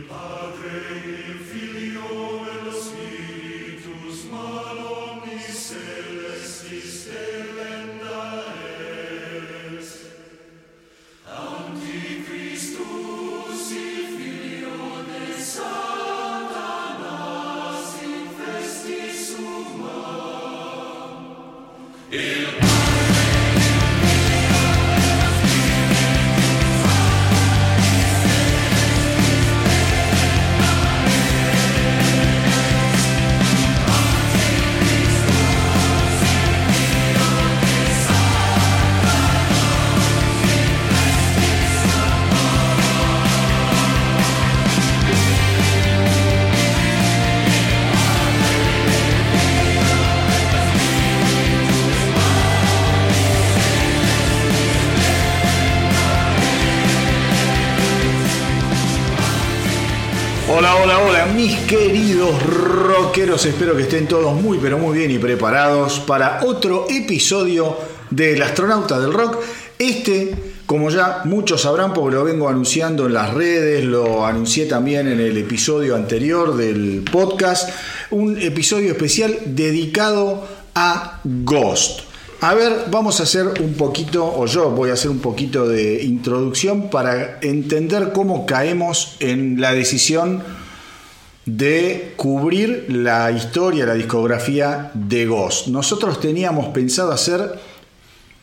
mis espero que estén todos muy pero muy bien y preparados para otro episodio del astronauta del rock. Este, como ya muchos sabrán porque lo vengo anunciando en las redes, lo anuncié también en el episodio anterior del podcast, un episodio especial dedicado a Ghost. A ver, vamos a hacer un poquito, o yo voy a hacer un poquito de introducción para entender cómo caemos en la decisión de cubrir la historia, la discografía de Ghost. Nosotros teníamos pensado hacer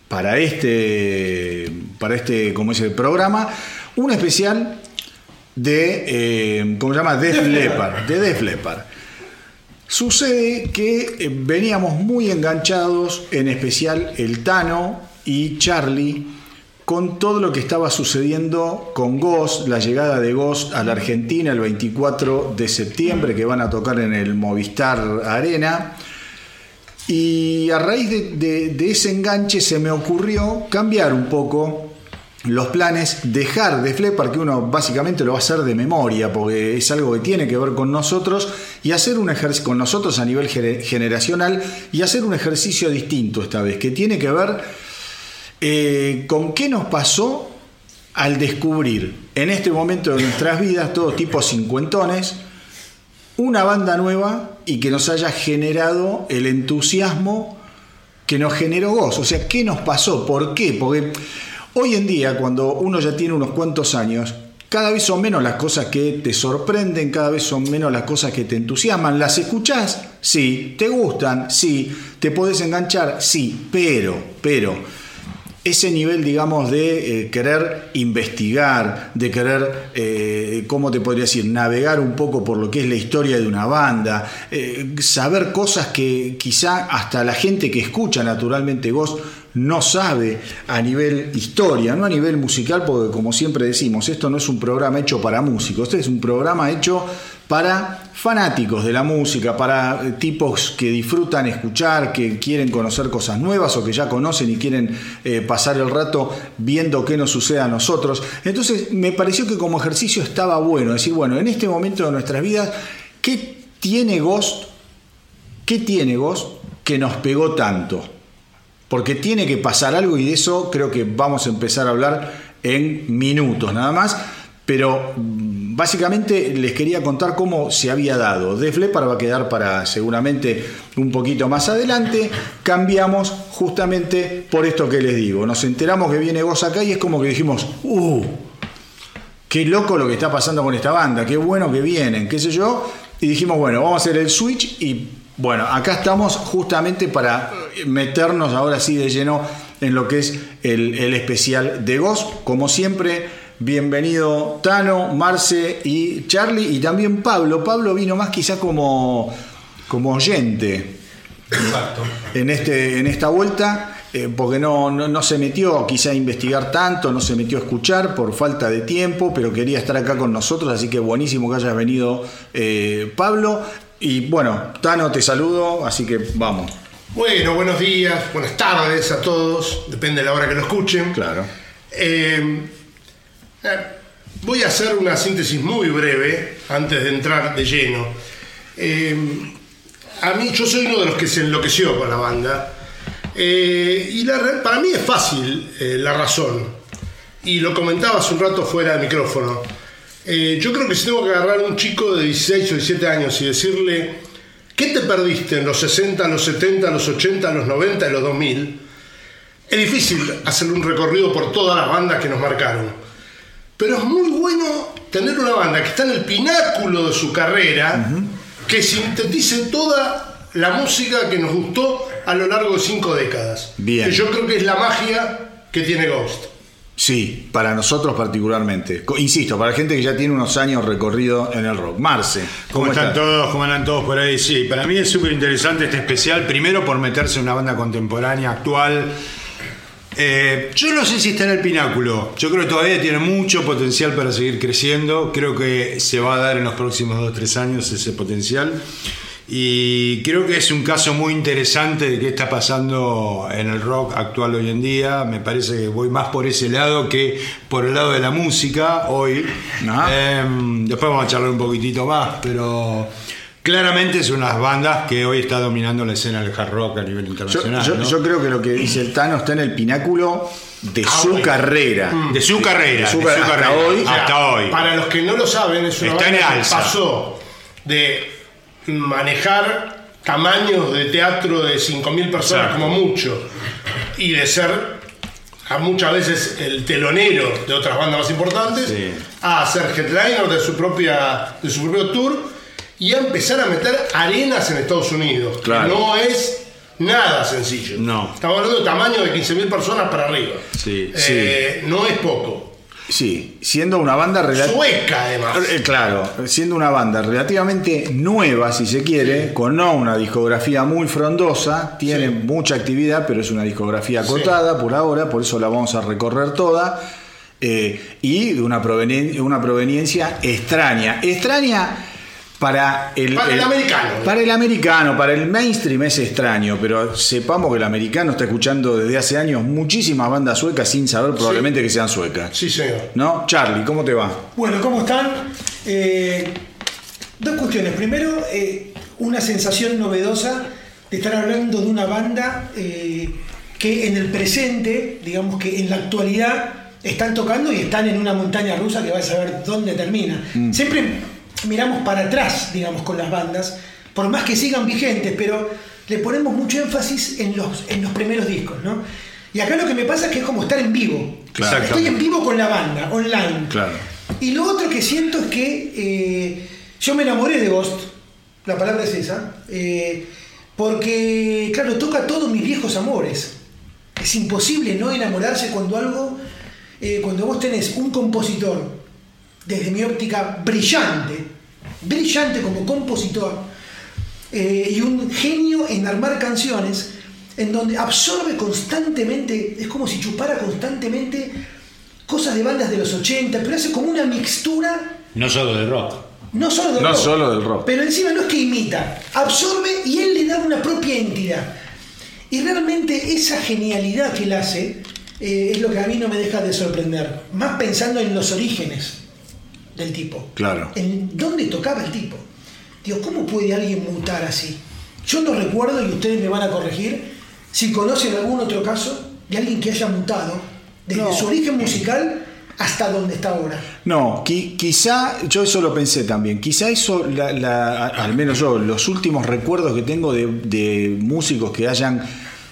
para este, para este como es el programa, un especial de, eh, ¿cómo se llama? Def Leppard, de Def Leppard. Sucede que eh, veníamos muy enganchados, en especial el Tano y Charlie, con todo lo que estaba sucediendo con Ghost, la llegada de Ghost a la Argentina el 24 de septiembre, que van a tocar en el Movistar Arena. Y a raíz de, ese enganche se me ocurrió cambiar un poco los planes, dejar de Flepar, que uno básicamente lo va a hacer de memoria, porque es algo que tiene que ver con nosotros, y hacer un ejercicio con nosotros a nivel generacional, y hacer un ejercicio distinto esta vez, que tiene que ver eh, ¿Con qué nos pasó al descubrir en este momento de nuestras vidas, todos tipos cincuentones, una banda nueva y que nos haya generado el entusiasmo que nos generó vos? O sea, ¿qué nos pasó? ¿Por qué? Porque hoy en día, cuando uno ya tiene unos cuantos años, cada vez son menos las cosas que te sorprenden, cada vez son menos las cosas que te entusiasman. ¿Las escuchás? Sí. ¿Te gustan? Sí. ¿Te podés enganchar? Sí. Pero, pero ese nivel, digamos, de eh, querer investigar, de querer, eh, ¿cómo te podría decir?, navegar un poco por lo que es la historia de una banda, eh, saber cosas que quizá hasta la gente que escucha naturalmente Ghost no sabe a nivel historia, no a nivel musical, porque como siempre decimos, esto no es un programa hecho para músicos, este es un programa hecho para fanáticos de la música, para eh, tipos que disfrutan escuchar, que quieren conocer cosas nuevas o que ya conocen y quieren eh, pasar el rato viendo qué nos sucede a nosotros. Entonces me pareció que como ejercicio estaba bueno decir, bueno, en este momento de nuestras vidas, ¿qué tiene Ghost? ¿Qué tiene Ghost que nos pegó tanto? Porque tiene que pasar algo y de eso creo que vamos a empezar a hablar en minutos nada más. Pero básicamente les quería contar cómo se había dado. Def Leppard va a quedar para seguramente un poquito más adelante. Cambiamos justamente por esto que les digo. Nos enteramos que viene Goz acá y es como que dijimos, ¡uh! Qué loco lo que está pasando con esta banda, qué bueno que vienen, qué sé yo. Y dijimos, bueno, vamos a hacer el switch y bueno, acá estamos justamente para meternos ahora sí de lleno en lo que es el, especial de Goz. Como siempre, Bienvenido Tano, Marce y Charlie y también Pablo. Pablo vino más quizá como, como oyente Exacto. En, este, en esta vuelta, eh, porque no, no, se metió quizá a investigar tanto, no se metió a escuchar por falta de tiempo, pero quería estar acá con nosotros, así que buenísimo que hayas venido eh, Pablo. Y bueno, Tano, te saludo, así que vamos. Bueno, buenos días, buenas tardes a todos, depende de la hora que lo escuchen. Claro. Eh, eh, voy a hacer una síntesis muy breve antes de entrar de lleno. Eh, a mí, yo soy uno de los que se enloqueció con la banda. Eh, y para mí es fácil la razón. Y lo comentaba hace un rato fuera del micrófono. Eh, yo creo que si tengo que agarrar a un chico de 16 o 17 años y decirle, ¿qué te perdiste en los 60, los 70, los 80, los 90 y los 2000? Es difícil hacerle un recorrido por todas las bandas que nos marcaron. Pero es muy bueno tener una banda que está en el pináculo de su carrera, que sintetice toda la música que nos gustó a lo largo de cinco décadas. Bien. Que yo creo que es la magia que tiene Ghost. Sí, para nosotros particularmente. Insisto, para gente que ya tiene unos años recorrido en el rock. Marce, ¿Cómo, ¿cómo, están estás? todos? ¿Cómo andan todos por ahí? Sí, para mí es súper interesante este especial. Primero por meterse en una banda contemporánea, actual. Eh, yo no sé si está en el pináculo. Yo creo que todavía tiene mucho potencial para seguir creciendo. Creo que se va a dar en los próximos 2 3 años ese potencial. Y creo que es un caso muy interesante de qué está pasando en el rock actual hoy en día. Me parece que voy más por ese lado que por el lado de la música hoy. Ajá. Em, después vamos a charlar un poquitito más, pero claramente es una de las bandas que hoy está dominando la escena del hard rock a nivel internacional. yo- ¿no? yo creo que lo que dice el Tano está en el pináculo de Ah, su bueno. carrera. de su carrera, de su de car- su hasta carrera. hoy. Hasta hoy. Para los que no lo saben, es una Está banda en que alza. pasó de manejar tamaños de teatro de 5.000 personas Exacto. como mucho y de ser a muchas veces el telonero de otras bandas más importantes Sí. a ser headliner de su propia de su propio tour y a empezar a meter arenas en Estados Unidos que Claro. no es nada sencillo No. estamos hablando de tamaño de 15.000 personas para arriba Sí, Eh, no es poco Sí, siendo una banda relativamente. sueca además Claro, siendo una banda relativamente nueva, si se quiere, con no una discografía muy frondosa, tiene Sí. mucha actividad, pero es una discografía acotada por ahora, por eso la vamos a recorrer toda, eh, y de una, provenien- una proveniencia extraña. Extraña para el, Para el americano. Para el americano, para el mainstream es extraño, pero sepamos que el americano está escuchando desde hace años muchísimas bandas suecas sin saber probablemente que sean suecas. sí señor ¿No? Charlie, ¿cómo te va? Bueno, ¿cómo están? Eh, dos cuestiones. Primero, eh, una sensación novedosa de estar hablando de una banda eh, que en el presente, digamos que en la actualidad, están tocando y están en una montaña rusa que va a saber dónde termina. Siempre miramos para atrás, digamos, con las bandas, por más que sigan vigentes, pero le ponemos mucho énfasis en los, en los primeros discos, ¿no? Y acá lo que me pasa es que es como estar en vivo. Claro. Estoy en vivo con la banda, online. Claro. Y lo otro que siento es que eh, yo me enamoré de Ghost, la palabra es esa, eh, porque, claro, toca todos mis viejos amores. Es imposible no enamorarse cuando algo, eh, cuando vos tenés un compositor, desde mi óptica, brillante, brillante como compositor, eh, y un genio en armar canciones, en donde absorbe constantemente, es como si chupara constantemente cosas de bandas de los 80, pero hace como una mixtura, No solo de rock. no solo del No rock, solo del rock. pero encima no es que imita, absorbe y él le da una propia entidad. Y realmente esa genialidad que él hace eh, es lo que a mí no me deja de sorprender, más pensando en los orígenes del tipo. Claro. En dónde tocaba el tipo. Digo, ¿cómo puede alguien mutar así? Yo no recuerdo, y ustedes me van a corregir, si conocen algún otro caso de alguien que haya mutado desde No. su origen musical hasta donde está ahora. No, qui- quizá, yo eso lo pensé también, quizá eso, la- la- a- al menos yo, los últimos recuerdos que tengo de, de músicos que hayan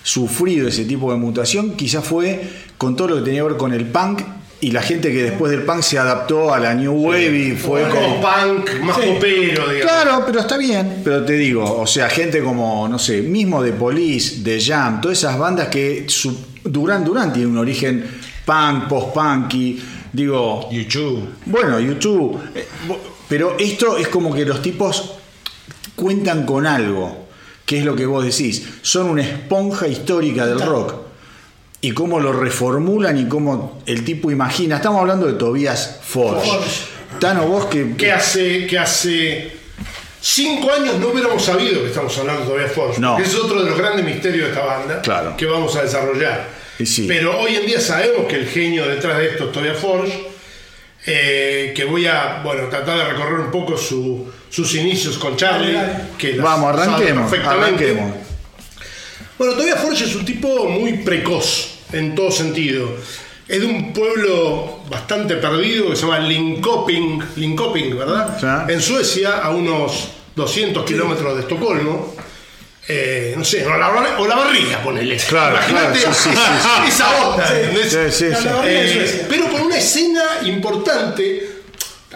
sufrido ese tipo de mutación, quizá fue con todo lo que tenía que ver con el punk y la gente que después del punk se adaptó a la New Wave y fue Fue como... punk, más Sí. popero, digamos. Claro, pero está bien. Pero te digo, o sea, gente como, no sé, mismo de Police, de Jam, todas esas bandas que su, Duran Duran tiene un origen punk, post-punky, digo, YouTube. bueno, YouTube. eh, Pero esto es como que los tipos cuentan con algo, que es lo que vos decís. Son una esponja histórica del rock. Y cómo lo reformulan y cómo el tipo imagina. Estamos hablando de Tobias Forge. Forge. Tano, vos que. Que hace, que hace cinco años no hubiéramos sabido que estamos hablando de Forge. No. es otro de los grandes misterios de esta banda Claro. que vamos a desarrollar. Y sí. Pero hoy en día sabemos que el genio detrás de esto es todavía Forge. eh, que voy a bueno tratar de recorrer un poco su- sus inicios con Charlie. Que Vamos, arranquemos. perfectamente. Arranquemos. Bueno, todavía Forge es un tipo muy precoz en todo sentido. es de un pueblo bastante perdido que se llama Linkoping, Linkoping ¿verdad? Ya. En Suecia, a unos 200 kilómetros de Estocolmo. Eh, no sé, o la, o la barriga, ponele. Claro, Imagínate claro, sí, sí, sí, esa onda, Eh, pero con una escena importante.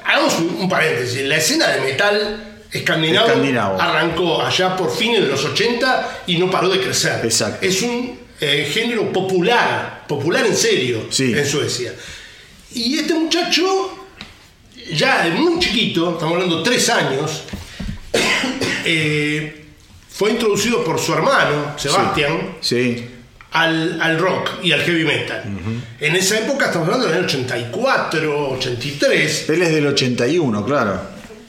Hagamos un, un paréntesis. La escena de metal escandinavo, Escandinavo. arrancó allá por fines de los 80 y no paró de crecer. Exacto. Es un eh, género popular, popular en serio Sí. en Suecia. Y este muchacho, ya de muy chiquito, estamos hablando tres años, eh, fue introducido por su hermano, Sebastián, Sí. al, al rock y al heavy metal. En esa época, estamos hablando del año 84, 83. Él es del 81, claro.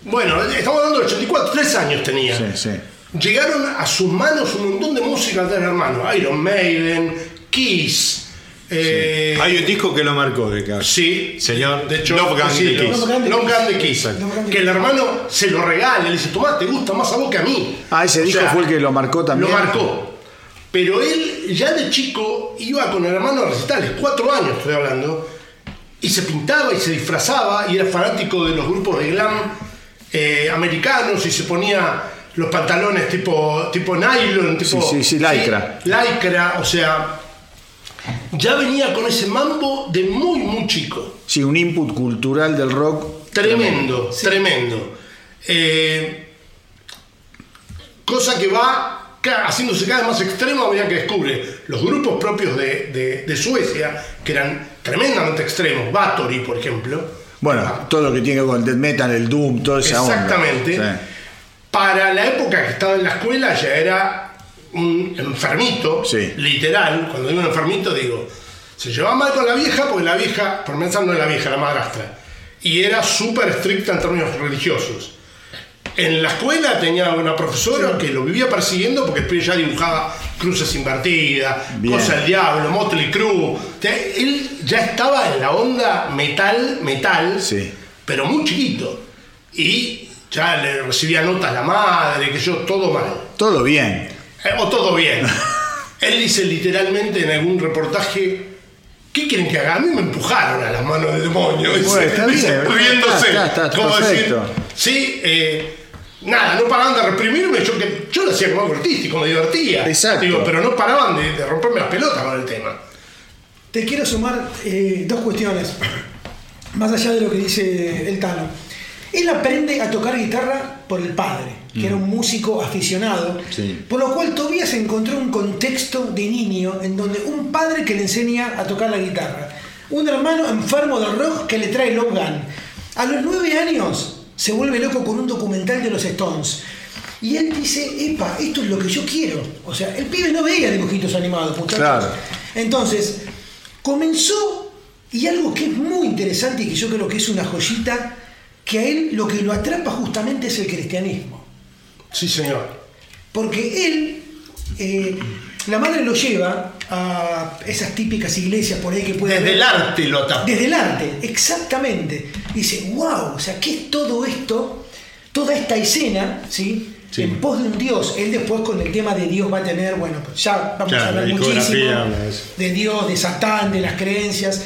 Bueno, estamos hablando del 84, tres años tenía. Sí, sí. Llegaron a sus manos un montón de música del hermano. Iron Maiden, Kiss. eh, Hay un disco que lo marcó de acá. Sí, Señor, de hecho, Love Gun sí, de Kiss. Love Gun de Kiss. De Que el hermano se lo regala, le dice, tomá, te gusta más a vos que a mí. Ah, ese O disco sea, fue el que lo marcó también. Lo marcó. Pero él ya de chico iba con el hermano a recitales, cuatro años estoy hablando, y se pintaba y se disfrazaba y era fanático de los grupos de glam eh, americanos y se ponía los pantalones tipo, tipo nylon, tipo... Sí, sí, sí, lycra. lycra, o sea, ya venía con ese mambo de muy, muy chico. Sí, un input cultural del rock. Tremendo, tremendo. Eh, cosa que va haciéndose cada vez más extremo a medida que descubre los grupos propios de, de- de Suecia, que eran tremendamente extremos, Bathory, por ejemplo. Bueno, Ah, todo lo que tiene que ver con el death metal, el doom, toda esa onda. Exactamente. Sí. Para la época que estaba en la escuela ya era un enfermito, Sí. literal. Cuando digo un enfermito digo, se llevaba mal con la vieja porque la vieja, por no es la vieja, la madrastra. Y era súper estricta en términos religiosos. En la escuela tenía una profesora que lo vivía persiguiendo porque después ya dibujaba cruces invertidas, cosas del diablo, Motley Crue. Él ya estaba en la onda metal, metal, Sí. pero muy chiquito. Y ya le recibía notas la madre, que yo, todo mal. Todo bien. Eh, o todo bien. Él dice literalmente en algún reportaje, ¿qué quieren que haga? A mí me empujaron a las manos del demonio. Dice, Bueno, está dice, bien, riéndose. está, está, está Como decir, sí, eh, nada, no paraban de reprimirme, yo, que, yo lo hacía como algo artístico, me divertía. Exacto. Digo, pero no paraban de, de romperme las pelotas con el tema. Te quiero sumar eh, dos cuestiones, más allá de lo que dice el Tano. Él aprende a tocar guitarra por el padre, que era un músico aficionado, Sí. por lo cual todavía se encontró un contexto de niño en donde un padre que le enseña a tocar la guitarra, un hermano enfermo del rock que le trae Love Gun. A los nueve años se vuelve loco con un documental de los Stones. Y él dice, epa, esto es lo que yo quiero. O sea, el pibe no veía dibujitos animados, muchachos. Claro. Entonces, comenzó, y algo que es muy interesante y que yo creo que es una joyita, que a él lo que lo atrapa justamente es el cristianismo. Sí, señor. Porque él, eh, la madre lo lleva a esas típicas iglesias por ahí que puede Desde el arte lo tapa. Desde el arte, exactamente. Dice, wow, o sea, ¿qué es todo esto? Toda esta escena, ¿sí? Sí. En pos de un Dios. Él después con el tema de Dios va a tener, bueno, pues ya vamos Claro, a hablar la muchísimo de Dios, de Satán, de las creencias.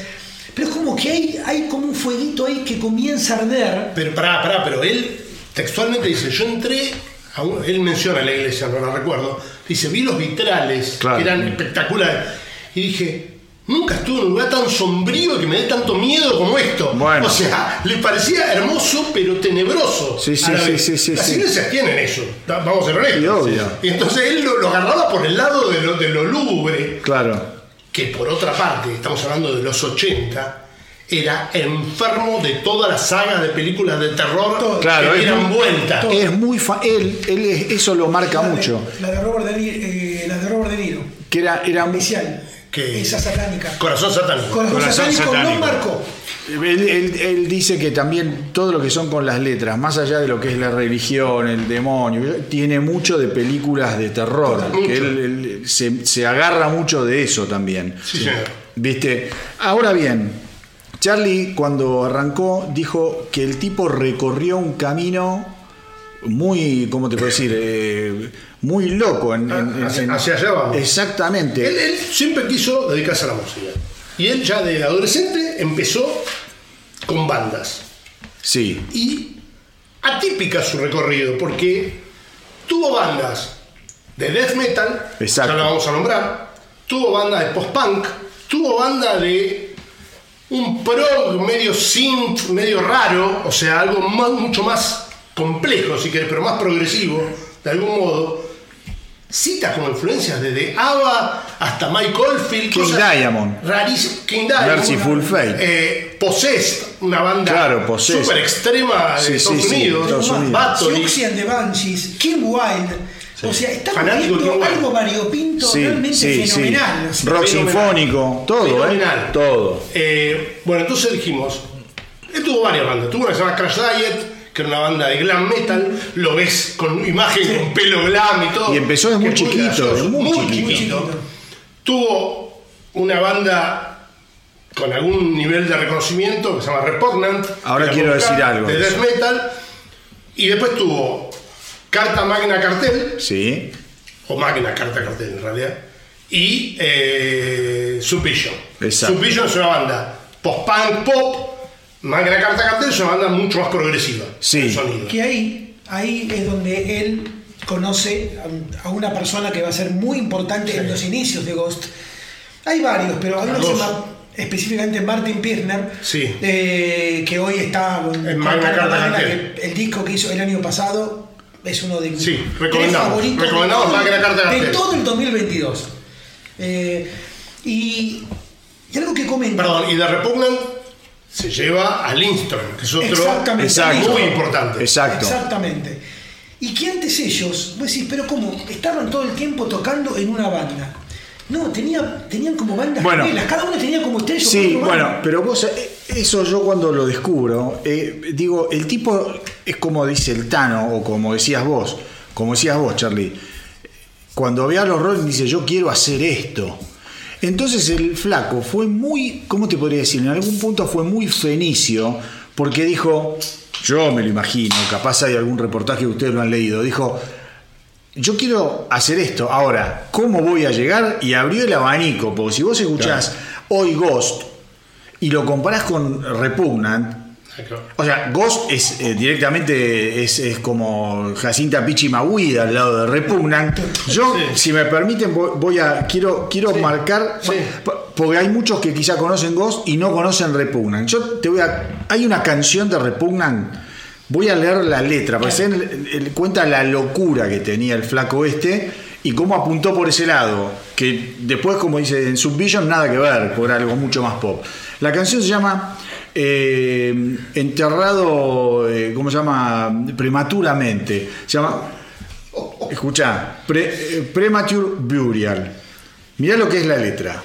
Pero es como que hay, hay como un fueguito ahí que comienza a arder. Pero pará, pará, pero él textualmente dice, yo entré, a un- él menciona la iglesia, no la recuerdo, dice, vi los vitrales, Claro. que eran espectaculares, y dije, nunca estuve en un lugar tan sombrío que me dé tanto miedo como esto. Bueno. O sea, le parecía hermoso pero tenebroso. Sí, sí, sí, sí, sí, Las sí. iglesias tienen eso, vamos a ser honestos. Y obvio. Y entonces él lo, lo agarraba por el lado de lo, de lo lúgubre, Claro. Que por otra parte, estamos hablando de los 80, era enfermo de toda la saga de películas de terror Todo. Claro, que dieran vuelta. Es muy fa él, él es- eso lo marca La de- mucho. La de Robert De Niro, eh, la de Robert De Niro. Que era, era muy- Inicial. Que- Esa satánica. Corazón satánico. Corazón, Corazón satánico, no marcó. Él, él- él dice que también todo lo que son con las letras, más allá de lo que es la religión, el demonio, tiene mucho de películas de terror. Que él, él se, se agarra mucho de eso también. Sí. ¿Viste? Ahora bien, Charlie cuando arrancó dijo que el tipo recorrió un camino muy, ¿cómo te puedo decir? Eh, muy loco. En, en- Hacia- en- hacia allá vamos. Exactamente. Él, él siempre quiso dedicarse a la música. Y él ya de adolescente empezó con bandas. Sí. Y atípica su recorrido, porque tuvo bandas de death metal, Exacto. ya la vamos a nombrar, tuvo banda de post-punk, tuvo banda de un prog medio synth, medio raro, o sea, algo más- mucho más complejo, si querés, pero más progresivo, de algún modo. Citas como influencias desde ABBA hasta Mike Oldfield. King Diamond. Rarísimas. King Diamond. Merciful Fate. Eh, Possessed, una banda Claro, súper extrema de Sí, sí, Estados sí, Unidos. Estados Unidos. The Banshees, Kim Wilde. O sea, estamos de viendo algo variopinto Sí, realmente sí, sí. fenomenal. o sea, Rock Fenomenal. sinfónico, todo, Fenomenal. ¿eh? Todo. Eh, bueno, entonces dijimos, él tuvo varias bandas. Tuvo una que se llama Crash Diet, que era una banda de glam metal. Lo ves con imagen, con pelo glam y todo. Y empezó de muy chiquito, de muy chiquito. chiquito. Tuvo una banda con algún nivel de reconocimiento que se llama Repugnant. Ahora quiero decir algo De de death metal. Y después tuvo Carta Magna Cartel, Sí. o Magna Carta Cartel en realidad, y eh, Subvision. Exacto. Subvision es una banda post-punk pop, Magna Carta Cartel es una banda mucho más progresiva. Sí. sonido. Que ahí, ahí es donde él conoce a un- a una persona que va a ser muy importante en los inicios de Ghost. Hay varios, pero hay uno que se dos. llama específicamente Martin Pirner, Sí. eh, que hoy está con, En con Magna Carta Cartel. el disco que hizo el año pasado es uno de mis Sí, recomendamos, favoritos de recomendamos todo- Magna Carta de todo el 2022. Eh, y, y algo que comenta. Perdón, y de Repugnant se lleva a Lindström, que es otro Exactamente. Exacto. muy importante. Exacto. Exactamente. Y que antes ellos, vos decís, pero ¿cómo? Estaban todo el tiempo tocando en una banda. No, tenía, tenían como bandas Bueno. gemelas, cada uno tenía como tres o Sí, bueno, pero vos, eh, eso yo cuando lo descubro, eh, digo, el tipo es como dice el Tano, o como decías vos, como decías vos, Charlie, cuando ve a los Rolling dice, yo quiero hacer esto. Entonces el flaco fue muy, ¿cómo te podría decir? En algún punto fue muy fenicio, porque dijo, yo me lo imagino, capaz hay algún reportaje que ustedes lo han leído, dijo, yo quiero hacer esto. Ahora, ¿cómo voy a llegar? Y abrió el abanico, porque si vos escuchás hoy Ghost y lo comparás con Repugnant, o sea, Ghost es eh, directamente es, es como Jacinta Pichi Maguida al lado de Repugnant. Yo, Sí. si me permiten, voy a quiero quiero Sí. marcar Sí. porque hay muchos que quizá conocen Ghost y no conocen Repugnant. Yo te voy a hay una canción de Repugnant. Voy a leer la letra, porque se- cuenta la locura que tenía el flaco este y cómo apuntó por ese lado. Que después, como dice en Subvision, nada que ver, por algo mucho más pop. La canción se llama eh, Enterrado, eh, ¿cómo se llama? Prematuramente. Se llama. Escucha, Premature Burial. Mirá lo que es la letra.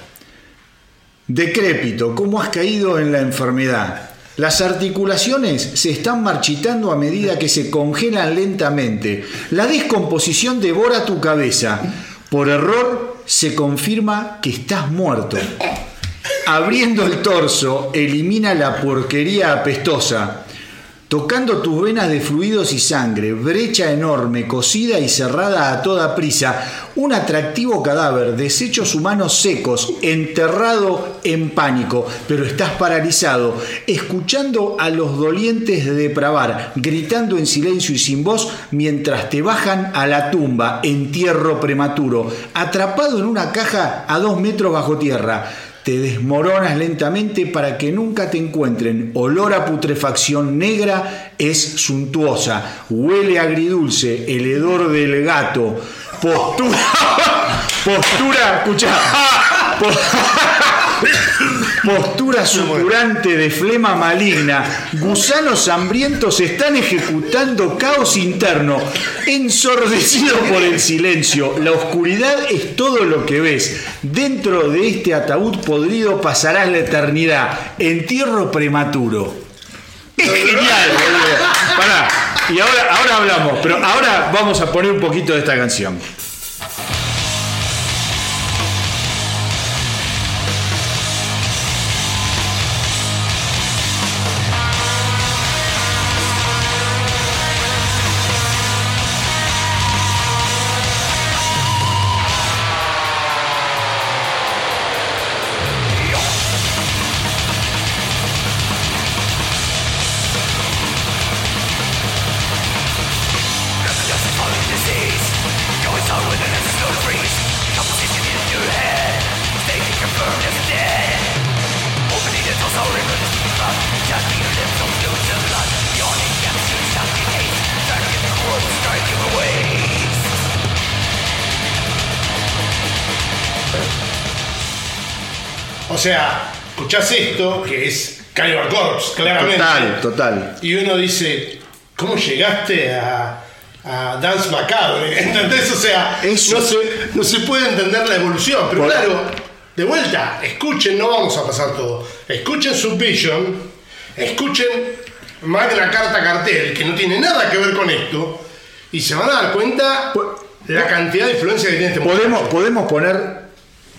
Decrépito, ¿cómo has caído en la enfermedad? Las articulaciones se están marchitando a medida que se congelan lentamente. La descomposición devora tu cabeza. Por error se confirma que estás muerto. Abriendo el torso, elimina la porquería apestosa. Tocando tus venas de fluidos y sangre, brecha enorme, cosida y cerrada a toda prisa, un atractivo cadáver, desechos humanos secos, enterrado en pánico, pero estás paralizado, escuchando a los dolientes de depravar, gritando en silencio y sin voz mientras te bajan a la tumba, entierro prematuro, atrapado en una caja a dos metros bajo tierra. Te desmoronas lentamente para que nunca te encuentren. Olor a putrefacción negra es suntuosa. Huele agridulce, el hedor del gato. Postura. Postura, escucha. Postura suturante de flema maligna. Gusanos hambrientos están ejecutando caos interno. Ensordecido por el silencio. La oscuridad es todo lo que ves. Dentro de este ataúd podrido pasarás la eternidad. Entierro prematuro. Es genial. Pará. Y ahora, ahora hablamos, pero ahora vamos a poner un poquito de esta canción. Sea, escuchás esto, que es Cannibal Corpse, claramente. Total, total. Y uno dice, ¿cómo llegaste a, a Dance Macabre? ¿Entendés? O sea, Eso. no se, no se puede entender la evolución. Pero Por- claro, de vuelta, escuchen, no vamos a pasar todo. Escuchen Subvision, escuchen Magna Carta Cartel, que no tiene nada que ver con esto, y se van a dar cuenta la cantidad de influencia que tiene este Podemos, muchacho. podemos poner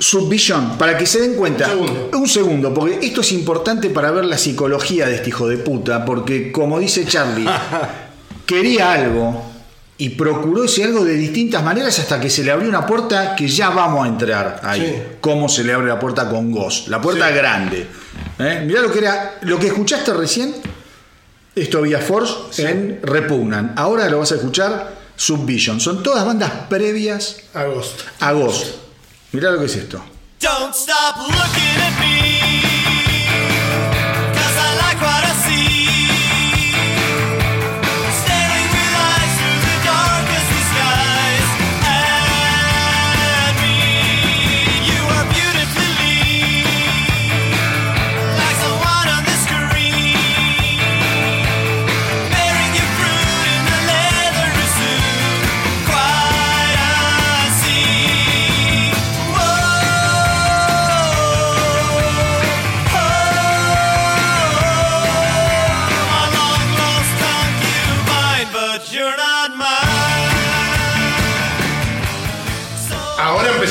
Subvision para que se den cuenta. Un segundo. Un segundo, porque esto es importante para ver la psicología de este hijo de puta, porque como dice Charlie, quería algo y procuró ese algo de distintas maneras hasta que se le abrió una puerta que ya vamos a entrar ahí. Sí. Cómo se le abre la puerta con Ghost, la puerta Sí. grande. ¿Eh? Mirá lo que era, lo que escuchaste recién, esto había Force en Repugnan. Ahora lo vas a escuchar Subvision. Son todas bandas previas a Ghost. Mirá lo que es esto. Don't stop looking at me.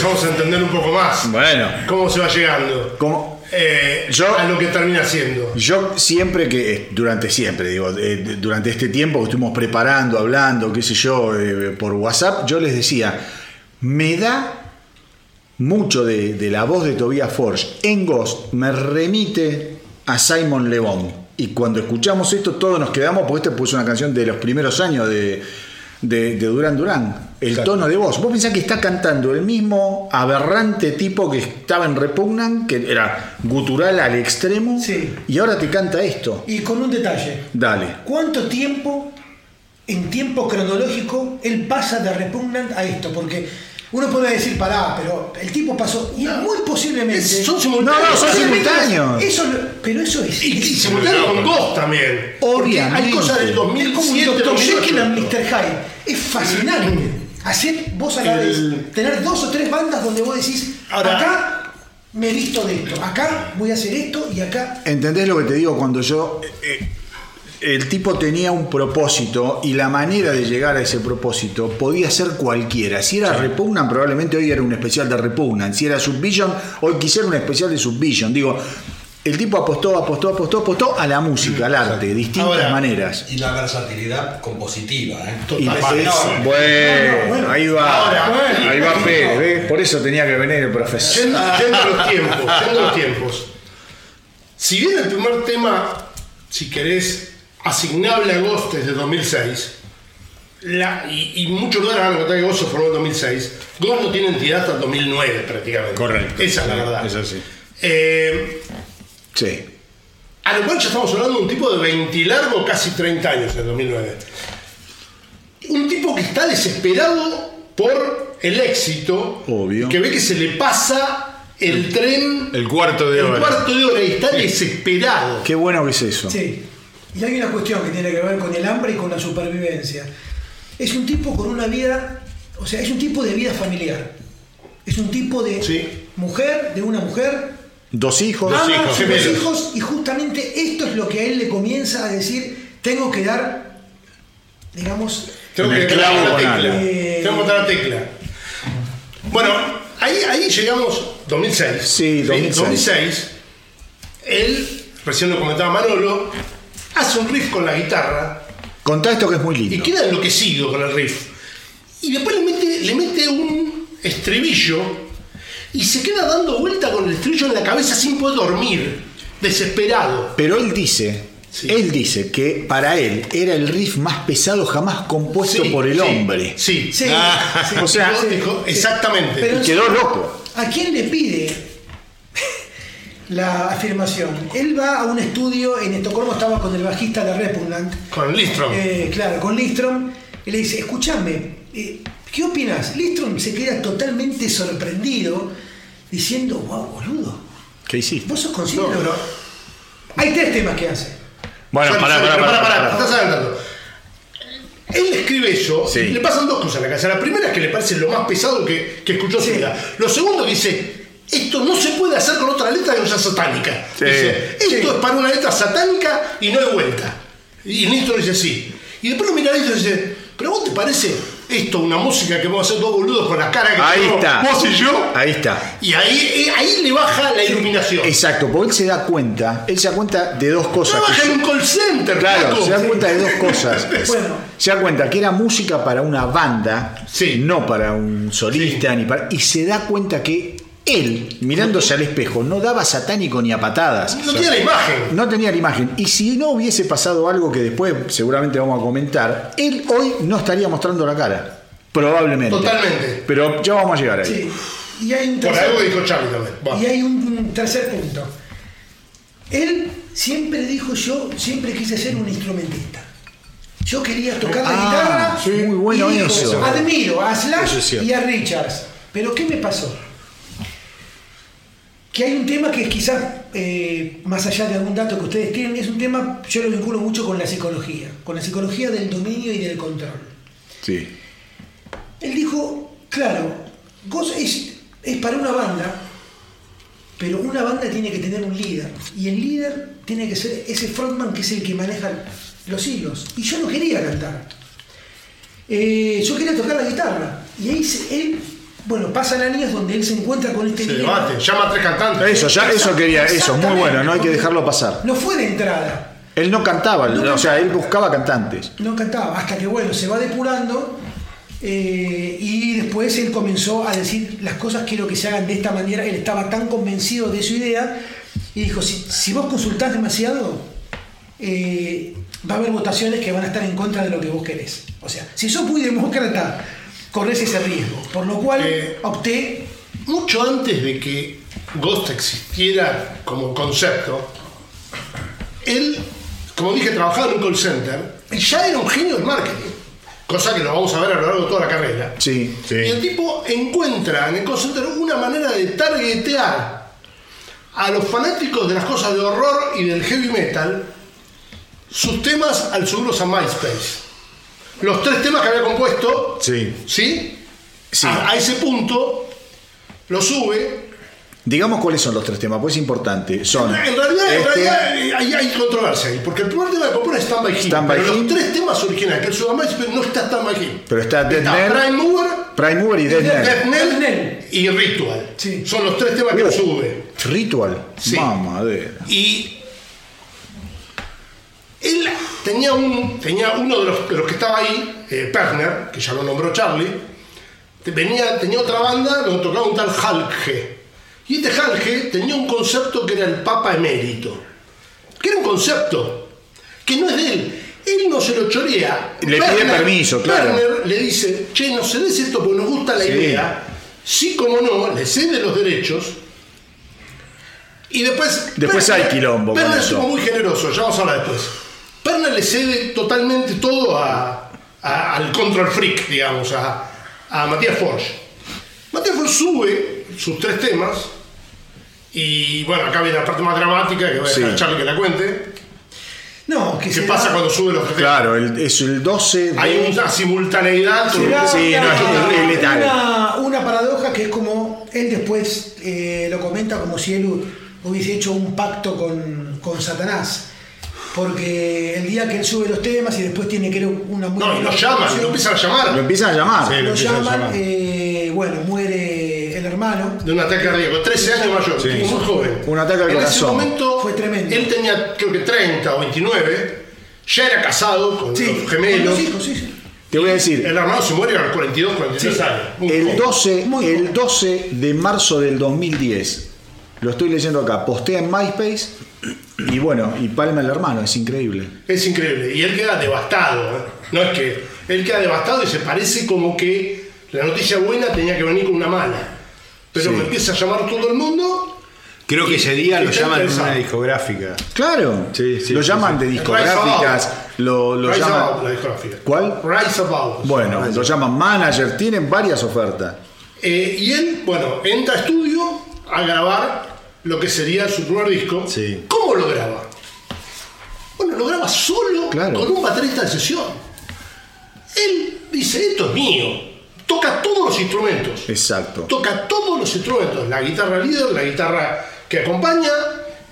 Empezamos a entender un poco más Bueno, cómo se va llegando eh, Yo- a lo que termina siendo. yo siempre que, eh, durante siempre, digo, eh, durante este tiempo que estuvimos preparando, hablando, qué sé yo, eh, por WhatsApp, yo les decía, me da mucho de, de la voz de Tobias Forge en Ghost, me remite a Simon Le Bon. Y cuando escuchamos esto, todos nos quedamos, porque esta puso una canción de los primeros años de, de, de Duran Duran. El tono de voz. Vos pensás que está cantando el mismo aberrante tipo que estaba en Repugnan, que era gutural al extremo, Sí. y ahora te canta esto. Y con un detalle. Dale. ¿Cuánto tiempo, en tiempo cronológico, él pasa de Repugnant a esto? Porque uno puede decir, pará, pero el tipo pasó, y muy posiblemente... Es- son simultáneos. No, no, son simultáneos. Eso, pero eso es... Y, es- simultáneo con Ghost también. Porque hay Obviamente. cosas del es como un 2007, Dr. Jekyll and 2008. Mr. Hyde. Es fascinante. Hacer vos a la vez, El- tener dos o tres bandas donde vos decís, Ahora- acá me he visto de esto, acá voy a hacer esto y acá... ¿Entendés lo que te digo cuando yo... eh, el tipo tenía un propósito y la manera de llegar a ese propósito podía ser cualquiera. Si era Repugnan, probablemente hoy era un especial de Repugnan. Si era Subvision, hoy quisiera un especial de Subvision. Digo, el tipo apostó, apostó, apostó, apostó a la música, al arte, de distintas Ahora, maneras. Y la versatilidad compositiva, ¿eh? Y es- no, bueno, no, bueno. ahí va, Ahora, ahí va Pérez, ¿ves? Por eso tenía que venir el profesor. Yendo, yendo los tiempos, yendo los tiempos. Si bien el primer tema, si querés, asignable a Ghost es de 2006, la, y, y muchos lugares van a notar que Ghost se formó en 2006, Ghost no tiene entidad hasta el 2009 prácticamente. Correcto. Esa es la verdad. Es así. Eh, Sí. a lo cual ya estamos hablando de un tipo de 20 largo, casi 30 años en el 2009. Un tipo que está desesperado por el éxito, Obvio. que ve que se le pasa el tren El cuarto de el hora. cuarto de hora y está desesperado. Qué bueno que es eso. Sí. Y hay una cuestión que tiene que ver con el hambre y con la supervivencia. Es un tipo con una vida, o sea, es un tipo de vida familiar. Es un tipo de Sí. mujer, de una mujer, Dos hijos. ama hijos, dos hijos y justamente esto es lo que a él le comienza a decir, tengo que dar, digamos, Tengo El que clavo dar la tecla. algo. Eh. Tengo que dar la tecla. Bueno, ahí, ahí llegamos 2006. Sí, 2006. 2006. Él, recién lo comentaba Manolo, hace un riff con la guitarra Contá esto que es muy y lindo. queda enloquecido con el riff. Y después le mete, le mete un estribillo y se queda dando vuelta con el estribillo en la cabeza sin poder dormir, desesperado. Pero él dice, Sí. él dice que para él era el riff más pesado jamás compuesto Sí, por el sí, hombre. Sí. Sí, Ah, sí, o sea, dijo- exactamente. Pero- Y quedó loco. ¿A quién le pide la afirmación? Él va a un estudio en Estocolmo, estaba con el bajista de Repugnant, con Listrom. Eh, claro, con Listrom, y le dice, escúchame, eh, ¿qué opinas? Listrom se queda totalmente sorprendido, diciendo, wow, boludo. ¿Qué hiciste? ¿Vos sos consciente o no? Hay tres temas que hace. Bueno, pará, pará, pará, pará, estás adelantando. Él escribe eso Sí. y le pasan dos cosas en la cabeza. La primera es que le parece lo más pesado que, que escuchó su vida. Lo segundo dice, esto no se puede hacer con otra letra que no sea satánica. Sí. Dice, esto Sí. es para una letra satánica y no hay vuelta. Y Néstor dice sí. Y después lo mira y dice, pero vos te parece esto una música que vamos a hacer dos boludos con la cara que Ahí está. vos y yo? Ahí está. Y ahí, eh, ahí le baja la iluminación. Exacto, porque él se da cuenta, él se da cuenta de dos cosas. Trabaja en un call center, Claro, se da cuenta de dos cosas. Bueno. Se da cuenta que era música para una banda, Sí. no para un solista, Sí. ni para. Y se da cuenta que él, mirándose al espejo, no daba satánico ni a patadas. No tiene la imagen. No tenía la imagen. Y si no hubiese pasado algo que después seguramente vamos a comentar, él hoy no estaría mostrando la cara. Probablemente. Totalmente. Pero ya vamos a llegar ahí. Sí. Y hay un Por tercer, algo dijo Charlie también. Va. y hay un tercer punto. Él siempre dijo yo, siempre quise ser un instrumentista. Yo quería tocar la Ah, guitarra. sí, muy bueno y dijo, eso. Admiro a Slash es y a Richards. Pero ¿qué me pasó? Que hay un tema que quizás, eh, más allá de algún dato que ustedes tienen, es un tema, yo lo vinculo mucho con la psicología, con la psicología del dominio y del control. Sí. Él dijo, claro, Ghost es, es para una banda, pero una banda tiene que tener un líder. Y el líder tiene que ser ese frontman que es el que maneja los hilos. Y yo no quería cantar. Eh, yo quería tocar la guitarra. Y ahí él, bueno, pasan años donde él se encuentra con este Se dilema. debate, llama a tres cantantes. Eso, ya, eso quería, eso, muy bueno, no hay que dejarlo pasar. No fue de entrada. Él no cantaba, No o sea, él buscaba cantantes. No cantaba, hasta que bueno, se va depurando eh, y después él comenzó a decir las cosas quiero que se hagan de esta manera. Él estaba tan convencido de su idea y dijo, si, si vos consultás demasiado, eh, va a haber votaciones que van a estar en contra de lo que vos querés. O sea, si sos muy demócrata, corres ese riesgo. Por lo cual Eh, opté, Mucho antes de que Ghost existiera como concepto, él, como dije, trabajaba en un call center y ya era un genio del marketing. Cosa que lo vamos a ver a lo largo de toda la carrera. Sí, Y el tipo encuentra en el call center una manera de targetear a los fanáticos de las cosas de horror y del heavy metal sus temas al subirlos a MySpace. Los tres temas que había compuesto, Sí. ¿sí? Sí. A, a ese punto lo sube. Digamos cuáles son los tres temas, pues es importante. Son. En realidad, en este, realidad eh, hay, hay controversia ahí, porque el primer tema que compone es Stand By Him. Stand By pero Him. los tres temas originales que él sube a MySpace no está Stand By Him. Pero está Dead Prime Mover, Prime Mover y Knell Death Knell. y Ritual. Sí. Son los tres temas que él sube. Ritual. Sí. Mamadera. Y tenía, un, tenía uno de los, de los que estaba ahí, eh, Perner, que ya lo nombró Charlie, venía, tenía otra banda donde tocaba un tal Halge. Y este Halge tenía un concepto que era el Papa Emérito. Que era un concepto que no es de él. Él no se lo chorea. Le pide permiso, claro. Perner le dice, che, no cedes esto porque nos gusta la Sí. idea. Sí, como no, le cede los derechos. Y después. Después hay quilombo Perner estuvo muy generoso, ya vamos a hablar después. Perner le cede totalmente todo a, a- al control freak, digamos, a, a Matías Forge. Matías Forge sube sus tres temas. Y bueno, acá viene la parte más dramática que voy a dejar Sí. a Charlie que la cuente. no, que ¿Qué se pasa da- cuando sube los tres temas? Claro, el- es el 12 de. Hay una simultaneidad. Sí, una, es- es letal. una- una paradoja que es como él después eh, lo comenta como si él hu- hubiese hecho un pacto con, con Satanás. Porque el día que él sube los temas y después tiene que ir una muy No, y lo llaman, lo empiezan a llamar. Lo empiezan a llamar. Sí. lo lo empiezan a llaman, llamar. eh, bueno, muere el hermano. de un ataque cardíaco, 13 años mayor, Sí. muy joven. Un ataque al en corazón. ese momento, Fue tremendo. él tenía creo que 30 o 29, ya era casado con Sí, los gemelos. con los hijos, sí, sí. Te voy a decir, El hermano se muere a los 42, 43 Sí. años. muy el joven. 12, Muy el joven. 12 de marzo del 2010, lo estoy leyendo acá, postea en MySpace y bueno, y palma el hermano, es increíble. Es increíble. Y él queda devastado. ¿eh? No es que. Él queda devastado y se parece como que la noticia buena tenía que venir con una mala. Pero Sí. me empieza a llamar todo el mundo. Creo que ese día lo llaman interesado. una discográfica. Claro, Sí, sí, lo sí, llaman sí. de discográficas, lo, lo Rise llaman... Above, la discográfica. ¿Cuál? Rise Above. Bueno, lo llaman manager, tienen varias ofertas. Eh, y él, bueno, entra a estudio a grabar lo que sería su primer disco. Sí. ¿Cómo lo graba? Bueno, lo graba solo Claro. con un baterista de sesión. Él dice, esto es mío. Toca todos los instrumentos. Exacto. Toca todos los instrumentos. La guitarra líder, la guitarra que acompaña,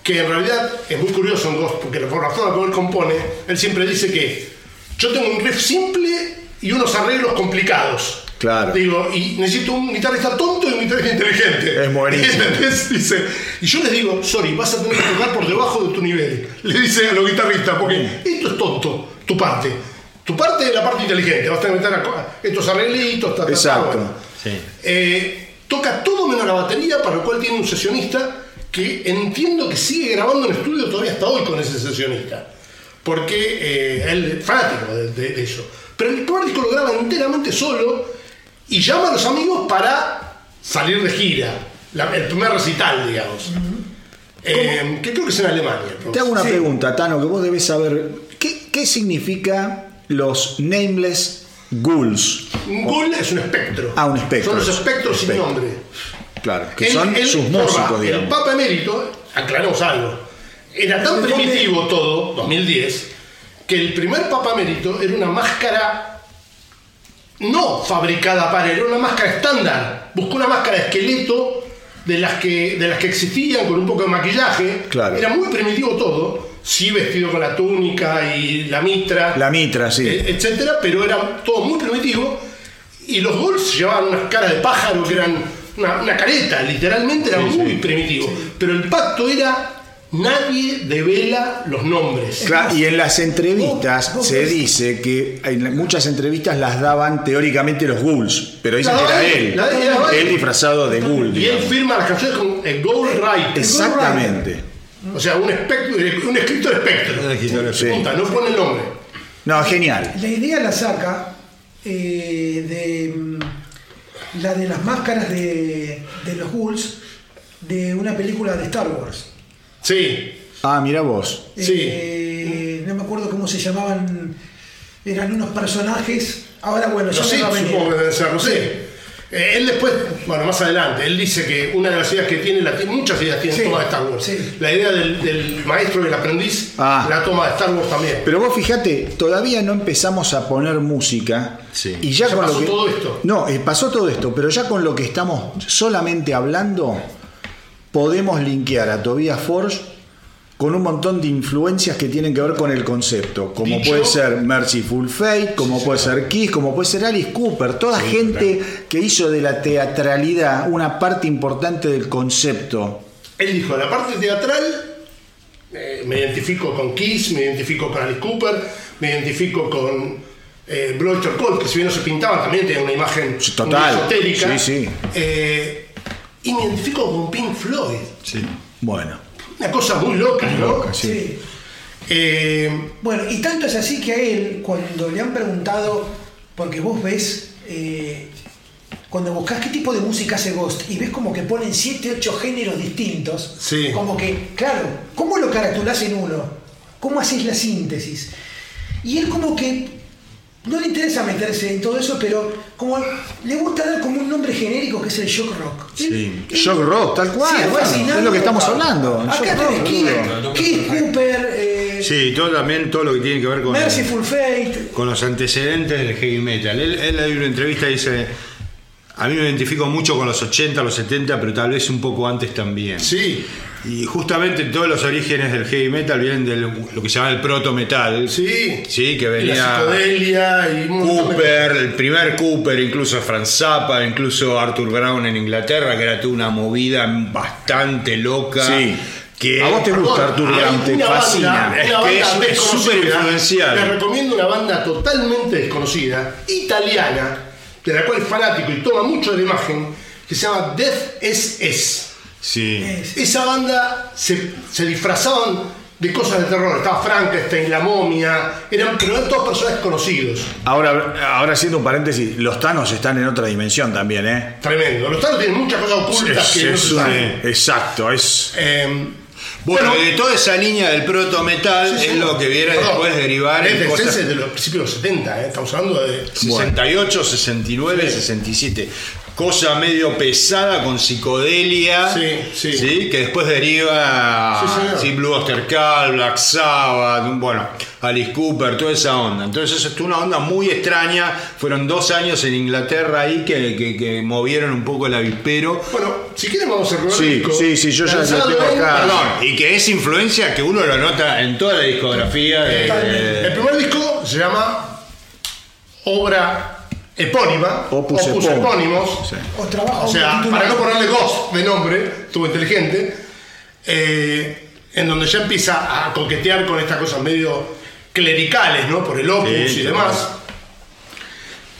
que en realidad es muy curioso en Ghost, porque por la forma como él compone, él siempre dice que yo tengo un riff simple y unos arreglos complicados. Claro. Digo, y necesito un guitarrista tonto y un guitarrista inteligente. Es buenísimo. ¿Entendés? Dice, y yo les digo, sorry, vas a tener que tocar por debajo de tu nivel. Le dice a los guitarristas, porque esto es tonto, tu parte. Tu parte es la parte inteligente. Vas a tener que meter a- estos arreglitos, ta, ta, ta, Exacto. bueno. Sí. Eh, toca todo menos la batería, para lo cual tiene un sesionista que entiendo que sigue grabando en estudio todavía hasta hoy con ese sesionista. Porque eh, él es fanático de, de- de eso. Pero el primer disco lo graba enteramente solo y llama a los amigos para salir de gira. La- el primer recital, digamos. Eh, que creo que es en Alemania. Te hago una Sí. pregunta, Tano, que vos debes saber. ¿Qué, qué significa los nameless ghouls? Un ghoul es un espectro. Ah, un espectro. Son los espectros sin nombre. Claro, que Él- son sus músicos, El digamos. Papa Emérito, aclaramos algo, era tan primitivo todo, 2010, que el primer Papa Emérito era una máscara no fabricada para él, era una máscara estándar. Buscó una máscara de esqueleto de las que, de las que existían con un poco de maquillaje. Claro. Era muy primitivo todo, sí vestido con la túnica y la mitra. La mitra, sí. eh, etcétera, pero era todo muy primitivo. Y los Bulls llevaban unas caras de pájaro que eran una, una careta, literalmente era muy primitivo. Pero el pacto era nadie devela los nombres. Claro, y en las entrevistas Vos- vos se ves- dice que en muchas entrevistas las daban teóricamente los ghouls, pero dicen que era él, la- él. él disfrazado de ghoul. Y él firma las canciones con el Gold Right. Exactamente. O sea, un, espectro, un escritor espectro. Un escritor Sí. Punta, no pone el nombre. No, genial. La idea la saca eh, de mm, la de las máscaras de, de los ghouls de una película de Star Wars. Sí. Ah, mira vos. Sí. Eh, no me acuerdo cómo se llamaban. Eran unos personajes. Ahora, bueno, ya a venir. supongo que deben ser, no sé. Eh, él después, bueno, más adelante, él dice que una de las ideas que tiene, la, muchas ideas tiene Sí, toma de Star Wars. sí. La idea del, del maestro y el aprendiz, Ah. la toma de Star Wars también. Pero vos fíjate, todavía no empezamos a poner música. Sí. Y ya, Ya con pasó lo que, todo esto. No, eh, pasó todo esto, pero ya con lo que estamos solamente hablando, podemos linkear a Tobias Forge con un montón de influencias que tienen que ver con el concepto, como Dicho- puede ser Merciful Fate, como puede ser Kiss, como puede ser Alice Cooper, toda gente que hizo de la teatralidad una parte importante del concepto. Él dijo, la parte teatral, eh, me identifico con Kiss, me identifico con Alice Cooper, me identifico con eh, Oyster Cult, que si bien no se pintaban, también tenía una imagen total. esotérica. Sí, sí. Eh, y me identifico con Pink Floyd. Sí. Bueno, Una cosa muy loca, ¿no? loca, sí. Sí. Eh, Bueno, y tanto es así que a él, cuando le han preguntado, porque vos ves, eh, cuando buscas qué tipo de música hace Ghost y ves como que ponen 7, 8 géneros distintos, Sí. como que, claro, ¿cómo lo caracterizás en uno? ¿Cómo haces la síntesis? Y él como que no le interesa meterse en todo eso, pero como le gusta dar como un nombre genérico que es el shock rock. Sí. Shock rock, tal cual, Sí, bueno, fascinante. es lo que estamos hablando. Acá tenés rock, Keith, Cooper, eh, Sí, todo también todo lo que tiene que ver con, Merciful Fate. con los antecedentes del heavy metal. Él, él en una entrevista dice, a mí me identifico mucho con los 80, los 70, pero tal vez un poco antes también. sí, Y justamente todos los orígenes del heavy metal vienen de lo que se llama el proto metal. sí. Sí, que venía La y Cooper, el primer Cooper, incluso Frank Zappa, incluso Arthur Brown en Inglaterra, que era toda una movida bastante loca. Sí. Que A vos te gusta hay Brown, te fascina. banda- Es que es- súper influencial. Les recomiendo una banda totalmente desconocida, italiana, de la cual es fanático y toma mucho de la imagen, que se llama Death SS. Sí. Esa banda se, se disfrazaban de cosas de terror. Estaba Frankenstein, la momia, eran, pero eran todos personajes conocidos. Ahora, ahora haciendo un paréntesis, los Thanos están en otra dimensión también, ¿eh? Tremendo. Los Thanos tienen muchas cosas ocultas Es- que no se saben. exacto, es. Eh, Bueno, de toda esa línea del proto metal sí, es sí. lo que viene Perdón, después derivar en cosas es de los principios de los 70, ¿eh? estamos hablando de... 68, 69, 67. Cosa medio pesada con psicodelia. Sí, sí. Que después deriva Sí, sí, Blue Oyster Cult, Black Sabbath, bueno, Alice Cooper, toda esa onda. Entonces es una onda muy extraña. Fueron dos años en Inglaterra ahí que, que- que movieron un poco el avispero. Bueno, si quieren vamos a recordar Sí, el disco. sí, sí, yo ya lo tengo en- acá. Perdón, y que es influencia que uno lo nota en toda la discografía de, El primer disco se llama Obra Epónima, Opus epónimo. Epónimos. Sí. O trabajo O sea, para no ponerle Ghost de nombre, estuvo inteligente, eh, en donde ya empieza a coquetear con estas cosas medio clericales, ¿no? Por el opus Sí, y demás.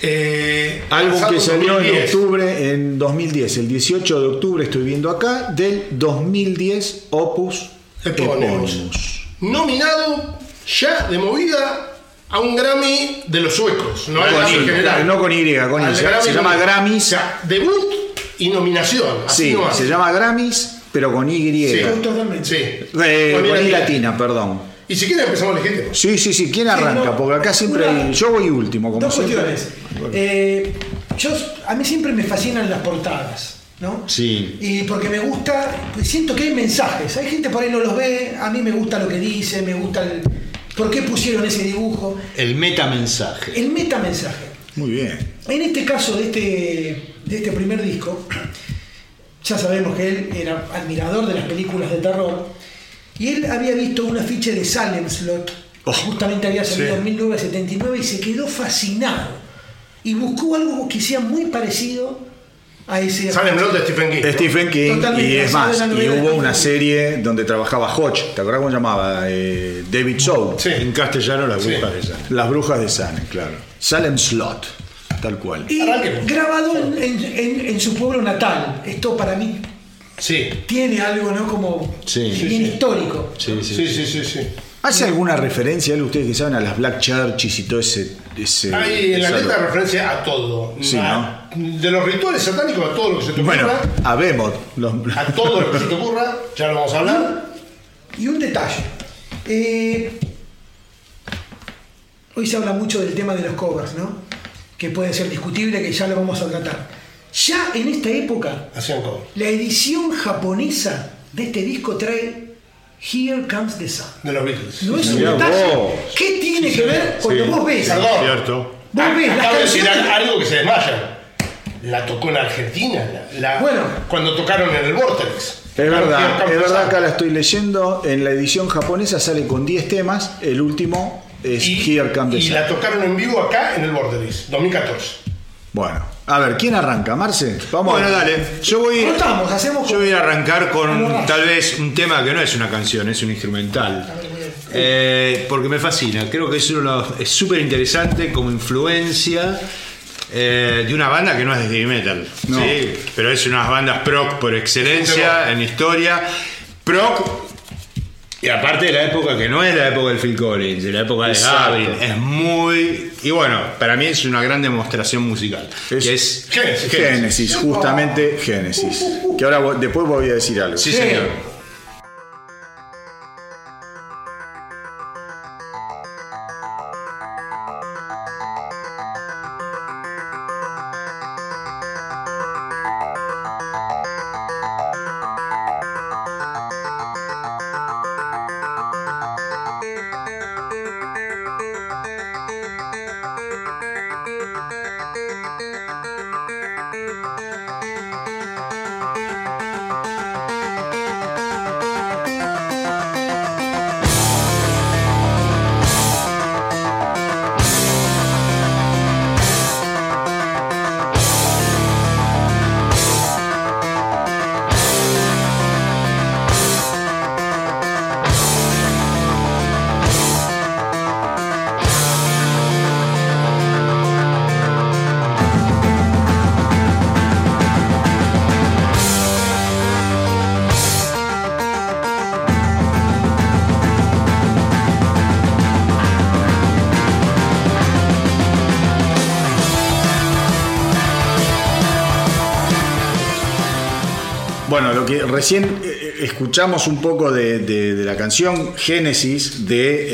Eh, Álbum lanzado que salió en 2010. octubre, en 2010, el 18 de octubre estoy viendo acá, del 2010 Opus Epónimos. Epónimos. Nominado ya de movida a un Grammy de los suecos, no al Con Grammy I, en general. no con Y, con I, Al se- Grammy se llama con- Grammys. O sea, debut y nominación. Así Sí, se llama Grammys, pero con Y. Sí, Totalmente. sí. Eh, Con I con I latina. latina, perdón. Y si quieren empezamos legítimo. Sí, sí, sí. ¿Quién arranca? no, Porque acá siempre una- hay- Yo voy último, como Dos siempre. cuestiones. Eh, yo, a mí siempre me fascinan las portadas, ¿no? Sí. Y porque me gusta, pues siento que hay mensajes. Hay gente por ahí no los ve, a mí me gusta lo que dice, me gusta el. ¿Por qué pusieron ese dibujo? el metamensaje. El metamensaje. Muy bien. En este caso de este, de este primer disco, ya sabemos que él era admirador de las películas de terror y él había visto un afiche de Salem Slot, Oh, justamente había salido sí. en 1979 y se quedó fascinado y buscó algo que sea muy parecido a ese Sale en blog de Stephen King. ¿no? Stephen King, Totalmente, y es más, y hubo una serie donde trabajaba Hodge, ¿te acuerdas cómo se llamaba? Eh, David Soul. Sí. En castellano la Sí. bruja de esa. Las brujas de Salem, claro. Salem Slot, tal cual. Y Arranquemos. grabado en, en- en- en su pueblo natal. Esto para mí Sí. tiene algo, ¿no? Como Sí. bien Sí, sí. histórico. Sí, sí. Sí, sí, sí, sí. ¿Hace alguna referencia, ustedes que saben, a las Black Churches y todo ese... ese Hay en la esa- letra referencia a todo. Sí, A- De los rituales satánicos a todo lo que se te Bueno, ocurra. a Behemoth. los- A todo lo que se te ocurra. Ya lo vamos a hablar. Y un detalle. Eh, hoy se habla mucho del tema de los covers, ¿no? Que puede ser discutible, que ya lo vamos a tratar. Ya en esta época, la edición japonesa de este disco trae Here Comes the Sun. De los Beatles. No es un detalle. ¿Qué tiene que ver cuando vos ves? Perdón. Cierto. Vos ves las Acabo de decir canciones- algo que se desmaya. La tocó en Argentina. La, la- Bueno. Cuando tocaron en el Vortex. Es verdad, es verdad, acá la estoy leyendo. En la edición japonesa sale con 10 temas. El último es. Here Comes the y, y Sun. la tocaron en vivo acá en el Vortex. 2014. Bueno, a ver, ¿quién arranca? ¿Marce? Vamos. Bueno, dale. Yo voy, Rotamos, hacemos yo voy a arrancar con tal vez un tema que no es una canción, es un instrumental. Eh, porque me fascina. Creo que es uno es súper interesante como influencia eh, de una banda que no es de heavy metal. No. ¿sí? Pero es una banda proc por excelencia en historia. Proc. Y aparte de la época que no es la época del Phil Collins, de la época de Exacto. Gabriel, es muy. Y bueno, para mí es una gran demostración musical. Es- que es Génesis. Génesis, justamente Génesis. Que ahora después voy a decir algo. Sí, señor. Recién eh, escuchamos un poco de, de- de la canción Génesis de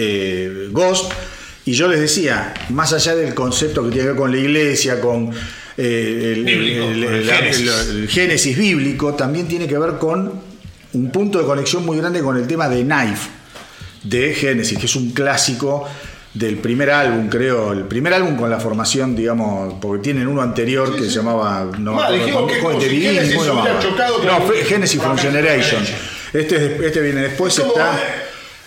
eh, Ghost, y yo les decía, más allá del concepto que tiene que ver con la iglesia, con eh, el, Bíblico, el- el el- Génesis. el- el Génesis bíblico, también tiene que ver con un punto de conexión muy grande con el tema de Knife, de Génesis, que es un clásico del primer álbum, creo, el primer álbum con la formación, digamos, porque tienen uno anterior que se llamaba, no me Ma, acuerdo, dijimos con- que con Genesis No, fue Genesis from Generation. Este, es- este viene después, está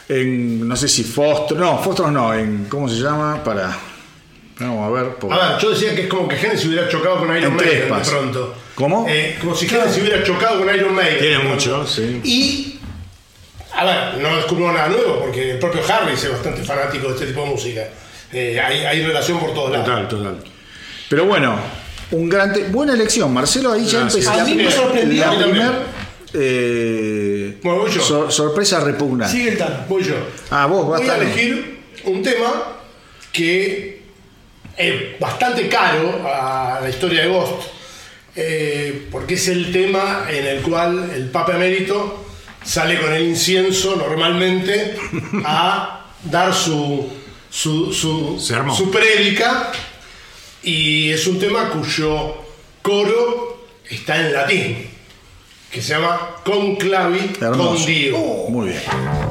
en, no sé si Foster, no, Foster no, en, ¿cómo se llama? Para, vamos a ver. porque- A ver, yo decía que es como que Genesis hubiera chocado con Iron En Maiden de pronto. ¿Cómo? Eh, como si Genesis hubiera chocado con Iron Maiden. Tiene mucho, sí. Y, a ver, no descubrimos nada nuevo porque el propio Harris es bastante fanático de este tipo de música. Eh, hay, hay relación por todos lados. Total, total. Pero bueno, un gran buena elección, Marcelo. Ahí ya empecé. A mí me sorprendió. La primer, eh, Bueno, voy yo. sor- sorpresa repugnante. Sigue el Tano. Voy yo. Ah, vos, Voy a elegir un tema que es bastante caro a la historia de Ghost, eh, porque es el tema en el cual el Papa Emérito sale con el incienso normalmente a dar su, su, su, su prédica y es un tema cuyo coro está en latín, que se llama Conclavi con Dio. Muy bien.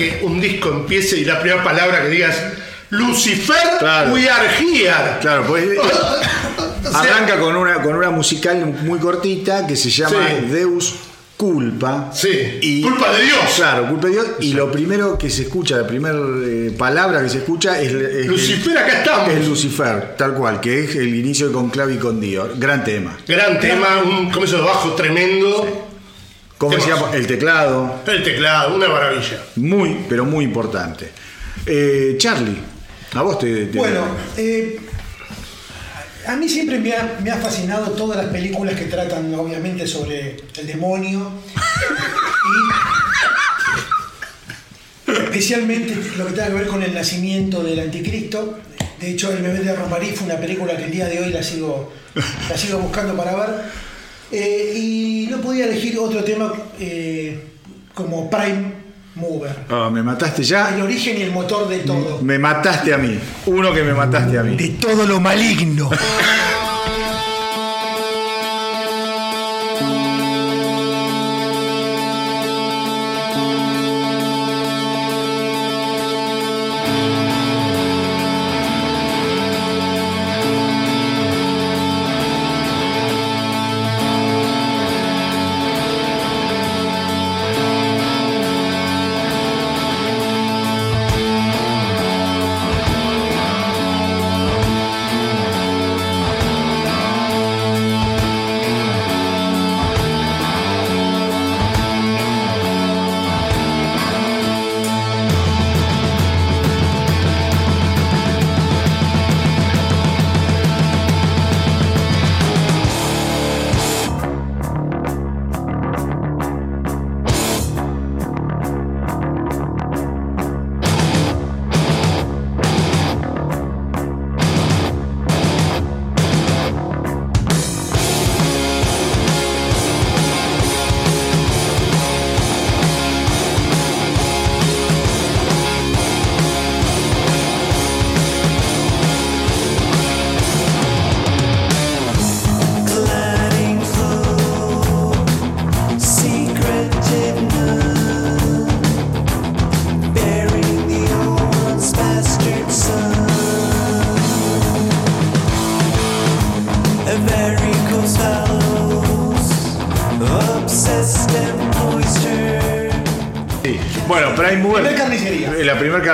Que un disco empiece y la primera palabra que digas Lucifer, Claro. we are here. Claro, pues eh, O sea, arranca con una, con una musical muy cortita que se llama Sí. Deus Culpa. Sí, culpa de Dios. Claro, culpa de Dios. Y lo primero que se escucha, la primera eh, palabra que se escucha es, es- Lucifer, acá estamos. es Lucifer, tal cual, que es el inicio de Conclave y con Dios. Gran tema. Gran tema, un comienzo de bajo tremendo. Como decíamos, el teclado, El teclado, una maravilla. muy, pero muy importante. Eh, Charlie, a vos te. te- Bueno, eh, a mí siempre me ha, me ha fascinado todas las películas que tratan, obviamente, sobre el demonio. Y especialmente lo que tenga que ver con el nacimiento del anticristo. De hecho, El bebé de Romarí fue una película que el día de hoy la sigo, la sigo buscando para ver. Eh, y no podía elegir otro tema eh, como Prime Mover. Ah, me mataste ya. El origen y el motor de todo. Me mataste a mí. Uno que me mataste a mí. De todo lo maligno.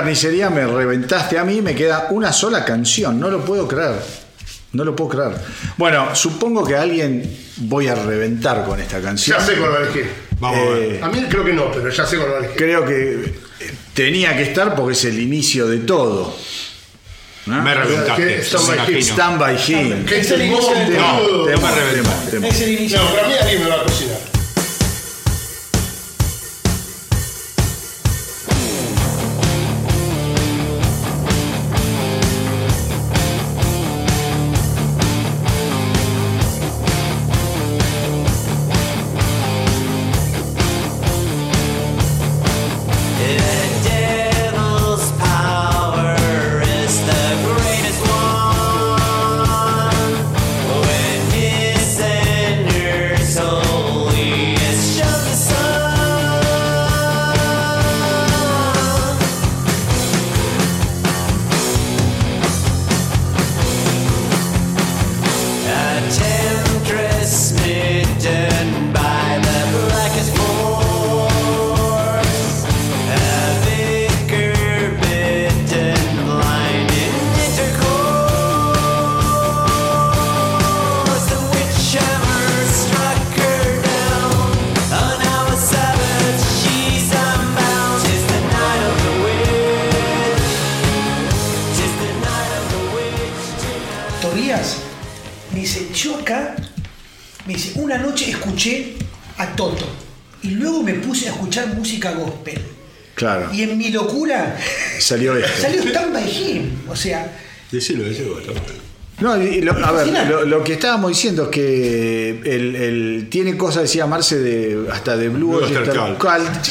carnicería me reventaste a mí, me queda una sola canción, no lo puedo creer. No lo puedo creer. Bueno, supongo que a alguien voy a reventar con esta canción. Ya sé cuál va a elegir. Vamos a ver. Eh, A mí creo que no, pero ya sé cuál va a elegir. creo que eh, tenía que estar porque es el inicio de todo. ¿no? Me reventaste. Stand me by imagino. Stand by Him. ¿Qué es el inicio de- No, te Tema, me. Es el inicio. No, para mí alguien me va me dice, yo acá, me dice, una noche escuché a Toto y luego me puse a escuchar música gospel. Claro. Y en mi locura Salió esto. salió Stand By Him. O sea, Decilo, decilo. No, y lo- a ver, lo, lo que estábamos diciendo es que el, el- tiene cosas, decía Marce, de, hasta de Blue Blue Oyster Oyster Cult.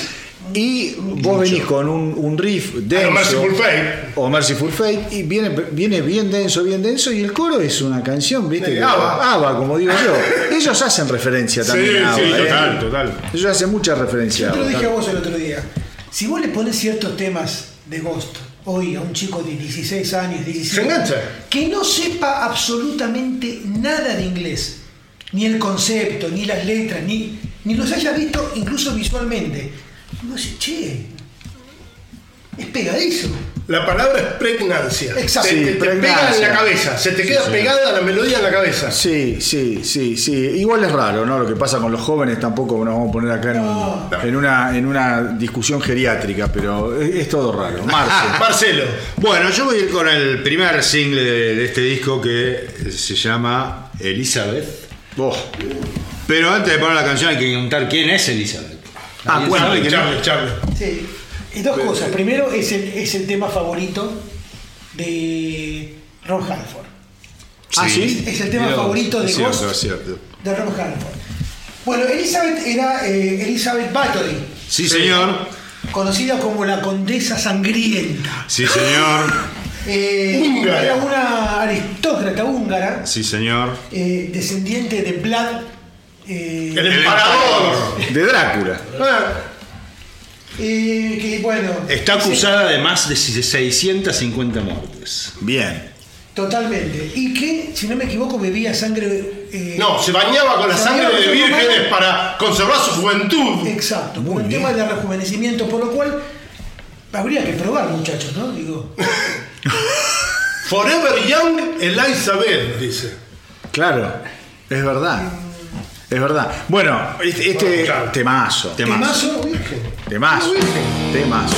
Y vos venís con un, un riff denso. A Merciful Fate. O Merciful Fate. Y viene, viene bien denso, bien denso. Y el coro es una canción, ¿viste? ABBA. ABBA, como digo yo. Ellos hacen referencia también Sí, a ABBA. sí, ¿eh? Total, total. Ellos hacen mucha referencia yo te lo dije a vos el otro día. Si vos le pones ciertos temas de Ghost hoy a un chico de 16 años, 17 Se engancha. que no sepa absolutamente nada de inglés, ni el concepto, ni las letras, ni, ni los haya visto incluso visualmente, no sé, che, es pegadizo. La palabra es pregnancia. Exacto. Sí, te- te pega en la cabeza. Se te queda pegada la melodía en la cabeza. Sí, sí, sí, sí. Igual es raro, ¿no? Lo que pasa con los jóvenes tampoco nos vamos a poner acá en, un- No. en una, en una discusión geriátrica, pero es, es todo raro. Marce. Marcelo. Bueno, yo voy a ir con el primer single de, de este disco que se llama Elizabeth. Vos. Pero antes de poner la canción hay que preguntar quién es Elizabeth. Ah, ¿Alguien bueno? Charlie, Charlie. Sí. Y dos cosas. Primero, es el, es el tema favorito de Ron Halford. Ah, ¿sí? Es el tema Mirá favorito de cierto, Ghost. es cierto. De Ron Halford. Bueno, Elizabeth era eh, Elizabeth Bathory, Sí, señor. conocida como la condesa sangrienta. Sí, señor. Eh, Húngara. Era una aristócrata húngara, Sí, señor. eh, descendiente de Vlad. Eh, El emperador. De Drácula. Ah, eh, que bueno. Está sí, acusada de más de 650 muertes. Bien. Totalmente. Y que, si no me equivoco, bebía sangre. eh, No, se bañaba con la sangre de vírgenes para conservar su juventud. Exacto, por el tema del rejuvenecimiento, por lo cual habría que probar, muchachos, ¿no? Digo, Forever Young Elizabeth, dice. Claro. Es verdad. Es verdad. Bueno, este, este Claro. temazo. temazo, virgen. Temazo. Temazo.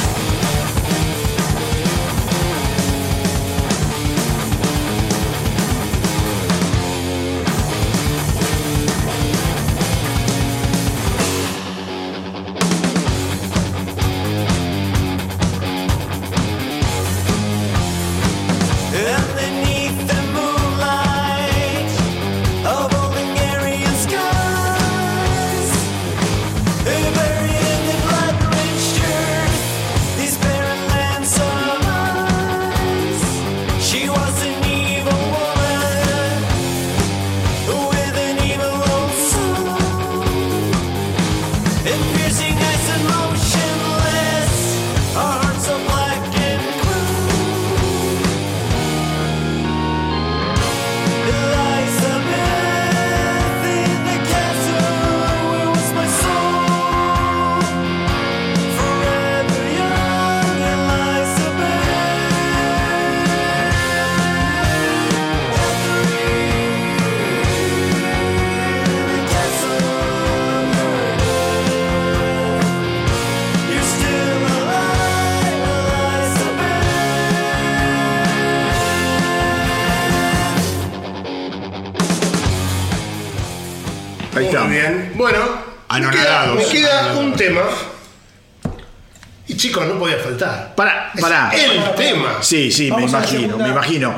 Sí, sí, me Vamos imagino, segunda. me imagino.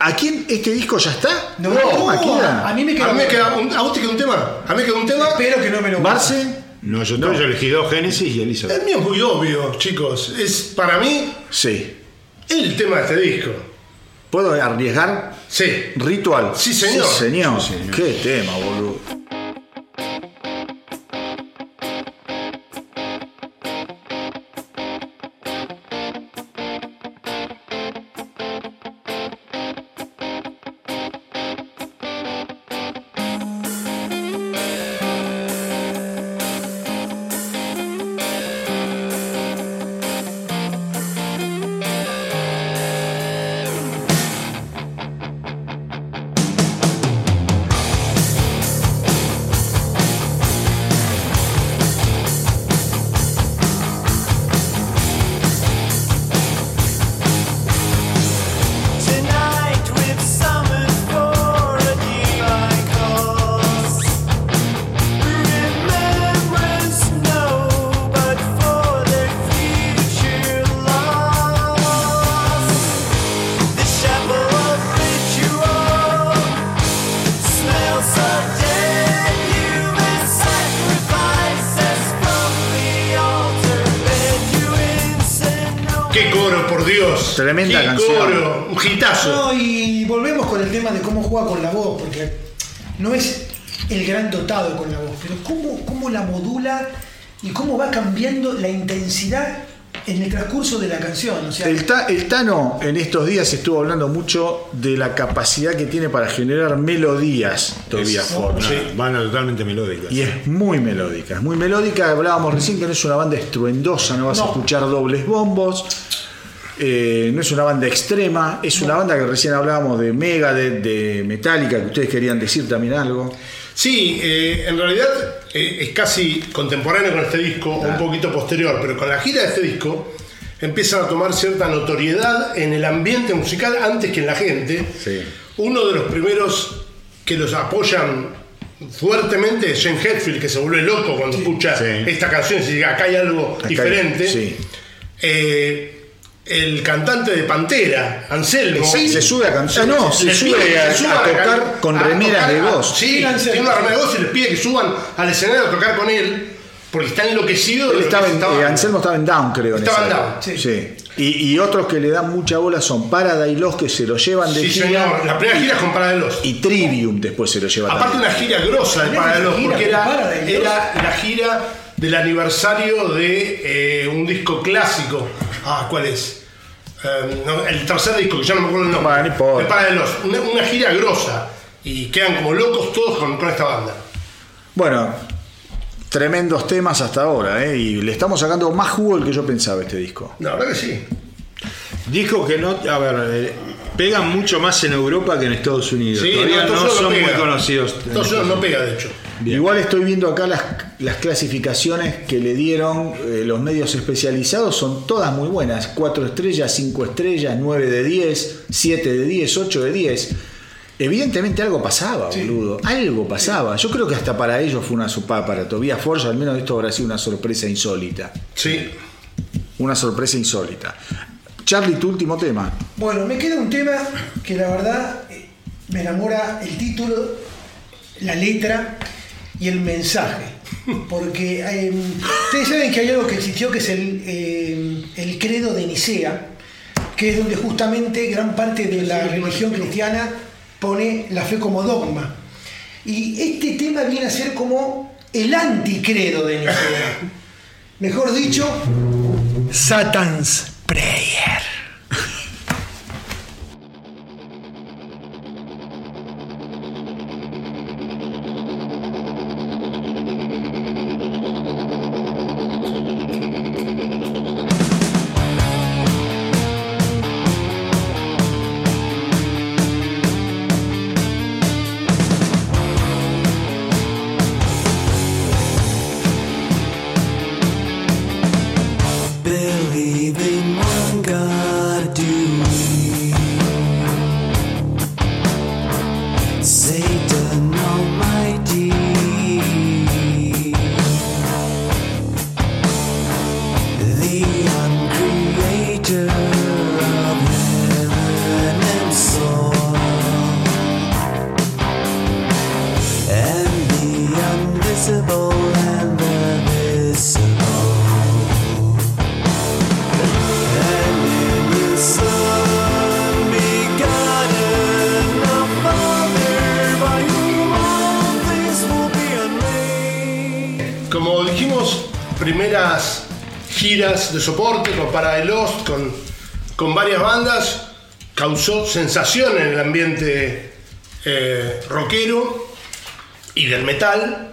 ¿A quién este disco ya está? No, a mí me queda. A mí me queda un, ¿A vos te queda un tema? A mí me queda un tema. Espero que no me lo. ¿Marce? No, yo, yo elegí dos Génesis y Elizabeth. El mío es muy obvio, chicos. Es para mí Sí. el tema de este disco. ¿Puedo arriesgar? Sí. Ritual. Sí, señor. Sí, señor. Qué tema, boludo. O sea, El, Ta- el Tano en estos días estuvo hablando mucho de la capacidad que tiene para generar melodías Es Forge. una banda totalmente melódica. Y es muy melódica, es muy melódica. Hablábamos recién que no es una banda estruendosa, no vas a No. escuchar dobles bombos. eh, no es una banda extrema, es una banda que recién hablábamos de Megadeth, de Metallica, que ustedes querían decir también algo. Sí, eh, en realidad eh, es casi contemporáneo con este disco, o un poquito posterior, pero con la gira de este disco empiezan a tomar cierta notoriedad en el ambiente musical antes que en la gente. Sí. Uno de los primeros que los apoyan fuertemente es Shane Hetfield, que se vuelve loco cuando escucha Sí. esta canción y dice, acá hay algo Acá hay- diferente. sí. Eh, el cantante de Pantera, Anselmo, Sí, se sube a cantar. No, se sube pide a- a tocar con remeras de a- Ghost. Sí, Sí, Anselmo. tiene una remera de Ghost y les pide que suban al escenario a tocar con él porque está enloquecido. Él estaba en, estaba- eh, Anselmo estaba en Down, creo. Estaba en. Down, Sí. Y, y otros que le dan mucha bola son Parada y los que se lo llevan de Sí, gira. señor. La primera gira es con Paradelos. Y Trivium después se lo lleva Aparte también. una gira grosa de Paradelos gira porque era, Paradise Lost. era la gira del aniversario de eh, un disco clásico. Ah, ¿cuál es? No, el tercer disco, que ya no me acuerdo el nombre. Importa. De Paradelos. Una, una gira grosa. Y quedan como locos todos con, con esta banda. Bueno, tremendos temas hasta ahora, ¿eh? Y le estamos sacando más jugo del que yo pensaba este disco. La verdad que sí. Dijo que no, a ver, eh, pegan mucho más en Europa que en Estados Unidos. Sí, Todavía no, son pega. muy conocidos. en Estados Unidos no pega, de hecho. Bien. Igual estoy viendo acá las, las clasificaciones que le dieron eh, los medios especializados, son todas muy buenas. 4 estrellas, 5 estrellas, 9 de 10, 7 de 10, 8 de 10. Evidentemente algo pasaba, boludo. Algo pasaba. Yo creo que hasta para ellos fue una sopa, para Tobias Forge, al menos esto habrá sido una sorpresa insólita. Sí. Una sorpresa insólita. Charlie, tu último tema. Bueno, me queda un tema que la verdad eh, me enamora el título, la letra y el mensaje. Porque eh, ustedes saben que hay algo que existió que es el, eh, el credo de Nicea, que es donde justamente gran parte de la religión cristiana pone la fe como dogma. Y este tema viene a ser como el anticredo de Nicea. Mejor dicho, Satan's Prayer. De soporte con Para the Lost, con, con varias bandas, causó sensación en el ambiente eh, rockero y del metal.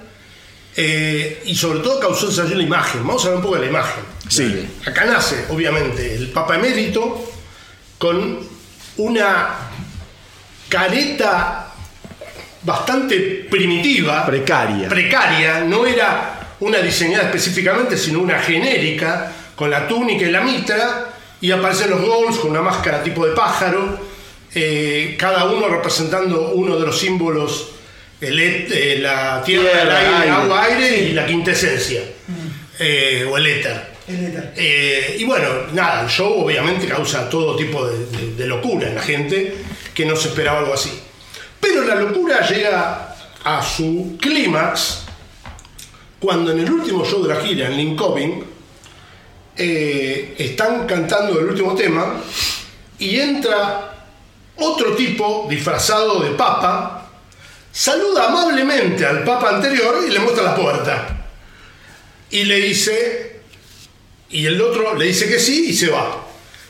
eh, y sobre todo causó sensación la imagen. Vamos a hablar un poco de la imagen. Sí. Acá nace, obviamente, el Papa Emérito con una careta bastante primitiva. Precaria. Precaria, no era una diseñada específicamente, sino una genérica, con la túnica y la mitra, y aparecen los gols con una máscara tipo de pájaro, eh, cada uno representando uno de los símbolos, el et- eh, la tierra, Tierra, el aire, aire. agua, aire y la quintesencia, eh, o el éter. El éter. Eh, y bueno, nada, el show obviamente causa todo tipo de, de- de locura en la gente que no se esperaba algo así. Pero la locura llega a su clímax cuando en el último show de la gira, en Linköping, eh, están cantando el último tema y entra otro tipo disfrazado de papa, saluda amablemente al papa anterior y le muestra la puerta. Y le dice, y el otro le dice que sí y se va.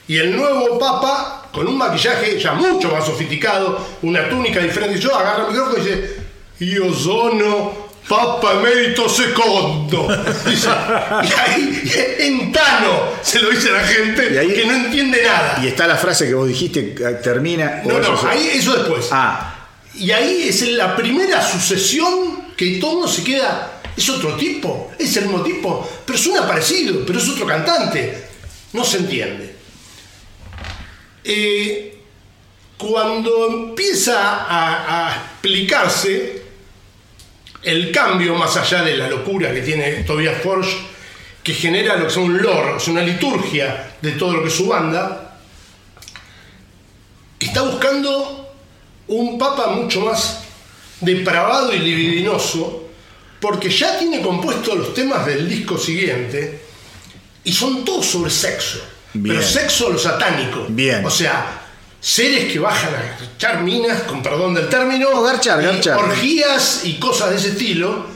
Y el nuevo papa, con un maquillaje ya mucho más sofisticado, una túnica diferente, yo agarra el micrófono y dice, Io sono Papa Emérito Secondo. Y ahí, en Tano, se lo dice la gente Y ahí- que no entiende nada. Y está la frase que vos dijiste, que termina. No, no, eso- ahí eso después. Ah, Y ahí es la primera sucesión que todo se queda. Es otro tipo, es el mismo tipo, pero suena parecido, pero es otro cantante. No se entiende. Eh, cuando empieza a, a explicarse el cambio, más allá de la locura que tiene Tobias Forge, que genera lo que es un lore, sea, una liturgia de todo lo que es su banda, está buscando un papa mucho más depravado y libidinoso, porque ya tiene compuestos los temas del disco siguiente y son todos sobre sexo. Bien. Pero sexo lo satánico. Bien. O sea, seres que bajan a garchar minas, con perdón del término, no, garchar, orgías y cosas de ese estilo.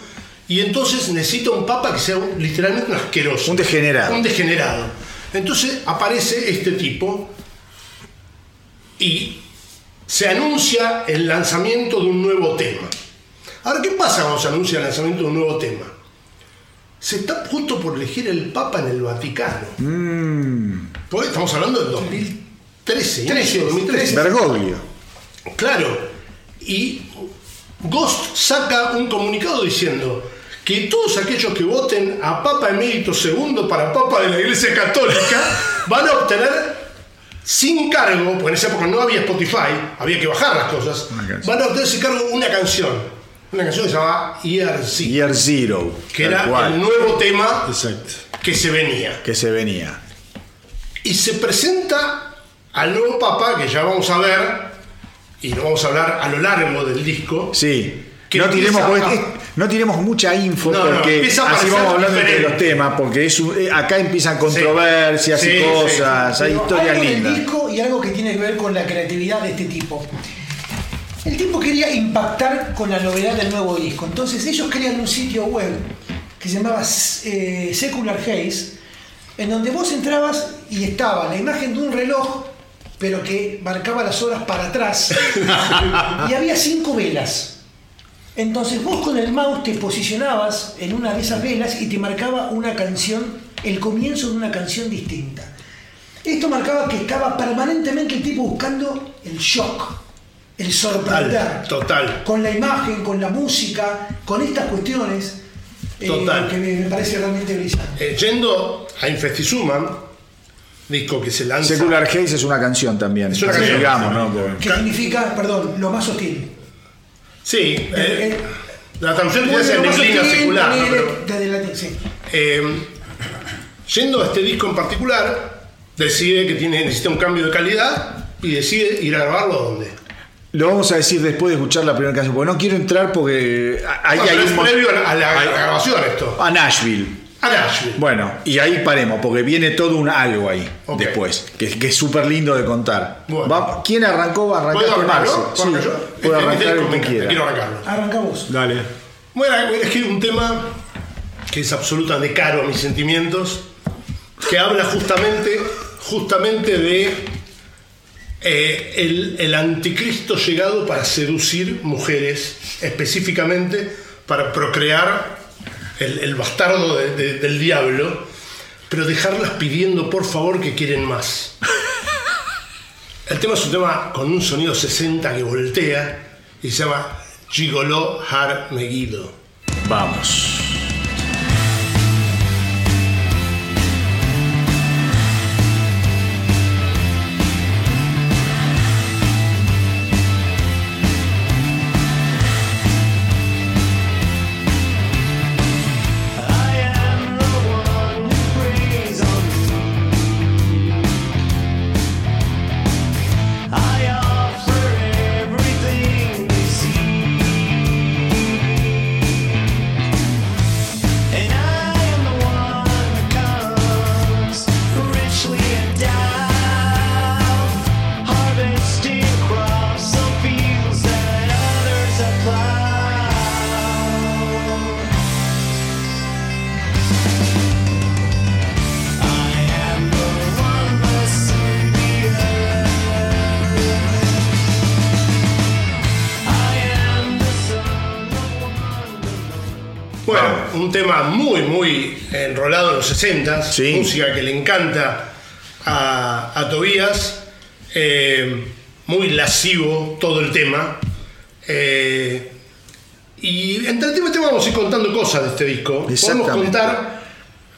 Y entonces necesita un papa que sea un, literalmente un asqueroso. Un degenerado. Un degenerado. Entonces aparece este tipo y se anuncia el lanzamiento de un nuevo tema. Ahora, ¿qué pasa cuando se anuncia el lanzamiento de un nuevo tema? Se está justo por elegir el Papa en el Vaticano. Mm. Estamos hablando del 2000 13, 13, 2013. Bergoglio. Claro. Y Ghost saca un comunicado diciendo que todos aquellos que voten a Papa Emérito II para Papa de la Iglesia Católica van a obtener sin cargo, porque en esa época no había Spotify, había que bajar las cosas, van a obtener sin cargo una canción. Una canción que se llamaba Year Zero. Que era el nuevo tema Exacto. que se venía. Que se venía. Y se presenta al nuevo Papa, que ya vamos a ver, y lo vamos a hablar a lo largo del disco. Sí. Que No tiremos, empieza porque a- es- no tiremos mucha info No, porque así vamos hablando entre diferente. los temas, porque es un- eh, acá empiezan controversias Sí, y sí, cosas, hay Pero historias algo del lindas. disco y algo que tiene que ver con la creatividad de este tipo. El tipo quería impactar con la novedad del nuevo disco. Entonces ellos crean un sitio web que se llamaba eh, Secular Haze, en donde vos entrabas y estaba la imagen de un reloj, pero que marcaba las horas para atrás. y había cinco velas. Entonces vos con el mouse te posicionabas en una de esas velas y te marcaba una canción, el comienzo de una canción distinta. Esto marcaba que estaba permanentemente el tipo buscando el shock, el sorprender. Total, total. Con la imagen, con la música, con estas cuestiones eh, Total. que me, parece realmente brillante. Eh, yendo a Infestisuman, disco que se lanza. Secular Haze es una canción también. Es una canción. Digamos, ¿no? Que significa, perdón, lo más hostil. Sí, eh, Eh, la tiene lo en más neblina hostil, secular. ¿no? Pero, latín, sí. eh, yendo a este disco en particular, decide que tiene, necesita un cambio de calidad y decide ir a grabarlo a dónde. Lo vamos a decir después de escuchar la primera canción, porque no quiero entrar porque ahí No, hay es un previo a la, a la grabación esto. a Nashville. A Nashville. Bueno, y ahí paremos, porque viene todo un algo ahí después, que, que es súper lindo de contar. Bueno. Va- ¿Quién arrancó? Va a arrancar. Sí, ¿Puedo arrancar el que quiera. Quiero arrancarlo. Arranca vos. Dale. Bueno, voy a elegir un tema que es absoluta de caro a mis sentimientos, que habla justamente, justamente de eh, el, el anticristo llegado para seducir mujeres, específicamente para procrear el, el bastardo de- de- del diablo, pero dejarlas pidiendo por favor que quieren más. El tema es un tema con un sonido 60 que voltea y se llama Gigolo Har Megiddo. Vamos. Los 60 Sí. música que le encanta a, a Tobías, eh, muy lascivo todo el tema. eh, y entre el tema y tema vamos a ir contando cosas de este disco. Podemos contar,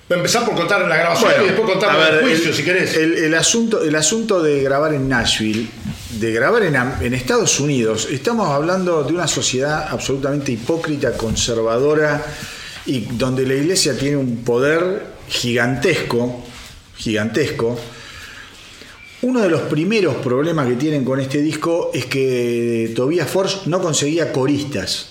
voy a empezar por contar la grabación y después contar el juicio, el, si querés. El, el asunto, el asunto de grabar en Nashville, de grabar en Estados Unidos, estamos hablando de una sociedad absolutamente hipócrita, conservadora, y donde la iglesia tiene un poder gigantesco, gigantesco. Uno de los primeros problemas que tienen con este disco es que Tobias Forge no conseguía coristas,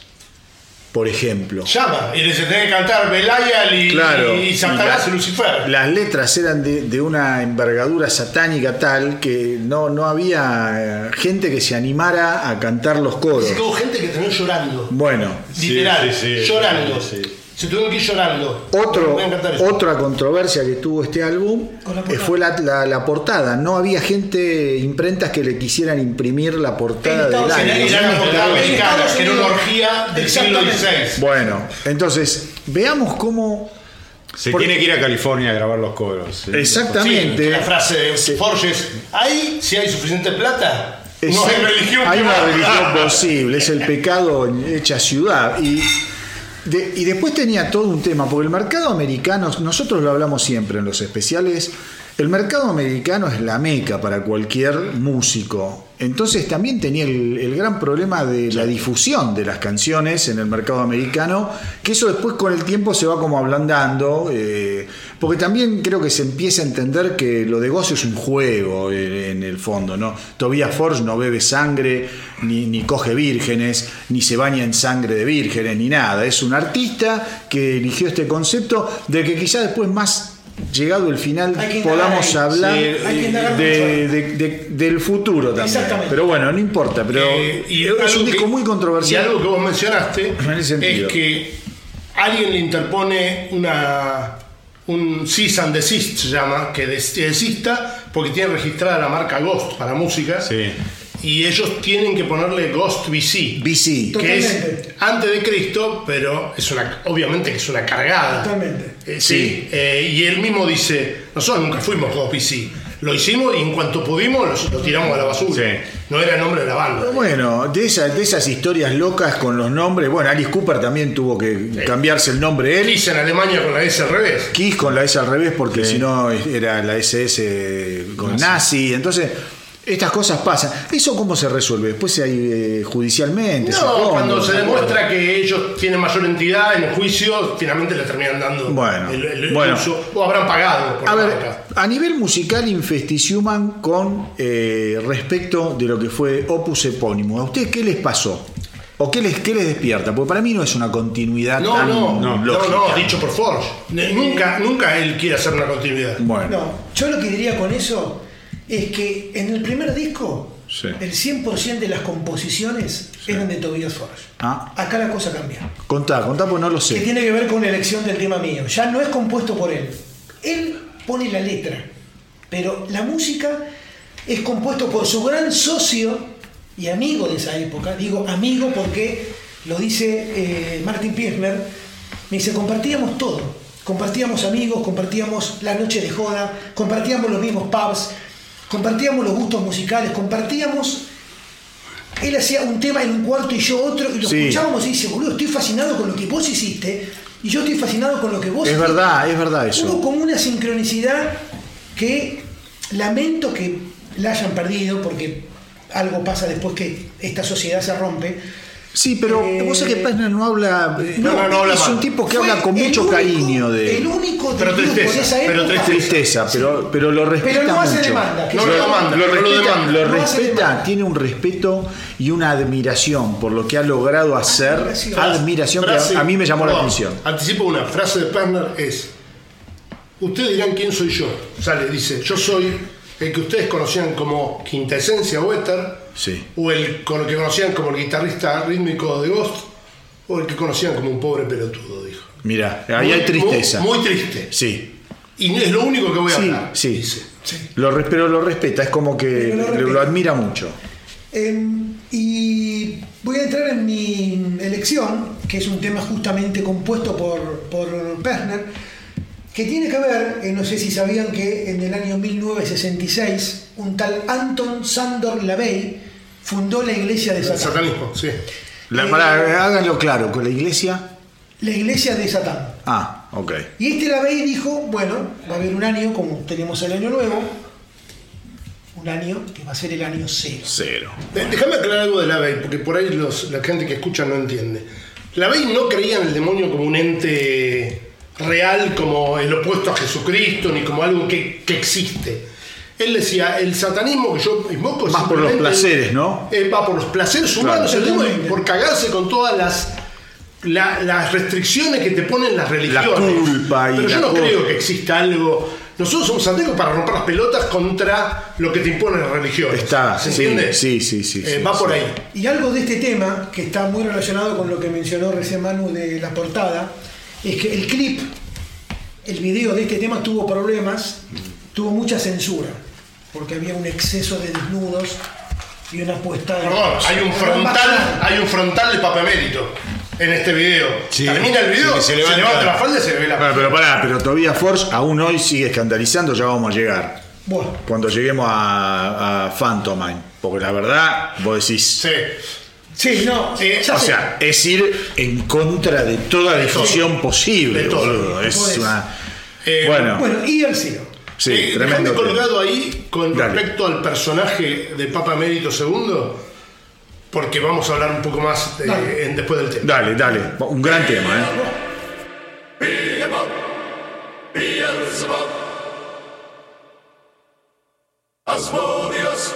por ejemplo. Llama y les tenés que cantar Belial y, Claro. y Satanás Y y, la- Lucifer. Las letras eran de, de una envergadura satánica tal que no, no había eh, gente que se animara a cantar los coros. Hubo gente que terminó llorando. Bueno, Literal, sí, sí, llorando. sí, sí. Se tuvieron que ir llorando. otro, otra controversia que tuvo este álbum la eh, fue la, la- la portada. No había gente, imprentas que le quisieran imprimir la portada del álbum. era la portada americana, que era una orgía del siglo. XVI. Bueno, entonces, veamos cómo... Se Porque- tiene que ir a California a grabar los coros. ¿sí? Exactamente. Sí, la frase de Sí. Forges, ahí si hay suficiente plata, Es- no hay religión. Hay una religión posible, es el pecado hecha ciudad. Y, de- y después tenía todo un tema, porque el mercado americano, nosotros lo hablamos siempre en los especiales, el mercado americano es la meca para cualquier músico. Entonces también tenía el, el gran problema de la difusión de las canciones en el mercado americano, que eso después con el tiempo se va como ablandando, eh, porque también creo que se empieza a entender que lo de gozo es un juego eh, en el fondo, ¿no? Tobias Forge no bebe sangre, ni, ni coge vírgenes, ni se baña en sangre de vírgenes, ni nada. Es un artista que eligió este concepto de que quizás después más llegado el final podamos ahí. hablar Sí, hay que indagar de- de- de- del futuro también. Exactamente. Pero bueno, no importa, pero Eh, y es un disco que- muy Y controversial. algo que vos mencionaste En ese sentido. es que alguien le interpone una un cease and desist se llama, que des- que desista porque tiene registrada la marca Ghost para música Sí. Y ellos tienen que ponerle Ghost BC. BC. que es Totalmente. antes de Cristo, pero es una, obviamente que es una cargada. Totalmente. Eh, sí, eh, y él mismo dice, nosotros nunca fuimos Ghost BC, lo hicimos y en cuanto pudimos lo, lo tiramos a la basura. Sí. No era el nombre de la banda. Bueno, de, esas de esas historias locas con los nombres, bueno, Alice Cooper también tuvo que cambiarse el nombre él. Kiss en Alemania con la S al revés. Kiss con la S al revés porque si no era la SS con nazi. Entonces, estas cosas pasan. ¿Eso cómo se resuelve? Después se hay eh, judicialmente. No, cuando se demuestra que ellos tienen mayor entidad en el juicio, finalmente le terminan dando Bueno, el, el bueno. uso, o habrán pagado por A la ver, marca. a nivel musical, Infesticiuman con eh, respecto de lo que fue Opus Epónimo, ¿a ustedes qué les pasó? ¿O qué les, qué les despierta? Porque para mí no es una continuidad No, tan no, no, lógica. no, dicho por Forge. Nunca, nunca él quiere hacer una continuidad. Bueno, No, yo lo que diría con eso es que en el primer disco Sí. el 100% de las composiciones eran de Tobias Forge. Ah. Acá la cosa cambia. Contá, contá, pues no lo Que sé. tiene que ver con la elección del tema mío. Ya no es compuesto por él. Él pone la letra, pero la música es compuesto por su gran socio y amigo de esa época. Digo amigo porque lo dice eh, Martin Pirner. Me dice, compartíamos todo. Compartíamos amigos, compartíamos la noche de joda, compartíamos los mismos pubs, compartíamos los gustos musicales, compartíamos él hacía un tema en un cuarto y yo otro, y lo Sí. escuchábamos y dice, boludo, estoy fascinado con lo que vos hiciste, y yo estoy fascinado con lo que vos Es hiciste". verdad, es verdad Hubo eso. como una sincronicidad que lamento que la hayan perdido, porque algo pasa después que esta sociedad se rompe. Sí, pero Eh, vos sabés que Pesner no habla. eh, no, no, no habla es mal. un tipo que Fue habla con mucho único- cariño de. El único del Pero tristeza, de esa pero tristeza, pero, pero lo respeta Pero no hace mucho. demanda, No lo demanda, lo lo respeta, demanda. lo hace respeta, tiene un respeto y una admiración por lo que ha logrado hacer. Admiración. Admiración que Frase- a, a mí me llamó la atención. Anticipo una frase de Perner es: Ustedes dirán quién soy yo. Sale, dice: Yo soy el que ustedes conocían como quintesencia o éter, Sí. o el con el que conocían como el guitarrista rítmico de Ghost, o el que conocían como un pobre pelotudo, dijo. Mira, ahí Muy- hay tristeza. Muy, muy triste. Sí, Y es lo único que voy a sí, hablar. sí. dice. Lo, res- pero lo respeta, es como que lo lo, lo admira mucho. Em, y voy a entrar en mi elección, que es un tema justamente compuesto por, por Perner, que tiene que ver, eh, no sé si sabían que en el año 1966 un tal Anton Sandor Lavey fundó la iglesia de El Satán. satanismo, sí. La, Eh, háganlo claro, con la iglesia. La iglesia de Satán. Ah, ok. Y este Lavey dijo, bueno, va a haber un año, como tenemos el año nuevo, un año que va a ser el año cero. Cero. Déjame aclarar algo de la Bey, porque por ahí los- la gente que escucha no entiende. La Bey no creía en el demonio como un ente real, como el opuesto a Jesucristo, ni como algo que, que existe. Él decía, el satanismo que yo invoco es Más por los placeres, ¿no? Eh, va por los placeres humanos, el totalmente. por cagarse con todas las, la- las restricciones que te ponen las religiones. culpa y Pero yo la no cosa. creo que exista algo. Nosotros somos satánicos para romper las pelotas contra lo que te imponen las religiones. Está, ¿Se sí, entiende? sí, sí, sí, Eh, sí, va por ahí. Y algo de este tema, que está muy relacionado con lo que mencionó recién Manu de la portada, es que el clip, el video de este tema tuvo problemas, tuvo mucha censura, porque había un exceso de desnudos y una puesta de... Perdón, hay un frontal, hay un frontal de papamérito en este video. Sí. Termina el video, Sí, se, se levanta, levanta. la falda y se ve la Bueno, pero pará, pero todavía Force aún hoy sigue escandalizando, ya vamos a llegar. Bueno, Cuando lleguemos a, a Phantomine. Porque la verdad, vos decís. Sí. sí, no, Eh, O sé. sea, es ir en contra de toda difusión posible, De todo. boludo. Es una. Eh, bueno, Bueno, y el Ciro. Sí, Eh, tremendo. Colgado ahí con Dale. respecto al personaje de Papa Emérito II, porque vamos a hablar un poco más de- en- después del tema. Dale, dale. Un gran tema, ¿eh? Asmodeus,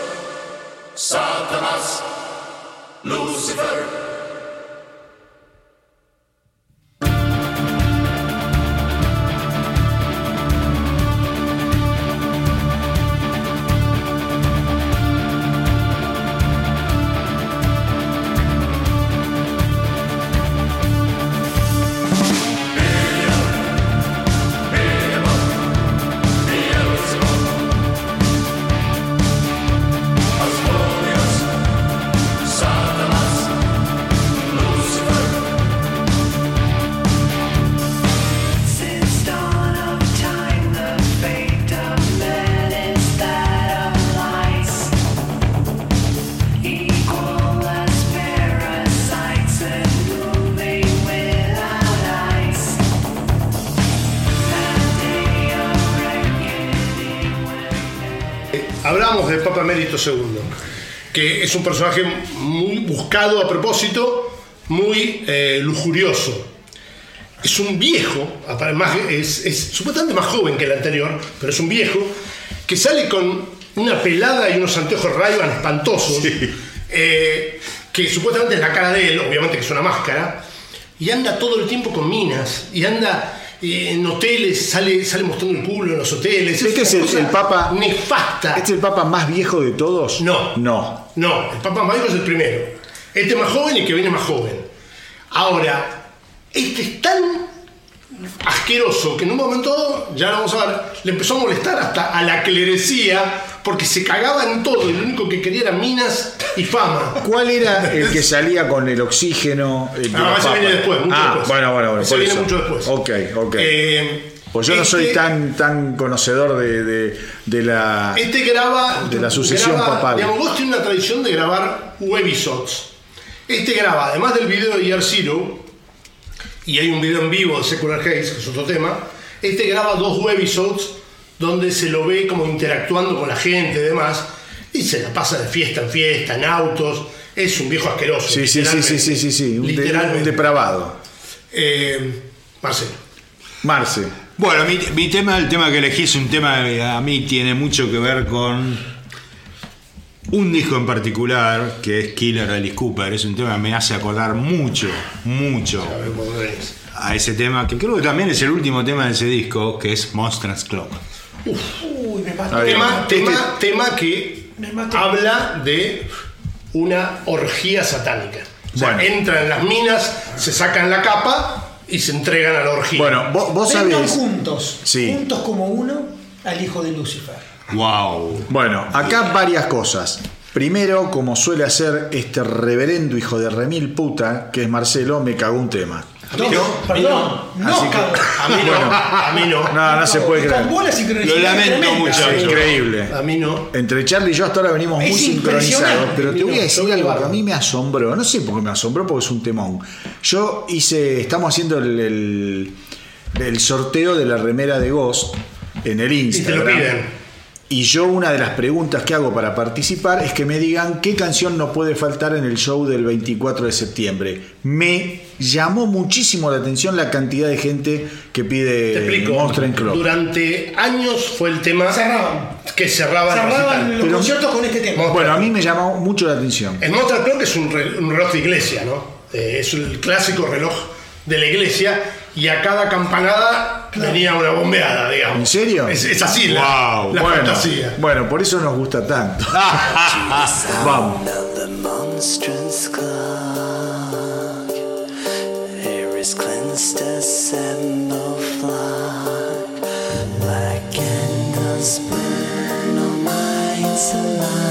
Satanas, Lucifer. II, que es un personaje muy buscado a propósito, muy eh, lujurioso. Es un viejo, además es, es supuestamente más joven que el anterior, pero es un viejo, que sale con una pelada y unos anteojos ray espantosos, eh, que supuestamente es la cara de él, obviamente que es una máscara, y anda todo el tiempo con minas, y anda y en hoteles, sale, sale mostrando el culo en los hoteles. ¿Este es el- el papa- Nefasta. ¿Este es el papa más viejo de todos? No. No. No, el Papa Mayo es el primero. Este más joven y el que viene más joven. Ahora, este es tan asqueroso que en un momento ya lo vamos a ver, le empezó a molestar hasta a la clerecía porque se cagaba en todo y lo único que quería era minas y fama. ¿Cuál era el que salía con el oxígeno? el ese viene después, mucho ah, después. bueno, bueno, bueno. Ese viene eso. mucho después. Ok, ok. Eh, pues yo no soy este- tan, tan conocedor de, de- de la... Este graba. De la sucesión graba- papal. Digamos, vos tiene una tradición de grabar webisodes. Este graba, además del video de Year Zero, y hay un video en vivo de Secular Haze, que es otro tema. Este graba dos webisodes donde se lo ve como interactuando con la gente y demás, y se la pasa de fiesta en fiesta, en autos. Es un viejo asqueroso. Sí, sí, sí, sí, sí, sí, sí. Un, de- Literalmente. un depravado. Eh, Marcelo. Marce. Bueno, mi, mi tema, el tema que elegí es un tema que a mí tiene mucho que ver con un disco en particular, que es Killer Alice Cooper. Es un tema que me hace acordar mucho, mucho A ese tema, que creo que también es el último tema de ese disco, que es Monsters Club. Uy, me mató. Tema, Este- tema, tema que Me mató. habla de una orgía satánica. O sea, Bueno. entran en las minas, se sacan la capa y se entregan a la orgía. Bueno, vos, vos sabés... juntos, Sí. juntos como uno, al hijo de Lucifer. ¡Wow! Bueno, acá varias cosas. Primero, como suele hacer este reverendo hijo de remil puta, que es Marcelo, me cagó un tema. mí no, a mí perdón, no. no, Así que- cabrón. a mí no, a mí no. No, no se puede creer. Lo lamento mucho. Es increíble. A mí no. Entre Charlie y yo hasta ahora venimos Es muy sincronizados, pero te voy a decir algo que a mí me asombró. No sé por qué me asombró, porque es un temón. Yo hice, estamos haciendo el, el- el sorteo de la remera de Ghost en el Y te Instagram. lo piden. Y yo una de las preguntas que hago para participar es que me digan qué canción no puede faltar en el show del 24 de septiembre. Me llamó muchísimo la atención la cantidad de gente que Te pide explico. Monster and Club. Durante años fue el tema Cerraban. que cerraba Cerraban los Pero- conciertos con este tema. Bueno, a mí me llamó mucho la atención. El Monster Clock es un reloj de iglesia, ¿no? Eh, es el clásico reloj de la iglesia y a cada campanada venía una bombeada, digamos. ¿En serio? Es, es así la, Wow, la bueno, fantasía. bueno, por eso nos gusta tanto. Vamos. is cleansed, assemble flock. Black candles burn, all minds alive.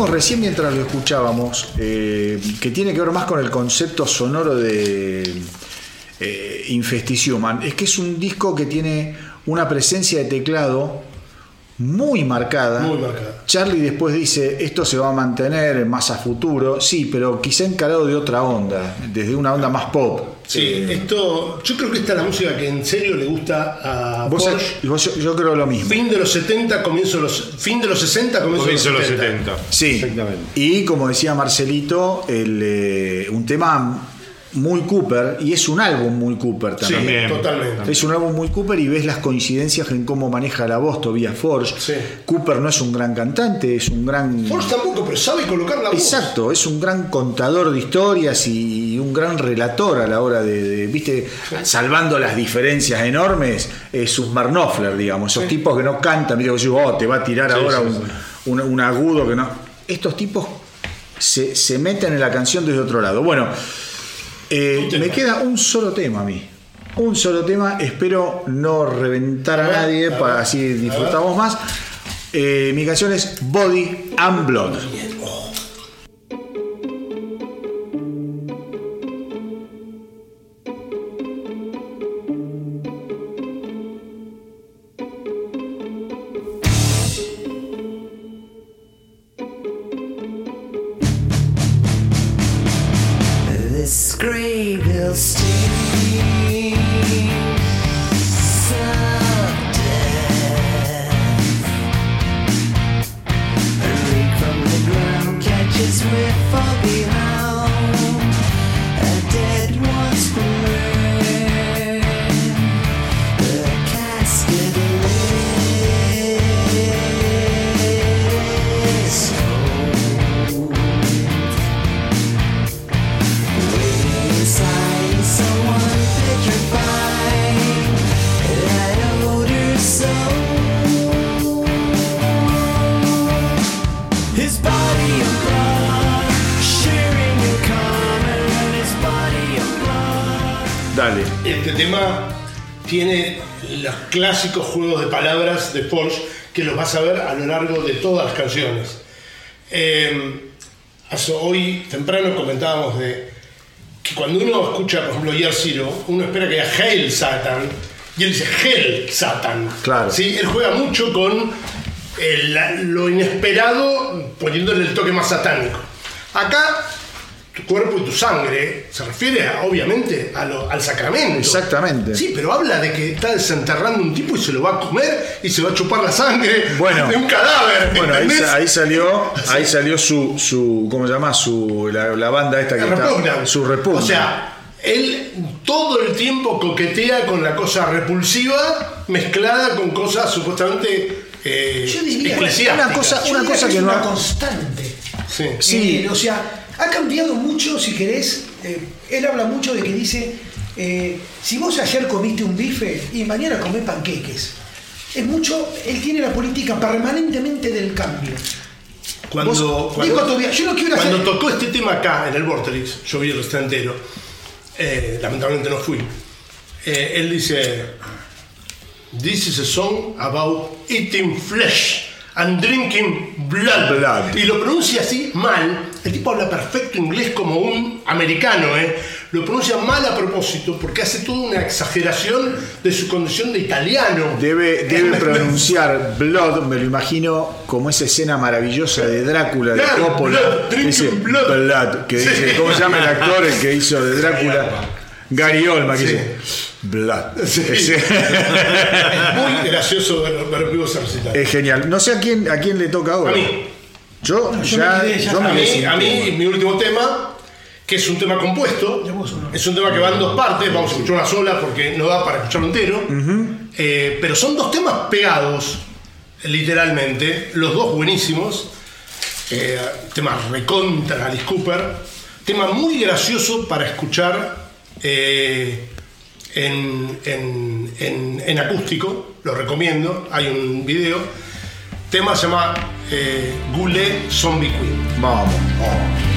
Decíamos recién mientras lo escuchábamos, eh, que tiene que ver más con el concepto sonoro de eh, Infesticiuman, es que es un disco que tiene una presencia de teclado muy marcada. Muy marcada. Charlie después dice, esto se va a mantener más a futuro, sí, pero quizá encarado de otra onda, desde una onda más pop. Sí, Eh, esto, yo creo que esta es la música que en serio le gusta a vos- Porsche. vos- yo creo lo mismo. Fin de los 70, comienzo de los fin de los 60, comienzo, Comienzo de los 70. 70. Sí, Exactamente. y como decía Marcelito, el, eh, un tema muy Cooper, y es un álbum muy Cooper Sí, también. También. totalmente. Es un álbum muy Cooper y ves las coincidencias en cómo maneja la voz Tobias Forge. Sí. Cooper no es un gran cantante, es un gran... Force tampoco, pero sabe colocar la voz. Exacto, es un gran contador de historias y un gran relator a la hora de, de, viste, salvando las diferencias enormes, es un Marnoffler, digamos, esos tipos que no cantan, que yo digo, oh, te va a tirar ahora sí, un, un- un agudo que no. Estos tipos se, se meten en la canción desde otro lado. Bueno, eh, me queda un solo tema a mí. Un solo tema, espero no reventar a ver, nadie, a para así disfrutamos más. Eh, mi canción es Body and Blood. Eh, hace- hoy temprano comentábamos de que cuando uno escucha, por ejemplo, Year Zero, uno espera que diga Hail Satan y él dice Hell Satan. Claro. ¿Sí? Él juega mucho con el- lo inesperado poniéndole el toque más satánico. Acá tu cuerpo y tu sangre se refiere a, obviamente a lo- al sacramento. Exactamente. Sí, pero habla de que está desenterrando un tipo y se lo va a comer y se va a chupar la sangre Bueno. de un cadáver. Bueno, ahí, ahí salió, ahí salió su, su, ¿cómo se llama? Su, la, la banda esta que está, Repugnan. su repugna. O sea, él todo el tiempo coquetea con la cosa repulsiva mezclada con cosas supuestamente eh, Yo diría una cosa- Yo una diría cosa que que es una constante. Sí. Sí. Eh, o sea, ha cambiado mucho, si querés. eh, él habla mucho de que dice, eh, si vos ayer comiste un bife y mañana comés panqueques. Es mucho, él tiene la política permanentemente del cambio. Cuando, Vos- cuando, dijo Tobias, yo no quiero cuando hacer- tocó este tema acá en el Vorterix, yo vi el restaurante entero, eh, lamentablemente no fui. eh, él dice: This is a song about eating flesh and drinking blood. Blood. Y lo pronuncia así mal. El tipo habla perfecto inglés como un americano, ¿eh? Lo pronuncia mal a propósito porque hace toda una exageración de su condición de italiano. Debe, debe pronunciar Blood, me lo imagino como esa escena maravillosa de Drácula de Claro, Coppola. Blood, dice blood. que Sí. dice, ¿cómo se llama el actor el que hizo de Drácula? Gary Oldman, que Sí. dice Blood. Sí. Ese- Es muy gracioso ver, ver vivo ese recital. es genial. No sé a quién, a quién le toca ahora. A mí. Yo, yo ya, me quedé ya. yo me A quedé mí, sin a mí, tema. mi último tema, que es un tema compuesto, Ya es un tema que va en dos partes, vamos a escuchar una sola porque no da para escucharlo entero, Eh, pero son dos temas pegados, literalmente, los dos buenísimos, eh, tema recontra Alice Cooper, tema muy gracioso para escuchar eh, en, en- en- en acústico, lo recomiendo, hay un video, tema se llama eh, Goulet Zombie Queen. Vamos.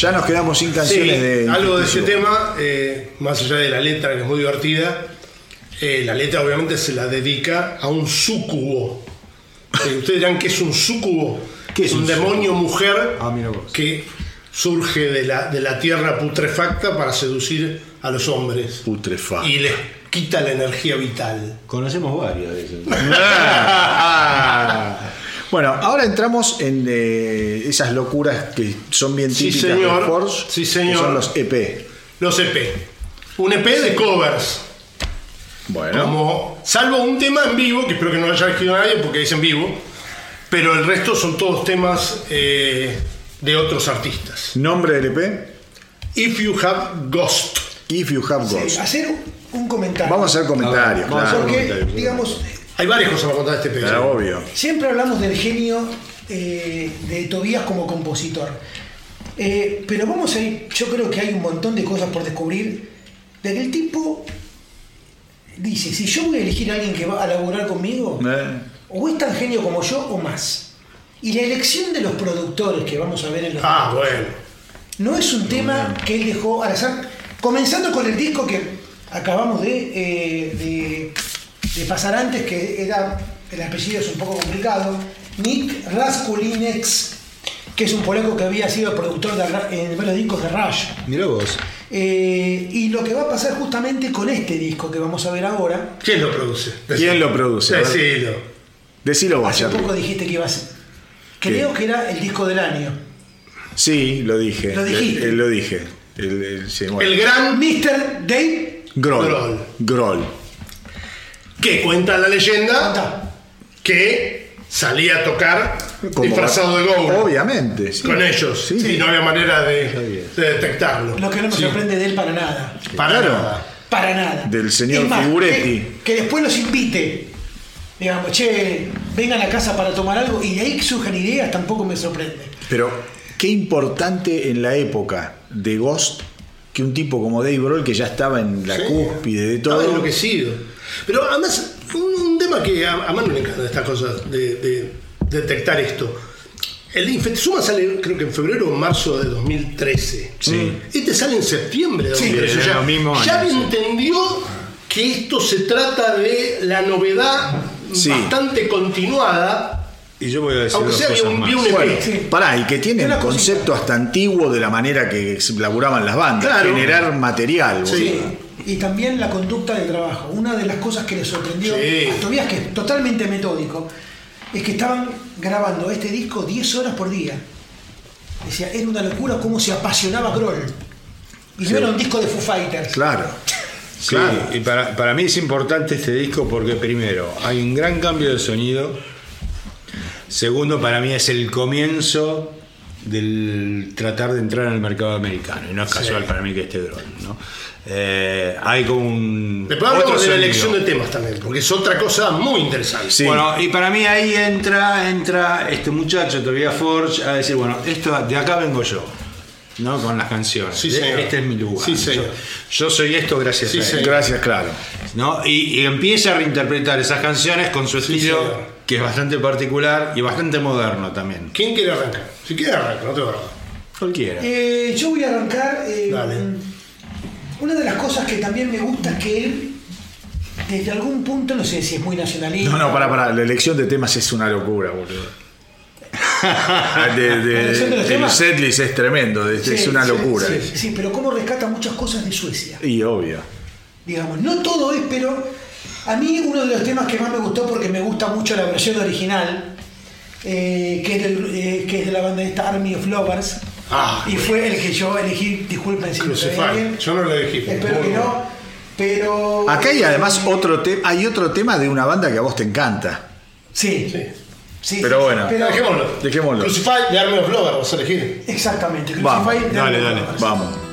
Ya nos quedamos sin canciones Sí, de. algo de ese tema, eh, más allá de la letra que es muy divertida, eh, la letra obviamente se la dedica a un súcubo. Eh, Ustedes dirán que es un súcubo, ¿Qué es un un demonio mujer Ah, mira vos. que surge de la, de la tierra putrefacta para seducir a los hombres Putrefacto. y les quita la energía vital. Conocemos varios de esos. Bueno, ahora entramos en eh, esas locuras que son bien Sí, típicas señor. de Force, Sí, que señor. son los EP. Los EP. Un EP de covers. Bueno, Como, salvo un tema en vivo, que espero que no lo haya elegido nadie porque es en vivo, pero el resto son todos temas eh, de otros artistas. nombre del EP, If You Have Ghost. If You Have Ghost. Hacer un comentario. Vamos a hacer comentarios, claro. Porque, digamos, Hay varias cosas para contar de este EP. Era obvio. Siempre hablamos del genio eh, de Tobías como compositor. Eh, pero vamos a ir, yo creo que hay un montón de cosas por descubrir. De que el tipo dice, si yo voy a elegir a alguien que va a laburar conmigo, Eh, o es tan genio como yo o más. Y la elección de los productores que vamos a ver en los Ah, videos, bueno. no es un tema que él dejó al azar. Comenzando con el disco que acabamos de, eh, de, de pasar antes, que era, el apellido es un poco complicado, Nick Raskulinecz, que es un polaco que había sido productor de, en varios discos de Rush. Mirá vos. Eh, y lo que va a pasar justamente con este disco que vamos a ver ahora, ¿Quién lo produce? ¿Quién lo produce? Decilo. Decilo vos, hace Charlie. poco dijiste que iba a ser. Creo que era el disco del año. Sí, lo dije. Lo dijiste. Eh, lo dije. El, el- sí, bueno. El gran Mr. Dave. Grohl. Grohl. Grohl. Que cuenta la leyenda que salía a tocar Como- disfrazado de Gould Obviamente. sí. con ellos Sí. y no había manera de, de detectarlo. Lo que no me Sí. sorprende de él para nada. Para Claro. nada. Para nada. Del señor más, Figuretti. Que, que después los invite. Digamos, che, vengan a casa para tomar algo y de ahí que surjan ideas tampoco me sorprende. Pero qué importante en la época de Ghost que un tipo como Dave Grohl, que ya estaba en la Sí. cúspide de Estaba todo. enloquecido. Pero además, un, un tema que a, a Manu le encanta estas cosas, de, de detectar esto. El Infectizuma sale creo que en febrero o marzo de 2013. Sí. Este sale en septiembre de Sí, 2013. en ya sí. entendió que esto se trata de la novedad Sí. bastante continuada. Y yo voy a decir Aunque dos sea cosas un, más. un. Bueno, pará, y que tiene cosita. concepto hasta antiguo de la manera que se laburaban las bandas, Claro. generar material. Sí. boludo. Y también la conducta de trabajo. Una de las cosas que le sorprendió Sí. a Tobías, que es totalmente metódico, es que estaban grabando este disco 10 horas por día. Decía, era una locura cómo se apasionaba Grohl. Y no era un disco de Foo Fighters. Claro. Sí, Claro. y para, para mí es importante este disco porque primero, hay un gran cambio de sonido. Segundo, para mí es el comienzo del tratar de entrar en el mercado americano. Y no es casual para mí que esté Drone, ¿no? Eh, hay como un... Después hablamos otro de la elección de temas también, porque es otra cosa muy interesante. Sí. Bueno, y para mí ahí entra, entra este muchacho, Tobias Forge, a decir, bueno, esto de acá vengo yo, ¿no? Con las canciones. Sí, señor. Este es mi lugar. Sí, señor. Yo, yo soy esto gracias Sí, a él. señor. Gracias, claro. ¿no? Y, y empieza a reinterpretar esas canciones con su estilo. Que es bastante particular y bastante moderno también. ¿Quién quiere arrancar? Si quiere arrancar, no te va Cualquiera. Eh, yo voy a arrancar. eh, Dale. Una de las cosas que también me gusta es que él, desde algún punto, no sé si es muy nacionalista. No, no, pará, pará. La elección de temas es una locura, boludo. De- de- La elección de los el temas. setlist es tremendo, es, Sí, es una sí, locura. Sí, sí, pero cómo rescata muchas cosas de Suecia. Y obvio. Digamos, no todo es, pero a mí uno de los temas que más me gustó porque me gusta mucho la versión original, eh, que, es del- eh, que es de la banda esta Army of Lovers. Ah, y fue el que yo elegí, disculpen si bien. Yo no lo elegí. pero Espero que no. Pero. Acá hay además otro tema, hay otro tema de una banda que a vos te encanta. Sí. Sí. sí, Pero bueno. pero- Dejémoslo. Dejémoslo. Crucify de Army of Lovers, vas a elegir. exactamente. Vamos, Crucify de dale, Army of dale, Lovers. Vamos.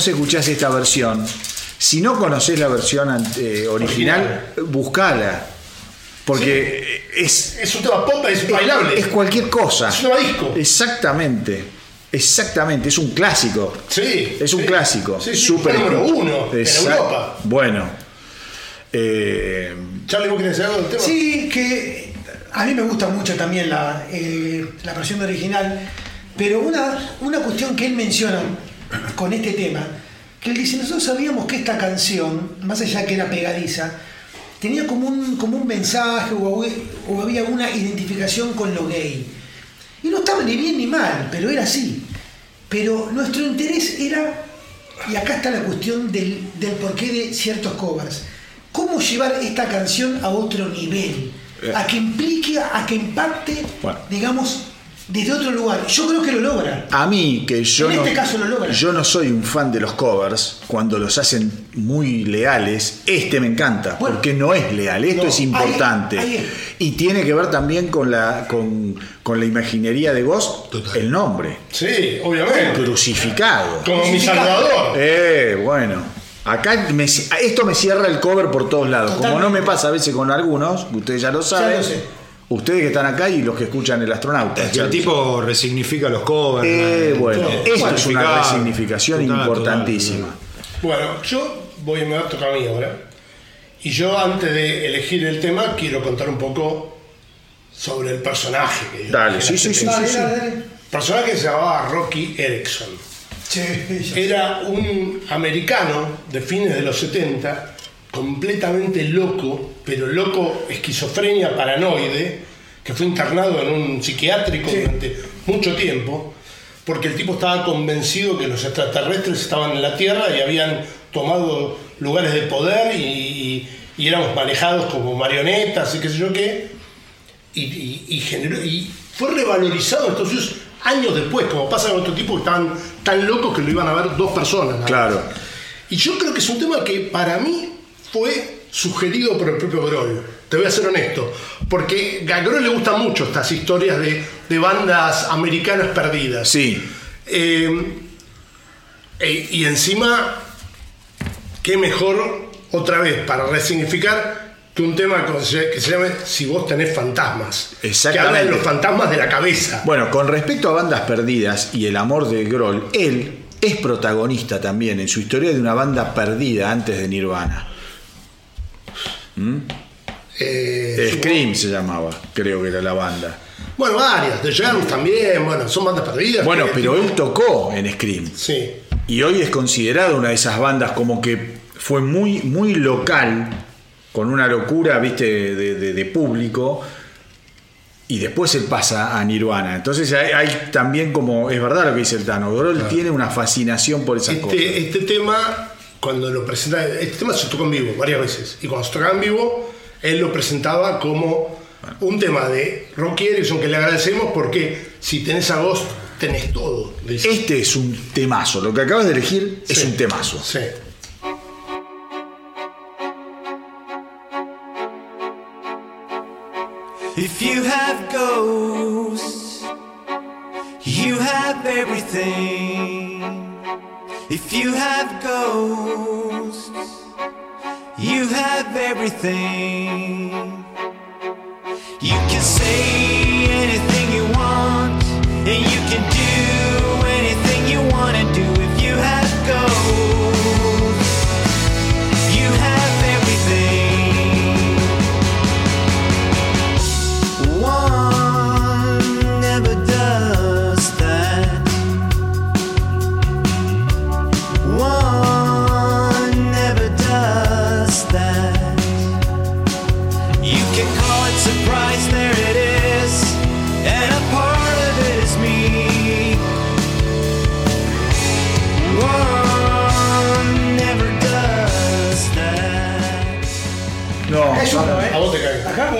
Vos escuchás esta versión. Si no conocés la versión ante- original, buscala. Porque es, Es un tema pop, es bailable. es cualquier cosa. Es un disco. Exactamente. Exactamente. Es un clásico. Sí. Es un sí. clásico. Sí, fue número uno en Europa. Bueno. Eh, Charlie, ¿vos querés algo del tema? Sí, que a mí me gusta mucho también la, eh, la versión original, pero una, una cuestión que él menciona con este tema, que él dice, nosotros sabíamos que esta canción, más allá que era pegadiza, tenía como un, como un mensaje o, o había una identificación con lo gay. Y no estaba ni bien ni mal, pero era así. Pero nuestro interés era, y acá está la cuestión del, del porqué de ciertos covers, cómo llevar esta canción a otro nivel, a que implique, a que impacte, Bueno. digamos, desde otro lugar. Yo creo que lo logra. A mí, que yo En no, este caso lo logra. yo no soy un fan de los covers, cuando los hacen muy leales, este me encanta, Bueno. porque no es leal, esto No, es importante. ahí- ahí Y tiene que ver también con la, con, con la imaginería de Ghost, el nombre, Sí, obviamente. crucificado. Como mi salvador. Eh, bueno. Acá me- esto me cierra el cover por todos lados. Como no me pasa a veces con algunos, ustedes ya lo saben. lo sé. Ustedes que están acá y los que escuchan el astronauta. Que el tipo resignifica los covers. Eh, bueno, todo. esto es una resignificación Total, importantísima. total, Bueno, yo voy, me va a tocar a mí ahora. Y yo antes de elegir el tema quiero contar un poco sobre el personaje. Que Dale, que sí, la sí, sí, Dale, sí. dale, dale. El personaje se llamaba Rocky Erickson. Che, Era un americano de fines de los 70, completamente loco, pero loco, esquizofrenia paranoide, que fue internado en un psiquiátrico Sí. durante mucho tiempo, porque el tipo estaba convencido que los extraterrestres estaban en la Tierra y habían tomado lugares de poder y, y- y éramos manejados como marionetas y qué sé yo qué. Y, y- generó, y fue revalorizado en Estados Unidos años después, como pasa con otro tipo que estaban tan locos que lo iban a ver dos personas. más. Claro. Y yo creo que es un tema que para mí fue sugerido por el propio Grohl. Te voy a ser honesto. Porque a Grohl le gustan mucho estas historias de, de bandas americanas perdidas. Sí. Eh, e- y encima, qué mejor otra vez para resignificar que un tema que se llame Si vos tenés fantasmas. Que Exactamente. habla de los fantasmas de la cabeza. Bueno, con respecto a bandas perdidas y el amor de Grohl, él es protagonista también en su historia de una banda perdida antes de Nirvana. Eh, Scream se llamaba, creo que era la banda. bueno, varias. The Germs también. Bueno, son bandas perdidas. Bueno, pero él tocó en Scream. Sí. Y hoy es considerado una de esas bandas como que fue muy, muy local, con una locura, viste, de, de- de público. Y después él pasa a Nirvana. Entonces hay, hay también como, es verdad lo que dice el Tano, Grohl tiene una fascinación por esas cosas. Este, este tema, cuando lo presenta, este tema se tocó en vivo varias veces. Y cuando se tocaba en vivo, él lo presentaba como un tema de Rocky Erickson que le agradecemos porque si tenés a Ghost, tenés todo. dice. Este es un temazo, lo que acabas de elegir es un temazo. Sí. If you have ghosts, you have everything. If you have ghosts, you have everything. You can say anything you want, and you can do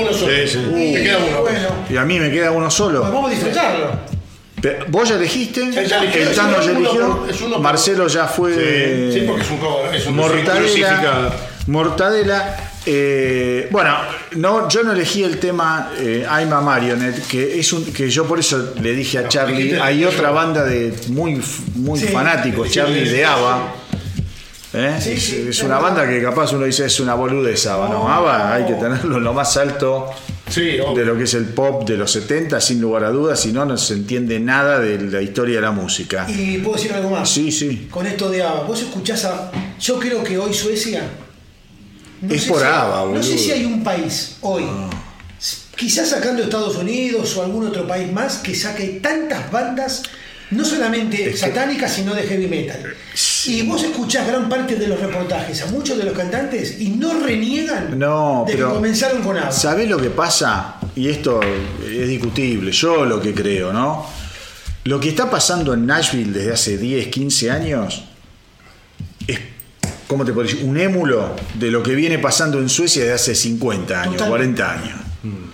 Uno solo. Sí, sí. Uh, te queda uno. Bueno, y a mí me queda uno solo. pues vamos a disfrutarlo. Pe- Vos ya elegiste, el Tano ya eligió, Marcelo ya fue... Sí, porque es un cover, es un Mortadela. crucificado. Mortadela. eh, bueno, no, yo no elegí el tema eh, I'm a Marionette, que es un que yo por eso le dije a Charlie, hay otra banda de muy muy Sí, fanáticos, Charlie de ABBA. ¿Eh? Sí, es, sí, es es una verdad. banda que capaz uno dice es una boludez ABBA, ¿no? No. ABBA hay que tenerlo en lo más alto Sí, de lo que es el pop de los 70, sin lugar a dudas, si no, no se entiende nada de la historia de la música. Y puedo decir algo más. Sí, sí. Con esto de ABBA, vos escuchás a. Yo creo que hoy Suecia No Es por si- ABBA, No sé si hay un país hoy, quizás sacando Estados Unidos o algún otro país más, que saque tantas bandas, no solamente satánicas, sino de heavy metal. Y vos escuchás gran parte de los reportajes a muchos de los cantantes y no reniegan No, de pero- que comenzaron con ABBA. ¿Sabés lo que pasa? Y esto es discutible, yo lo que creo, ¿no? Lo que está pasando en Nashville desde hace 10, 15 años es, ¿cómo te puedo decir? Un émulo de lo que viene pasando en Suecia desde hace 50 años, Totalmente. 40 años.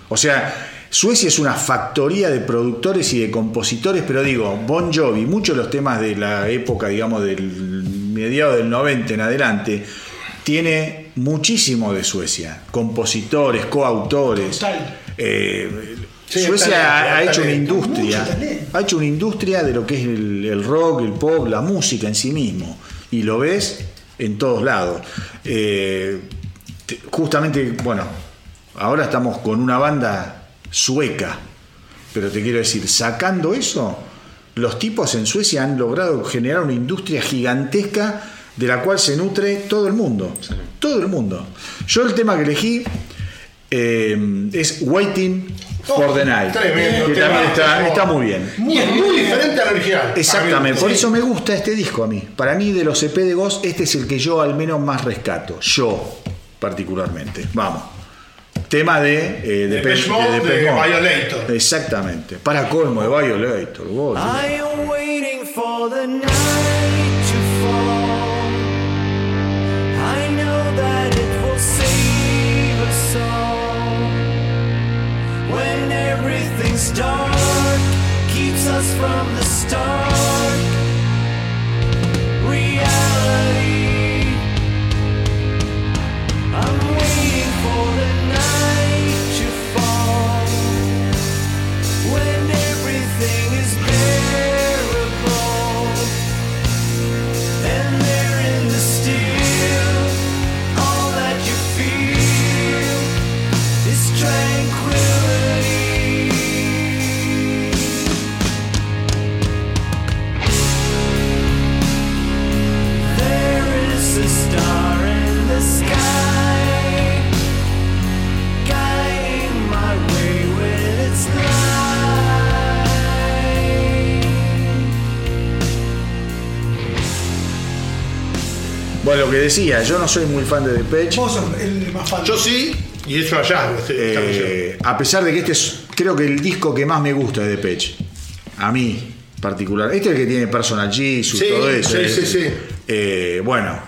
O sea, Suecia es una factoría de productores y de compositores, pero digo, Bon Jovi, muchos de los temas de la época, digamos, del mediado del 90 en adelante, tiene muchísimo de Suecia. Compositores, coautores. Total. Eh, Sí, Suecia talento, ha, hecho una industria, ha hecho una industria de lo que es el, el rock, el pop, la música en sí mismo. Y lo ves en todos lados. Eh, te- justamente, bueno, ahora estamos con una banda sueca. Pero te quiero decir, sacando eso, los tipos en Suecia han logrado generar una industria gigantesca de la cual se nutre todo el mundo. Todo el mundo. Yo el tema que elegí eh, es Waiting for the Night. Tremendo, que tema, también está, muy bien. Y es muy diferente al original. Exactamente, por Sí. eso me gusta este disco a mí. Para mí, de los EP de Ghost, este es el que yo al menos más rescato. Yo, particularmente. Vamos. Tema de, eh, Depeche Pe- Mode, Depeche de Mode. Violator. Exactamente. Para colmo de Violator. vos. I am waiting for the night to fall. I know that it will save us all. When everything's dark, keeps us from the start. Bueno, lo que decía, yo no soy muy fan de Depeche. Vos sos el más fan. Yo sí, y es un hallazgo este- esta canción. Eh, a pesar de que este es, creo que el disco que más me gusta de Depeche. A mí, particular. Este es el que tiene Personal Jesus, Sí, todo eso. sí, eh. sí, sí. Eh, bueno,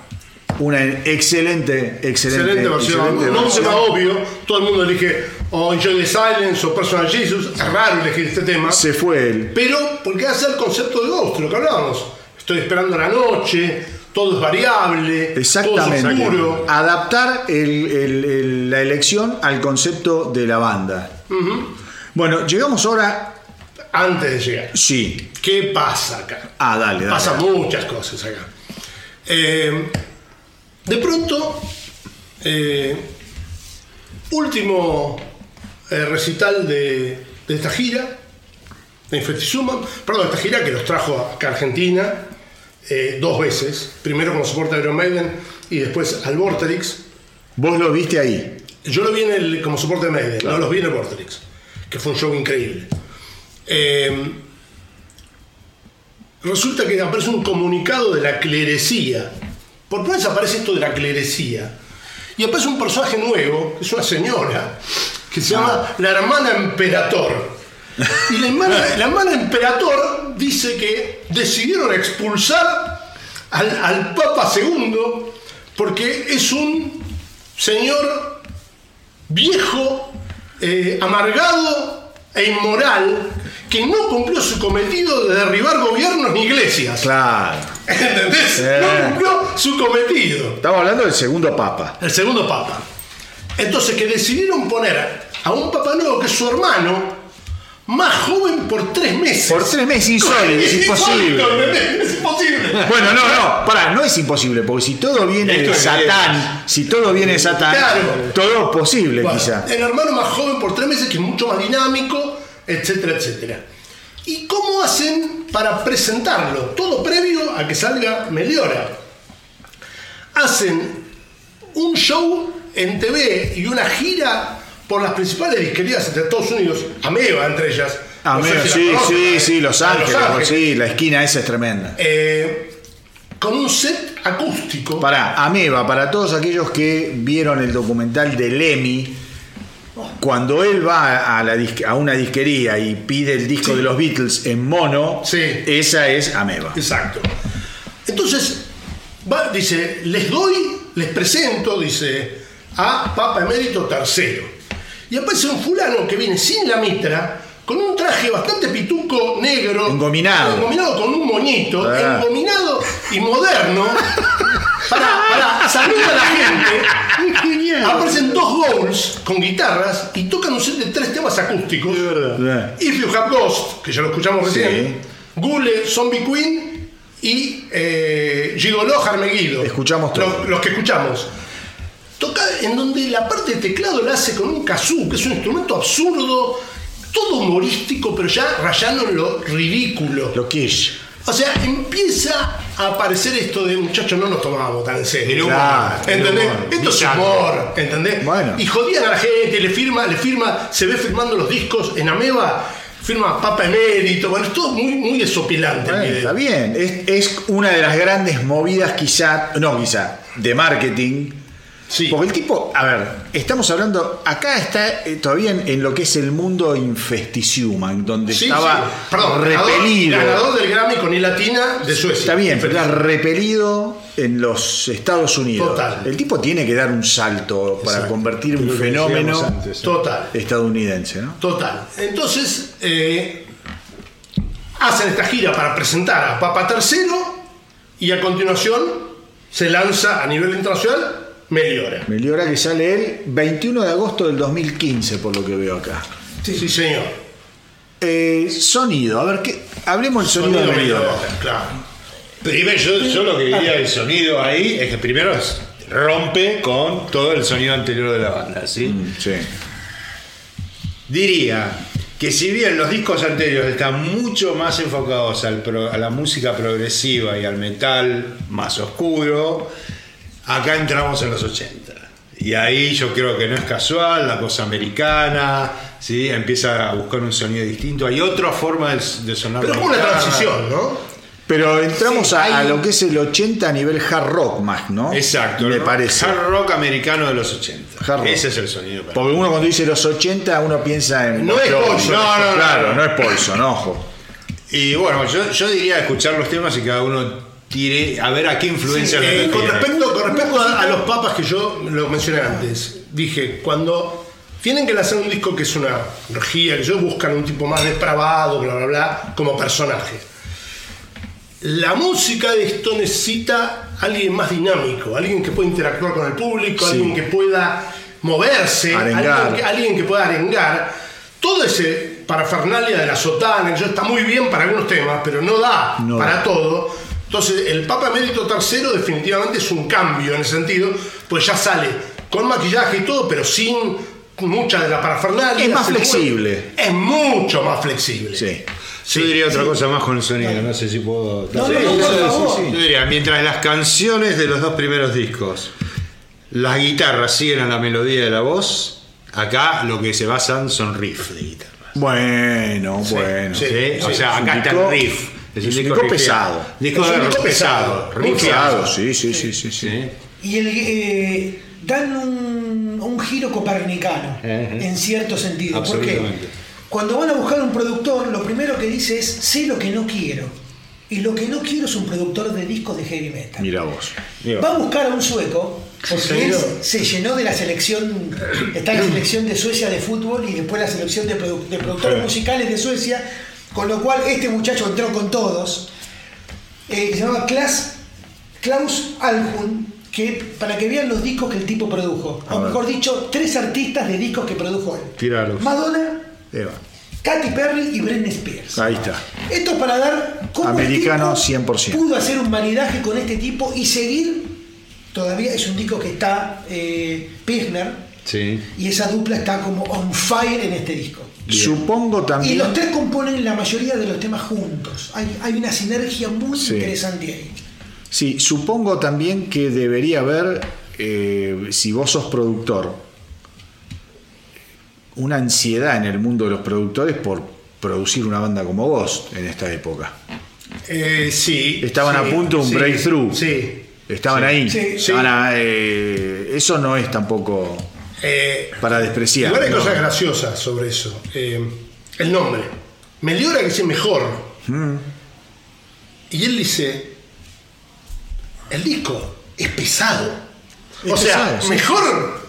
una excelente, excelente, Excelente versión. excelente no versión. tema obvio. Todo el mundo elige o Enjoy the Silence o Personal Jesus. Es raro elegir este tema. Se fue él. Pero porque hace el concepto de Ghost, lo que hablábamos. Estoy esperando la noche, todo es variable, todo es Exactamente. oscuro. Adaptar el- el- el- la elección al concepto de la banda. Bueno, llegamos ahora. Antes de llegar. Sí. ¿Qué pasa acá? Ah, dale, dale. Pasan muchas cosas acá. Eh, de pronto, eh, último eh, recital de, de esta gira, de Infestizuma, perdón, esta gira que los trajo acá a Argentina eh, dos veces, primero como soporte de Iron Maiden y después al Vorterix. Vos lo viste ahí. Yo lo vi en el, como soporte de Maiden, no los vi en el Vorterix, que fue un show increíble. Eh, resulta que aparece un comunicado de la clerecía. Por primera vez aparece esto de la clerecía. Y aparece un personaje nuevo, que es una señora, que se llama la hermana Emperator. Y la hermana, la hermana Emperator dice que decidieron expulsar al, al Papa II porque es un señor viejo, eh, amargado e inmoral que no cumplió su cometido de derribar gobiernos ni iglesias. Claro. ¿Entendés? Eh. No cumplió su cometido. Estamos hablando del segundo papa. El segundo papa. Entonces que decidieron poner a un papa nuevo que es su hermano, más joven por tres meses. Por tres meses insólito, es imposible. Es imposible. Bueno, no, no, pará, no es imposible, porque si todo viene de Satán, si todo viene de Satán, Claro. todo es posible Bueno, quizá. El hermano más joven por tres meses, que es mucho más dinámico, etcétera, etcétera. ¿Y cómo hacen para presentarlo? Todo previo a que salga Meliora. Hacen un show en TV y una gira por las principales disquerías de Estados Unidos, Ameba entre ellas. Ah, No sé mira, si la sí, sí, sí, Los La de Ángeles, pues sí, la esquina esa es tremenda. Eh, con un set acústico. Para Ameba, para todos aquellos que vieron el documental de Lemmy, cuando él va a, la disque- a una disquería y pide el disco de los Beatles en mono, Sí. esa es Ameba. Exacto. Entonces, va- dice, les doy, les presento, dice, a Papa Emérito III. Y aparece un fulano que viene sin la mitra, con un traje bastante pituco, negro. Engominado. Engominado con un moñito, Ah. engominado y moderno. Para, para a la gente. Aparecen dos bowls con guitarras y tocan un set de tres temas acústicos. verdad. If You Have Ghost, que ya lo escuchamos Sí. recién. Gule, Zombie Queen y eh, Gigoló Jarmeguido. Escuchamos todo. Los, los que escuchamos. Toca en donde la parte de teclado la hace con un kazoo, que es un instrumento absurdo, todo humorístico, pero ya rayando en lo ridículo. Lo Kish. O sea, empieza a aparecer esto de muchachos, no nos tomábamos tan en serio. Claro, ¿Entendés? el humor. Esto es humor, ¿entendés? Bueno. Y jodían a la gente, le firma, le firma, se ve firmando los discos en Ameba, firma Papa Emérito, bueno, es todo muy, muy desopilante. Bueno, está bien, es, es una de las grandes movidas quizá, no quizá, de marketing. Sí. Porque el tipo, a ver, estamos hablando, acá está eh, todavía en, en lo que es el mundo infesticiuman, donde Sí, estaba sí. Perdón, repelido. Ganador, ganador del Grammy con I Latina de Suecia. Está bien, pero era repelido en los Estados Unidos. Total. El tipo tiene que dar un salto para Exacto. convertir un fenómeno antes. Total. estadounidense, ¿no? Total. Entonces, eh, hacen esta gira para presentar a Papa III y a continuación se lanza a nivel internacional Meliora. Meliora que sale el 21 de agosto del 2015, por lo que veo acá. Sí, señor. Eh, sonido, a ver, ¿qué? hablemos del sonido, de Meliora. Claro. Primero, yo, yo lo que diría del sonido ahí es que primero es- rompe con todo el sonido anterior de la banda, ¿sí? Sí. Diría que si bien los discos anteriores están mucho más enfocados al pro- a la música progresiva y al metal más oscuro, acá entramos en los 80. Y ahí yo creo que no es casual, la cosa americana, ¿sí? empieza a buscar un sonido distinto. Hay otra forma de, de sonar. Pero es como una transición, ¿no? Pero entramos Sí, a, lo que es el 80 a nivel hard rock más, ¿no? Exacto, Me parece. hard rock americano de los 80. Hard rock. Ese es el sonido. para Porque uno cuando dice los 80 uno piensa en... No es. Poison. No, no, no, Claro, no. no es Poison, ojo. Y bueno, yo, yo diría escuchar los temas y cada uno a ver a qué influencia le Eh, con, respecto, con respecto a, a los papas que yo lo mencioné antes, dije, cuando tienen que lanzar un disco que es una orgía, que ellos buscan un tipo más depravado, bla, bla, bla, como personaje. La música de esto necesita alguien más dinámico, alguien que pueda interactuar con el público, Sí. alguien que pueda moverse, alguien que, alguien que pueda arengar. Todo ese parafernalia de la sotana, que yo está muy bien para algunos temas, pero no da No para da. todo. Entonces, el Papa Emérito III definitivamente es un cambio en ese sentido, pues ya sale con maquillaje y todo, pero sin mucha de la parafernalia. Es más flexible. Es mucho más flexible. Sí. Yo diría otra cosa más con el sonido, no sé si puedo. No, Sí, no, no, sí, por sí, favor. sí, Yo diría, mientras las canciones de los dos primeros discos, las guitarras siguen a la melodía de la voz, acá lo que se basan son riffs de guitarra. Bueno, Sí, bueno. sí. ¿sí? O sea, acá está el riff. Es un disco pesado. Disco Es un de disco rock pesado. pesado, sí, sí, sí, sí, sí. ¿sí? Y el, eh, dan un, un giro copernicano, en cierto sentido. Porque cuando van a buscar un productor, lo primero que dice es, sé lo que no quiero. Y lo que no quiero es un productor de discos de heavy metal. Mira vos. Va a buscar a un sueco, porque él se llenó de la selección, está en la selección de Suecia de fútbol y después la selección de, produ- de productores musicales de Suecia, con lo cual este muchacho entró con todos. Eh, se llamaba Klaus, Klaus Alhun, que para que vean los discos que el tipo produjo, o mejor dicho, tres artistas de discos que produjo él. Tíralos. Madonna, Eva. Katy Perry y Britney Spears. Ahí está. Esto es para dar cómo el Americano tipo 100%. Pudo hacer un maridaje con este tipo y seguir. Todavía es un disco que está eh, Pilsner Sí. y esa dupla está como on fire en este disco. Supongo Y también. los tres componen la mayoría de los temas juntos. Hay, hay una sinergia muy Sí. interesante ahí. Sí, supongo también que debería haber eh, si vos sos productor, una ansiedad en el mundo de los productores por producir una banda como vos en esta época. Eh, sí. Estaban sí, a punto de un sí, breakthrough. Sí. Estaban ahí. Sí. Estaban a- eh, eso no es tampoco Eh, para despreciar. igual hay ¿no? cosas graciosas sobre eso. Eh, el nombre. Meliora que dice mejor. Mm. Y él dice, el disco es pesado. o sea, pesado, sí. mejor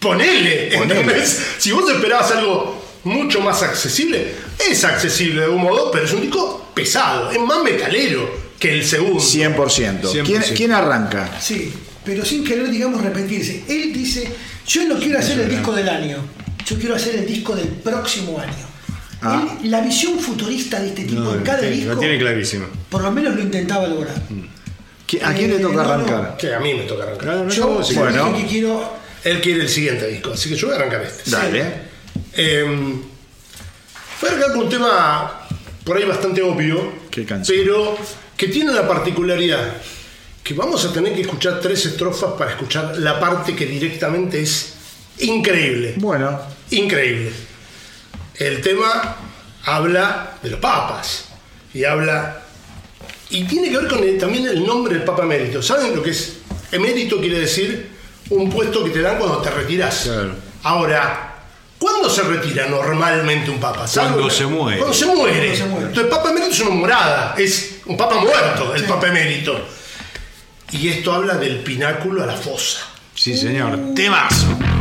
ponele. Ponele. ¿entendés? Si vos esperabas algo mucho más accesible, es accesible de algún modo, pero es un disco pesado, es más metalero que el segundo. 100%. ¿Quién, 100%. quién arranca? Sí, pero sin querer, digamos, repetirse. Él dice, yo no quiero hacer el disco del año, yo quiero hacer el disco del próximo año. Ah. Él, la visión futurista de este tipo No, en cada sí, disco, lo tiene clarísimo. por lo menos lo intentaba lograr. ¿Qui- ¿A quién le Eh, toca no, no. arrancar? Que a mí me toca arrancar. No Yo lo Bueno. que quiero... Él quiere el siguiente disco, así que yo voy a arrancar este. Dale. Eh, voy a arrancar con un tema por ahí bastante obvio, ¿Qué canción? pero que tiene la particularidad que vamos a tener que escuchar tres estrofas para escuchar la parte que directamente es increíble. Bueno, Increíble. El tema habla de los papas y habla y tiene que ver con el- también el nombre del Papa Emérito. ¿Saben lo que es? Emérito quiere decir un puesto que te dan cuando te retiras. Claro. Ahora, ¿cuándo se retira normalmente un papa? ¿Saben Cuando se muere. Cuando se muere. Cuando se muere. Entonces, Papa Emérito es una morada, es un papa muerto, el Papa Emérito. Y esto habla del pináculo a la fosa. Sí, señor. Temazo.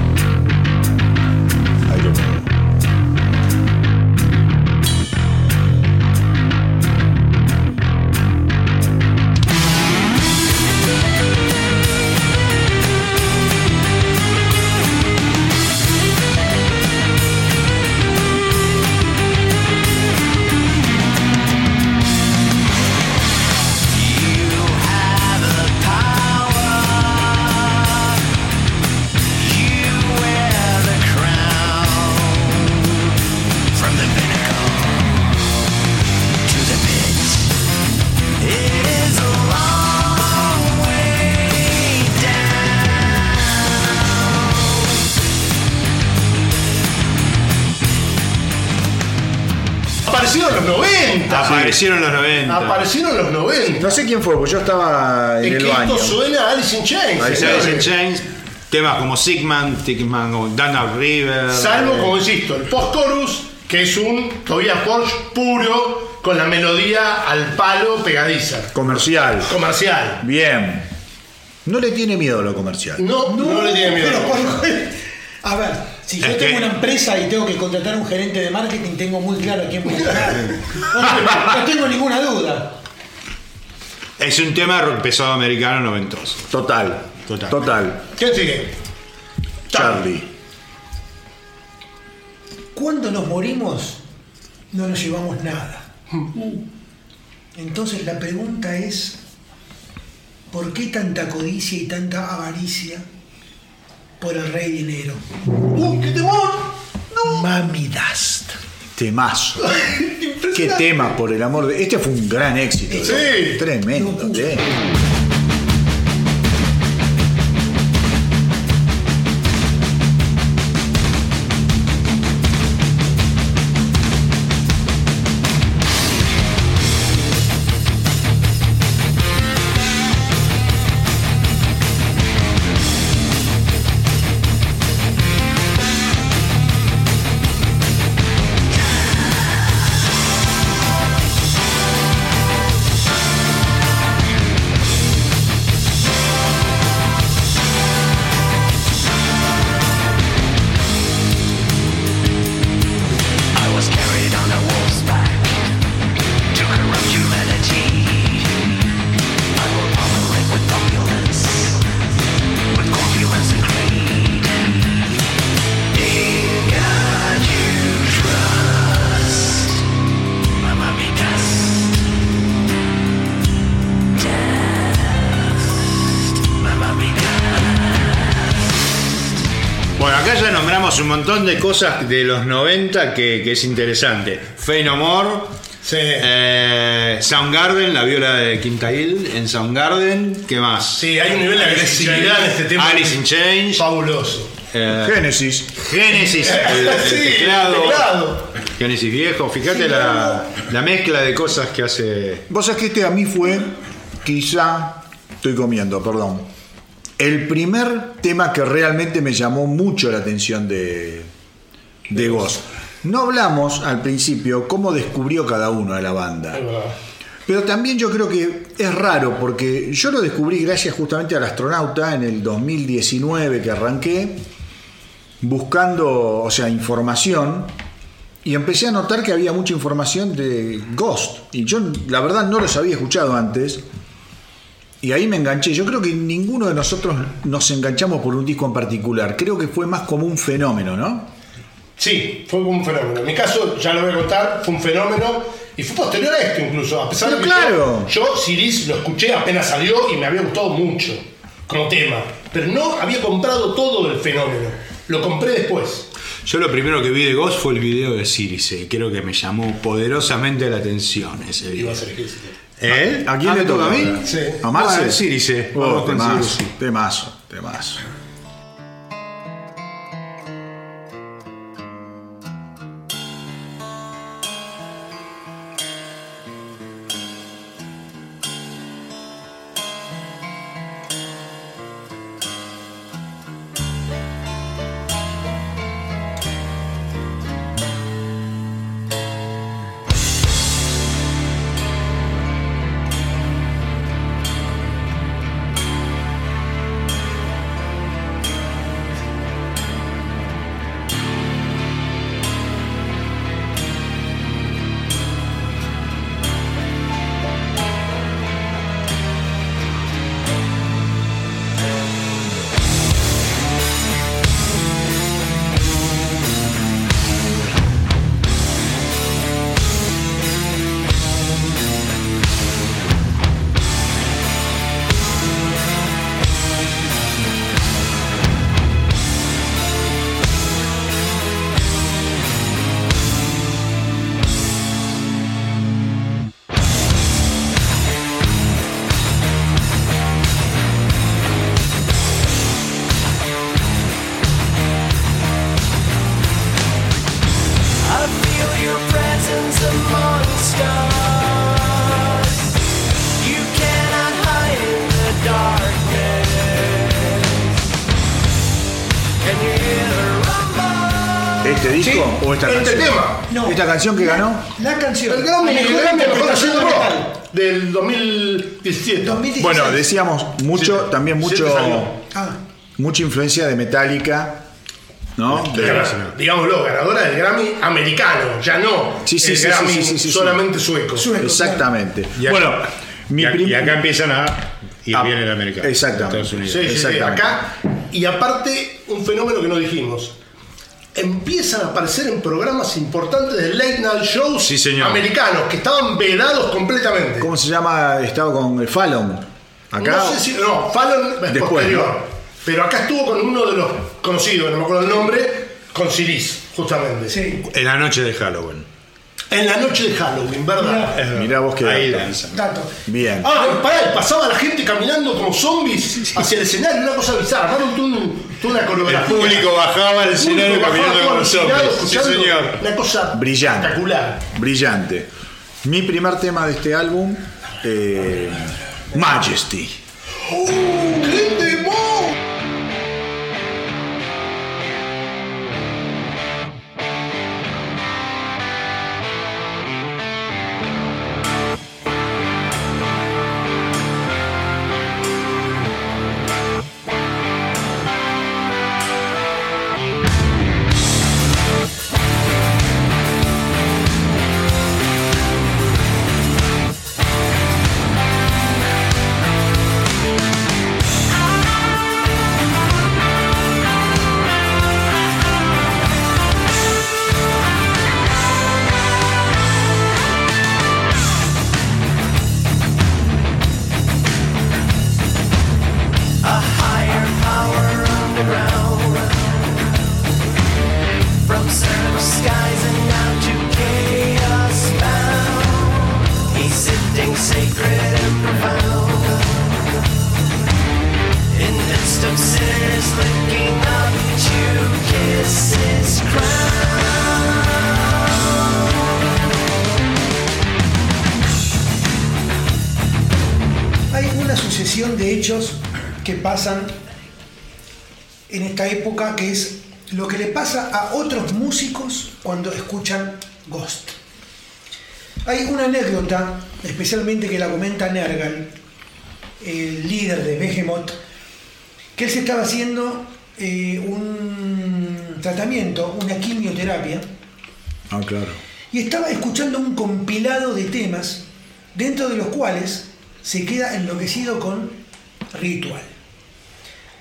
No sé quién fue, porque yo estaba en Es el que baño. esto suena a Alice in Chains. Alice in Chains. Temas como Sigman, Tickman o Dana River. Salvo, eh, como insisto, el post-chorus, que es un Tobias Forge puro, con la melodía al palo pegadiza. Comercial. Comercial. Bien. No le tiene miedo a lo comercial. No, no, le tiene miedo. pero por- A ver, si yo Es tengo que- una empresa y tengo que contratar a un gerente de marketing, tengo muy claro a quién voy a contratar. No, no tengo ninguna duda. Es un tema rock pesado americano noventoso. Total. Total. Total. ¿Quién sigue? Charlie. Cuando nos morimos, no nos llevamos nada. Entonces la pregunta es, ¿por qué tanta codicia y tanta avaricia por el rey dinero? ¡Uh, qué temor! Mami Dust. Temazo. Qué tema, por el amor de. Este fue un gran éxito. Sí. Tremendo. tema. De cosas de los 90 que, que es interesante. Fe No More, Sí. Eh, Soundgarden, la viola de Quintail en Soundgarden. ¿Qué más? Sí, hay un nivel de agresividad en este tema. Alice in Chains. Fabuloso. Eh, Génesis. Genesis, el, el Sí, el teclado. teclado. Genesis viejo. Fíjate la, la mezcla de cosas que hace. Vos sabés que este a mí fue, quizá, estoy comiendo, perdón, el primer tema que realmente me llamó mucho la atención de, de Ghost. No hablamos al principio cómo descubrió cada uno de la banda. Pero también yo creo que es raro porque yo lo descubrí gracias justamente al astronauta en el 2019 que arranqué buscando, o sea, información y empecé a notar que había mucha información de Ghost y yo la verdad no los había escuchado antes y ahí me enganché. Yo creo que ninguno de nosotros nos enganchamos por un disco en particular. Creo que fue más como un fenómeno, ¿no? Sí, fue un fenómeno. En mi caso, ya lo voy a contar, fue un fenómeno y fue posterior a esto incluso. A pesar Pero de que claro. yo, yo Siris lo escuché apenas salió y me había gustado mucho como tema. Pero no había comprado todo el fenómeno. Lo compré después. Yo lo primero que vi de Ghost fue el video de Sirice. Creo que me llamó poderosamente la atención ese video. Iba a ser. ¿Eh? ¿A quién Ah, le ¿me toca a mí? Sí. ¿A Marce? Ah, Sirice. Oh, temazo, temazo. Canción que ganó? La canción. El Grammy, el mejor Grammy mejor haciendo rock metal. del 2017. 2016. Bueno, decíamos mucho, Sí, también mucho. Ah, mucha influencia de Metallica, ¿no? De- digámoslo, ganadora del Grammy americano, ya no Sí, sí, el Grammy sí, sí, sí, sí. solamente sueco. Sueco. Exactamente. Y acá- bueno, mi y, y acá empiezan a ir Ah, bien el americano. exactamente. Estados Unidos. Sí, sí, sí, Exactamente. acá. Y aparte, un fenómeno que no dijimos. Empiezan a aparecer en programas importantes de late night shows Sí, señor. americanos que estaban vedados completamente. ¿Cómo se llama? Estaba con el Fallon. Acá. No sé si. No, Fallon es Después, posterior. ¿no? Pero acá estuvo con uno de los conocidos, no me acuerdo el nombre, con Siris, justamente. sí. En la noche de Halloween. En la noche de Halloween, ¿verdad? Mirá vos que Ahí. Dato. Bien. Ah, pará, pasaba la gente caminando como zombies hacia el escenario, una cosa bizarra. Armaron toda un- toda una El coreografía. público bajaba al El escenario bajaba caminando todo con los alucinado, hombres. Sí, escuchando señor. Una cosa Brillante. espectacular. Brillante. Mi primer tema de este álbum, eh, Majesty. Especialmente que la comenta Nergal, el líder de Behemoth, que él se estaba haciendo eh, un tratamiento, una quimioterapia, Ah, claro. y estaba escuchando un compilado de temas, dentro de los cuales se queda enloquecido con Ritual.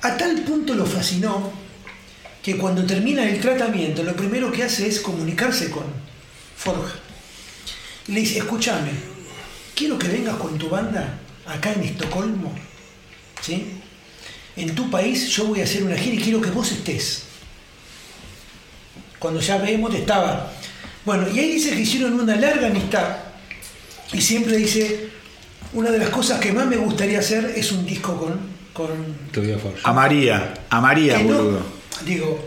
A tal punto lo fascinó que cuando termina el tratamiento, lo primero que hace es comunicarse con Forja. Y le dice, escúchame, quiero que vengas con tu banda acá en Estocolmo, ¿sí? En tu país yo voy a hacer una gira y quiero que vos estés. Cuando ya vemos estaba. Bueno, y ahí dice que hicieron una larga amistad y siempre dice, una de las cosas que más me gustaría hacer es un disco con... con. A María, a María, no- boludo. digo,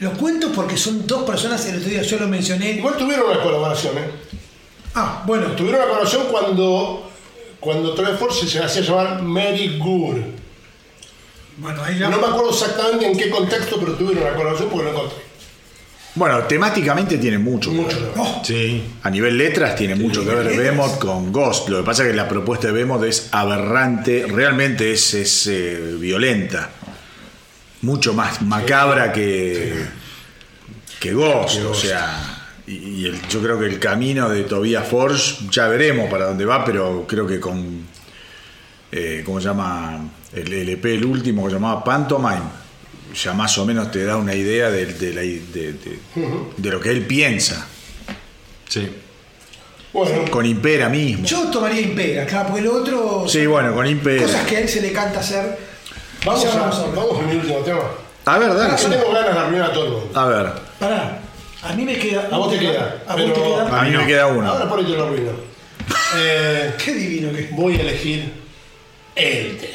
lo cuento porque son dos personas, el otro día yo lo mencioné. Igual tuvieron una colaboración, ¿eh? Ah, bueno, Tuvieron una colaboración cuando, cuando Troy Force se hacía llamar Mary Gore. bueno, ahí ya... No me acuerdo exactamente en qué contexto, pero tuvieron una colaboración porque lo encontré. Bueno, temáticamente tiene mucho. que ver. Oh, Sí. A nivel letras tiene mucho que ver. Behemoth con Ghost. Lo que pasa es que la propuesta de Behemoth es aberrante, realmente es, es, eh, violenta. Mucho más macabra que, que Ghost. O sea, y, y el- yo creo que el camino de Tobias Forge, ya veremos para dónde va, pero creo que con. eh, ¿Cómo se llama? El LP, el último que se llamaba Pantomime. Ya más o menos te da una idea de, de la- de- de- de lo que él piensa. Sí. Bueno, Con Impera mismo. yo tomaría Impera, claro, porque el otro... Sí, bueno, con Impera. Cosas que a él se le canta hacer. vamos a, vamos a ver. vamos a mi último tema. A ver, dale. Yo tengo ganas de arruinar a todo el mundo. A ver, Pará, a mí me queda... A vos te queda, A vos te queda... a mí me queda uno. Ahora por ahí te lo arruino. Eh, Qué divino que es. voy a elegir el tema.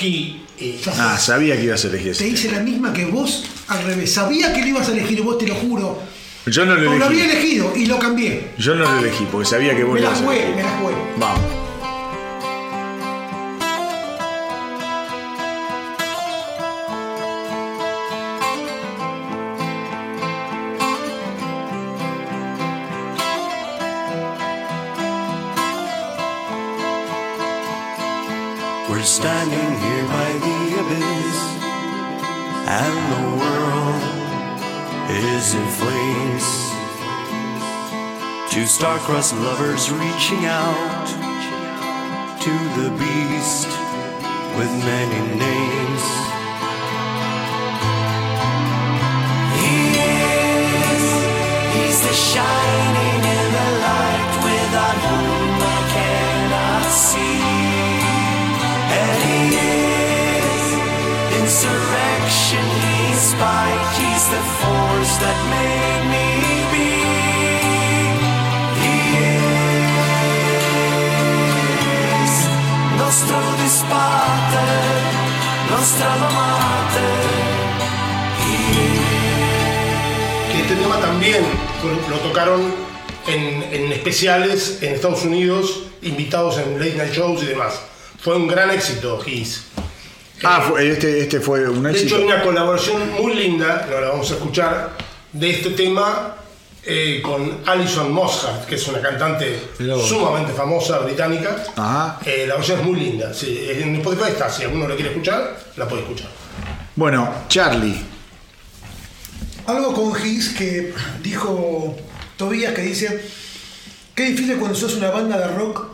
He is. Ah, sabía que ibas a elegir Te ese. hice la misma que vos al revés. Sabía que lo ibas a elegir, vos te lo juro. Yo no lo O lo había elegí. elegido y lo cambié. Yo no lo elegí porque sabía que vos Me lo la ibas a jugué, elegir. me la jugué. Vamos. And the world is in flames. Two star-crossed lovers reaching out to the beast with many names. He is, he's the shining in the light without whom I cannot see. And he is insurrection, he's he's the force that made me be. He is nostro disparte, nostra que este tema también lo tocaron en, en especiales en Estados Unidos, invitados en late night shows y demás. Fue un gran éxito, His. Ah, fue- este, este fue un De hecho, éxito. hay una colaboración muy linda, ahora la vamos a escuchar, de este tema eh, con Alison Mosshart, que es una cantante sumamente famosa británica. Ajá. Eh, la versión es muy linda. Sí, en Spotify está, si alguno la quiere escuchar, la puede escuchar. Bueno, Charlie. Algo con His que dijo Tobías que dice qué difícil cuando sos una banda de rock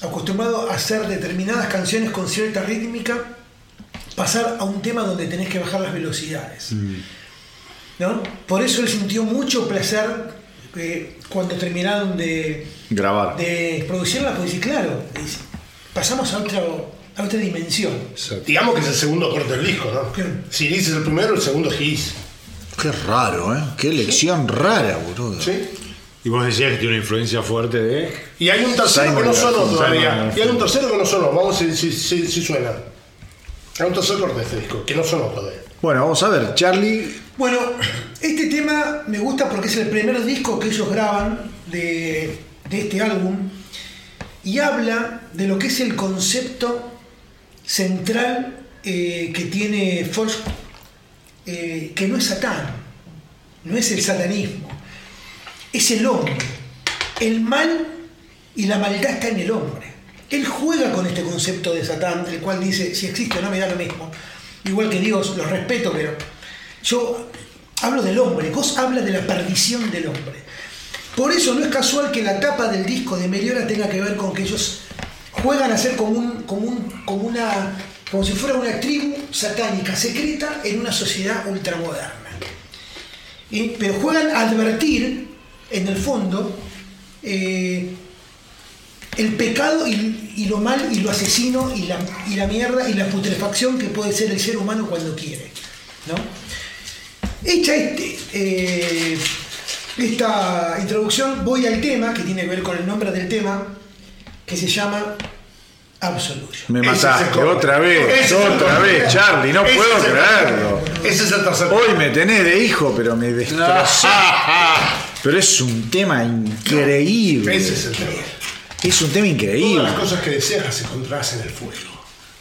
acostumbrado a hacer determinadas canciones con cierta rítmica pasar a un tema donde tenés que bajar las velocidades. ¿No? Por eso él sintió mucho placer eh, cuando terminaron de, Grabar. de producirla, pues dice, claro, pasamos a, otro, a otra dimensión. Digamos que es el segundo corte del disco, ¿no? Si dices el primero, el segundo es. Qué raro, ¿eh? Qué elección rara, boludo. ¿Sí? Y vos decías que tiene una influencia fuerte de. Y hay un tercero Simon que no sonó todavía. Y hay un tercero que no sonó. Vamos si, si, si, si suena. Hay un corte de este disco que no sonó todavía. Bueno, vamos a ver. Charlie. Bueno, este tema me gusta porque es el primer disco que ellos graban de, de este álbum. y habla de lo que es el concepto central eh, que tiene Forge, eh, que no es Satán, no es el satanismo, es el hombre. El mal y la maldad está en el hombre. Él juega con este concepto de Satán, el cual dice, si existe o no me da lo mismo. Igual que Dios, los respeto, pero yo hablo del hombre, vos hablas de la perdición del hombre. Por eso no es casual que la tapa del disco de Meliora tenga que ver con que ellos juegan a ser como, un, como, un- como una como si fuera una tribu satánica secreta en una sociedad ultramoderna. Pero juegan a advertir, en el fondo, eh, el pecado y, y lo mal y lo asesino y la, y la mierda y la putrefacción que puede ser el ser humano cuando quiere. ¿no? Hecha este, eh, esta introducción, voy al tema, que tiene que ver con el nombre del tema, que se llama Absolution. Me mataste otra vez, Ese otra vez, Charlie, no Ese puedo creerlo. Ese es el tercer Hoy me tenés de hijo, pero me destrozó. Pero es un tema increíble. Ese es el tema. Es un tema Todas increíble. las cosas que deseas las encontrarás en el fuego.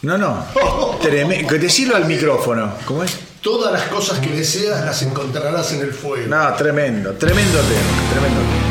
No, no. Treme- que Decirlo al micrófono. ¿Cómo es? Todas las cosas que deseas las encontrarás en el fuego. No, tremendo, tremendo tema, tremendo tema.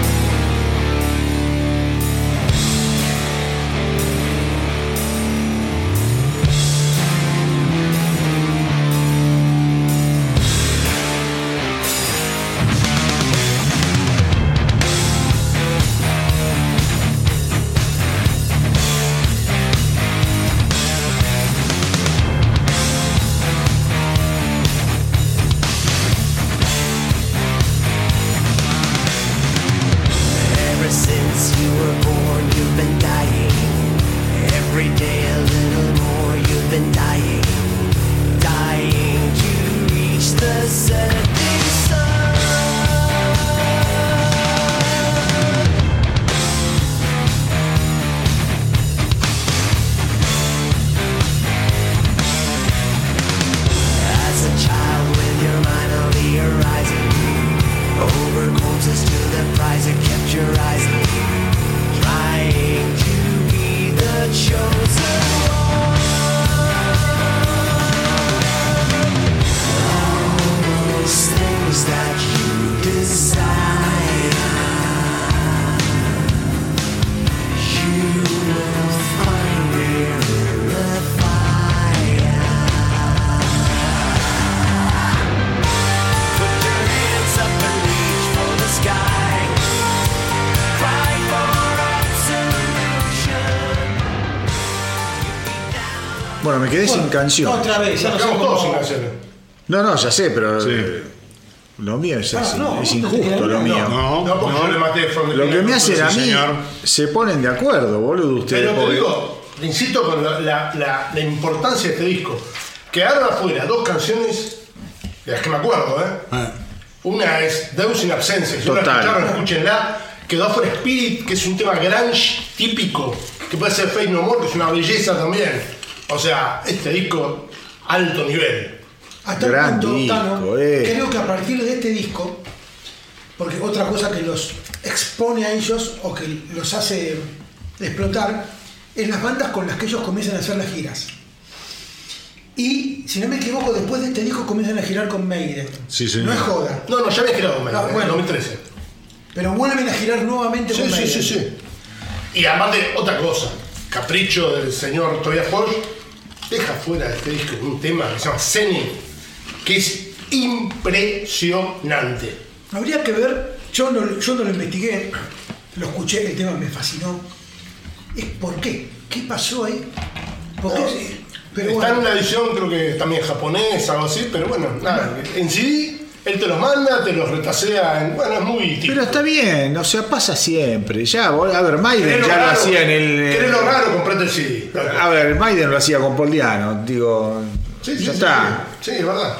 Sin canción. Otra vez, ya no Nos quedamos todos sin canciones. No, no, ya sé, pero eh, lo mío es, Ah, así, no, es te injusto lo mío. No, No, porque yo le maté from Lo que me hacen a sí, mí, señor. se ponen de acuerdo, boludo, ustedes. Pero te porque- digo, insisto con la, la- la- la importancia de este disco. Quedaron afuera dos canciones de las que me acuerdo, ¿eh? Ah. Una es Deus in Absentia, si no la Total. escucharon, escúchenla. Quedó afuera Spirit, que es un tema grunge típico, que puede ser Fake No More, que es una belleza también. O sea, este disco, alto nivel. Hasta el Gran punto, disco, Tano, eh. creo que a partir de este disco, porque otra cosa que los expone a ellos o que los hace explotar, es las bandas con las que ellos comienzan a hacer las giras. Y, si no me equivoco, después de este disco comienzan a girar con Maiden. Sí, señor. No es joda. No, no, ya había girado menos, Ah, en bueno. 2013. Pero vuelven a girar nuevamente Sí, con sí, Maiden. sí, sí. Y además de otra cosa, capricho del señor Tobias Forge, deja fuera de este disco un tema que se llama Zeni, que es impresionante. Habría que ver, yo no, yo no lo investigué, lo escuché, el tema me fascinó. Es por qué, qué pasó ahí. ¿Por qué? No, Pero Está en una edición creo que también japonesa, algo así, pero bueno, nada, en CD él te los manda, te los retasea, en, bueno, es muy típico. Pero está bien, o sea, pasa siempre. Ya, a ver, Maiden ¿Querés lo ya lo raro? hacía en el. eh, ¿Querés lo raro? Comprate el CD. A ver, Maiden lo hacía con Paul Diano, digo. Sí, sí, ya sí, está. Sí, es verdad.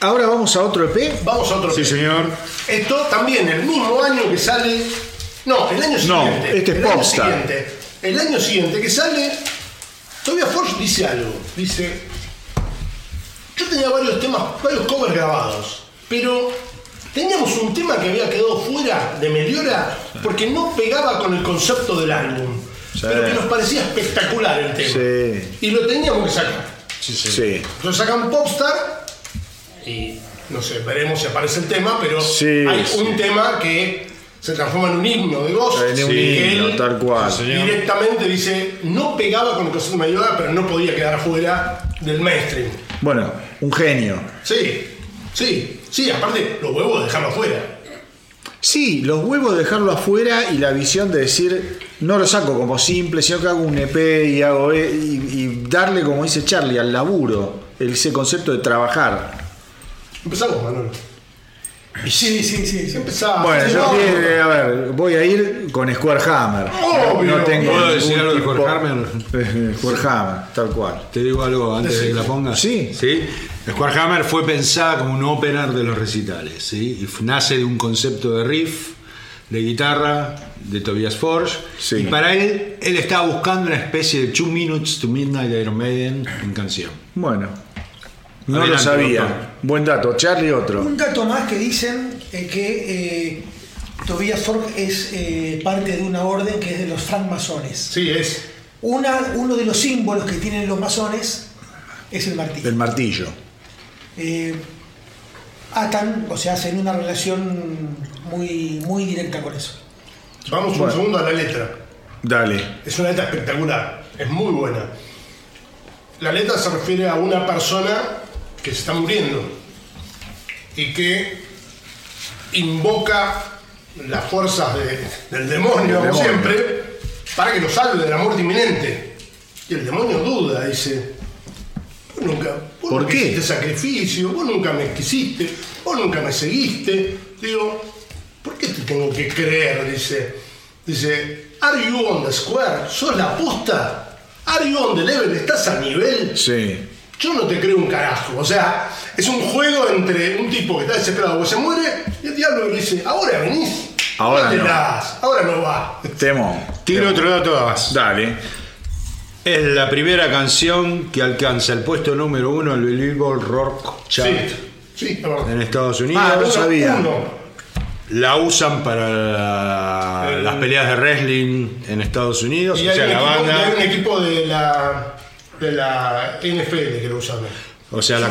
Ahora vamos a otro EP. Vamos a otro Sí, tema. señor. Esto también, el mismo año que sale. No, el año No, siguiente. este es el año Popstar. siguiente. El año siguiente que sale. Todavía Forge dice algo. Dice. Yo tenía varios temas, varios covers grabados. Pero teníamos un tema que había quedado fuera de Meliora porque no pegaba con el concepto del álbum. pero que nos parecía espectacular el tema. Sí. Y lo teníamos que sacar. Sí. Entonces sacan Popstar y no sé, veremos si aparece el tema, pero Sí, hay sí. un tema que se transforma en un himno de Ghost. En un himno, tal cual. Directamente dice, no pegaba con el concepto de Yoda, pero no podía quedar afuera del mainstream. Bueno, un genio. Sí, sí, sí, aparte los huevos de dejarlo afuera. Sí, los huevos de dejarlo afuera y la visión de decir, no lo saco como simple, sino que hago un EP y hago e- y, y darle, como dice Charlie, al laburo, ese concepto de trabajar. Empezamos, Manuel. Sí, sí, sí. sí. Empezamos. Bueno, yo no, quiero- a ver, voy a ir con Square Hammer. Obvio. no tengo ¿Puedo decir algo de tipo- Square Hammer? Eh, Square Hammer, tal cual. Te digo algo antes de que la pongas. Sí. ¿Sí? Square Hammer fue pensada como un opener de los recitales. ¿sí? Y f- nace de un concepto de riff, de guitarra, de Tobias Forge. Sí. Y para él, él estaba buscando una especie de Two Minutes to Midnight Iron Maiden en canción. Bueno, no Adelante, lo sabía. doctor. Buen dato. Charlie, otro. Un dato más que dicen eh, que eh, Tobias Forge es eh, parte de una orden que es de los francmasones. Sí, es. Una, uno de los símbolos que tienen los masones es el martillo. El martillo. Eh, atan, o sea, hacen una relación muy, muy directa con eso. Vamos un Bueno. segundo a la letra. Dale. Es una letra espectacular, es muy buena. La letra se refiere a una persona que se está muriendo y que invoca las fuerzas de- del demonio, como siempre, para que lo salve de la muerte inminente. Y el demonio duda, dice, vos nunca, vos ¿Por nunca qué? hiciste sacrificio, vos nunca me quisiste, vos nunca me seguiste. Digo, ¿por qué te tengo que creer? Dice, dice, ¿Are you on the square? ¿Sos la posta? ¿Are you on the level? ¿Estás a nivel? Sí. Yo no te creo un carajo. O sea, es un juego entre un tipo que está desesperado porque se muere y el diablo le dice, ahora venís. Ahora te no. das, ahora no va. Temo. Tiro otro dato más. Dale. Es la primera canción que alcanza el puesto número uno del Billboard Rock Chart Sí, sí, en Estados Unidos. Ah, no sabía. uno. La usan para la- El- las peleas de wrestling en Estados Unidos. Y o hay, sea, un la equipo, y hay un banda. equipo de la, de la NFL que lo usan. O sea, la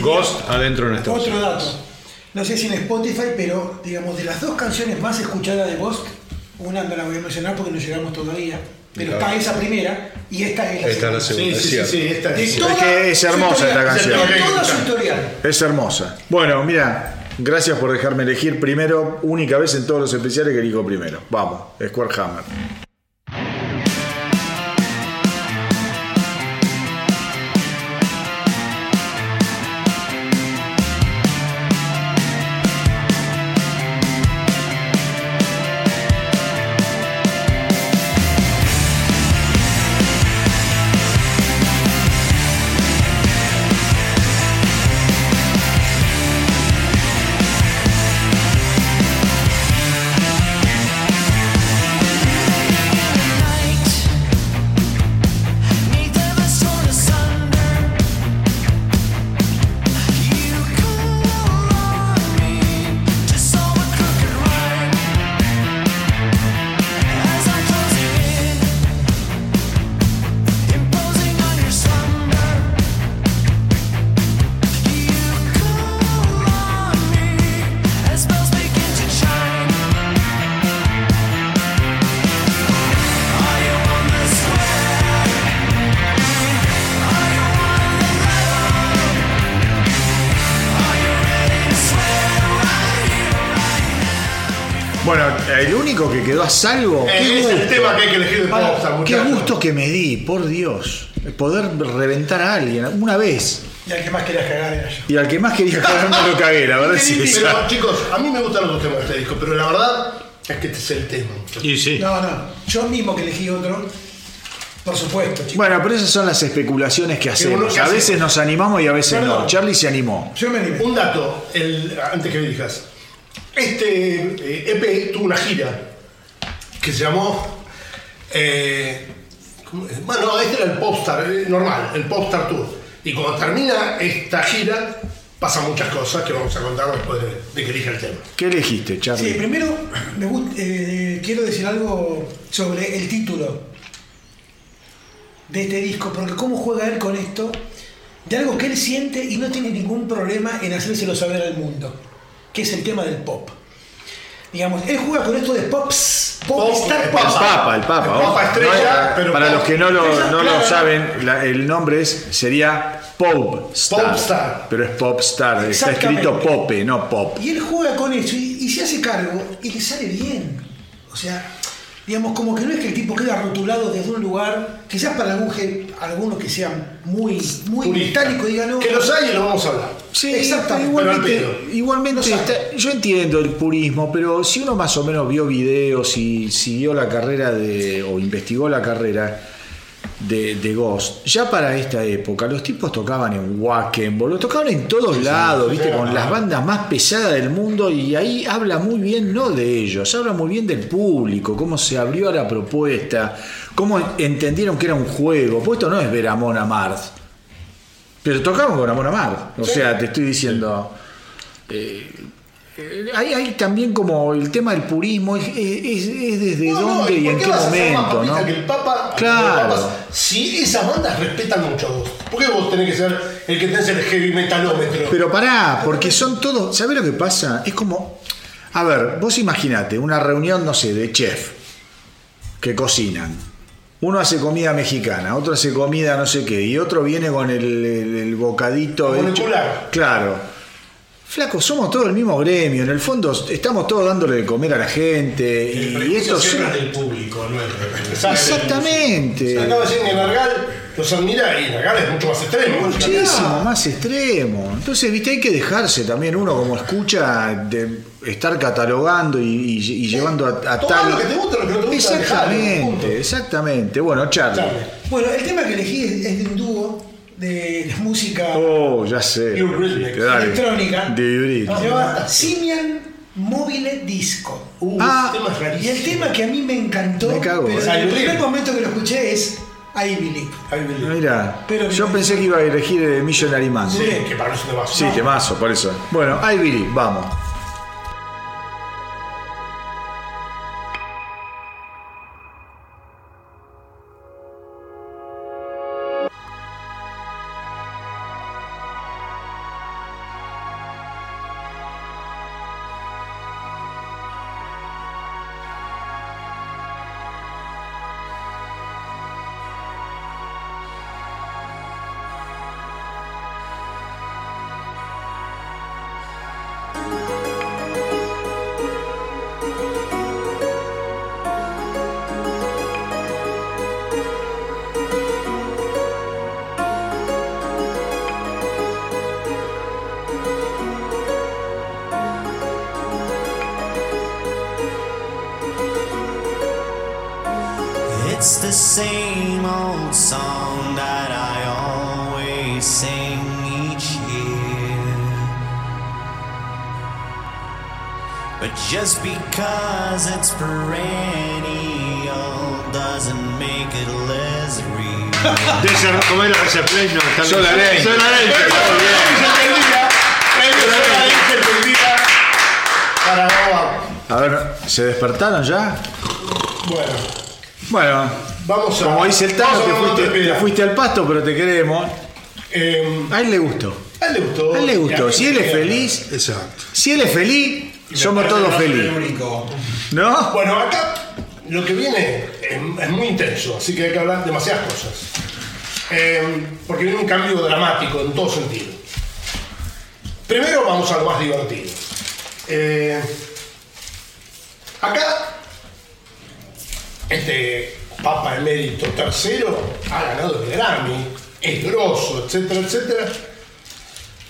Ghost adentro en Estados Otro dato. No sé si en Spotify, pero digamos, de las dos canciones más escuchadas de Ghost, una no la voy a mencionar porque no llegamos todavía, pero está esa primera y esta es la Esta es la segunda. segunda. Sí, sí, sí, es esta De es. que es su hermosa esta canción. De toda su historial. Es hermosa. Bueno, mira, gracias por dejarme elegir primero, única vez en todos los especiales que elijo primero. Vamos, Square Hammer. A salvo. Eh, qué es el gusto. tema que hay que elegir de Para, Popstar, Qué gusto que me di, por Dios. Poder reventar a alguien una vez. Y al que más querías cagar era yo. Y al que más quería cagar no lo cagué, la verdad es esa. Pero chicos, a mí me gustan los dos temas de este disco, pero la verdad es que este es el tema. Y sí. No, no. Yo mismo que elegí otro, por supuesto, chicos. Bueno, pero esas son las especulaciones que hacemos. que A veces nos animamos y a veces no. Charlie se animó. Yo me animé. Un dato, el, antes que me digas. Este eh, EP tuvo una gira que se llamó. eh, bueno, este era el Popstar, eh, normal, el Popstar Tour. Y cuando termina esta gira, pasan muchas cosas que vamos a contar después de, de que elija el tema. ¿Qué elegiste, Charlie? Sí, primero me gust- eh, quiero decir algo sobre el título de este disco, porque cómo juega él con esto, de algo que él siente y no tiene ningún problema en hacérselo saber al mundo, que es el tema del pop. Digamos, él juega con esto de pops, pop, Pop, star el pop. Papa, el Papa. El. Papa estrella, No pero para pop. los que no lo, no lo saben, la- el nombre es, sería Pop Star. Pop Star. Pero es Pop Star. Está escrito Pope, no Pop. Y él juega con eso y, y se hace cargo y le sale bien. O sea, digamos, como que no es que el tipo queda rotulado desde un lugar, quizás para algún, ge- alguno que sea muy, muy Purista. metálico, diga no. Que los hay y lo vamos a hablar. Sí, Exactamente, pero igualmente, igualmente está- yo entiendo el purismo, pero si uno más o menos vio videos y siguió la carrera de, o investigó la carrera de, de Ghost, ya para esta época los tipos tocaban en Wacken, lo tocaban en todos lados, viste, sí, con las bandas más pesadas del mundo y ahí habla muy bien, no de ellos, habla muy bien del público, cómo se abrió a la propuesta, cómo entendieron que era un juego, pues esto no es ver a Mona Mars. Pero tocamos con Amor Amar. O sea, te estoy diciendo. eh, eh, hay, hay también como el tema del purismo, es, es- es desde No, no, dónde y en qué momento, ¿no? que el Papa, Claro. papas, si esas bandas respetan mucho a vos, ¿por qué vos tenés que ser el que tenés el heavy metalómetro? Pero pará, porque son todos. ¿Sabés lo que pasa? Es como. A ver, vos imaginate una reunión, no sé, de chef que cocinan. Uno hace comida mexicana, otro hace comida no sé qué, y otro viene con el, el- el bocadito hecho. Molecular. Claro. Flaco, somos todos el mismo gremio. En el fondo estamos todos dándole de comer a la gente. Y, y esto siempre son- es del público, no es del- Exactamente. Se acaba de decir que Nargal los admira y Nargal es mucho más extremo. Muchísimo más extremo. Entonces, viste, hay que dejarse también uno como escucha de estar catalogando y, y- y llevando a, a tal. lo que te gusta, lo que no te gusta, exactamente, exactamente. Bueno, Charlie. Charlie. Bueno, el tema que elegí es, es de un dúo de música Oh, ya sé. Eurythmics. Dale. electrónica. De Eurythmics. Se llama Simian Mobile Disco. Uh, Ah, Y el tema que a mí me encantó, Me cago. pero I en el Believe. primer momento que lo escuché es I Believe. Ay, Belén. Mira, Pero- yo pensé que iba a elegir eh, Missionary Man. Sí, que para eso te. Sí, temazo, por eso. Bueno, I Believe, vamos. ¿Se despertaron ya? Bueno, Bueno, vamos a. como dice el Tano, te fuiste, te Pera. fuiste al pasto, pero te queremos. Eh, A él le gustó. a él le gustó. A él le gustó. Si él es feliz, Exacto. si él es feliz, somos todos felices. ¿No? Bueno, acá lo que viene es, es muy intenso, así que hay que hablar demasiadas cosas. Eh, porque viene un cambio dramático en todo sentido. Primero vamos a lo más divertido. Eh, acá, este Papa Emérito III ha ganado el Grammy, es grosso, etcétera, etcétera.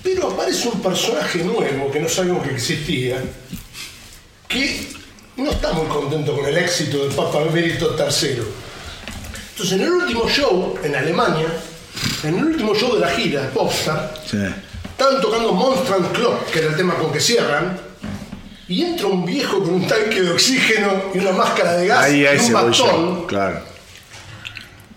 Pero aparece un personaje nuevo que no sabíamos que existía, que no está muy contento con el éxito del Papa Emérito III. Entonces, en el último show en Alemania, en el último show de la gira, Popstar, Sí. estaban tocando Monstrand Club, que era el tema con que cierran, y entra un viejo con un tanque de oxígeno y una máscara de gas Ahí a y un bastón. Claro.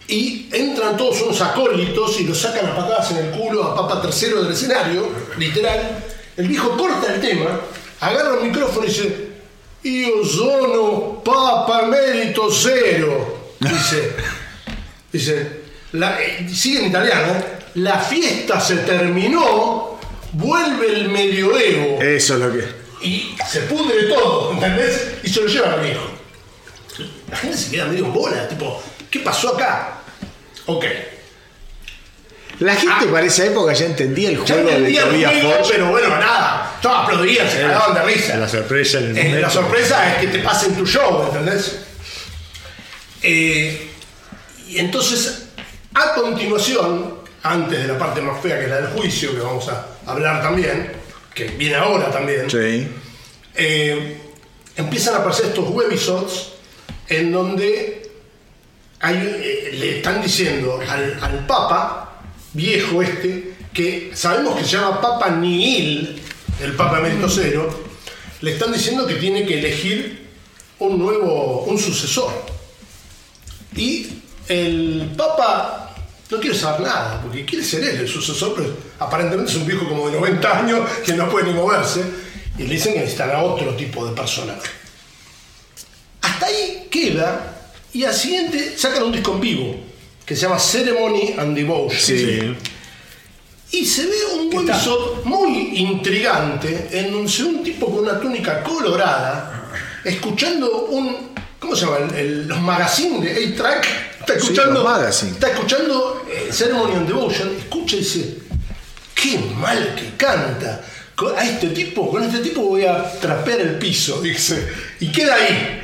y entran todos unos acólitos y lo sacan a patadas en el culo a Papa Tercero del escenario, literal. El viejo corta el tema, agarra el micrófono y dice: Io sono Papa Emérito Cero. Dice, dice, la- eh, sigue en italiano, ¿eh? la fiesta se terminó, vuelve el medioevo Eso es lo que. Y se pudre todo, ¿entendés? Y se lo llevan al viejo. La gente se queda medio en bola, tipo, ¿qué pasó acá? Ok. La gente para esa época ya entendía el juego de entendía el Tobias Forge. pero bueno, nada. Todos aplaudían, se cagaban de risa. La sorpresa el Eh, momento. la sorpresa es que te pasen tu show, ¿entendés? Eh, y entonces, a continuación, antes de la parte más fea que es la del juicio, que vamos a hablar también, que viene ahora también, Sí. eh, empiezan a aparecer estos webisodes en donde hay, eh, le están diciendo al, al Papa, viejo este, que sabemos que se llama Papa Nihil, el Papa Emérito Cero, le están diciendo que tiene que elegir un nuevo, un sucesor. Y el Papa no quiere saber nada, porque quiere ser él el sucesor, pero aparentemente es un viejo como de 90 años que no puede ni moverse, y le dicen que necesitan a otro tipo de personaje. Hasta ahí queda, y al siguiente sacan un disco en vivo, que se llama Ceremony and Devotion. Sí. Y se ve un webisode muy intrigante en donde un tipo con una túnica colorada escuchando un. ¿Cómo se llama? El- el- los magazines de A-Track. Está Sí, escuchando. magazine. Está escuchando eh, Ceremony and Devotion. Escucha y dice: ¡Qué mal que canta! Con- A este tipo, con este tipo voy a trapear el piso, dice. Y queda ahí.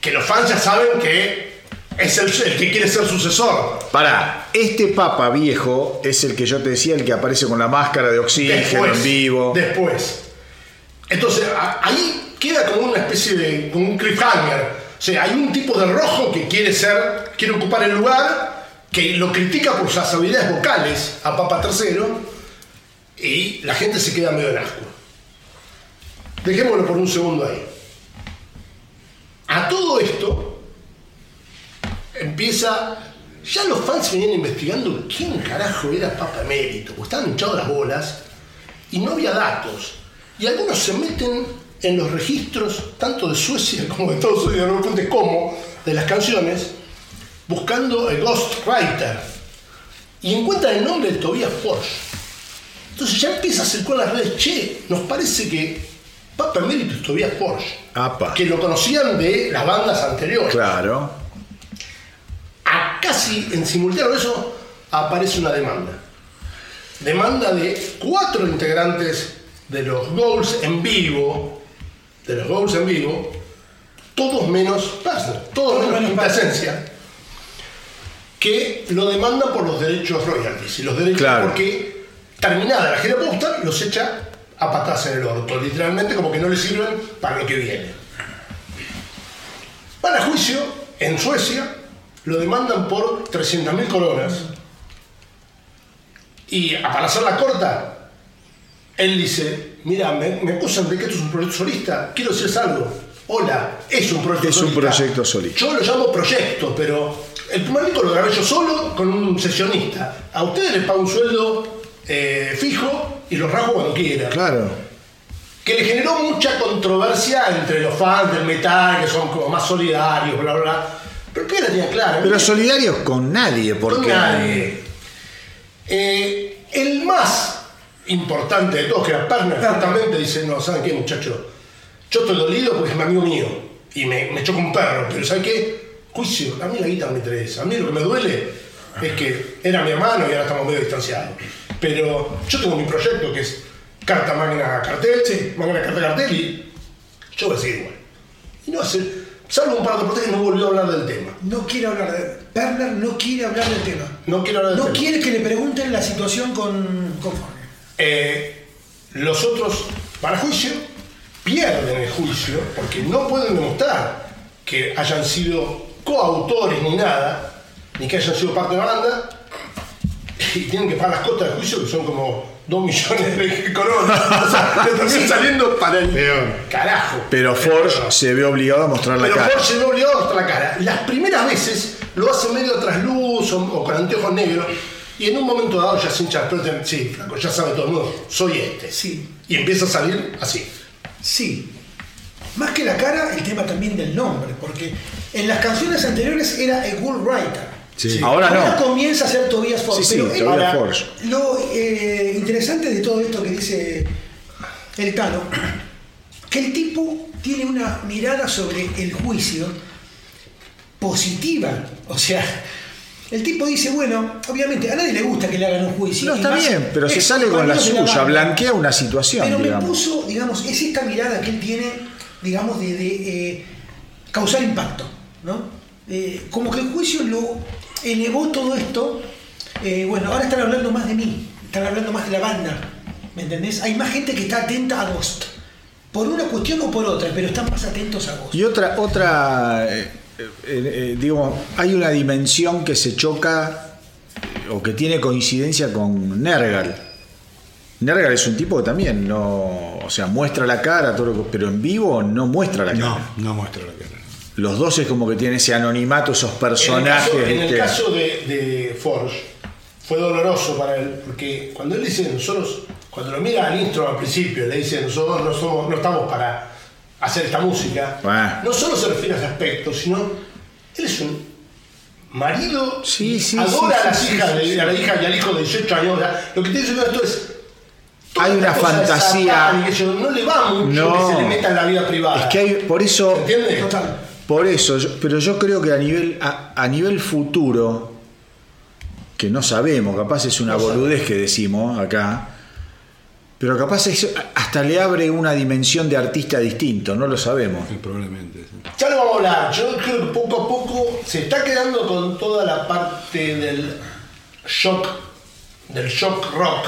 Que los fans ya saben que es el, el que quiere ser sucesor. Para, este papa viejo es el que yo te decía, el que aparece con la máscara de oxígeno en vivo. Después. Entonces, a- ahí queda como una especie de. como un cliffhanger. O sea, hay un tipo de rojo que quiere ser. quiere ocupar el lugar, que lo critica por sus habilidades vocales a Papa III, y la gente se queda medio en asco. Dejémoslo por un segundo ahí. A todo esto, empieza. Ya los fans venían investigando quién carajo era Papa Emérito, porque estaban hinchados las bolas y no había datos. Y algunos se meten en los registros, tanto de Suecia como de Estados Unidos, no me preguntes cómo, de las canciones, buscando el Ghostwriter. Y encuentran el nombre de Tobias Forge. Entonces ya empieza a circular las redes, che, nos parece que Papa Emérito es Tobias Forge. Apa. Que lo conocían de las bandas anteriores. Claro. A casi en simultáneo eso aparece una demanda. Demanda de cuatro integrantes de los Goals en vivo, de los Goals en vivo, todos menos Persner, todos menos Quinta Esencia, que lo demandan por los derechos royalties. Y los derechos Claro. porque terminada la gira postal los echa a patas en el orto, literalmente como que no les sirven para lo que viene. Van a juicio en Suecia, lo demandan por 300.000 coronas. Y a- para hacer la corta, él dice, mira, me, me acusan de que esto es un proyecto solista, quiero decirles algo. Hola, es un proyecto Es un solista. proyecto solista. Yo lo llamo proyecto, pero el primer disco lo grabé yo solo con un sesionista. A ustedes les pago un sueldo eh, fijo y los rajo cuando quieran Claro. que le generó mucha controversia entre los fans del metal, que son como más solidarios, bla, bla, bla. Pero que la tenía clara. Pero solidarios con nadie, porque. Con nadie. Eh, el más importante de todos, que era Partner, justamente dice, no, ¿saben qué, muchachos? Yo estoy dolido porque es mi amigo mío y me, me choca un perro, pero ¿saben qué? Juicio, a mí la guita me interesa. A mí lo que me duele es que era mi hermano y ahora estamos medio distanciados. Pero yo tengo mi proyecto que es Carta Magna Cartel, sí, Magna Carta Cartel y yo voy a seguir igual. Y no hace, salvo un par de protestas, no volvió a hablar del tema. No quiere hablar de. Perner no quiere hablar del tema. No quiero hablar del No tema. quiere que le pregunten la situación con. con. Eh, los otros van a juicio, pierden el juicio porque no pueden demostrar que hayan sido coautores ni nada, ni que hayan sido parte de la banda, y tienen que pagar las cotas del juicio que son como 2 millones de coronas. O sea, saliendo para el Peor. carajo. Pero Forge se ve obligado a mostrar la Pero cara. Ford se ve obligado a mostrar la cara. Las primeras veces lo hace medio trasluz o, o con anteojos negros. Y en un momento dado ya se hincha, sí, flaco, ya sabe todo el mundo, soy este. Sí. Y empieza a salir así. Sí. Más que la cara, el tema también del nombre, porque en las canciones anteriores era a Wool Writer. Sí. Ahora no. comienza a ser Tobias Forge. Sí, sí, pero Tobias ahora, Forge. Lo eh, interesante de todo esto que dice el Tano, que el tipo tiene una mirada sobre el juicio positiva. O sea, el tipo dice, bueno, obviamente a nadie le gusta que le hagan un juicio. No, está más bien, pero se sale con la suya, blanquea una situación, Pero me digamos. puso, digamos, es esta mirada que él tiene, digamos, de, de, eh, causar impacto, ¿no? Eh, como que el juicio lo elevó todo esto. eh, bueno, ahora están hablando más de mí, están hablando más de la banda, ¿me entendés? Hay más gente que está atenta a Ghost, por una cuestión o por otra, pero están más atentos a Ghost. Y otra, otra eh, eh, digo, hay una dimensión que se choca o que tiene coincidencia con Nergal. Nergal es un tipo que también no, o sea, muestra la cara, todo lo que- pero en vivo no muestra la cara. No, no muestra la cara. Los dos es como que tienen ese anonimato, esos En el personajes. caso, en el caso de, de Forge, fue doloroso para él, porque cuando él dice, nosotros, cuando lo mira al intro al principio, le dice, nosotros no, somos, no estamos para hacer esta música, Bueno. no solo se refiere a ese aspecto, sino él es un marido, Sí, sí, adora sí, a las sí, hijas, sí, de- sí. a la hija y al hijo de 18 años. lo que tiene que ver esto es. toda Hay una fantasía. Que yo- no le va mucho No. que se le meta en la vida privada. Es que hay, por eso, ¿Entiendes? Total. Por eso, yo- pero yo creo que a nivel, a, a nivel futuro, que no sabemos, capaz es una No boludez que decimos acá, pero capaz hasta le abre una dimensión de artista distinto, no lo sabemos. Sí, Probablemente. sí. Ya lo vamos a hablar. Yo creo que poco a poco se está quedando con toda la parte del shock, del shock rock,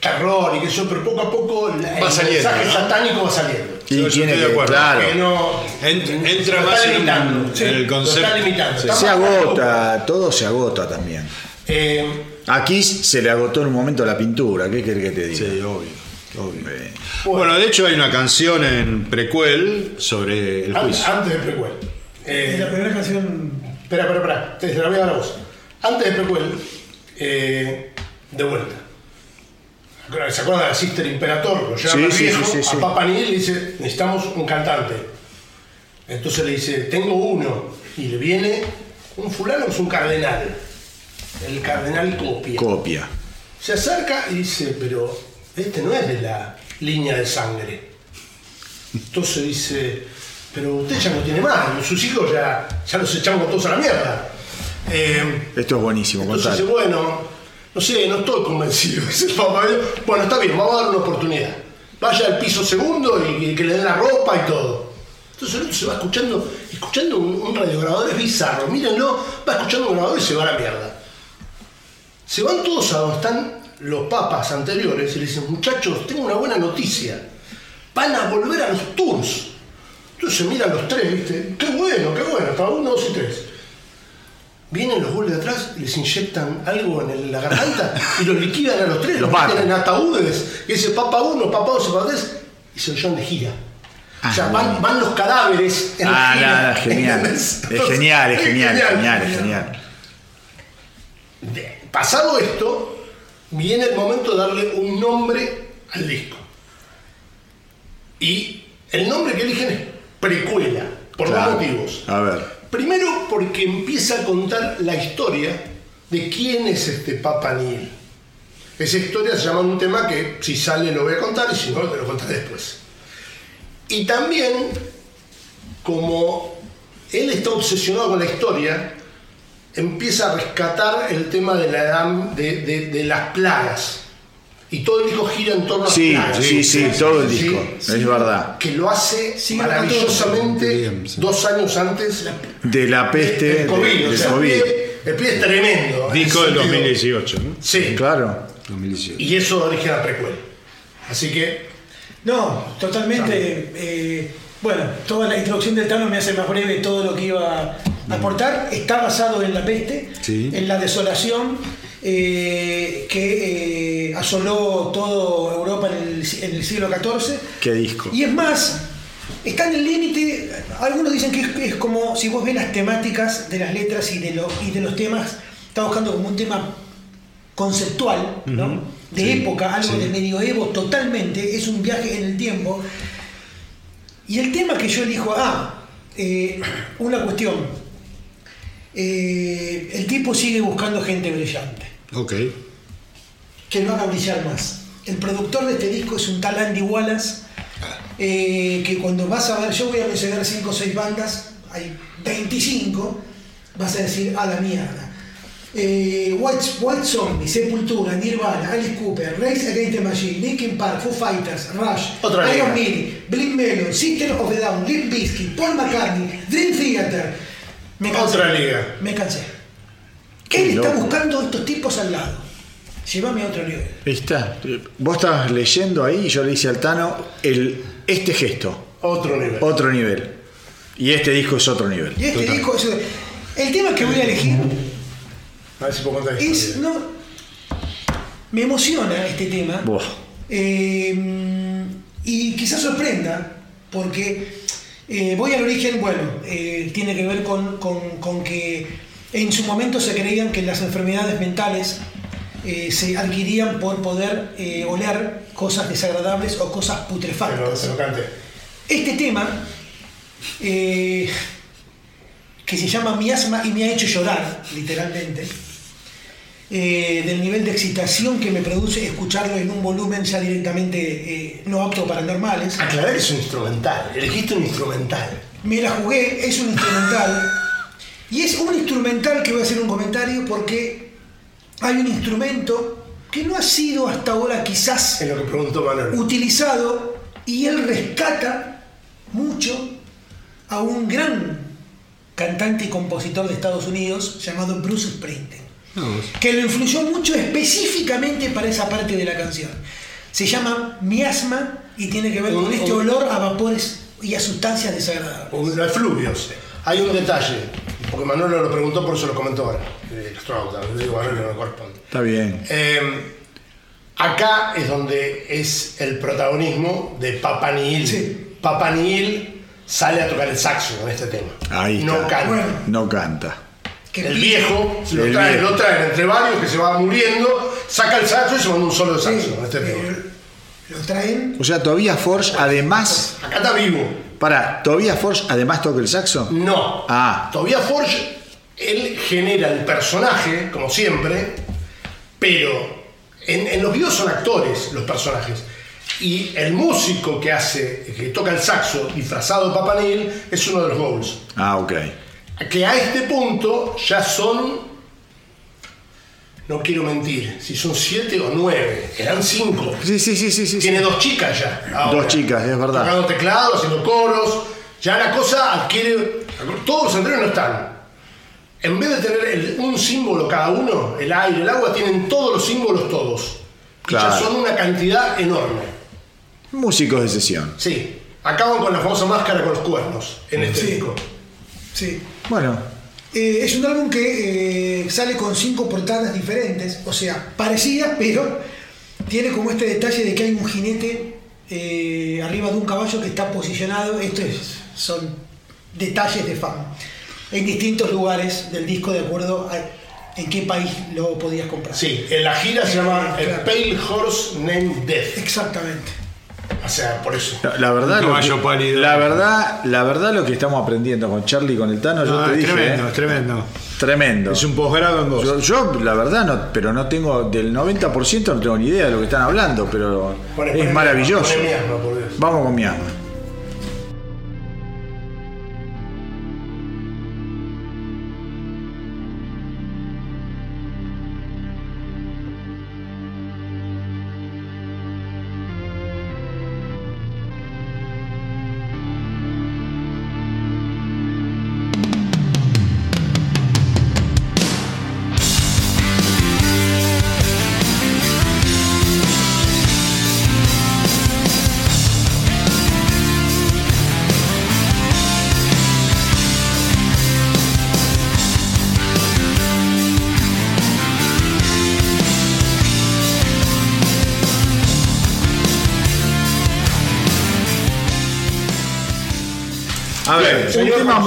terror y que eso, pero poco a poco la- Va el saliendo, mensaje ¿no? satánico va saliendo. Y Yo tiene estoy de que- acuerdo. claro, Que no, Ent- entra más está en un- limitando, en sí, el concepto. está limitando. Sí. Está se agota, todo se agota también. Eh, Aquí se le agotó en un momento la pintura, ¿qué querés que te diga? Sí, obvio. obvio. Eh, Bueno, de hecho hay una canción en prequel sobre el juicio. antes del prequel. Eh, Es la primera canción. Espera, espera, espera. Te la voy a dar a vos. Antes de prequel, eh, de vuelta. ¿Se acuerdan de la Sister Imperator? Lo lleva Sí, sí, viejo sí, sí, sí. a Papa Nil y le dice, necesitamos un cantante. Entonces le dice, tengo uno. Y le viene un fulano que es un cardenal. El cardenal copia. copia. Se acerca y dice, pero este no es de la línea de sangre. Entonces dice, pero usted ya no tiene más, sus hijos ya, ya los echamos todos a la mierda. Eh, Esto es buenísimo, entonces dice, bueno, no sé, no estoy convencido. Dice el Papa. Bueno, está bien, vamos a dar una oportunidad. Vaya al piso segundo y que, que le den la ropa y todo. Entonces el otro se va escuchando, escuchando un, un radiograbador, es bizarro, mírenlo, va escuchando un grabador y se va a la mierda. Se van todos a donde están los papas anteriores y le dicen, muchachos, tengo una buena noticia. Van a volver a los tours. Entonces se miran los tres, ¿viste? Qué bueno, qué bueno, hasta uno, dos y tres. Vienen los goles de atrás les inyectan algo en el- la garganta y los liquidan a los tres, Los meten en ataúdes. Y dice papa uno, papa dos, papa tres, y se llevan de gira. o sea, Ah, van, van los cadáveres en Ah, la gira. nada, genial. Es genial, es genial, es genial, es genial. Pasado esto, viene el momento de darle un nombre al disco. Y el nombre que eligen es Precuela, por Claro. dos motivos. A ver. Primero, porque empieza a contar la historia de quién es este Papa Niel. Esa historia se llama un tema que si sale lo voy a contar y si no te lo contaré después. Y también, como él está obsesionado con la historia, empieza a rescatar el tema de la edad de, de- de las plagas. Y todo el disco gira en torno a las Sí, plagas. sí, sí, todo el disco, es verdad. Que lo hace maravillosamente Bien, sí. dos años antes De la peste, del COVID. de- o del sea, COVID. El pie, el pie es tremendo. en Disco del sentido. 2018, ¿no? Sí, Claro. 2018. y eso origina precuela. Así que, No, totalmente. eh, bueno, toda la introducción del Tano me hace más breve todo lo que iba a aportar. Está basado en la peste, Sí. en la desolación. eh, que eh, asoló toda Europa en el, en el siglo XIV. ¿Qué disco? Y es más, está en el límite, algunos dicen que es, es como si vos ves las temáticas de las letras y de, lo- y de los temas, está buscando como un tema conceptual, ¿no? de Sí, época, algo sí. de medioevo totalmente, es un viaje en el tiempo. Y el tema que yo elijo, ah, eh, una cuestión, Eh, el tipo sigue buscando gente brillante Ok. que lo haga brillar más. El productor de este disco es un tal Andy Wallace, eh, que cuando vas a ver, yo voy a mencionar 5 o 6 bandas, hay 25, vas a decir, a la mierda. Eh, White, White Zombie, Sepultura, Nirvana, Alice Cooper, Race Against the Machine, Linkin Park, Foo Fighters, Rush, Iron. Maiden, Blind Melon, System of a Down, Limp Bizkit, Paul McCartney, Dream Theater. Me cansé. Otra liga. Me cansé. Qué Él está buscando estos tipos al lado. Llévame a otro nivel. Ahí está. Vos estabas leyendo ahí y yo le hice al Tano el, este gesto, Otro nivel. otro nivel. Y este disco es otro nivel. Y este disco, es- el tema que voy a elegir A ver si puedo contar es, esto. no, me emociona este tema eh, y quizás sorprenda porque eh, voy al origen, bueno, eh, tiene que ver con, con- con que en su momento se creían que las enfermedades mentales eh, se adquirían por poder oler cosas desagradables o cosas putrefactas. lo cante. Este tema, que se llama Mi asma y me ha hecho llorar, literalmente, eh, del nivel de excitación que me produce escucharlo en un volumen ya directamente eh, no apto para normales. Aclarar que es un instrumental. Elegiste un instrumental. Me la jugué, es un instrumental. Y es un instrumental que voy a hacer un comentario porque hay un instrumento que no ha sido hasta ahora quizás Es lo que preguntó Manuel. utilizado y él rescata mucho a un gran cantante y compositor de Estados Unidos llamado Bruce Springsteen, que lo influyó mucho específicamente para esa parte de la canción. Se llama Miasma y tiene que ver con este olor a vapores y a sustancias desagradables. Los efluvios. Hay un detalle, porque Manuel lo preguntó, por eso lo comentó ahora. El astronauta, le digo no me corresponde. Está bien. Eh, acá es donde es el protagonismo de Papa Nihil. Sí. Papa Nihil sale a tocar el saxo en este tema. Ahí está. No canta. Bueno. No canta. Que El viejo se lo El trae, viejo. lo traen entre varios que se va muriendo, saca el saxo y se manda un solo de sí, saxo en este eh, lo traen. O sea, todavía Forge, además. Acá está vivo. Para, ¿todavía Forge además toca el saxo? No. Ah. Todavía Forge, él genera el personaje, como siempre, pero en, en los videos son actores los personajes. Y el músico que hace, que toca el saxo disfrazado de Papa Neil, es uno de los Bowls. Ah, ok. Que a este punto ya son, no quiero mentir, si son siete o nueve, eran cinco. Sí, sí, sí, sí, sí. Tiene dos chicas ya. ahora. Dos chicas, es verdad. Tocando teclado, haciendo coros. Ya la cosa adquiere. Todos los anteriores no están. En vez de tener el- un símbolo cada uno, el aire, el agua, tienen todos los símbolos todos. Y ya Claro. son una cantidad enorme. Músicos de sesión. Sí. Acaban con la famosa máscara con los cuernos en este Sí. disco. Sí. Bueno, Eh, es un álbum que eh, sale con cinco portadas diferentes, o sea, parecidas, pero tiene como este detalle de que hay un jinete eh, arriba de un caballo que está posicionado. Estos son detalles de fan. En distintos lugares del disco, de acuerdo a en qué país lo podías comprar. Sí, en la gira se llama Claro. A Pale Horse Named Death. Exactamente. O sea, por eso. la, la verdad. Lo que- pálido. La verdad, la verdad lo que estamos aprendiendo con Charlie y con el Tano, yo Ah, te es dije. tremendo, eh, es tremendo. tremendo. Es un posgrado en dos. Yo, yo, la verdad, no, pero no tengo, del 90% no tengo ni idea de lo que están hablando, pero Pone- es maravilloso. pone mi alma, por Dios. Vamos con mi alma.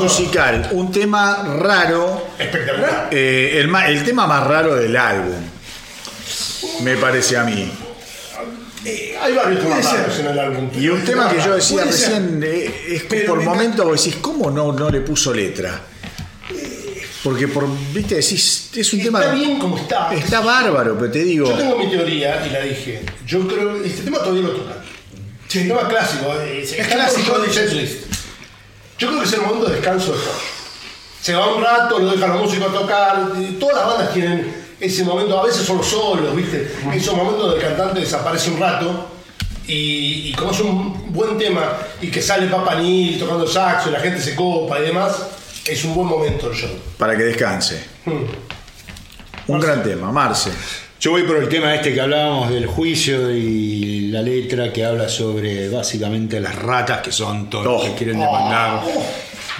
Musical, un tema raro, Espectacular. eh, el, el tema más raro del álbum, me parece a mí. Hay varios temas raros en el álbum. Y un tema que yo decía recién, eh, es que Pero por me momentos vos decís, ¿cómo no, no le puso letra? Porque por, viste, decís, es un tema... Está bien como está. Está bárbaro, pero te digo... Yo tengo mi teoría y la dije. Yo creo este tema todavía lo tocan. Sí. Un tema clásico. eh, Es, Es clásico. de Setlist. Yo creo que es el momento de descanso de Josh. Se va un rato, lo deja la música a tocar. y Todas las bandas tienen ese momento. A veces son los solos, ¿viste? Esos momentos donde el cantante desaparece un rato. Y, y como es un buen tema y que sale Papa Nil tocando saxo y la gente se copa y demás, es un buen momento el show. Para que descanse. Hmm. Un gran tema, Marce. Yo voy por el tema este que hablábamos del juicio y la letra que habla sobre básicamente las ratas que son todos los que Oh. quieren demandar.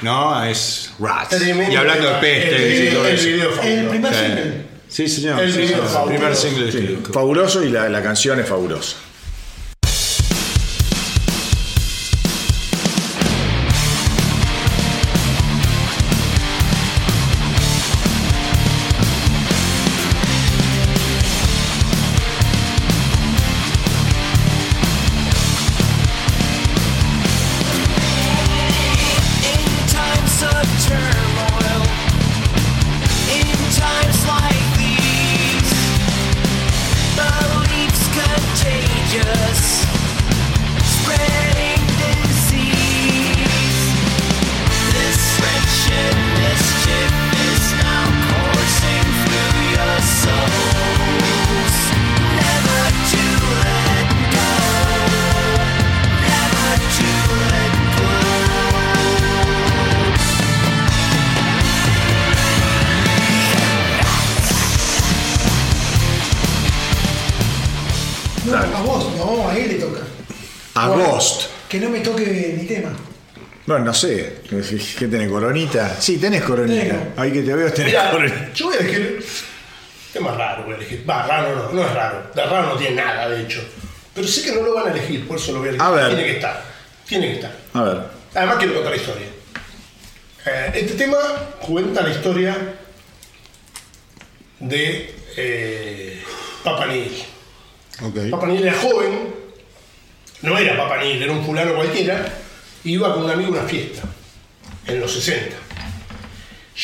No, es rats. Tremendo Y hablando de peste El y todo eso. video El fabuloso. primer Sí. single. Sí, señor. El sí, señor. El primer single de Sí, este fabuloso y la, la canción es fabulosa. Bueno, no sé. ¿Qué tenés, coronita? Sí, tenés coronita. Tengo. Ahí que te veo tenés Mirá, coronita. yo voy a elegir. Tema raro, voy a elegir. Va, raro no, no es raro. De raro no tiene nada, de hecho. Pero sé que no lo van a elegir, por eso lo voy a elegir. A ver. Tiene que estar. Tiene que estar. A ver. Además, quiero contar la historia. Eh, este tema cuenta la historia de eh, Papa. Ok. Papa Nil era joven, no era Papa Nil, era un fulano cualquiera, iba con un amigo a una fiesta, en los 60.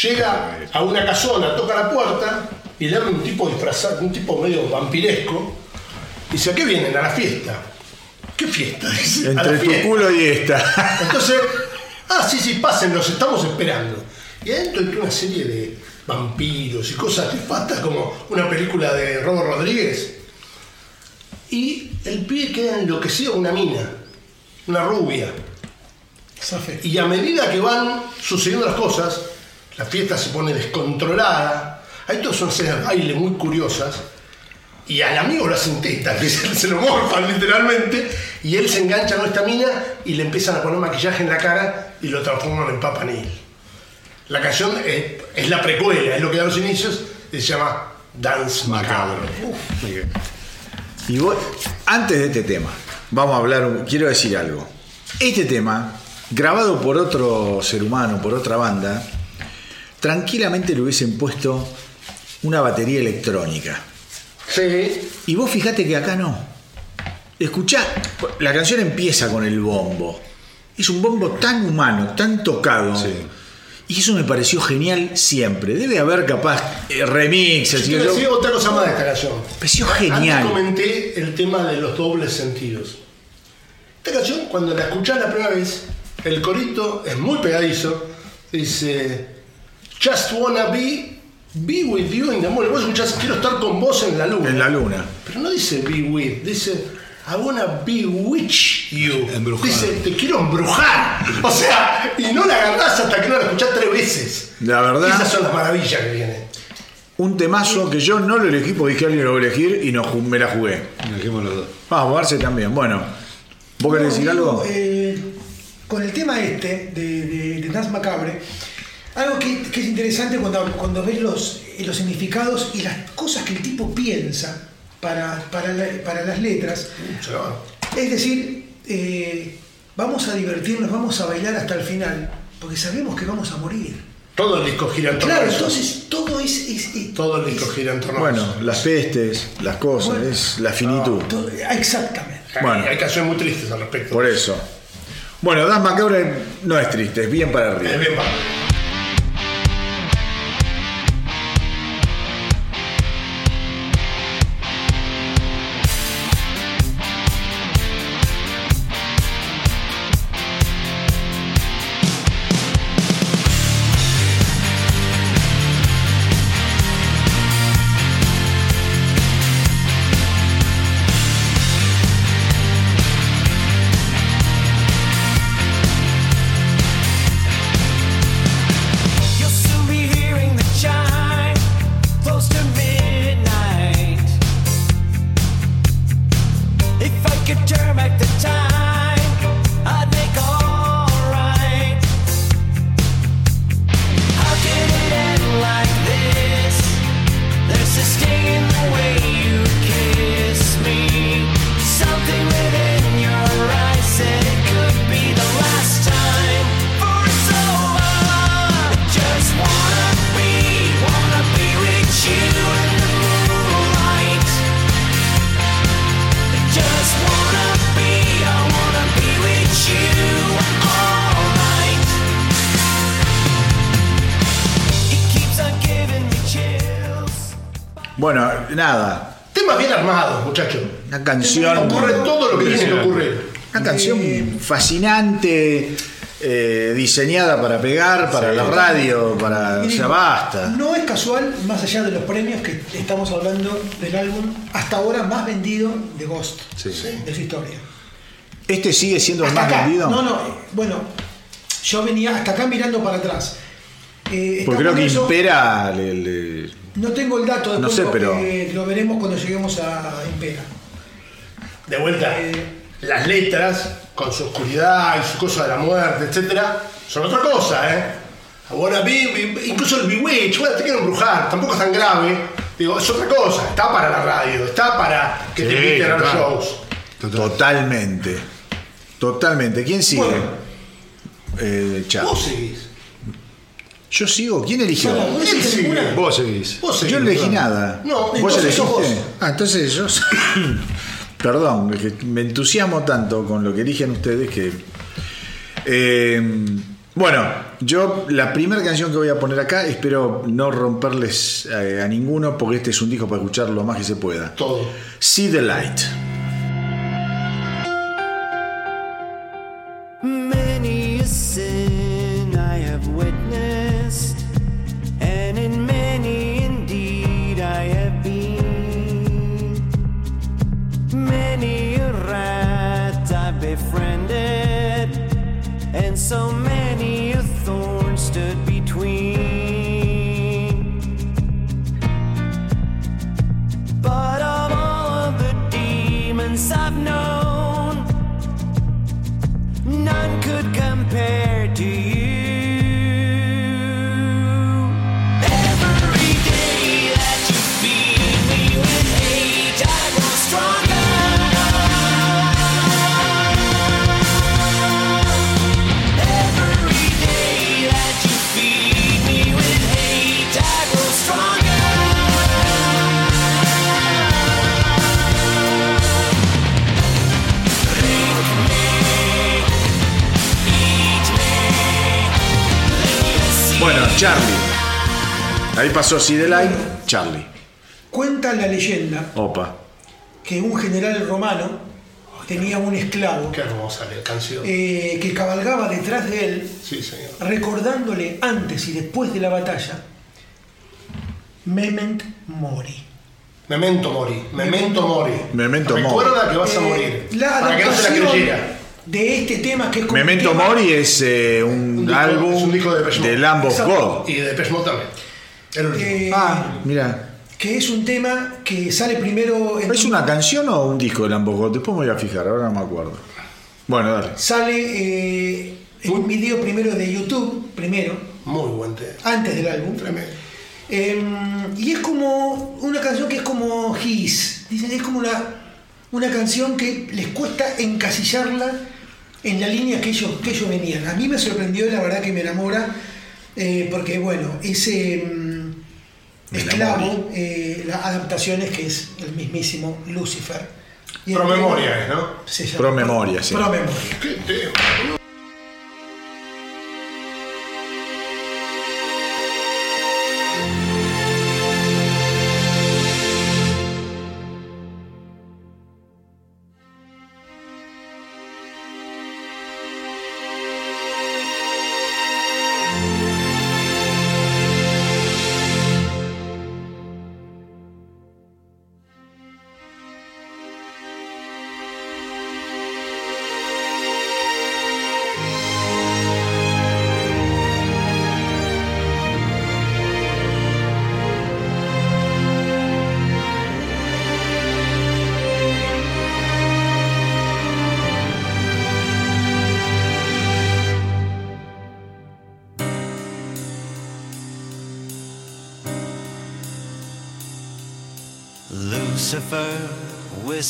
Llega a una casona, toca la puerta y le abre un tipo disfrazado, un tipo medio vampiresco, y dice, ¿a qué vienen? A la fiesta. ¿Qué fiesta? Dice, "A la Entre tu fiesta". culo y esta. Entonces, ah, sí, sí, pasen, los estamos esperando. Y adentro hay una serie de vampiros y cosas nefastas como una película de Robert Rodríguez. Y el pibe queda enloquecido una mina, una rubia. Y a medida que van sucediendo las cosas, la fiesta se pone descontrolada. Hay todas unas escenas de baile muy curiosas. Y al amigo lo hacen teta, que se, lo morfan literalmente. Y él se engancha con esta mina y le empiezan a poner maquillaje en la cara y lo transforman en Papa Nil. La canción es, es la precuela, es lo que da los inicios y se llama Dance Macabro. Y vos, antes de este tema, vamos a hablar, un- quiero decir algo. Este tema, grabado por otro ser humano, por otra banda, tranquilamente le hubiesen puesto una batería electrónica. Sí, Y vos fijate que acá no. Escuchá, la canción empieza con el bombo. Es un bombo tan humano, tan tocado. Y eso me pareció genial siempre. Debe haber capaz eh, remixes. Yo te yo- otra cosa más de esta canción. Pareció Antes genial. comenté el tema de los dobles sentidos. Esta canción, cuando la escuchás la primera vez, el corito es muy pegadizo. Dice, Just wanna be, be with you in the moon. Vos escuchás, quiero estar con vos en la luna. En la luna. Pero no dice be with, dice, I wanna bewitch you. Embrujar. Dice, te quiero embrujar. O sea, y no la agarrás hasta que no la escuchás tres veces. La verdad- Esas son las maravillas que vienen. Un temazo que yo no lo elegí porque dije alguien lo va a elegir y no, me la jugué. Elegimos los dos. Vamos, Barce también. Bueno, ¿vos querés No, decir digo, algo? eh, con el tema este de, de, de Dance Macabre, algo que, que es interesante cuando, cuando ves los, los significados y las cosas que el tipo piensa para, para, la- para las letras. Es decir, eh, vamos a divertirnos, vamos a bailar hasta el final, porque sabemos que vamos a morir. Todo el disco gira en torno Claro, a eso. entonces todo es... es- es- Todo el disco es- gira en torno a Bueno, las pestes, las cosas, Bueno. es la finitud. todo- exactamente. Hay- bueno. Hay canciones muy tristes al respecto. Por eso. Bueno, Dan Macabre no es triste, es bien para arriba. Es bien padre. You'll canción. Ocurre todo lo que tiene que ocurrir. Una canción fascinante, eh, diseñada para pegar, para la radio, para. O Y sea, digo, basta. No es casual, más allá de los premios, que estamos hablando del álbum hasta ahora más vendido de Ghost de su historia. ¿Este sigue siendo el más acá. vendido? No, no, eh, bueno, yo venía hasta acá mirando para atrás. Eh, Porque creo que eso- Impera. le- le- No tengo el dato, después No sé, pero- lo veremos cuando lleguemos a Impera. De vuelta, las letras, con su oscuridad y su cosa de la muerte, etcétera, son otra cosa, ¿eh? I wanna be- be- incluso el Bewitch, bueno, te quiero embrujar, tampoco es tan grave. Digo, es otra cosa, está para la radio, está para que te Sí, inviten a los shows. Totalmente. Totalmente. ¿Quién sigue? Bueno. Eh, Chavo. Vos seguís. Yo sigo. ¿Quién eligió? Sara, ¿vos Él hiciste sigue. Vos seguís. Vos seguís, Yo no elegí ¿no? nada. No, ¿Vos elegiste? vos. Ah, entonces yo. Perdón, me entusiasmo tanto con lo que eligen ustedes que. Eh, bueno, yo la primera canción que voy a poner acá, espero no romperles eh, a ninguno, porque este es un disco para escuchar lo más que se pueda. Todo. See the Light. So many Charlie. Ahí pasó See the Light, Charlie. Cuenta la leyenda Opa. que un general romano tenía un esclavo Qué hermosa la canción. eh, que cabalgaba detrás de él, Sí, señor. recordándole antes y después de la batalla, Memento Mori. Memento mori. Memento mori. Memento Recuerda mori. que vas a Eh, morir. La para que no se la adaptación creyera. De este tema que es como Memento tema- Mori es eh, un, Un disco- álbum es un disco de de Lamb of. God. Y de Depeche Mode también. El último. eh, Ah, mira. que es un tema que sale primero en ¿Es una canción o un disco de Lamb of God? Después me voy a fijar, ahora no me acuerdo. Bueno, dale. sale eh, en un video primero de YouTube, primero, Muy buen tema. antes del álbum. Tremendo. Eh, y es como una canción que es como His. Dicen, es como una, una canción que les cuesta encasillarla en la línea que ellos, que ellos venían. A mí me sorprendió, la verdad que me enamora, eh, porque bueno, ese mm, esclavo, eh, las adaptaciones que es el mismísimo Lucifer. Promemoria ¿no? se llama Promemoria, sí. Promemoria.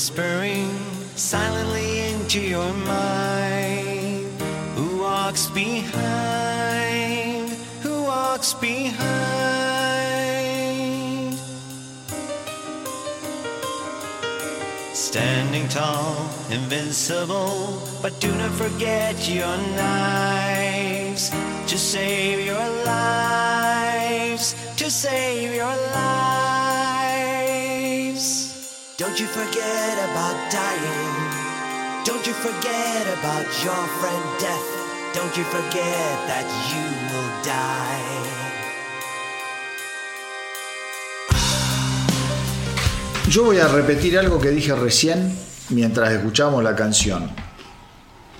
Whispering silently into your mind. Who walks behind? Who walks behind? Standing tall, invincible, but do not forget your knives to save your lives, to save your lives. Don't you forget about dying. Don't you forget about your friend death. Don't you forget that you will die. Yo voy a repetir algo que dije recién mientras escuchamos la canción,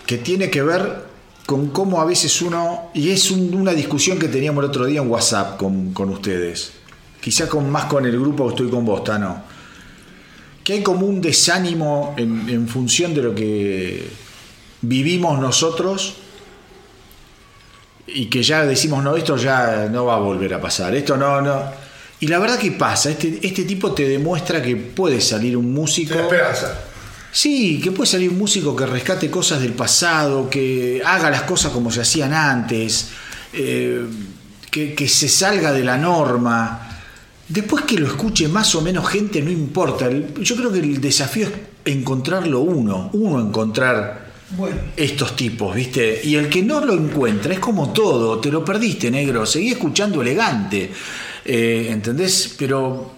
que tiene que ver con cómo a veces uno, y es un- una discusión que teníamos el otro día en WhatsApp con, con ustedes, quizá con, más con el grupo que estoy con vos, Tano, que hay como un desánimo en, en función de lo que vivimos nosotros y que ya decimos, no, esto ya no va a volver a pasar, esto no, no. Y la verdad que pasa, este, este tipo te demuestra que puede salir un músico. Esperanza. Sí, que puede salir un músico que rescate cosas del pasado, que haga las cosas como se hacían antes, eh, que, que se salga de la norma. Después que lo escuche más o menos gente, no importa. Yo creo que el desafío es encontrarlo uno, uno encontrar Bueno, estos tipos, ¿viste? Y el que no lo encuentra es como todo, te lo perdiste, negro, seguí escuchando elegante, eh, ¿entendés? Pero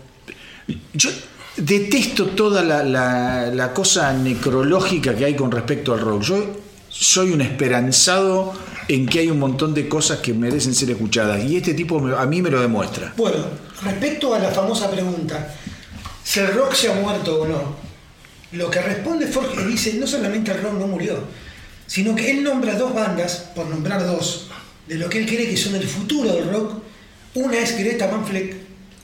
yo detesto toda la, la- la cosa necrológica que hay con respecto al rock. Yo soy un esperanzado en que hay un montón de cosas que merecen ser escuchadas y este tipo a mí me lo demuestra. bueno, respecto a la famosa pregunta, si el rock se ha muerto o no, lo que responde Forge dice, no solamente el rock no murió, sino que él nombra dos bandas, por nombrar dos, de lo que él cree que son el futuro del rock. Una es Greta Van Fleck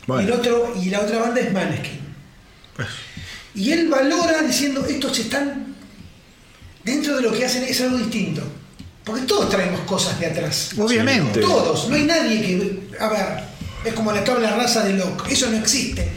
Bueno. y, el otro, y la otra banda es Maneskin. Y él valora diciendo, estos están dentro de lo que hacen, es algo distinto. Porque todos traemos cosas de atrás. Obviamente. Todos, no hay nadie que. A ver, es como la tabla rasa de Locke, eso no existe.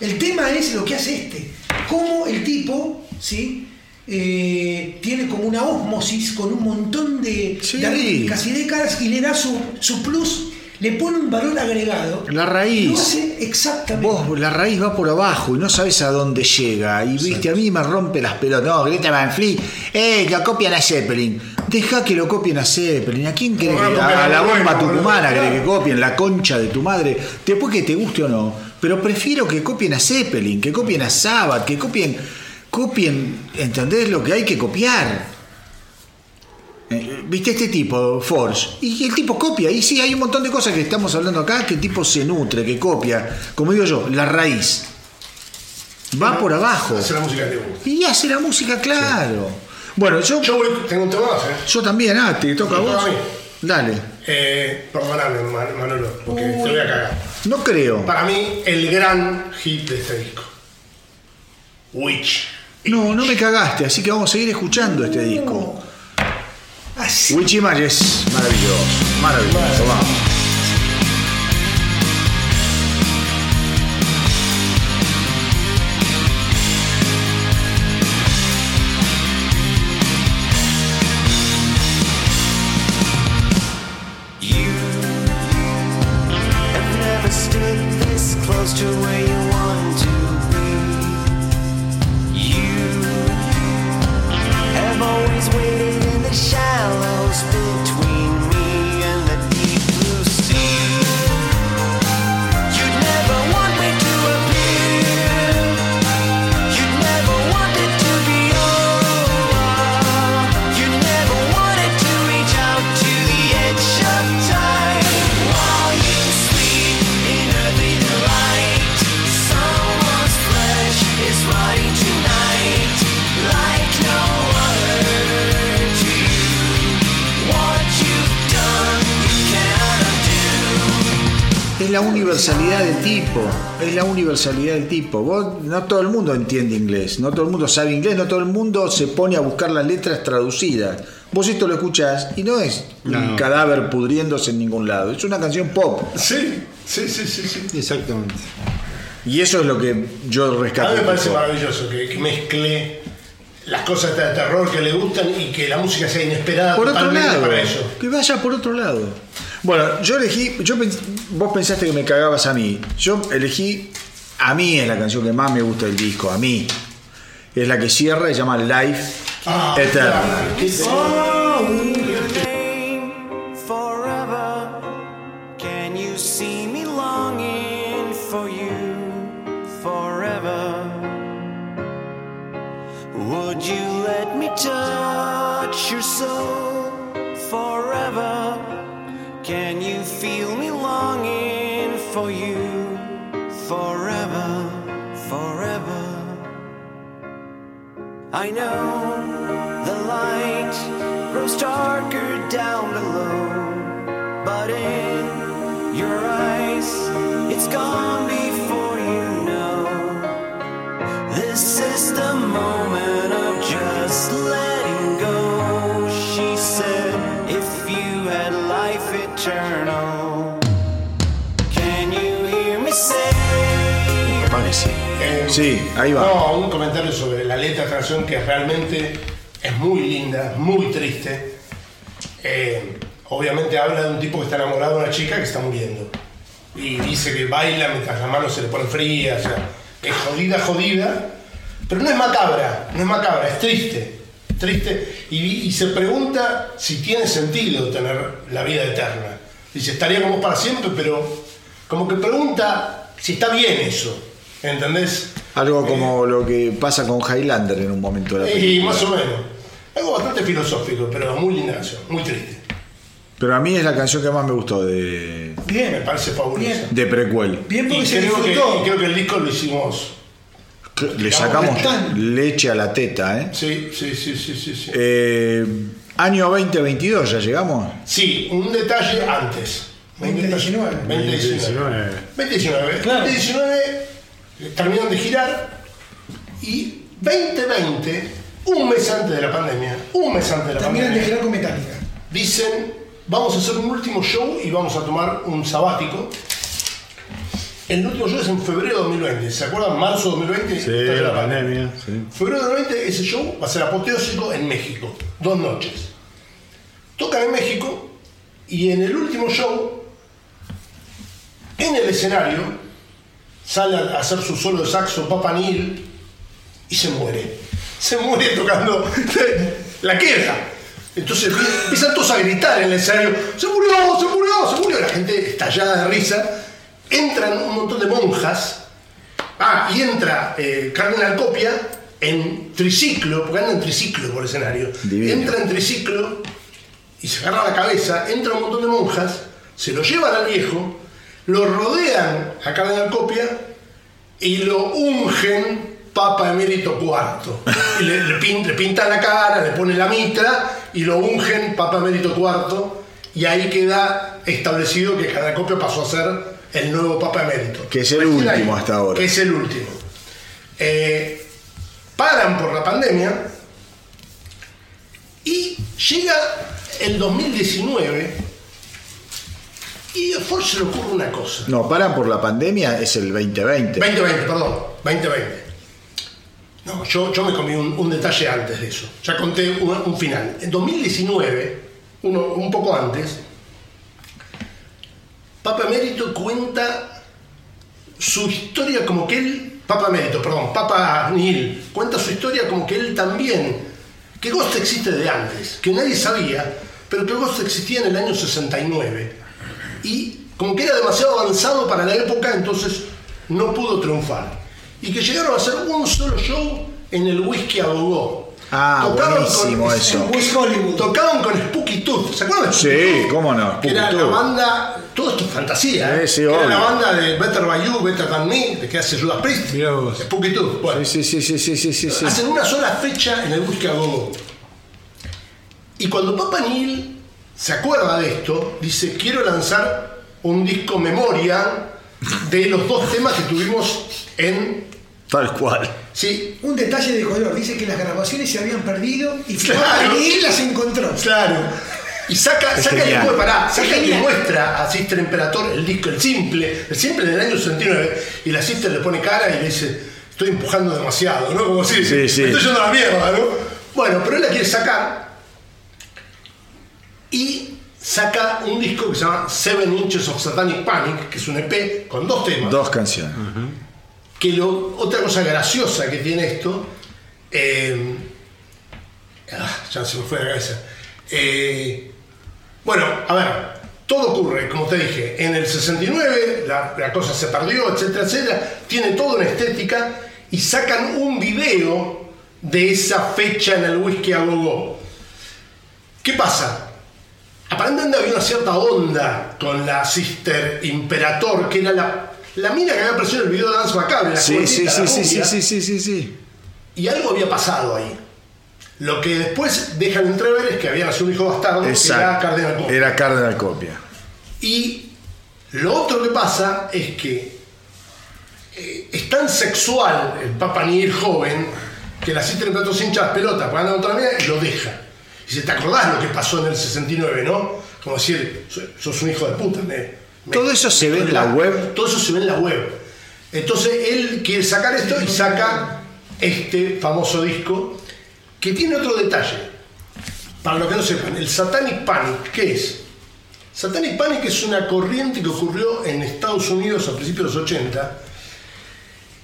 El tema es lo que hace este. Cómo el tipo, ¿sí? Eh, tiene como una osmosis con un montón de, Sí. de rítmicas y décadas y le da su, su plus, le pone un valor agregado. La raíz. Lo hace exactamente. Vos, la raíz va por abajo y no sabes a dónde llega. Y viste, a mí me rompe las pelotas. No, Greta Van Fleet, eh, lo copian a Zeppelin. Deja que lo copien a Zeppelin. ¿A quién cree que Bueno, a, a la bomba bueno, tucumana claro. cree que copien? La concha de tu madre. Después que te guste o no. Pero prefiero que copien a Zeppelin, que copien a Sabbath, que copien. Copien, ¿entendés lo que hay que copiar? ¿Viste este tipo, Forge? Y el tipo copia. Y sí, hay un montón de cosas que estamos hablando acá que el tipo se nutre, que copia. Como digo yo, la raíz. Va por abajo. Hace la música que te gusta. Y hace la música, claro. Bueno, yo, Yo voy, tengo un tema más, ¿eh? yo también, ah, te toca a vos. a mí. Dale. Eh, perdóname, Man- Manolo, porque te voy a cagar. No creo. Para mí, el gran hit de este disco. Witch. No, no me cagaste, así que vamos a seguir escuchando este disco. Así. Witchy es maravilloso, maravilloso, vamos. La universalidad del tipo. Vos, no todo el mundo entiende inglés, no todo el mundo sabe inglés, no todo el mundo se pone a buscar las letras traducidas. Vos esto lo escuchás y no es un cadáver pudriéndose en ningún lado, es una canción pop. Sí, sí, sí, sí. sí. Exactamente. Y eso es lo que yo A rescato. mí me parece maravilloso que, que mezcle las cosas de terror que le gustan y que la música sea inesperada Por otro totalmente lado, para eso. que vaya por otro lado. Bueno, yo elegí, yo pens- vos pensaste que me cagabas a mí. Yo elegí, a mí es la canción que más me gusta del disco, a mí. Es la que cierra y se llama Life Ah, Eternal. name I know the light grows darker down below, but in your eyes, it's gone before you know. This is the moment of just letting go. She said, if you had life eternal, can you hear me say? Sí. Ahí va. No, un comentario sobre la letra de la canción que realmente es muy linda, muy triste. Eh, obviamente habla de un tipo que está enamorado de una chica que está muriendo. Y dice que baila mientras las manos se le ponen frías. O sea, es jodida, jodida. Pero no es macabra, no es macabra, es triste. Triste. Y, y se pregunta si tiene sentido tener la vida eterna. Dice, estaría como para siempre, pero como que pregunta si está bien eso. ¿Entendés? Algo como lo que pasa con Highlander en un momento de la Y película. más o menos. Algo bastante filosófico, pero muy linda canción, muy triste. Pero a mí es la canción que más me gustó de, Me Bien. parece fabulosa. Bien. de Prequel. Bien Y porque se creo que, disfrutó. y creo que el disco lo hicimos. Le sacamos leche a la teta, ¿eh? Sí, sí, sí, sí, sí. Sí, Eh, año 2022, ¿ya llegamos? Sí, un detalle antes. Un detalle- 2019. 2019. 2019. Claro. 2019 eh, terminan de girar y 2020, un mes antes de la pandemia, un mes antes de la Terminan de pandemia, girar con Metallica. dicen, vamos a hacer un último show y vamos a tomar un sabático. El último show es en febrero de 2020, ¿se acuerdan? Marzo de 2020. Sí, Estalla la pandemia. Sí. Febrero de 2020, ese show va a ser apoteósico en México, dos noches. Tocan en México y en el último show, en el escenario, sale a hacer su solo de saxo Papa Neil y se muere. Se muere tocando la queja. Entonces empiezan todos a gritar en el escenario, se murió, se murió, se murió. La gente estallada de risa. Entran un montón de monjas. Ah, y entra eh, Cardenal Copia en triciclo, porque anda en triciclo por el escenario. Divino. Entra en triciclo y se agarra la cabeza, entra un montón de monjas, se lo llevan al viejo, lo rodean a Cardenal Copia y lo ungen Papa Emérito IV. Y le, le pin- le pintan la cara, le ponen la mitra y lo ungen Papa Emérito IV. Y ahí queda establecido que Cardenal Copia pasó a ser el nuevo Papa Emérito. Que es el último hasta ahora. Que es el último. Eh, paran por la pandemia y llega el 2019 y a Ford se le ocurre una cosa. No, paran por la pandemia, es el 2020. 2020, perdón, 2020. No, yo, yo me comí un, un detalle antes de eso. Ya conté un, un final. En 2019, uno, un poco antes, Papa Emérito cuenta su historia como que él, Papa Mérito, perdón, Papa Neil, cuenta su historia como que él también, que Ghost existe de antes, que nadie sabía, pero que Ghost existía en el año 69. Y como que era demasiado avanzado para la época, entonces no pudo triunfar. Y que llegaron a hacer un solo show en el Whisky a. Ah, buenísimo eso. En West Hollywood. Tocaban con Spooky Tooth, ¿se acuerdan de Sí, Spooky Tooth? cómo no, Que era Spooky la banda, todo esto es fantasía, Sí, ¿eh? sí, Que era obvio. la banda de Better By You, Better Than Me, de que hace Judas Priest. Mirá vos. Spooky Tooth. Bueno, Sí, sí, sí, sí, sí, sí, sí. hacen una sola fecha en el Whisky a. Y cuando Papa Neil se acuerda de esto, dice, quiero lanzar un disco memoria de los dos temas que tuvimos en... Tal cual. Sí, Un detalle de color, dice que las grabaciones se habían perdido y que Claro. él las encontró. Claro. Y saca, saca y genial. después, pará, saca y muestra a Sister Imperator el disco, el simple, el simple del año 69, y la Sister le pone cara y le dice, estoy empujando demasiado, ¿no? Como si Sí, sí. estoy yendo a la mierda, ¿no? Bueno, pero él la quiere sacar y saca un disco que se llama Seven Inches of Satanic Panic, que es un EP con dos temas. Dos canciones. Que lo, otra cosa graciosa que tiene esto, eh, ah, ya se me fue de la cabeza. Eh, bueno, a ver, todo ocurre, como te dije, en el 69, la, la cosa se perdió, etcétera, etcétera. Tiene toda una estética y sacan un video de esa fecha en el Whisky a Go ¿Qué pasa? Aparentemente había una cierta onda con la Sister Imperator, que era la, la mina que había aparecido en el video de Dance Macabre, la Sí, sí, sí, la sí, sí, sí, sí, sí, sí. Y algo había pasado ahí. Lo que después dejan entrever es que había nacido un hijo bastardo que era Exacto. Cardenal Copia. Era Cardenal Copia. Y lo otro que pasa es que eh, es tan sexual el Papa Niel joven que la Sister Imperator se hincha las pelotas, pagando otra mina y lo deja. Y dice, ¿te acordás lo que pasó en el 69, no? Como decir, "So- sos un hijo de puta. me- me- Todo eso se ve en la web. Todo eso se ve en la web. Entonces él quiere sacar esto y saca este famoso disco que tiene otro detalle. Para los que no sepan, el Satanic Panic, ¿qué es? Satanic Panic es una corriente que ocurrió en Estados Unidos a principios de los 80,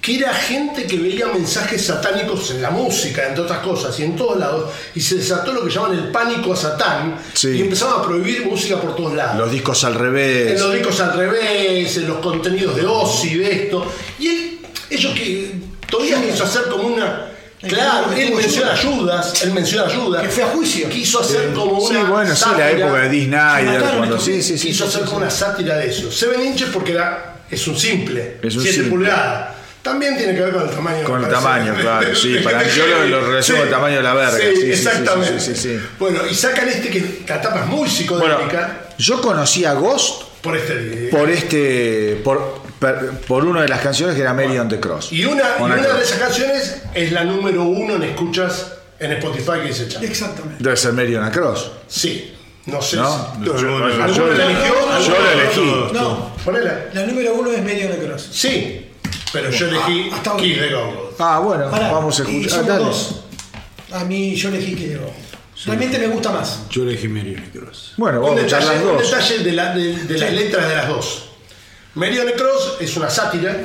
que era gente que veía mensajes satánicos en la música, entre otras cosas, y en todos lados, y se desató lo que llaman el pánico a Satán, Sí. y empezaban a prohibir música por todos lados. Los discos al En revés. los discos al revés, en los contenidos de Ozzy, de esto. Y él, ellos que todavía quiso hacer como una. Claro, él menciona a Judas, él menciona a Judas. Que fue a juicio. Quiso hacer como Sí, una. bueno, sí, la sátira. época de mataron cuando sí, sí, sí. Quiso sí, hacer sí, como una sátira de eso. Seven inches porque era, es un simple, Es un 7 simple. pulgadas. También tiene que ver con el tamaño. Con el tamaño, claro, sí, para yo lo- lo con el tamaño de la verga, sí, sí, sí, exactamente. sí, sí, sí, sí. Bueno, y sacan este que la tapa es muy Bueno, psicodélica yo conocí a Ghost por este. por este. por, per- por una de las canciones que era Mary on the Cross. Y una, y Una cross. de esas canciones es la número uno en escuchas en Spotify que dice Chan. Exactamente. Debe ser Mary on the Cross. Sí, no sé. ¿No? si- yo, ¿Alguno la eligió? yo la elegí. No, Ponela. la número uno es Medio Necros. Sí, pero yo elegí hasta ahora. Kiss the. Ah, bueno, Pará, vamos a y escuchar. somos Ah, dale. dos. A mí yo elegí que llegó. Realmente me gusta más. Yo elegí Mary Cross. Bueno, Un vamos a escuchar detalle, las un dos. detalle de, la- de- de las letras de las dos. Meridian Cross es una sátira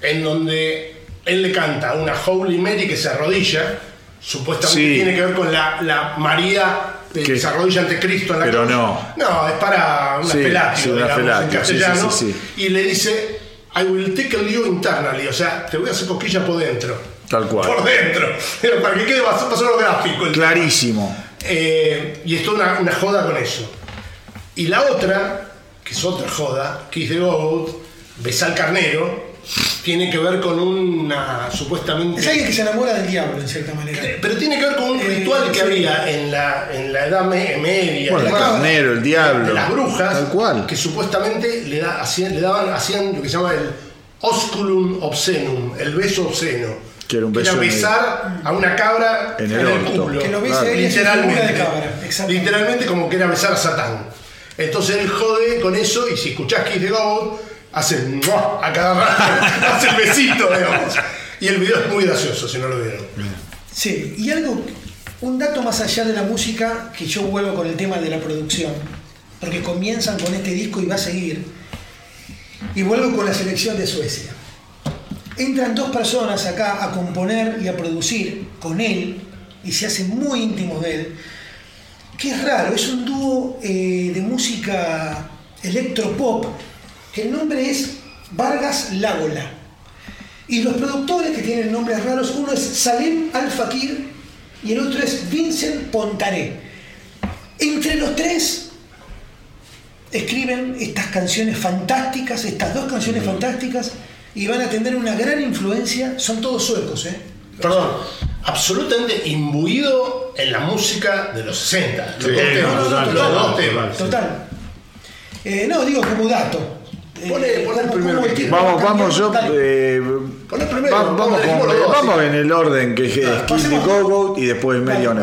en donde él le canta a una Holy Mary que se arrodilla, supuestamente Sí. tiene que ver con la, la María que Que- se arrodilla ante Cristo en la pero cruz. no. No, es para una Sí, felatio, sí, una digamos, felatio, en sí, castellano. sí, sí, sí. Y le dice, I will tickle you internally, o sea, te voy a hacer cosquillas por dentro. Tal cual. Por dentro. Para que quede más, más o menos gráfico. el Clarísimo. eh, y esto una, una joda con eso. Y la otra, que es otra joda, Kiss the Goat, Besar al Carnero, tiene que ver con una supuestamente. Es alguien que se enamora del diablo, en cierta manera. Eh, Pero tiene que ver con un Eh, ritual que sí. había en la, en la Edad me- Media. Bueno, el carnero, el diablo. De las brujas. Tal cual. Que supuestamente le, da- hacían, le daban, hacían lo que se llama el osculum obscenum, el beso obsceno. Que era un beso en el- besar a una cabra en el orto. culo. Que lo bese Claro. Literalmente. de cabra. Literalmente como que era besar a Satán. Entonces él jode con eso y si escuchás Kiss the God, hace ¡mua! a cada rato, hace el besito, digamos. Y el video es muy gracioso, si no lo vieron. Sí, y algo, un dato más allá de la música, que yo vuelvo con el tema de la producción, porque comienzan con este disco y va a seguir. Y vuelvo con la selección de Suecia. Entran dos personas acá a componer y a producir con él y se hacen muy íntimos de él. Que es raro, es un dúo eh, de música electropop que el nombre es Vargas Lágola. Y los productores que tienen nombres raros, uno es Salem Al Fakir y el otro es Vincent Pontaré. Entre los tres escriben estas canciones fantásticas, estas dos canciones fantásticas, y van a tener una gran influencia. Son todos suecos, ¿eh? Perdón, absolutamente imbuido en la música de los 60. Los Sí, dos temas. no, no. Total. Eh, no, digo como dato. Eh, Poné- poné el como- primero que. Vamos, vamos, yo. Eh, primero, va- vamos, con- en el orden que es. Go Go y después Mary on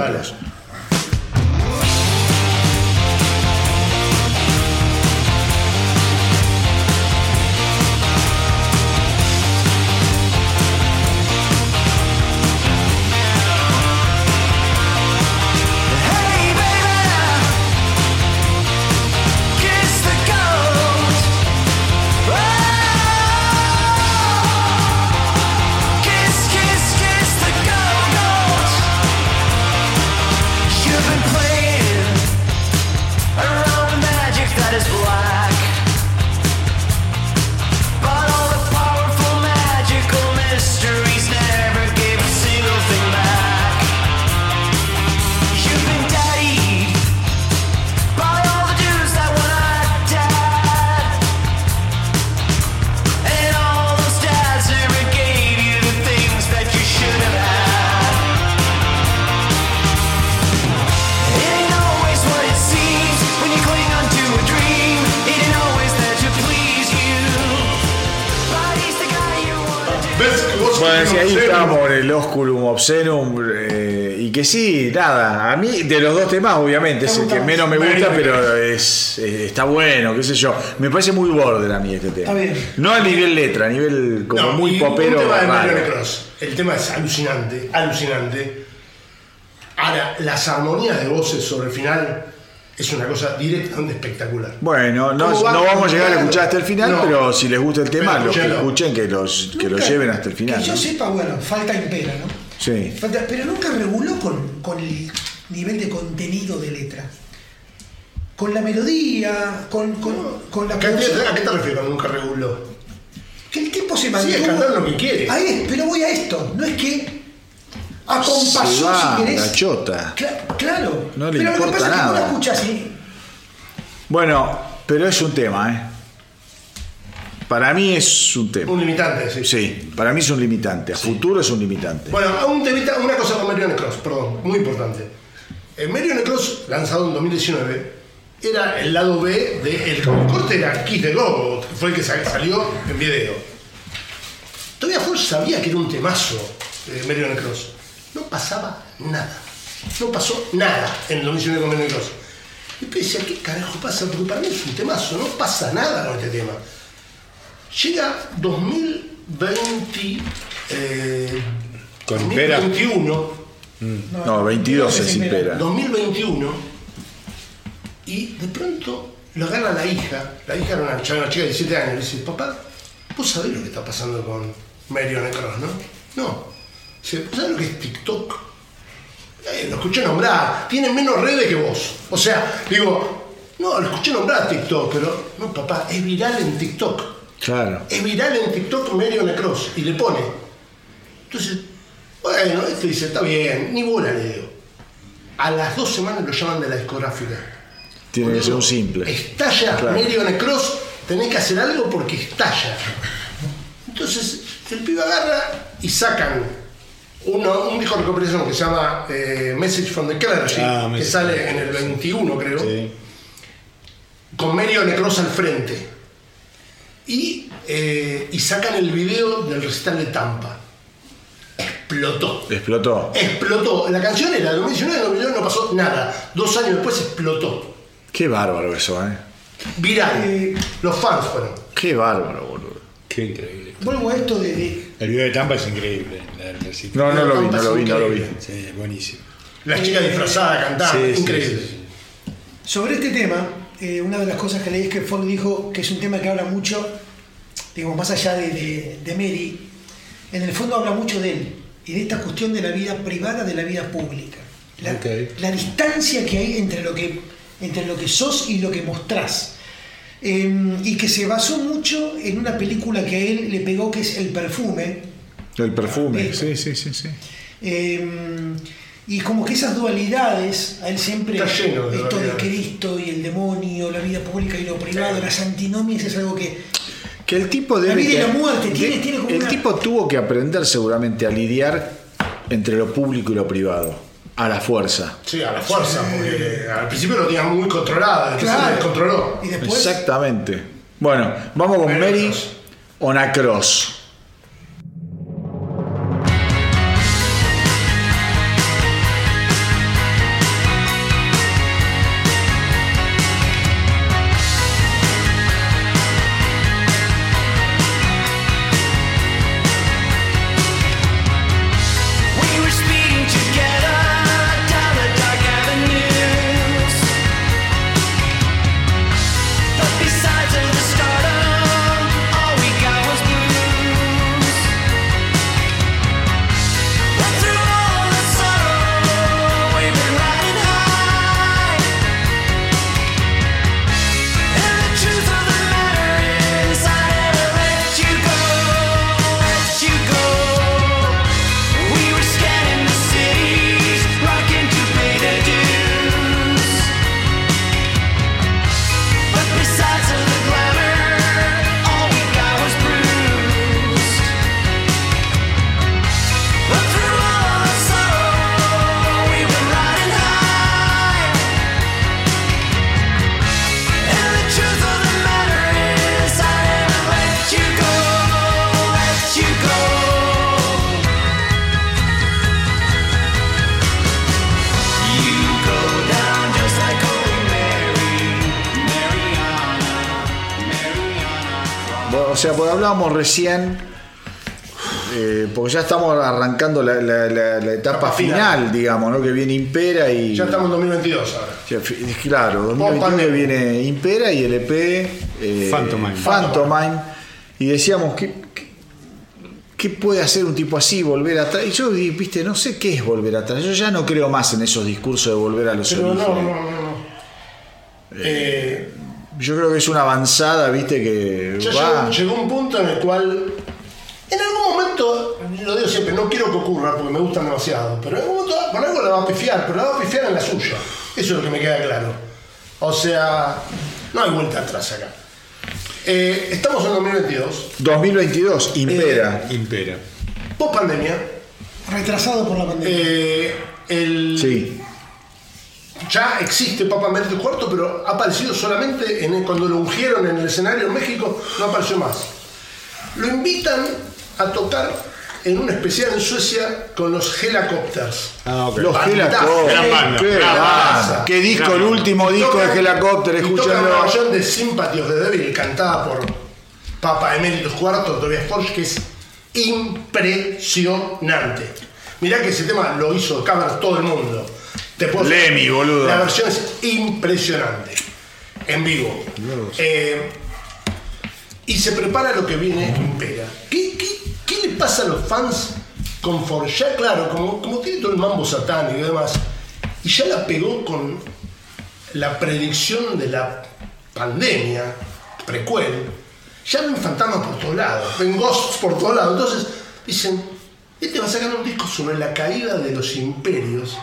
Obscenum. eh, y que sí, nada. A mí, de los dos temas, obviamente, es el que menos me gusta, pero es, eh, está bueno, qué sé yo. Me parece muy border a mí este tema. Está bien. No a nivel letra, a nivel como No, muy y popero. Un tema de raro. Marion Cross. El tema es alucinante, alucinante. Ahora, las armonías de voces sobre el final es una cosa directamente espectacular. Bueno, no, ¿Cómo va no vamos a llegar a escuchar hasta el final, No. pero si les gusta el tema, Pero los que escúchenlo. escuchen, que los, que lo Nunca- lleven hasta el final. Que yo ¿no? sepa, bueno, falta impera, ¿no? Sí. Pero nunca reguló con, con el nivel de contenido de letra. Con la melodía, con, con, con la ¿A qué, a qué te refieres con nunca reguló? Que el tipo se mantuvo. cantando lo que quiere. Ahí, pero voy a esto. No es que acompasó, va, si querés. la chota. Cla- claro. No le pero lo importa que pasa es que nada. la escuchás y Bueno, pero es un tema, ¿eh? Para mí es un tema. Un limitante, sí. Sí, para mí es un limitante. A futuro es un limitante. Bueno, a un temita, una cosa con Marion Cross, perdón, muy importante. Eh, Marion Cross, lanzado en 2019, era el lado B de el corte era Kiss the Go, fue el que sa- salió en video. Todavía Ford sabía que era un temazo de Marion Cross. No pasaba nada. No pasó nada en el 2019 con Marion Cross. Y decía, ¿qué carajo pasa? Porque para mí es un temazo, no pasa nada con este tema. Llega 2020. Eh, Con Impera. 2021. No, 22 es impera. impera. 2021 y de pronto lo agarra la hija, la hija era una, chica de 17 años, y le dice, papá, ¿vos sabés lo que está pasando con Marion Cross, no? No. Dice, ¿vos sabés lo que es TikTok? Eh, lo escuché nombrar, tiene menos redes que vos. O sea, digo, no, lo escuché nombrar a TikTok, pero no, papá, es viral en TikTok. Claro. Es viral en TikTok Marion Cross y le pone. Entonces, bueno, este dice, está bien, ni bola le dio. A las dos semanas lo llaman de la discográfica. Tiene que ser un simple. Estalla Claro. Marion Cross, tenés que hacer algo porque estalla. Entonces, el pibe agarra y sacan uno, un disco de recopilación que se llama eh, Message from the Clergy, Ah, que sale en el 21, creo Sí. con Marion Cross al frente. Y, eh, y sacan el video del recital de Tampa. Explotó. Explotó. Explotó. La canción era de 2019, en 2019 no pasó nada. Dos años después explotó. Qué bárbaro eso, ¿eh? Viral. Eh. Los fans fueron. Qué bárbaro, boludo. Qué increíble. vuelvo a esto de, de- El video de Tampa es increíble. No, no lo vi, no lo vi, no lo vi. Sí, buenísimo. La chica disfrazada cantando. Sí, sí, Increíble. sí, sí. Sobre este tema, eh, una de las cosas que leí es que Ford dijo que es un tema que habla mucho digamos, más allá de, de, de Mary, en el fondo habla mucho de él y de esta cuestión de la vida privada de la vida pública. La, la distancia que hay entre lo que, entre lo que sos y lo que mostrás. Eh, y que se basó mucho en una película que a él le pegó que es El perfume, El perfume, Eh, sí, sí, sí, sí. Eh, y como que esas dualidades, a él siempre, Está lleno de esto de. Cristo y el demonio, la vida pública y lo privado, las antinomias es algo que... Que el tipo debe La vida y que- la muerte, tiene- de- tiene como el una- tipo tuvo que aprender seguramente a lidiar entre lo público y lo privado, a la fuerza. Sí, a la fuerza, porque al principio lo tenía muy controlada, después se Claro. descontroló. Y después... Exactamente. Bueno, vamos con Mary Mary Cross. Onacross. Recién, eh, porque ya estamos arrancando la, la- la- la etapa final, final. digamos, ¿no? Que viene Impera y... Ya estamos en 2022 ahora. Claro, 2021 pandemia. viene Impera y el EP eh, Phantomime. Phantomime. Y decíamos, ¿qué, qué, qué puede hacer un tipo así, volver atrás? Y yo, viste, no sé qué es volver atrás. Yo ya no creo más en esos discursos de volver a los Pero no, orígenes. no, no, no. Eh, Yo creo que es una avanzada, viste, que ya va... llegó, llegó un punto en el cual, en algún momento, lo digo siempre, no quiero que ocurra porque me gustan demasiado, pero en algún momento con algo la va a pifiar, pero la va a pifiar en la suya. Eso es lo que me queda claro. O sea, no hay vuelta atrás acá. Eh, estamos en 2022, 2022, Impera. Impera. post pandemia. Retrasado por la pandemia. Eh, el, sí. Ya existe Papa Emérito IV, pero ha aparecido solamente en el- cuando lo ungieron en el escenario en México, no apareció más. Lo invitan a tocar en un especial en Suecia con los Helicopters. Ah. Los Helicopters. Qué disco, Gran el último disco de Helicopter, y tocan una versión de Sympathy of the Devil cantada por Papa Emeritus IV, Tobias Forge, que es impresionante. Mirá que ese tema lo hizo cover todo el mundo. Te puedo- Lemmy, boludo. La versión es impresionante. En vivo. Eh, y se prepara lo que viene Impera. ¿Qué, qué, qué le pasa a los fans con Forge? Ya claro, como, como tiene todo el mambo satánico y demás, y ya la pegó con la predicción de la pandemia, precuel, ya ven fantasmas por todos lados, ven ghosts por todos lados. Entonces dicen, este va a sacar un disco sobre la caída de los imperios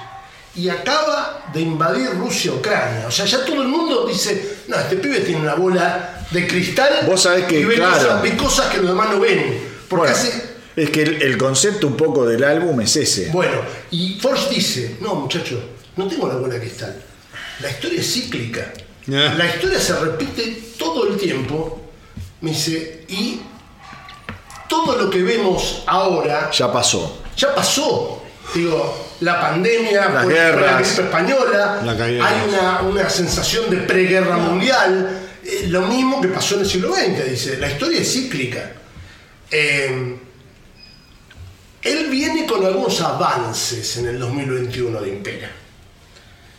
y acaba de invadir Rusia-Ucrania. O sea, ya todo el mundo dice, no, este pibe tiene una bola de cristal Vos sabés que, y ve, claro. cosas, ve cosas que los demás no ven. Porque Bueno, hace, es que el, el concepto un poco del álbum es ese. bueno, y Forge dice, no muchacho, no tengo la bola de cristal. La historia es cíclica. Ah. La historia se repite todo el tiempo. Me dice, y todo lo que vemos ahora Ya pasó. ya pasó. Digo, la pandemia, Las fue- fue guerras. la gripe española, La hay una, una sensación de preguerra mundial. Eh, lo mismo que pasó en el siglo XX, dice. La historia es cíclica. Eh, él viene con algunos avances en el 2021 de Impera.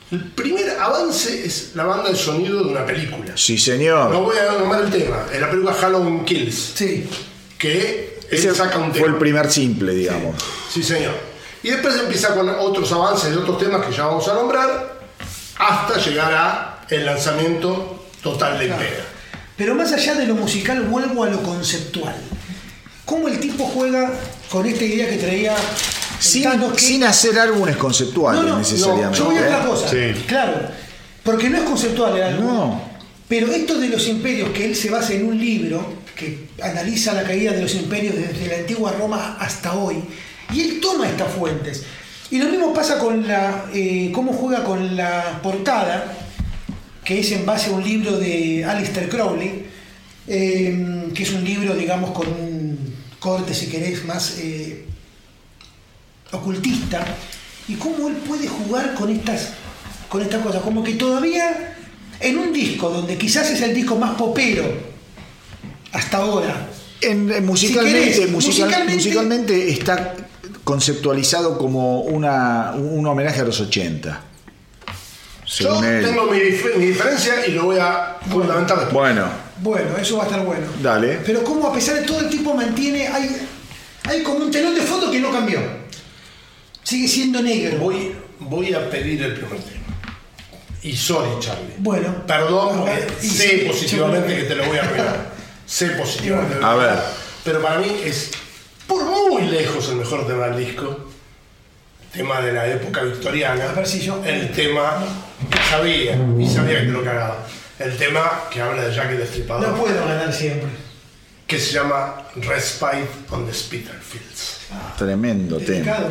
El primer avance es la banda de sonido de una película. Sí, señor. No voy a nombrar el tema. Es la película Halloween Kills. Sí. Que él Ese saca un tema. fue el primer simple, digamos. Sí, señor. Y después empieza con otros avances de otros temas que ya vamos a nombrar, hasta llegar a el lanzamiento total de Impera. Pero más allá de lo musical, vuelvo a lo conceptual. ¿Cómo el tipo juega con esta idea que traía Sin, Thanos que- sin hacer álbumes conceptuales No, no, necesariamente. Yo voy a otra ¿eh? cosa. Sí. Claro. Porque no es conceptual el álbum. No. Pero esto de los imperios, que él se basa en un libro que analiza la caída de los imperios desde la antigua Roma hasta hoy, y él toma estas fuentes. Y lo mismo pasa con la. eh, cómo juega con la portada, que es en base a un libro de Alistair Crowley, eh, que es un libro, digamos, con un corte, si querés, más eh, ocultista, y cómo él puede jugar con estas, con estas cosas. Como que todavía en un disco donde quizás es el disco más popero hasta ahora, En- en musicalmente, Si querés, musical- musicalmente- musicalmente está conceptualizado como una, un homenaje a los 80. Yo él. tengo mi, dif- mi diferencia y lo voy a fundamentar después. Bueno, bueno, eso va a estar bueno. dale. Pero como a pesar de todo el tipo mantiene, hay, hay como un telón de fondo que no cambió. Sigue siendo negro. Voy, voy a pedir el primer tema. Y sorry, Charlie. Bueno. Perdón, A eh, sé sí, positivamente que te lo voy a arruinar. sé positivamente. A ver. Pero para mí es por muy lejos el mejor tema del disco. Tema de la época victoriana. A ver si yo- El tema que sabía, y sabía que te lo cagaba. El tema que habla de Jack el Destripador. No puedo ganar siempre. que se llama Respite on the Spitalfields. Tremendo tema. Claro.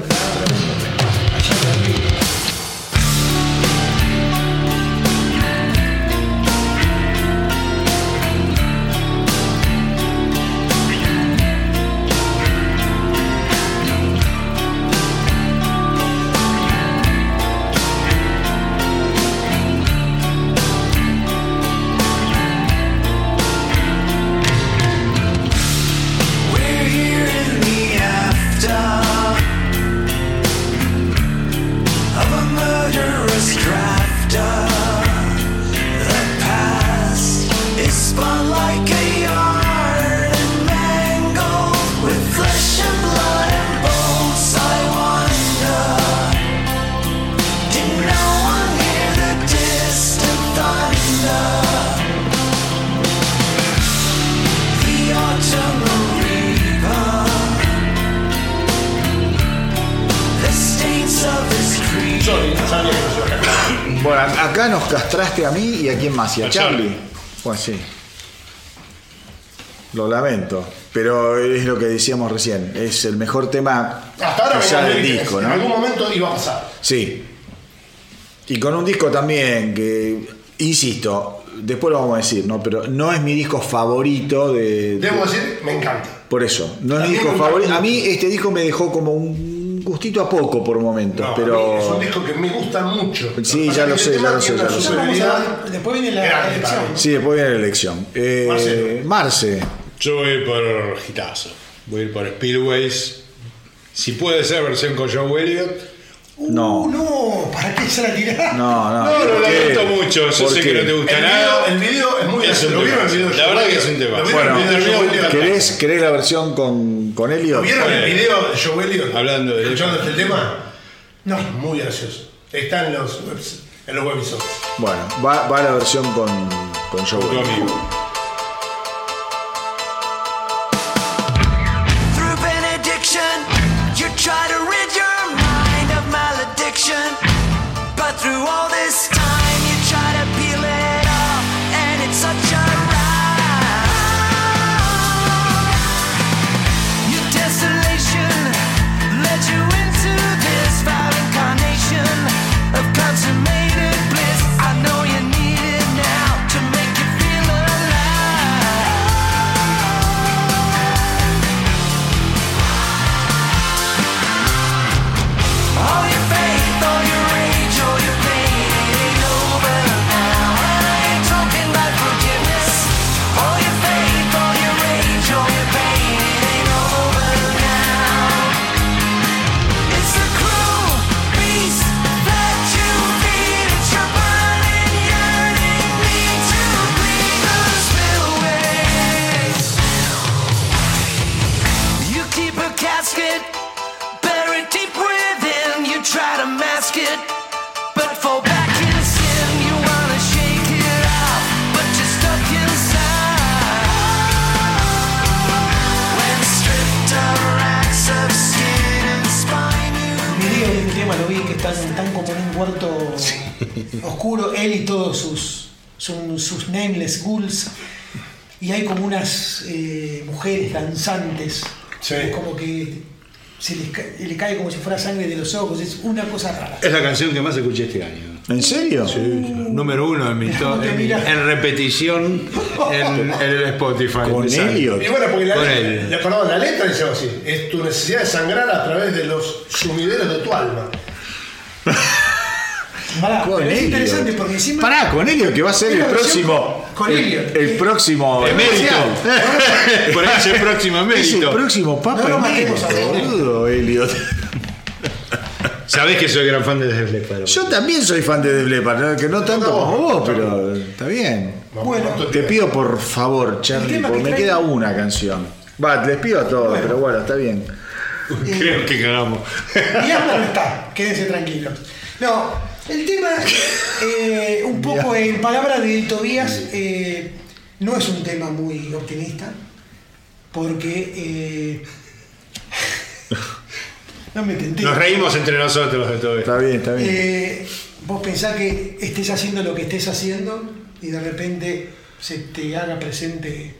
Y a quién más, y a A Charlie. Charlie. Pues sí. Lo lamento. Pero es lo que decíamos recién. Es el mejor tema Hasta ahora quizá venía del disco, En algún ¿no? momento iba a pasar. Sí. Y con un disco también que, insisto, después lo vamos a decir, ¿no? Pero no es mi disco favorito de. Debo de- decir, me encanta. por eso. No es mi disco favorito. A mí este disco me dejó como un gustito a poco por momentos. No, pero. es un disco que me gusta mucho. Sí, ya lo sé, ya lo sé, ya lo sé. Después viene la elección. Sí, después viene la elección. Eh. Marce. Yo voy a ir por Gitazo. Voy a ir por Spillways. Si puede ser versión con Joe Elliott. No. Uh, no, ¿para qué se la tirás? No, no. No, lo ¿por qué? lamento mucho. Yo ¿Por sé qué? que no te gusta El nada. video, el video es muy Es un ¿Lo vieron el video? de La verdad que es un tema. ¿Lo Bueno, el video? ¿Querés, querés la versión con, con Elliot? ¿Vieron el video de Joe Elliott? Hablando de- Escuchando este tema. No. Es muy gracioso. Está en los, webs- en los webisodios. Bueno, va, va la versión con, con Joe Tu huerto oscuro, él y todos sus, sus, sus nameless ghouls. Y hay como unas eh, mujeres danzantes, Sí. es como que se les ca- le cae como si fuera sangre de los ojos, es una cosa rara. Es la canción que más escuché este año. ¿En serio? Número uno en, mi to- en, en repetición en, en el Spotify. Con. Elliot. Y bueno, porque la, Con letra- la- perdón, la letra dice así, es tu necesidad de sangrar a través de los sumideros de tu alma. Pará, Con pero es Elliot. interesante porque encima. Pará, con Elliot, que va a ser el próximo. con el, Elliot. el próximo. Emérito. Por ahí es el próximo Es el próximo Papa No emérito, boludo, Elliot. Sabés que soy gran fan de Def Leppard. Yo también soy fan de Def Leppard, ¿no? que no tanto No, como vos, no. pero está bien. Bueno, Te pido por favor, Charlie, porque que me queda una canción. Va, les pido a todos, pero bueno, está bien. Creo que cagamos. Alma no está, quédense tranquilos. No, el tema, eh, un poco en palabras de Tobías, eh, no es un tema muy optimista, porque. eh, no me tenté. Nos reímos entre nosotros de todo esto. Está bien, está bien. Eh, vos pensás que estés haciendo lo que estés haciendo y de repente se te haga presente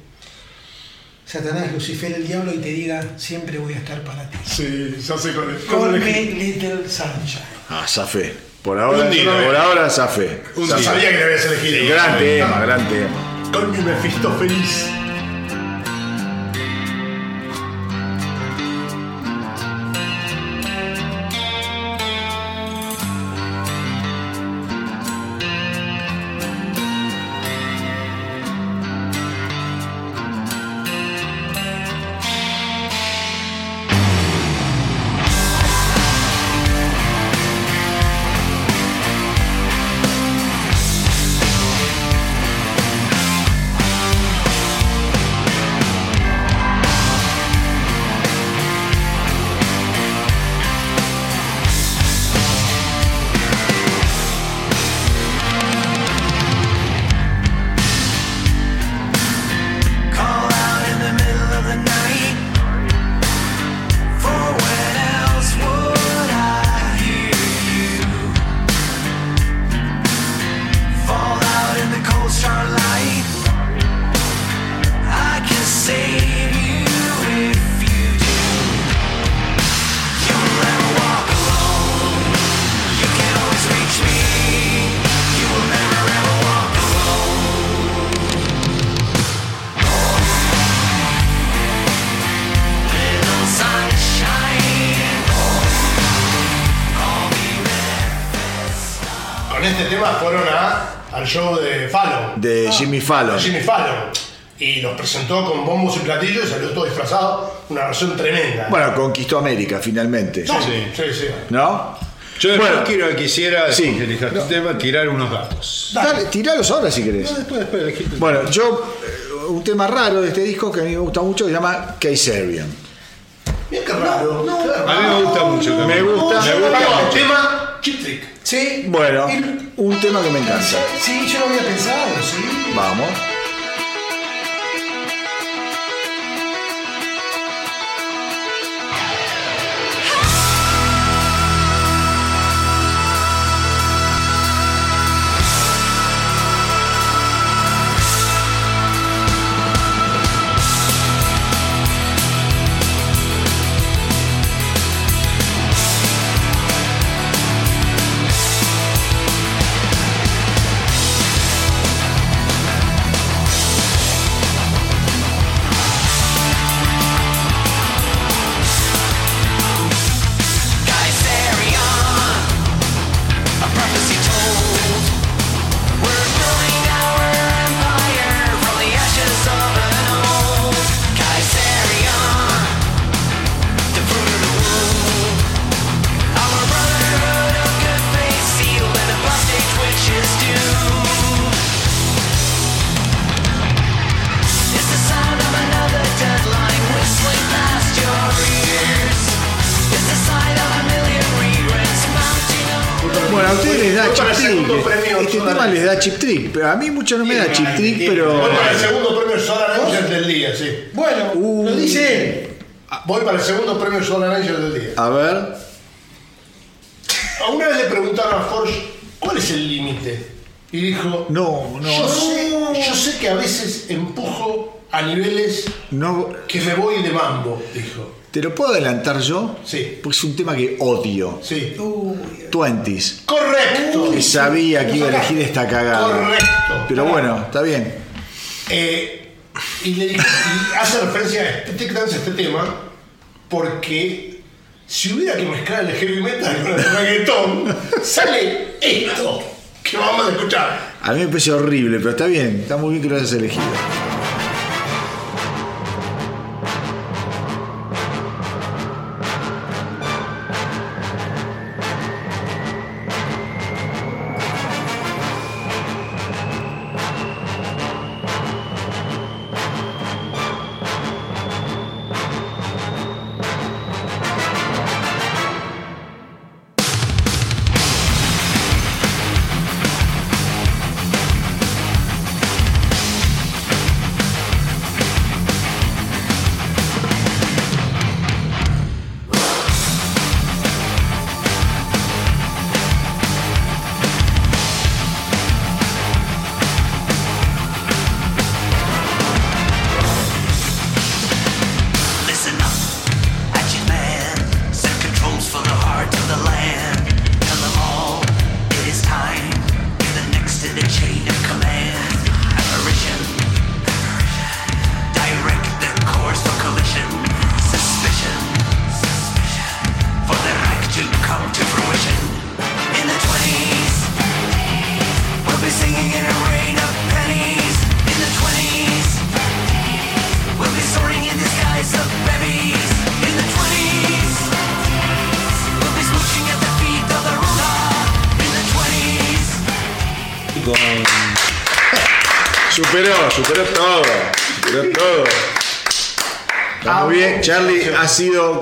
Satanás, Lucifer, el diablo y te diga siempre voy a estar para ti. Sí, ya sé con el. Call me Little Sunshine. Ah, Zafé. Por ahora, Un día. por ahora Zafé. Un Ya día. sabía que le habías elegido. Gran tema, gran tema. Con mi Mefisto feliz. Fueron a, al show de Fallon. De Jimmy Fallon. Jimmy Fallon. Y los presentó con bombos y platillos y salió todo disfrazado. Una versión tremenda. Bueno, conquistó América finalmente. sí, sí. sí, sí. ¿No? Yo después Bueno. quiero, quisiera, Sí. después que tu tema, tirar unos datos. Dale, tiralos ahora si querés. Después, después tu- Bueno, yo, eh, un tema raro de este disco que a mí me gusta mucho se llama Kayserian. Mira qué raro. A mí me gusta mucho. Me gusta. Me gusta tema Chip Trick. Sí. Bueno, Y- un tema que me encanta. Sí, yo lo había pensado, sí. Vamos. A mí mucho no me da chip trick, pero. Voy para el segundo premio Solar Angel del día, sí. Bueno, Uh. lo dice él. Voy para el segundo premio Solar Angel del día. A ver. a una vez le preguntaron a Forge cuál es el límite. Y dijo, No, no, yo, no. sé, yo sé que a veces empujo a niveles No, que me voy de mambo, dijo. ¿Te lo puedo adelantar yo? Sí. Porque es un tema que odio. Sí. Twenties. Correcto. Que sabía que iba a elegir esta cagada. Correcto. Pero bueno, está bien. Eh, y, le y hace referencia a este a este tema, porque si hubiera que mezclar el heavy metal con el reggaetón, sale esto que vamos a escuchar. A mí me parece horrible, pero está bien. Está muy bien que lo hayas elegido.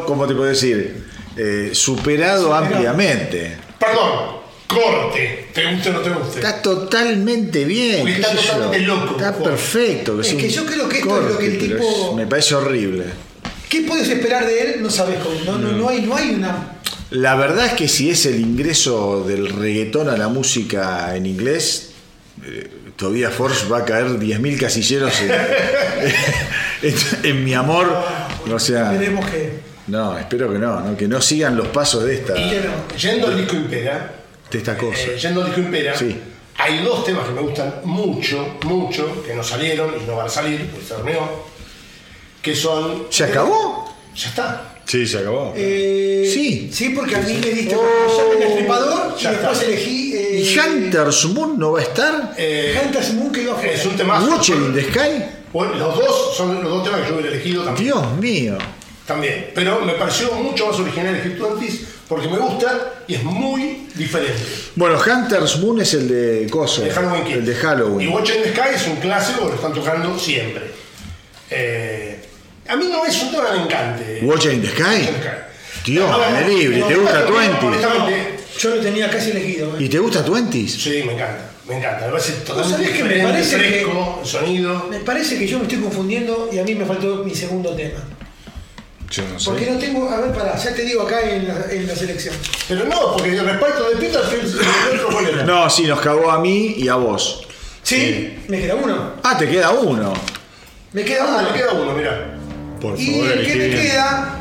Sido, ¿cómo te puedo decir? Eh, superado ampliamente. Perdón, corte. ¿Te guste o no te guste? Está totalmente bien. Porque está yo. totalmente loco, Está perfecto. Es que yo creo que esto es lo que el tipo- es- me parece horrible. ¿Qué puedes esperar de él? No sabes cómo. No, no, no hay, no hay una. La verdad es que si es el ingreso del reggaetón a la música en inglés, eh, todavía Force va a caer 10.000 casilleros en, en- en mi amor. O sea, Veremos que. No, espero que no, ¿no? que no sigan los pasos de esta, Y de yendo al disco Impera, esta cosa. eh, yendo al disco Impera, Sí. hay dos temas que me gustan mucho, mucho, que no salieron y no van a salir, pues se horneó, que son... ¿Se acabó? Ya está. Sí, se acabó. Eh, Sí. Sí, porque a mí me diste oh, el Destripador y ya después está. elegí. eh, ¿Y Hunter's Moon no va a estar? Eh, Hunter's Moon que iba afuera. es un temazo. ¿Watcher in the Sky? Bueno, los dos son los dos temas que yo hubiera elegido también. Dios mío. También. Pero me pareció mucho más original el Twenties porque me gusta y es muy diferente. Bueno, Hunter's Moon es el de Coso. El de Halloween Kills. El de Halloween. Y Watch in the Sky es un clásico que lo están tocando siempre. Eh, a mí no es un tema que me encante. ¿Watcher in the Watch in the Sky. Dios, me libre, no, ¿te gusta Twenty? Yo lo tenía casi elegido. eh. ¿Y te gusta Twenties? Sí, me encanta. Me encanta. Me parece totalmente que me parece que- fresco, sonido. Me parece que yo me estoy confundiendo y a mí me faltó mi segundo tema. Yo no sé. Porque no tengo. A ver, pará, ya te digo acá en la, en la selección. Pero no, porque el respaldo de Peterfield el otro. No, sí, nos cagó a mí y a vos. Sí, me queda uno. Ah, te queda uno. Me queda Ah, uno. le queda uno, mirá. Por Y favor, el que elegí me bien. queda.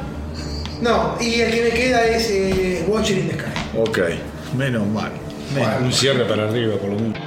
No, y el que me queda es eh, Watcher in the Sky. Ok, menos mal. Menos Un cierre para arriba, por lo menos.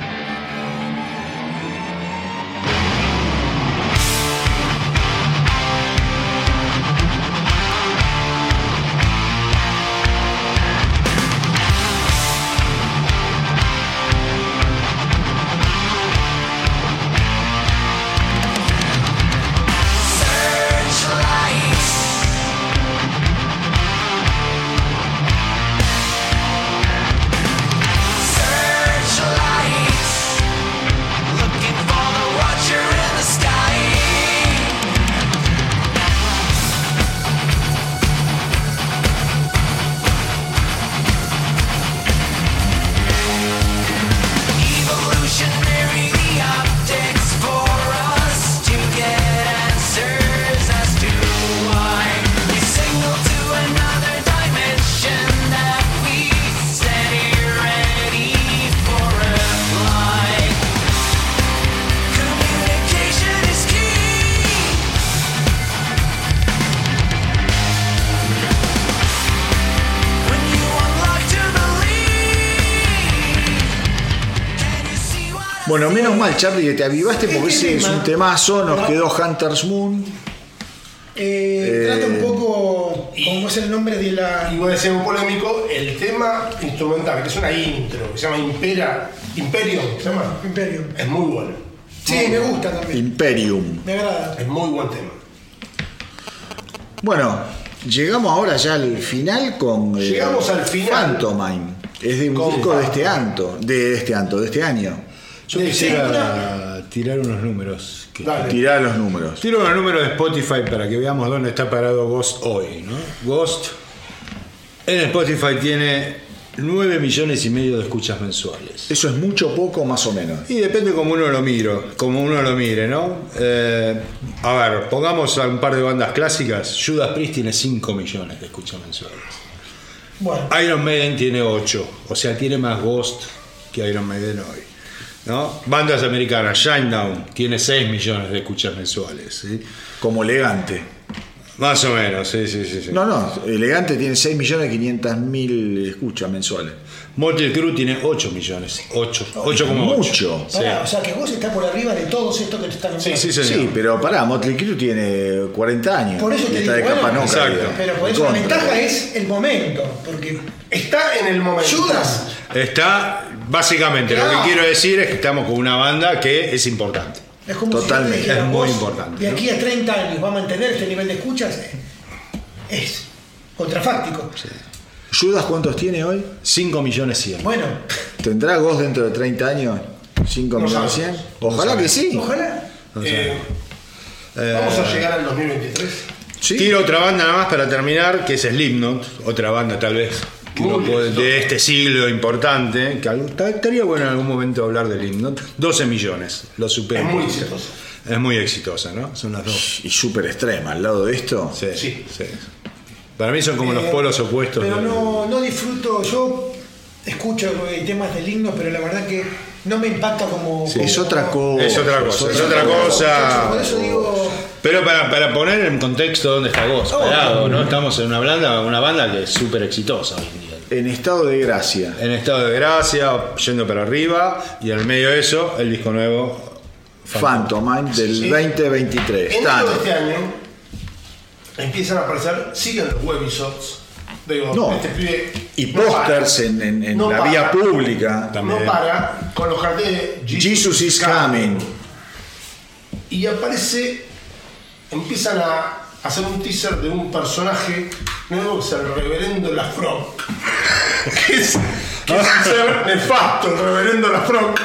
Menos mal, Charlie, que te avivaste porque Este ese es un temazo. Nos No. quedó Hunter's Moon. Eh, trata un poco, como es el nombre de la... Y voy a ser un polémico, el tema instrumental, que es una intro, que se llama Impera, Imperium, ¿se llama? Imperium. Es muy bueno. Sí, me gusta también. Imperium. Me agrada. Es muy buen tema. Bueno, llegamos ahora ya al final con. eh, Llegamos al final. Phantomime. Es de un disco de este anto, de este anto, de este año. Yo quisiera tirar unos números. que- Dale. Tirá los números. Tiro unos números de Spotify para que veamos dónde está parado Ghost hoy. ¿no? Ghost en Spotify tiene 9 millones y medio de escuchas mensuales. Eso es mucho, poco, más o menos. Y depende como uno lo miro, como uno lo mire, ¿no? Eh, a ver, pongamos a un par de bandas clásicas. Judas Priest tiene 5 millones de escuchas mensuales. Bueno, Iron Maiden tiene 8, o sea, tiene más Ghost que Iron Maiden hoy. ¿No? Bandas americanas, Shinedown tiene 6 millones de escuchas mensuales. ¿sí? Como elegante. Más o menos, sí, sí, sí. sí. No, no, elegante tiene 6.500.000 escuchas mensuales. Motley Crue tiene 8 millones. 8. 8,8. Mucho. Sí. pará, o sea que vos estás por arriba de todos estos que te están Sí, sí, Sí, señor. pero pará, Motley Crue tiene 40 años. Por eso te está digo, de capa bueno, no exacto. Pero por eso la ventaja es el momento, porque Está en el momento. Judas Está, básicamente, lo que quiero decir es que estamos con una banda que es importante. es como Totalmente. si yo te dijera, Es muy importante, De ¿no? aquí a 30 años va a mantener este nivel de escuchas, es contrafáctico. ¿Judas cuántos tiene hoy? 5 millones 100. Bueno, ¿Tendrá Ghost dentro de 30 años? ¿5 No millones sabemos. 100? Ojalá que sí. ojalá. Eh, vamos a llegar al 2023. Sí. Tiro otra banda nada más para terminar, que es Slipknot, otra banda tal vez exitosa. de este siglo importante, que estaría bueno en algún momento hablar de Slipknot. 12 millones, lo supera. Es muy exitoso. Es muy exitosa, ¿no? Son las dos. Y súper extrema al lado de esto. Sí, Sí. sí. Para mí son como los Eh, polos opuestos. Pero del- no, no disfruto, yo escucho eh, temas del himno, pero la verdad que no me impacta como. Sí, es otra cosa. Es otra cosa, es otra cosa. Por eso digo. Pero para, para poner en contexto dónde está Ghost, Oh. parado, ¿no? Estamos en una banda, una banda que es súper exitosa hoy en día. En estado de gracia. En estado de gracia, yendo para arriba, y en el medio de eso, el disco nuevo. Phantomine del Sí. 2023. En este año empiezan a aparecer, siguen los webisodes. Digo, No. este pibe Y no pósters en, en- en No la para. vía pública. También. No para con los carteles de Jesus is coming. Y aparece, empiezan a hacer un teaser de un personaje nuevo que es el reverendo Lafroc. que es, que es un ser nefasto, el reverendo Lafroc,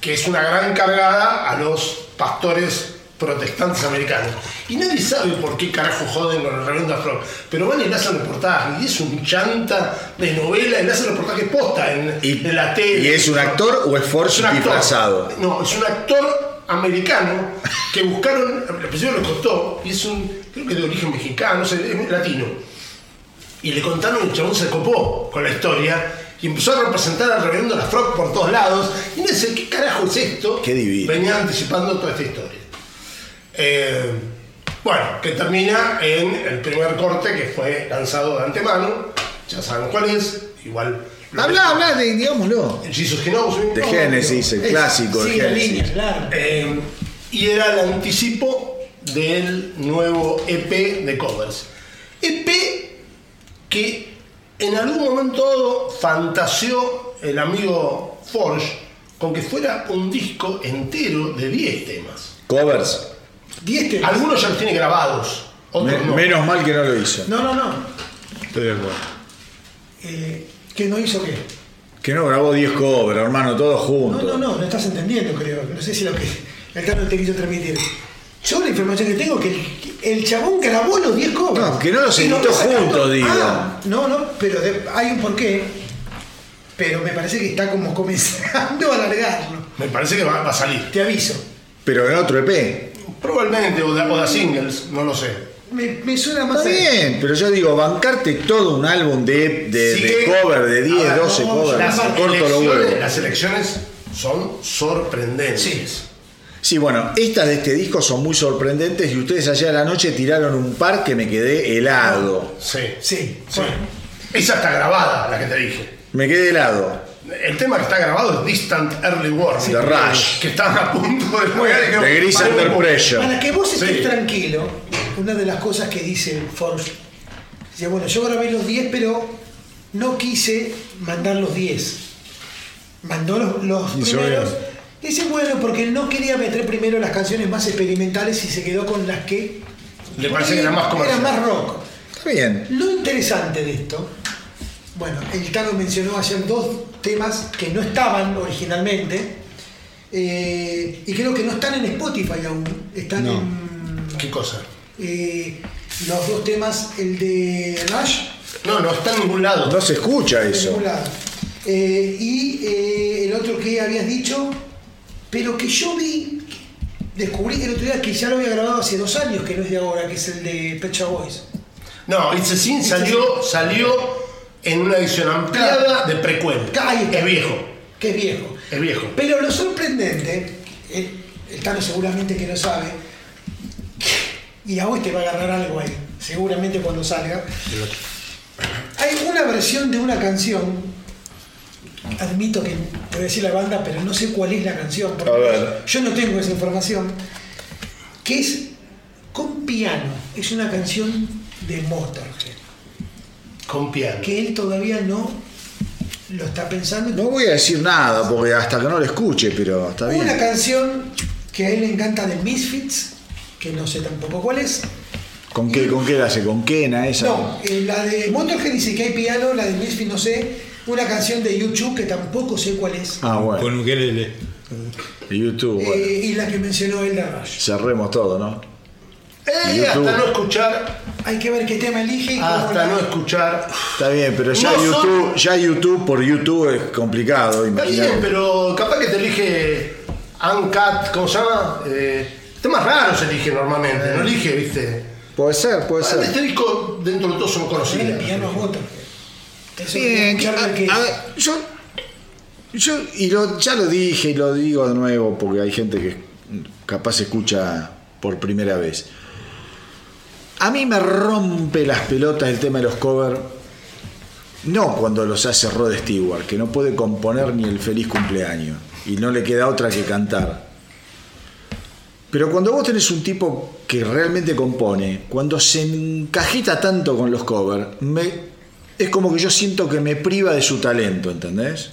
que es una gran cargada a los pastores protestantes americanos. Y nadie sabe por qué carajo joden con el reverendo Lafroc. Pero van y le hacen reportajes, y es un chanta de novela, y le hacen reportajes posta en, Y- en la tele. ¿Y es un actor o es Forge disfrazado? No, es un actor americano que buscaron, al principio le costó, y es un, creo que de origen mexicano, es latino. Y le contaron y el chabón se copó con la historia y empezó a representar al reverendo Lafroc por todos lados. Y no sé qué carajo es esto. Qué divino. Venía anticipando toda esta historia. Eh, bueno, que termina en el primer corte que fue lanzado de antemano. Ya saben cuál es. Igual. Habla, habla de, digámoslo. Jesus De Génesis, el clásico de sigue la Génesis. línea, claro. Eh, y era el anticipo del nuevo EP de covers. EP que en algún momento dado fantaseó el amigo Forge con que fuera un disco entero de 10 temas. Covers. 10 temas. Algunos ya los tiene grabados, otros Me- no. Menos mal que no lo hizo. No, no, no. Estoy de acuerdo. Eh, ¿Que no hizo qué? Que no grabó 10 covers, hermano, todos No, juntos. no, no, no estás entendiendo, creo. No sé si lo que el Carlos te quiso transmitir. Yo la información que tengo es que el, el chabón grabó los 10 covers. No, que no los editó juntos, digo. Ah, no, no, pero de- hay un porqué. Pero me parece que está como comenzando a alargarlo. Me parece que va, va a salir. Te aviso. Pero en otro EP. Probablemente, o de, o de singles, no lo sé. Me, me suena más Está a- bien, pero yo digo, bancarte todo un álbum de, de, Sí de que- cover, de 10, A ver, 12 no, covers. Las corto elecciones, huevos. las elecciones son sorprendentes. Sí. Sí, bueno, estas de este disco son muy sorprendentes y ustedes allá a la noche tiraron un par que me quedé helado. Sí. Sí, Sí. bueno. Esa está grabada, la que te dije. Me quedé helado. El tema que está grabado es Distant Early Warning. de Rush. Que estaban a punto de jugar y De Gris paremos Under Pressure. Para que vos estés Sí. tranquilo, una de las cosas que dice Forge, dice, bueno, yo grabé los 10, pero no quise mandar los 10. Mandó los, los primeros. Dice, bueno, porque no quería meter primero las canciones más experimentales y se quedó con las que... Le parece que era más comercial. Era más rock. Está bien. Lo interesante de esto, bueno, el Tano mencionó ayer dos temas que no estaban originalmente eh, y creo que no están en Spotify aún, están No. en ¿Qué cosa? eh, los dos temas, el de Rush, No, no está en ningún lado. No se escucha eso. ningún lado. Eh, y eh, el otro que habías dicho, pero que yo vi, descubrí el otro día que ya lo había grabado hace dos años, que no es de ahora, que es el de Shop Boys. No, It's a Sin salió, salió en una edición ampliada de precuela. Es viejo. Que es viejo. Es viejo. Pero lo sorprendente, el, el Tano seguramente que lo sabe, y a vos te va a agarrar algo ahí, seguramente cuando salga. Hay una versión de una canción, admito que voy a decir la banda, pero no sé cuál es la canción, porque A ver. yo no tengo esa información, que es con piano, es una canción de Motorhead, Con piano. que él todavía no lo está pensando. No voy a decir nada porque hasta que no lo escuche, pero está bien. Una canción que a él le encanta de Misfits, que no sé tampoco cuál es. ¿Con qué, ¿Con qué la hace? ¿Con Kena esa? No, eh, la de Motorhead dice que hay piano, la de Misfits no sé. Una canción de YouTube que tampoco sé cuál es. Ah, bueno. Con ukelele. YouTube, bueno. Eh, y la que mencionó él. Cerremos todo, ¿no? Eh, YouTube. hasta no escuchar, Hay que ver qué tema elige y cómo hasta no escuchar. Está bien, pero ya No son- YouTube, ya YouTube por YouTube es complicado, Está bien, imagínate. pero capaz que te elige Uncut, ¿cómo se llama? Eh, temas raros elige normalmente, no elige, viste. Puede ser, puede Este ser. disco dentro de todo son Ponerle conocidos. piano a Motorhead. Eso Bien, a- que a ver, yo, yo y lo, ya lo dije y lo digo de nuevo porque hay gente que capaz escucha por primera vez. A mí me rompe las pelotas el tema de los covers. No cuando los hace Rod Stewart, que no puede componer ni el feliz cumpleaños y no le queda otra que cantar. Pero cuando vos tenés un tipo que realmente compone, cuando se encajita tanto con los covers, me, es como que yo siento que me priva de su talento, ¿entendés?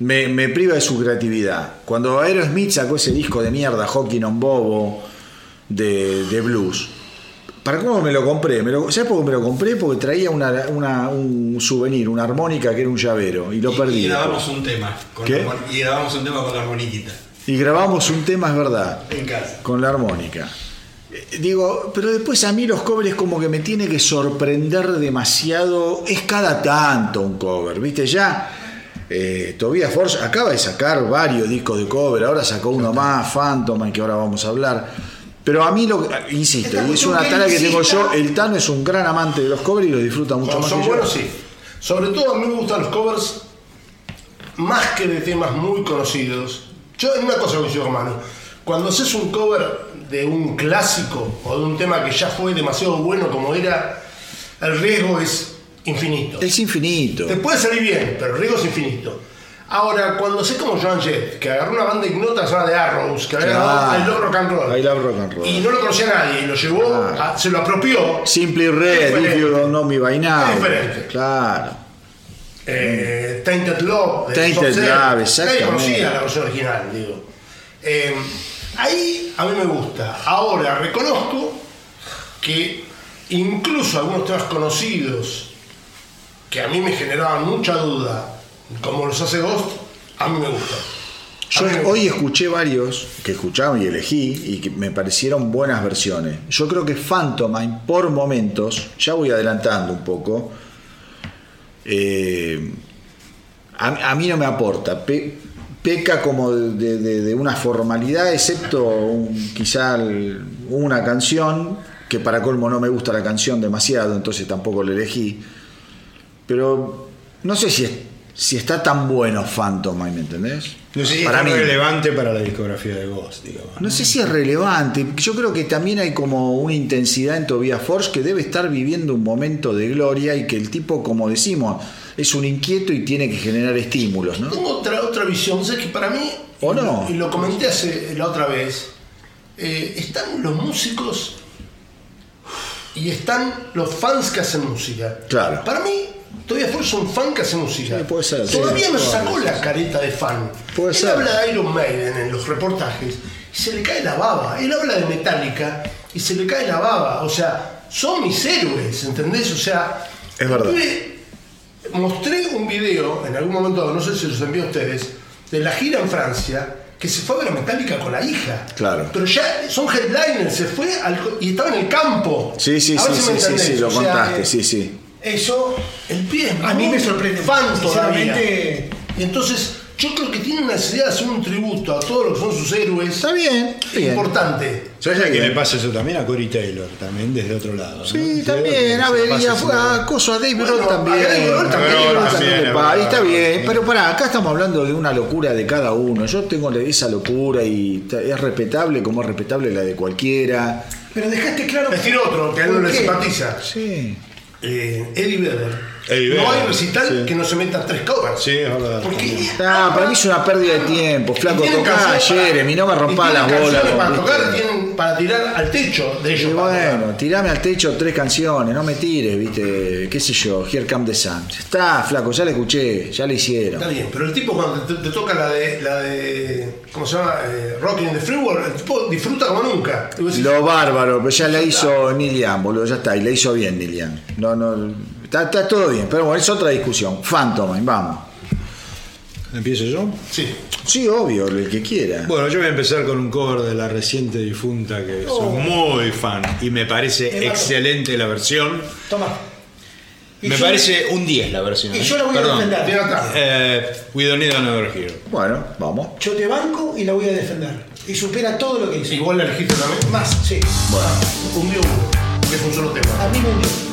Me, priva de su creatividad. Cuando Aerosmith sacó ese disco de mierda, Hawking on Bobo, de, de blues, ¿para cómo me lo compré? Me lo, ¿Sabes por qué me lo compré? Porque traía una, una- un souvenir, una armónica que era un llavero, y lo Y- perdí. Y, grabamos un tema. Con ¿Qué? la y grabamos un tema con la armoniquita. Y grabamos un tema, es verdad. En casa. con la armónica. Eh, Digo, pero después a mí los covers como que me tiene que sorprender demasiado. Es cada tanto un cover, ¿viste? Ya eh, Tobias Force acaba de sacar varios discos de cover, ahora sacó uno más, Phantom, que ahora vamos a hablar. Pero a mí, lo que- insisto, Esta y es una tarea que tengo yo, el Tano es un gran amante de los covers y los disfruta mucho Son, más son que yo. buenos, sí. Sobre todo a mí me gustan los covers más que de temas muy conocidos. Yo en una cosa coincido con Manu. Cuando haces un cover de un clásico o de un tema que ya fue demasiado bueno como era, el riesgo es infinito. Es infinito. Te puede salir bien, pero el riesgo es infinito. Ahora, cuando sé como Joan Jett, que agarró una banda ignota llamada The Arrows, que había Claro. grabado I Love Rock and Roll, I Love Rock and Roll. y no lo conocía nadie, y lo llevó, a- se lo apropió, Simply Red, If You Don't Know Me By Now. Es diferente. Claro. eh, Tainted Love, de Tainted. Love, Nadie exactamente. conocía la versión original, digo. Eh, ahí a mí me gusta. Ahora, reconozco que incluso algunos temas conocidos que a mí me generaban mucha duda, como los hace Ghost, a mí me gustan. Yo hoy escuché varios que escuchaba y elegí y que me parecieron buenas versiones. Yo creo que Phantomine, por momentos, ya voy adelantando un poco, eh, a, a mí no me aporta. Pe- peca como de, de- de una formalidad, excepto un- quizá el- una canción, que para colmo no me gusta la canción demasiado, entonces tampoco la elegí. Pero no sé si, es- si está tan bueno Phantom, ¿me entendés? No sé si Para es mí. relevante para la discografía de Ghost, digamos. No sé si es relevante. Yo creo que también hay como una intensidad en Tobias Forge que debe estar viviendo un momento de gloria y que el tipo, como decimos, es un inquieto y tiene que generar estímulos, ¿no? Tengo otra, otra visión, ¿sabes que para mí, ¿O no? y lo comenté hace la otra vez, eh, están los músicos y están los fans que hacen música. Claro. Para mí, todavía fue un fan que hace música. Sí, puede ser, Todavía sí, no sacó la careta de fan. Puede Él ser. habla de Iron Maiden en los reportajes y se le cae la baba. Él habla de Metallica y se le cae la baba. O sea, son mis héroes, ¿entendés? O sea, Es verdad. tuve- mostré un video en algún momento, no sé si los envié a ustedes, de la gira en Francia, que se fue a ver a Metallica con la hija. Claro. Pero ya son headliners, se fue al y estaba en el campo. Sí, sí, sí, sí, sí, lo O sea, contaste, eh, sí, sí. Eso El pie es A mí me sorprende. Fan todavía. Sinceramente- Y entonces, yo creo que tiene una necesidad de hacer un tributo a todos los que son sus héroes. Está bien, está bien. Importante. ¿Sabes a bien. le pasa eso también? A Corey Taylor, también desde otro lado. Sí, también, que a ver, y a, a coso a Dave Bueno, Grohl también. a Dave Grohl también, pa, está bien, pero pará, acá estamos hablando de una locura de cada uno. Yo tengo esa locura y es respetable como es respetable la de cualquiera. Pero dejaste claro. Decir otro que a él no ¿Por le simpatiza. Sí. Eh, Eddie Vedder. No hay recital sí. que no se metan tres covers. Sí, es verdad. Porque Ah, para mí es una pérdida de tiempo, flaco. Y Tocá para- Jeremy, no me y rompa las bolas. Para tocar, tienen para tirar al techo de Y ellos. para bueno, tocar. tirame al techo tres canciones, no me tires, viste, qué sé yo, Here Come the Sun. Está, flaco, ya la escuché, ya la hicieron. Está bien, pero el tipo cuando te, te toca la de, la de. ¿Cómo se llama? Eh, Rocking in the Free World, el tipo disfruta como nunca. Y Lo bárbaro, pero ya la hizo Nilian, boludo, ya está, y la hizo bien Nilian. No, no, está, está todo bien, pero bueno, es otra discusión. Phantom, vamos. ¿Empiezo yo? Sí. Sí, obvio, el que quiera. Bueno, yo voy a empezar con un cover de la reciente difunta que soy muy fan y me parece excelente la versión. Toma. Me parece un 10 la versión. Y ¿eh? yo la voy a defender. Eh, We Don't Need Another Hero. Bueno, vamos. Yo te banco y la voy a defender. Y supera todo lo que hizo. Igual la elegiste también. Más, sí. Un día uno, que es un solo tema. A mí me hundió.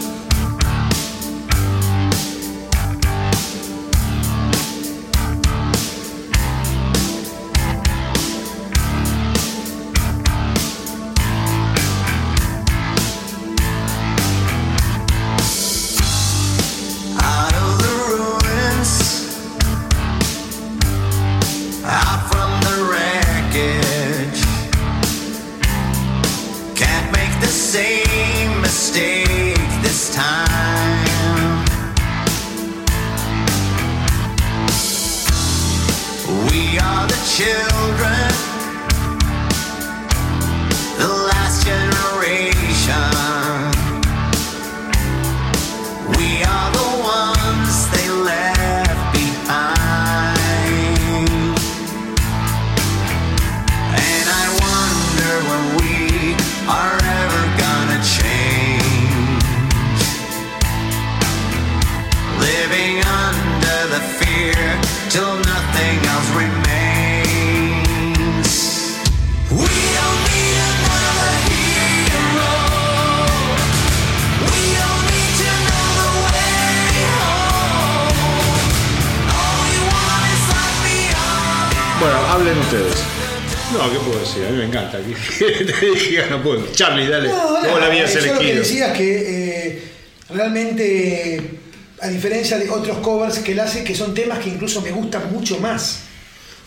Charlie, dale. No, ¿Cómo nada, la habías yo lo que elegido? decía es que eh, realmente, a diferencia de otros covers que él hace, que son temas que incluso me gustan mucho más,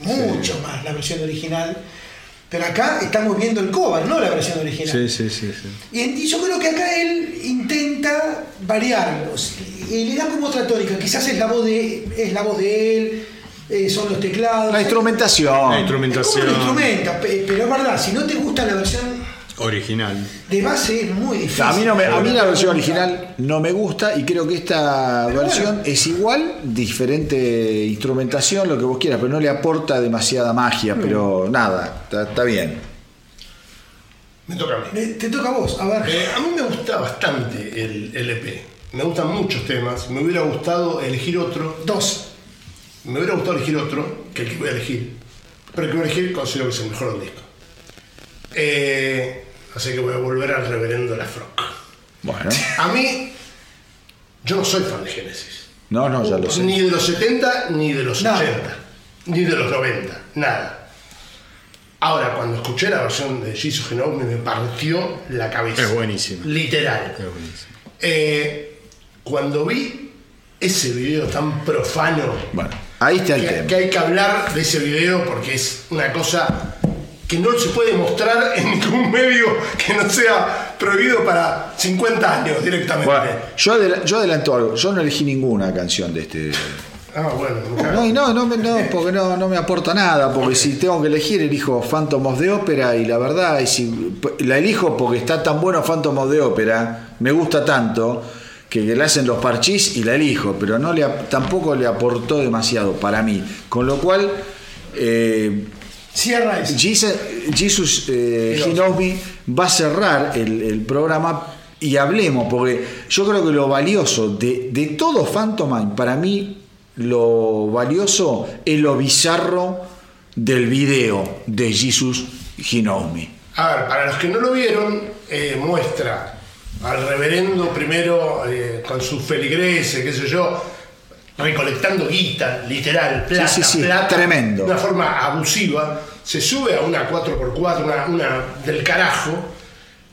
mucho más la versión original, pero acá estamos viendo el cover, no la versión original. Sí, sí, sí. sí. Y, en- y yo creo que acá él intenta variarlos y le da como otra tónica. Quizás es la voz de, es la voz de él, eh, son los teclados. La instrumentación. La Es instrumentación como lo instrumenta, pe- pero es verdad, si no te gusta la versión original. de base es muy difícil. A mí, no me- a mí la versión original no me gusta y creo que esta Pero versión bueno. es igual, diferente instrumentación, lo que vos quieras, pero no le aporta demasiada magia, pero nada, está, está bien. Me toca a mí. Eh, Te toca a vos, a ver. Eh, a mí me gusta bastante el LP. Me gustan muchos temas. Me hubiera gustado elegir otro. Dos. Me hubiera gustado elegir otro que el que voy a elegir. Pero el que voy a elegir considero que es el mejor del disco. Eh, así que voy a volver al reverendo La Frock. Bueno, A mí, yo no soy fan de Genesis. no, no, ya lo sé. Ni de los 70 ni de los No. 80. ni de los 90, nada. Ahora, cuando escuché la versión de Jesus Genome me partió la cabeza. Es buenísima. Literal. Eh, cuando vi ese video tan profano, Bueno, ahí está el que, tema. que hay que hablar de ese video porque es una cosa que no se puede mostrar en ningún medio que no sea prohibido para 50 años directamente. Bueno, yo, adela- yo adelanto algo. Yo no elegí ninguna canción de este. Ah, bueno, cago. No, no, no, porque no, no me aporta nada. Porque si tengo que elegir, elijo Phantom of the Opera. Y la verdad, y si, la elijo porque está tan bueno Phantom of the Opera. Me gusta tanto que, le hacen los parchís y la elijo. Pero no le, tampoco le aportó demasiado para mí. Con lo cual. eh, Cierra eso. Jesus, Jesus eh, va a cerrar el, el programa y hablemos, porque yo creo que lo valioso de, de todo Phantom Mind, para mí lo valioso es lo bizarro del video de Jesus Me. A ver, para los que no lo vieron, eh, muestra al reverendo primero eh, con sus feligreses, qué sé yo, recolectando guita, literal, plata, sí, sí, plata, tremendo. de una forma abusiva, se sube a una 4x4, una, una del carajo,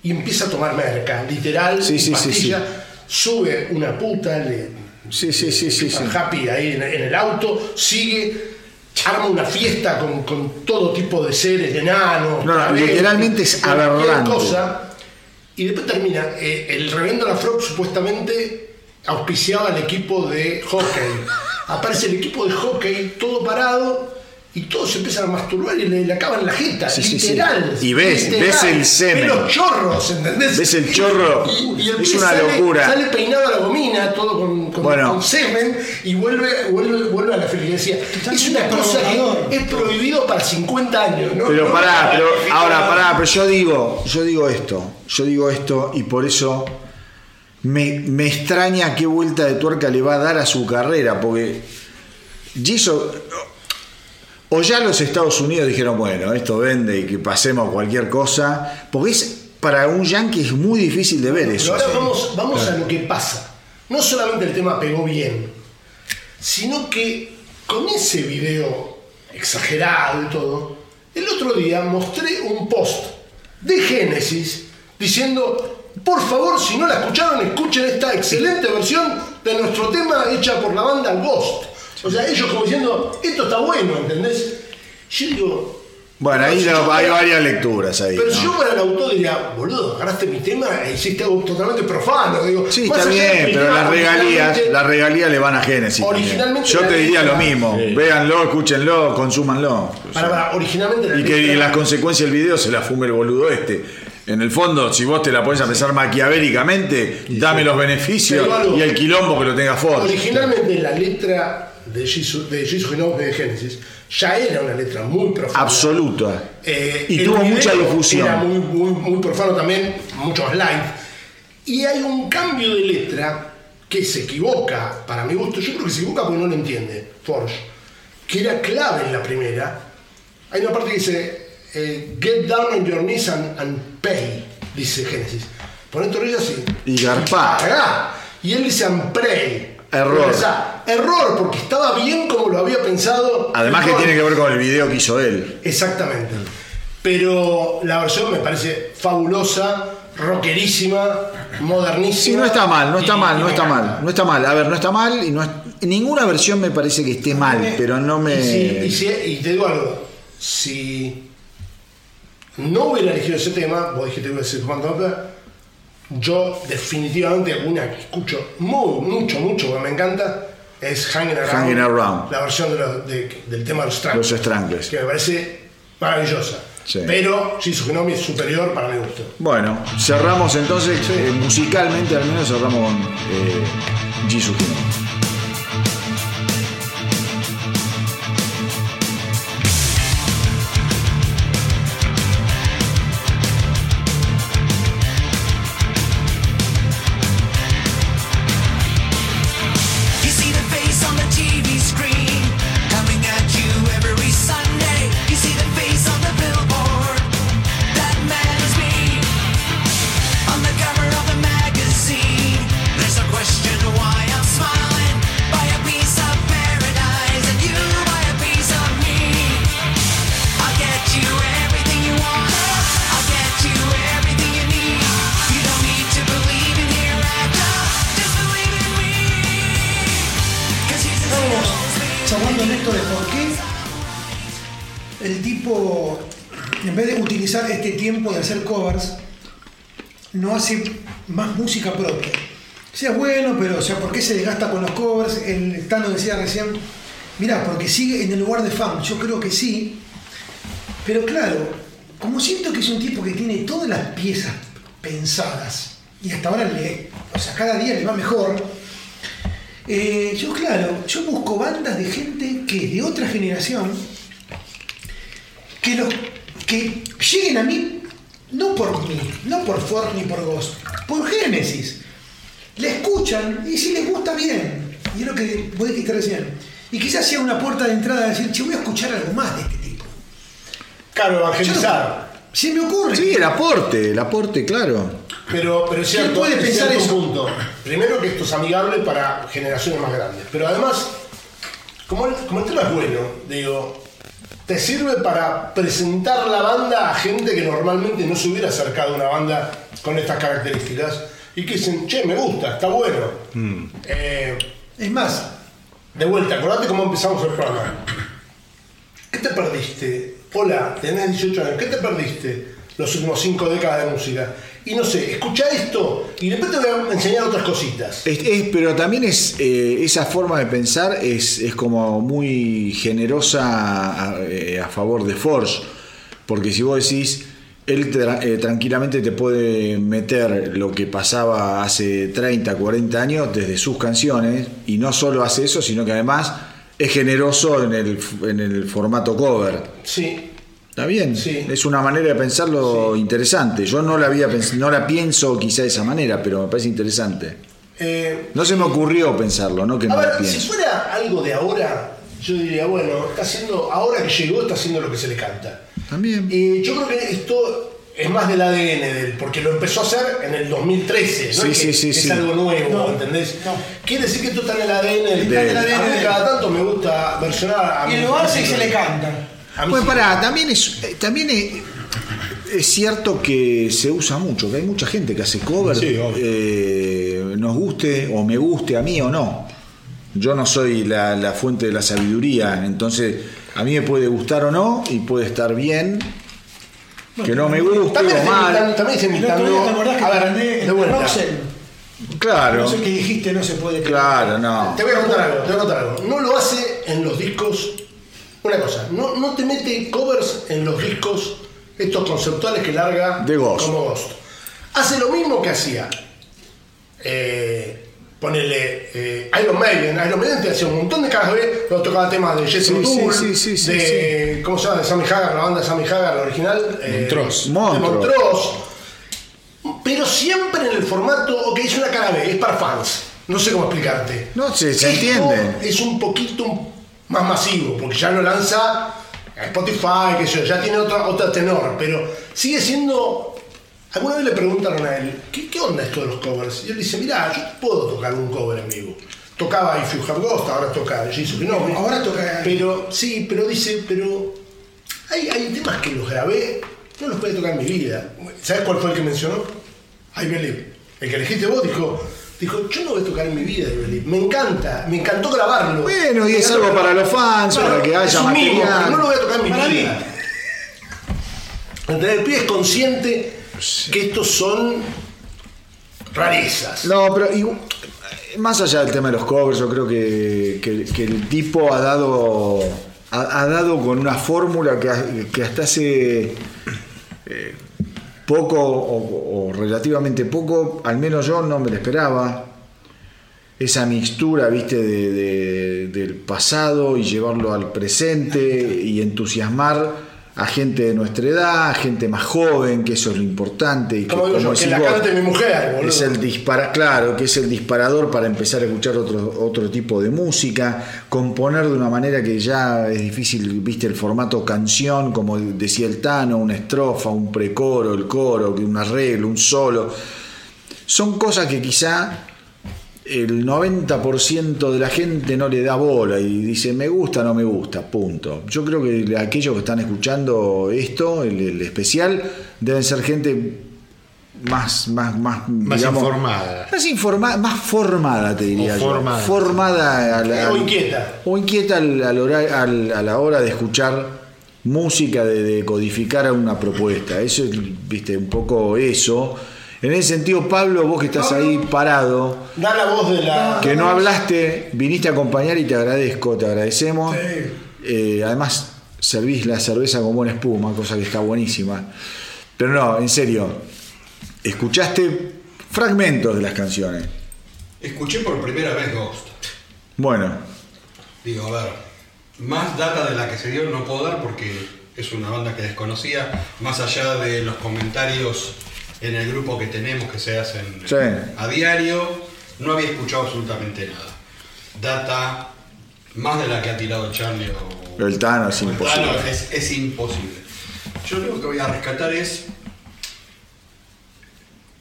y empieza a tomar merca, literal, pastilla, sube una puta, le Sí, sí, sí, sí, happy ahí en, en el auto, sigue, arma una fiesta con, con todo tipo de seres, de enanos, No, literalmente es aberrante. cosa. Y después termina, eh, el reverendo Lafroc supuestamente auspiciaba al equipo de hockey. Aparece el equipo de hockey todo parado y todos se empiezan a masturbar y le, le acaban la jeta, Sí, sí, sí. literal. Y ves- literal. ves el semen. Ves los chorros, ¿entendés? Ves el chorro. Y, y el Es una sale- locura. Sale peinado a la gomina, todo con, con, Bueno. con semen, y vuelve, vuelve, vuelve a la feligresía. Es una cosa que es prohibido para 50 años, ¿no? Pero pará, pero ahora pará, pero yo digo, yo digo esto, yo digo esto y por eso me, me extraña qué vuelta de tuerca le va a dar a su carrera, porque Jisoo, o ya los Estados Unidos dijeron, bueno, esto vende y que pasemos cualquier cosa, porque es para un yankee es muy difícil de ver Pero eso. ahora vamos, vamos a lo que pasa. No solamente el tema pegó bien, sino que con ese video exagerado y todo, el otro día mostré un post de Génesis diciendo, por favor, si no la escucharon, escuchen esta excelente versión de nuestro tema hecha por la banda Ghost. O sea, ellos como diciendo, esto está bueno, ¿entendés? Yo digo... Bueno, ahí si hay varias lecturas ahí. Pero ¿no? si yo fuera el autor diría, boludo, agarraste mi tema e hiciste algo totalmente profano. Digo, Sí, está bien, pero las regalías, las regalías le van a Génesis. Originalmente Yo te diría lo mismo. Véanlo, escúchenlo, consúmanlo. Para, para, originalmente la Y que y las consecuencias del video se la fume el boludo este. En el fondo, si vos te la podés pensar maquiavélicamente, dame los beneficios y el quilombo que lo tenga Ford. Originalmente la letra de Jesus, de Jesus de Génesis ya era una letra muy profana. Absoluta. Eh, y tuvo mucha difusión. Era muy, muy, muy profano también, muchos likes. Y hay un cambio de letra que se equivoca, para mi gusto, yo creo que se equivoca porque no lo entiende, Forge, que era clave en la primera. Hay una parte que dice, eh, get down on your knees and, and dice Génesis. Ponete rodillas así. Y garpá. Y él dice and pray. Error. O sea, error, porque estaba bien como lo había pensado. Además que tiene que ver con el video que hizo él. Exactamente. Pero la versión me parece fabulosa, rockerísima, modernísima. Sí, no está mal, no está y- mal, y no está mal. No está mal. A ver, no está mal y no es- ninguna versión me parece que esté mal, pero no me. Y, si- y si- y te digo algo, si no hubiera elegido ese tema, vos dijiste que decir yo definitivamente una que escucho muy, mucho, mucho, que me encanta, es Hanging Around. Hanging Around. La versión de los- de- del tema de los Stranglers. Los Stranglers. Que me parece maravillosa. Sí. Pero Jesus Genomi es superior para mi gusto. Bueno, cerramos entonces, eh, musicalmente al menos cerramos con eh, Kino. Hace más música propia. Sea, bueno, pero, o sea, ¿por qué se desgasta con los covers? El Tano decía recién, mirá, porque sigue en el lugar de fan. Yo creo que sí, pero claro, como siento que es un tipo que tiene todas las piezas pensadas y hasta ahora le, o sea, cada día le va mejor. eh, yo, claro, yo busco bandas de gente que es de otra generación que, los, que lleguen a mí, no por mí, no por Ford ni por Ghost, por Génesis. Le escuchan y si les gusta bien. Y es lo que voy a quitar recién. Y quizás sea una puerta de entrada a decir, che, voy a escuchar algo más de este tipo. Claro, no- evangelizar. Se me ocurre. Sí, el aporte, el aporte, claro. Pero, pero cierto, ¿Quién puede pensar cierto eso? punto. Primero que esto es amigable para generaciones más grandes. Pero además, como el, como el tema es bueno, digo, te sirve para presentar la banda a gente que normalmente no se hubiera acercado a una banda con estas características y que dicen, che, me gusta, está bueno. Eh, Es más, de vuelta, acordate cómo empezamos el programa. ¿Qué te perdiste? Hola, tenés 18 años, ¿qué te perdiste los últimos 5 décadas de música? Y no sé, escucha esto y después te voy a enseñar otras cositas. Es- es- pero también es eh, esa forma de pensar es, es como muy generosa a, eh, a favor de Forge. Porque si vos decís, él tra- eh, tranquilamente te puede meter lo que pasaba hace 30, 40 años desde sus canciones. Y no solo hace eso, sino que además es generoso en el, en el formato cover. Sí, Está bien, Sí. es una manera de pensarlo interesante. Yo no la había pens- no la pienso quizá de esa manera, pero me parece interesante. eh, No se me ocurrió pensarlo, ¿no? Que a no la ver, si pienso. fuera algo de ahora, yo diría, bueno, está haciendo, ahora que llegó, está haciendo lo que se le canta. También. Y yo creo que esto es más del ADN de él, porque lo empezó a hacer en el 2013, no Sí, es, que sí, sí, es sí. algo nuevo, No, ¿entendés? no. Quiere decir que esto está en el ADN del De él. A mí cada tanto me gusta versionar a y lo hace y se le canta. Bueno, sí. pará, también es, eh, también es, es cierto que se usa mucho, que hay mucha gente que hace cover, Sí, eh, nos guste o me guste a mí o no. Yo no soy la, la fuente de la sabiduría, entonces a mí me puede gustar o no y puede estar bien, que no me guste También o mal. también otro imitando. a ver, de el vuelta. Roxel. Claro, No sé qué dijiste, no se puede creer. claro, no. Te voy a contar algo, te voy a contar algo. No lo hace en los discos. Una cosa, no, no te mete covers en los discos estos conceptuales que larga De Ghost. como Ghost. Hace lo mismo que hacía. Eh, ponele eh, Iron Maiden. Iron Maiden te hacía un montón de caras B, pero tocaba temas de Jethro Sí, de. ¿Cómo se llama? De Sammy Hagar, la banda de Sammy Hagar, la original. eh, Montrose. de Montrose. Montrose. Pero siempre en el formato, ok, es una cara B, es para fans. No sé cómo explicarte. No, se- se entiende. Es un poquito más masivo, porque ya lo lanza a Spotify, que yo, ya tiene otra, otra tenor, pero sigue siendo. Alguna vez le preguntaron a él, ¿qué, qué onda esto de los covers? Y él dice, mirá, yo puedo tocar un cover en vivo. Tocaba If You Have Ghost, ahora toca Jesus Gnome. Ahora toca- Pero, sí, pero dice, pero hay, hay temas que los grabé, no los puede tocar en mi vida. ¿Sabes cuál fue el que mencionó? I Believe. El que elegiste vos dijo, dijo, yo no voy a tocar en mi vida. Me encanta, me encantó grabarlo. Bueno, y es algo para los fans, para que haya material. pero no lo voy a tocar en mi Para vida. ¿Entendés? El pibe es consciente que estos son rarezas. No, pero más allá del tema de los covers, yo creo que, que- que el tipo ha dado ha, ha dado con una fórmula que, que hasta hace eh, poco o, relativamente poco, al menos yo no me lo esperaba. Esa mixtura, viste, de- del pasado y llevarlo al presente y entusiasmar a gente de nuestra edad, a gente más joven, que eso es lo importante. Y que, Como digo yo, que la vos, cante mi mujer, boludo. es el dispara, claro, que es el disparador para empezar a escuchar otro, otro tipo de música, componer de una manera que ya es difícil, viste, el formato canción, como decía el Tano, una estrofa, un precoro, el coro, un arreglo, un solo. Son cosas que quizá el 90% de la gente no le da bola y dice me gusta o no me gusta, punto. Yo creo que aquellos que están escuchando esto, el, el especial, deben ser gente más, más, más, Más digamos, informada. Más informada, más formada, te diría O yo. formada. Formada a la- O inquieta. O inquieta al- al hora- al- a la hora de escuchar música, de, de codificar una propuesta. Eso es, viste, un poco eso. En ese sentido, Pablo, vos que estás ahí parado, Da la voz de la. que no hablaste, viniste a acompañar y te agradezco, te agradecemos. Eh, además, servís la cerveza con buena espuma, cosa que está buenísima. Pero no, en serio, escuchaste fragmentos de las canciones. Escuché por primera vez Ghost. Bueno, Digo, a ver, más data de la que se dio no puedo dar porque es una banda que desconocía, más allá de los comentarios en el grupo que tenemos que se hacen Sí. a diario, no había escuchado absolutamente nada. Data más de la que ha tirado Charlie o el Tano es el imposible. Tano, es, es imposible. Yo lo que voy a rescatar es,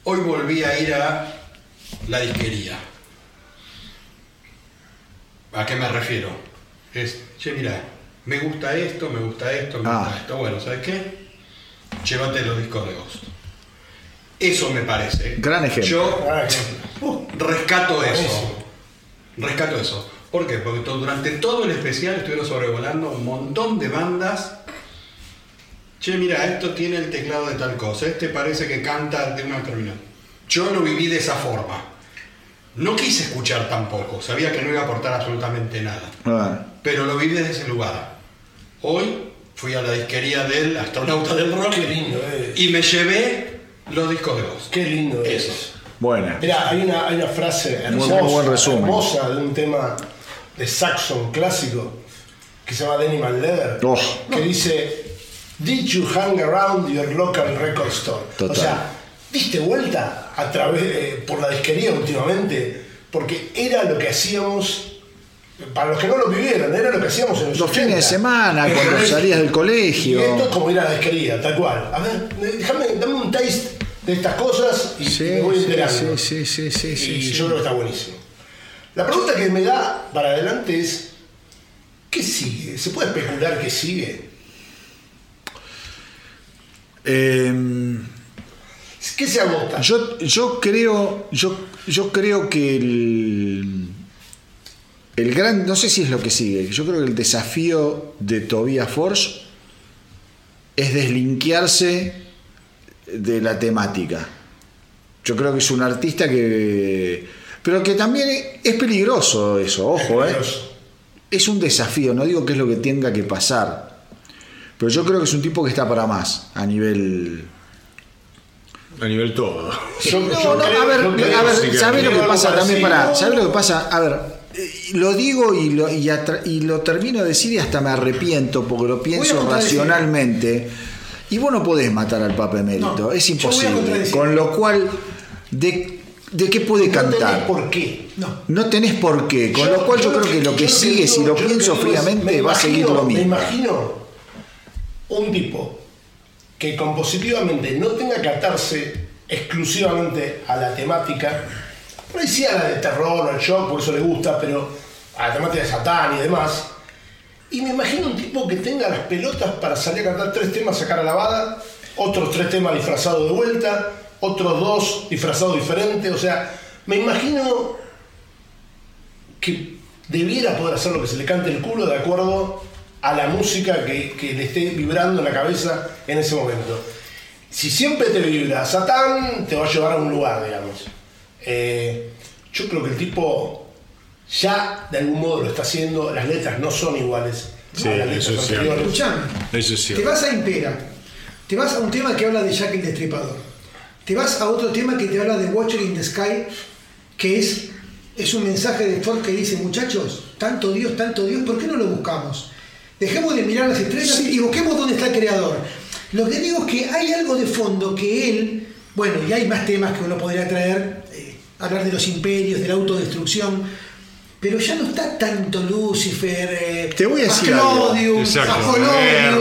hoy volví a ir a la disquería. ¿A qué me refiero? Es, che, mira, me gusta esto, me gusta esto, me Ah. gusta esto. Bueno, ¿sabes qué? Llévate los discos de Ghost. Eso me parece. Gran ejemplo. Yo ejemplo. rescato eso. Rescato eso. ¿Por qué? Porque durante todo el especial estuvieron sobrevolando un montón de bandas. Che, mira, esto tiene el teclado de tal cosa. Este parece que canta de una determinada. Yo lo viví de esa forma. No quise escuchar tampoco. Sabía que no iba a aportar absolutamente nada. Ah, Pero lo viví desde ese lugar. Hoy fui a la disquería del astronauta del rock Qué lindo es. y me llevé los discos de voz. Qué lindo es. Eso. buena. Mira, hay una, hay una frase hermosa, muy buen resumen. hermosa de un tema de Saxon clásico que se llama Animal Leather, Oh. que dice Did you hang around your local record store? Total. O sea, diste vuelta a través eh, por la disquería últimamente, porque era lo que hacíamos. Para los que no lo vivieron, era lo que hacíamos en los, Los 80. fines de semana, cuando salías del colegio. Y esto es como ir a la disquería, tal cual. A ver, déjame, dame un taste de estas cosas y Sí, me voy enterando. sí, sí, sí, sí, y sí, yo creo que está buenísimo. La pregunta que me da para adelante es, ¿qué sigue? ¿Se puede especular qué sigue? Em, ¿Qué se agota? Yo, yo creo, yo, yo creo que el, el gran, no sé si es lo que sigue, yo creo que el desafío de Tobias Forge es deslinkearse de la temática. Yo creo que es un artista que, pero que también es peligroso eso, ojo, eh. Peligroso. Es un desafío, no digo que es lo que tenga que pasar, pero yo creo que es un tipo que está para más a nivel A nivel todo. Yo- no, yo no, creo- a ver, creo a ver, ¿sabes lo que pasa también para? ¿Sabes lo que pasa? A ver, eh, lo digo y lo, y, lo termino de decir y hasta me arrepiento porque lo pienso racionalmente. Y vos no podés matar al Papa Emérito, No, es imposible. Con lo cual, ¿de, de qué puede No tenés cantar? por qué. No. No tenés por qué. Con lo cual yo, creo que, lo que sigue, digo- si lo pienso fríamente, me va a seguir lo Me mismo. imagino un tipo que compositivamente no tenga que atarse exclusivamente a la temática, por ahí sí a la de terror o el shock, por eso le gusta, pero a la temática de Satán y demás. Y me imagino un tipo que tenga las pelotas para salir a cantar tres temas a cara lavada, otros tres temas disfrazados de vuelta, otros dos disfrazados diferentes, o sea, me imagino que debiera poder hacer lo que se le cante el culo de acuerdo a la música que, que le esté vibrando en la cabeza en ese momento. Si siempre te vibra Satán, te va a llevar a un lugar, digamos. Eh, yo creo que el tipo ya de algún modo lo está haciendo, las letras no son iguales Sí, a las letras anteriores. Es Te vas a Impera, te vas a un tema que habla de Jack el Destripador, te vas a otro tema que te habla de Watcher in the Sky, que es, es un mensaje de Ford que dice, muchachos, tanto Dios, tanto Dios, ¿por qué no lo buscamos? Dejemos de mirar las estrellas y busquemos dónde está el creador. Lo que digo es que hay algo de fondo que él, bueno, y hay más temas que uno podría traer, eh, hablar de los imperios, de la autodestrucción, pero ya no está tanto Lucifer, eh, Te voy a decir está eh,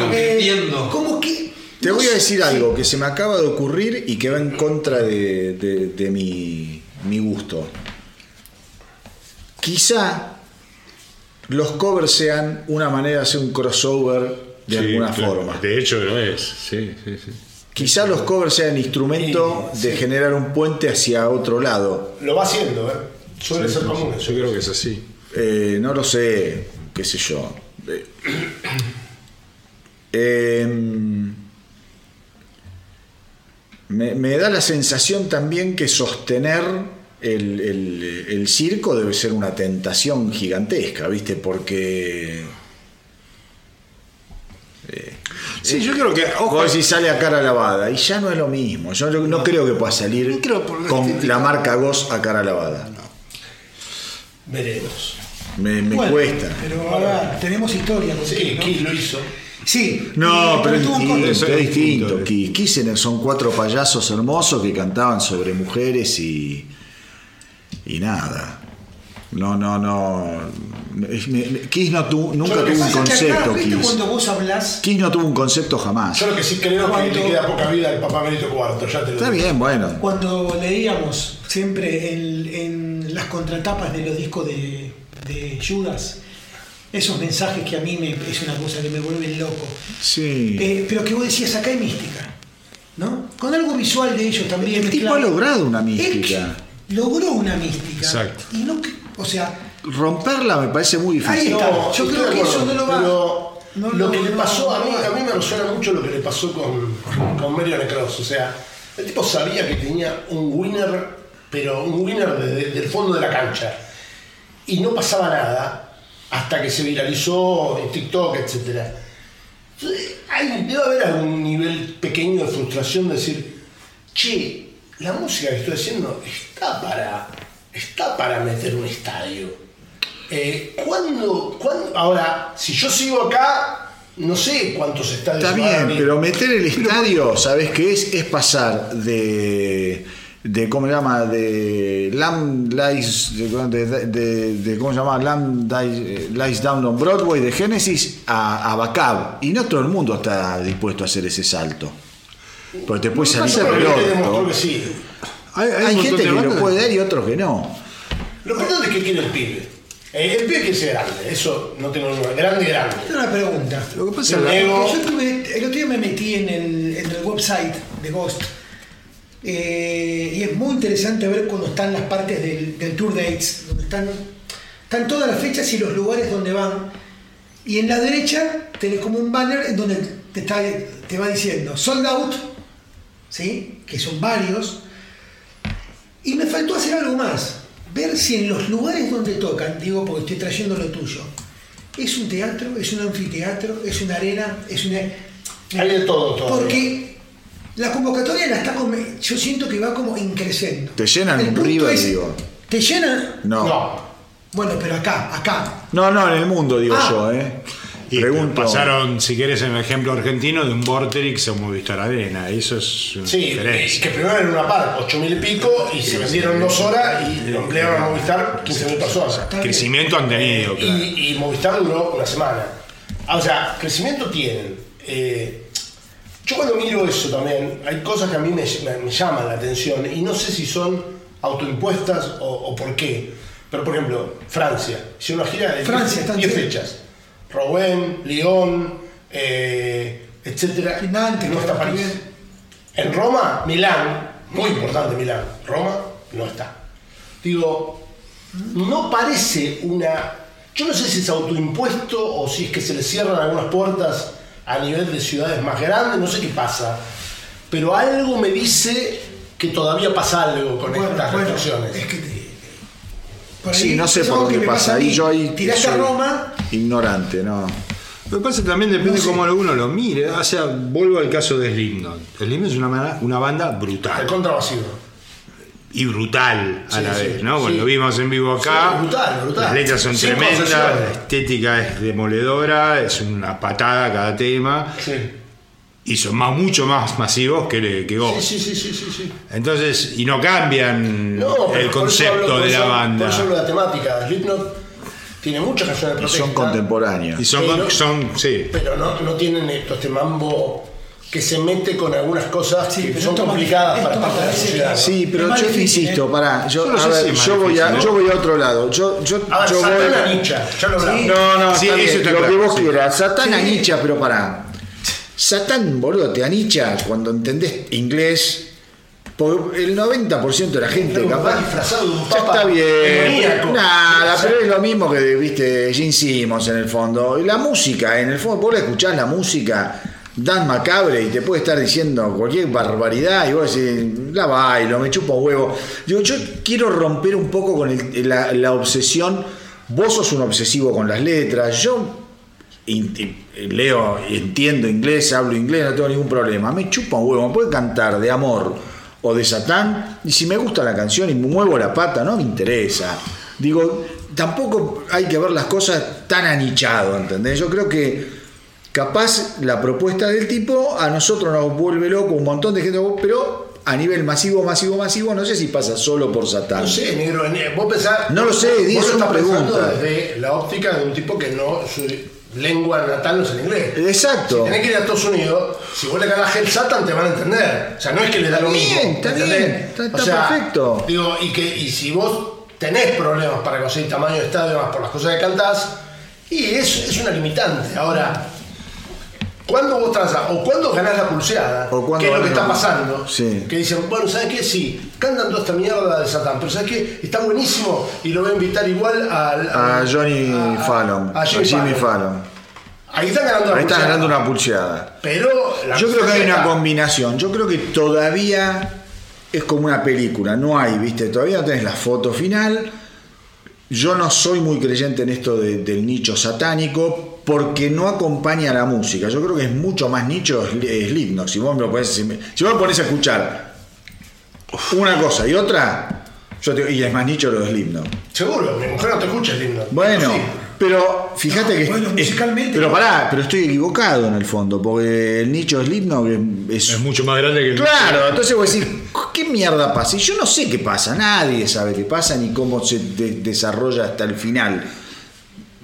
convirtiendo. como que. Te no voy a decir sí. algo que se me acaba de ocurrir y que va en contra de, de- de mi, mi gusto. Quizá los covers sean una manera de hacer un crossover de Sí, alguna claro. forma. De hecho lo es. Sí, sí, sí. Quizá los covers sean instrumento Sí, de sí. generar un puente hacia otro lado. Lo va haciendo, ¿eh? Suele ser común eso. Yo creo que es así. Eh, no lo sé, qué sé yo. Eh, em, me, me da la sensación también que sostener el, el- el circo debe ser una tentación gigantesca, ¿viste? Porque... Sí, yo creo que. Ojo, decís sale a cara lavada y ya no es lo mismo. Yo no, no creo que pueda salir No creo por la con estética. la marca Goss a cara lavada. Veremos. Me, me Bueno, cuesta. Pero ahora tenemos historia con Sí, Kiss, ¿no? Kiss lo hizo. Sí. No, y- pero es, eso es es distinto. distinto. Kiss. Kiss son cuatro payasos hermosos que cantaban sobre mujeres y. y nada. No, no, no. Kiss no tuvo, nunca tuvo un acá, concepto, ¿viste Kiss. cuando vos hablás? Kiss no tuvo un concepto jamás. Yo lo que sí creo Cuando- que le queda poca vida al papá Benito IV, ya te lo Está digo. bien, bueno. Cuando leíamos siempre en, en las contratapas de los discos de, de Judas, esos mensajes que a mí me, es una cosa que me vuelven loco. Sí. Eh, pero que vos decías, acá hay mística, ¿no? Con algo visual de ellos también. El tipo ha logrado una Él mística. logró una mística. Exacto. Y no, que- o sea, Romperla me parece muy Ahí difícil. está. No, Yo creo que eso no lo va- Pero no lo lo- que le no pasó a mí, a mí me resuena mucho lo que le pasó con, con Marion Cross. O sea, el tipo sabía que tenía un winner, pero un winner de- de- del fondo de la cancha. Y no pasaba nada hasta que se viralizó en TikTok, etc. Hay, debe haber algún nivel pequeño de frustración de decir, che, la música que estoy haciendo está para, está para meter un estadio. Eh, ¿cuándo, cuándo- Ahora, si yo sigo acá, no sé cuántos estadios Está bien, pero meter el estadio, ¿sabes qué es? Es pasar de. de ¿Cómo se llama? De Lamb Lies. De, de- de- de- ¿Cómo se llama? Lamb Lies, Lies Down on Broadway de Genesis a, a Bacab. Y no todo el mundo está dispuesto a hacer ese salto. Porque te puede salir que sí. hay, hay Hay gente que lo puede dar y otros que no. Lo importante es que quiere el pibe. Eh, el pibe quiere ser grande, eso no tengo ninguna. Grande, grande. tengo una pregunta. Lo que pasa Yo es que yo tuve- el otro día me metí en el, en el website de Ghost eh, y es muy interesante ver cuando están las partes del, del tour dates, donde están, están todas las fechas y los lugares donde van. Y en la derecha tenés como un banner en donde te, está, te va diciendo sold out, ¿sí? que son varios. Y me faltó hacer algo más, ver si en los lugares donde tocan, digo porque estoy trayendo lo tuyo, es un teatro, es un anfiteatro, es una arena, es una... Hay de todo, todo. Porque la convocatoria la está como, yo siento que va como increciendo. Te llenan El un punto River, es, digo. ¿Te llenan? No. no. No. Bueno, pero acá, acá. No, en el mundo, digo Ah. yo, ¿eh? Y Pregunto. pasaron, si quieres, en el ejemplo argentino, de un Vorterix a un Movistar Arena. Eso es una Sí, diferencia. que primero era una par, 8 mil y pico, y se vendieron dos horas y lo emplearon a Movistar 15 mil personas. Está bien. Crecimiento han tenido, claro. Y, y Movistar duró una semana. Ah, O sea, crecimiento tienen. Eh, yo cuando miro eso también, hay cosas que a mí me, me- me llaman la atención y no sé si son autoimpuestas o, o por qué. Pero por ejemplo, Francia, hicieron una gira de Francia, 10 están 10 bien. fechas. Rouen, Lyon, eh, etcétera. Nantes, no está París. En Roma, Milán, muy importante Milán. Roma no está. Digo, no parece una. Yo no sé si es autoimpuesto o si es que se le cierran algunas puertas a nivel de ciudades más grandes, no sé qué pasa. Pero algo me dice que todavía pasa algo con Bueno, estas bueno, restricciones. es que te- por Sí, no sé por dónde pasa. Ahí yo ahí Tiraste a Roma, ignorante, ¿no? Lo que pasa también depende No sé. cómo uno lo mire. O sea, vuelvo al caso de Slipknot. Slipknot es una, banda- una banda El brutal. contravasivo. Y brutal a Sí, la sí, vez, ¿no? sí. Bueno, lo vimos en vivo acá. Sí, brutal, brutal. Las letras son tremendas, la estética es demoledora, es una patada cada tema. Y son más, mucho más masivos que, que Ghost. Sí, sí, sí, sí, sí, sí. Entonces, y no cambian No, pero el por hablo- concepto por de eso- la Por banda. eso hablo de la temática. Slipknot tiene muchas canciones de Y protesta. son contemporáneos. Y son, Sí, ¿no? son sí. pero no, no tienen esto, este mambo que se mete con algunas cosas Sí, que pero son complicadas para de la sociedad. Sí, pero Es yo difícil, insisto, ¿eh? pará, yo, Yo no a sé ver, si es más yo, voy a, yo voy a otro lado. Yo, yo, A ver, yo Satán voy- a Nietzsche, ya lo hablamos. No, no, Sí, está eso bien, está lo que vos sí. quieras. Satán a Sí. Nietzsche, pero pará. Satán, boludo, te anicha cuando entendés inglés. Porque el 90% de la gente capaz. va disfrazado de un ya está bien. Nada, pero es lo mismo que, viste, Gene Simmons en el fondo. Y la música, en el fondo, vos le escuchás la música. Dan Macabre y te puede estar diciendo cualquier barbaridad y vos decís, la bailo, me chupo huevo. Digo, yo quiero romper un poco con el- la, la obsesión. Vos sos un obsesivo con las letras, yo leo, entiendo inglés, hablo inglés, no tengo ningún problema. Me chupa un huevo, me puede cantar de amor o de Satán, y si me gusta la canción y me muevo la pata, no me interesa. Digo, tampoco hay que ver las cosas tan anichado, ¿entendés? Yo creo que capaz la propuesta del tipo a nosotros nos vuelve loco, un montón de gente, pero a nivel masivo, masivo, masivo, no sé si pasa solo por Satán. No sé, negro, ne- vos pensás. No lo sé, di, lo es una pregunta. Desde la óptica de un tipo que no. Lengua natal no es el inglés. Exacto. Si tenés que ir a Estados Unidos, si vos le cagás Hell Satan te van a entender. O sea, no es que le da lo mismo. bien, está ¿entendés? bien, está- está O sea, perfecto. Digo, y, que, y si vos tenés problemas para conseguir tamaño de estadio más por las cosas que cantás, y eso es una limitante. Ahora. ¿Cuándo vos transas? ¿O cuándo ganás la pulseada? O que es lo que está pasando. Sí. Que dicen, bueno, ¿sabes qué? Sí, cantan toda esta mierda de Satán, pero ¿sabes qué? Está buenísimo y lo voy a invitar igual al, A al- Johnny a- a- Fallon, A a Jimmy, Jimmy Fallon. Fallon. Ahí están ganando la Ahí está pulseada. ganando una pulseada. Pero la Yo creo que hay una combinación. Yo creo que todavía es como una película. No hay, viste, todavía no tenés la foto final. Yo no soy muy creyente en esto de- del nicho satánico porque no acompaña a la música. Yo creo que es mucho más nicho es Slipknot. Si vos me lo pones, si me, si vos me pones a escuchar una cosa y otra, yo te- y es más nicho lo de Slipknot. Seguro, mi mujer no te escucha himno. Bueno, Sí. pero fíjate No, que. bueno, es- musicalmente pero pará, pero estoy equivocado en el fondo, porque el nicho de Slipknot es. Es mucho más grande que el Claro, entonces vos decís, ¿qué mierda pasa? Y yo no sé qué pasa, nadie sabe qué pasa ni cómo se de- desarrolla hasta el final.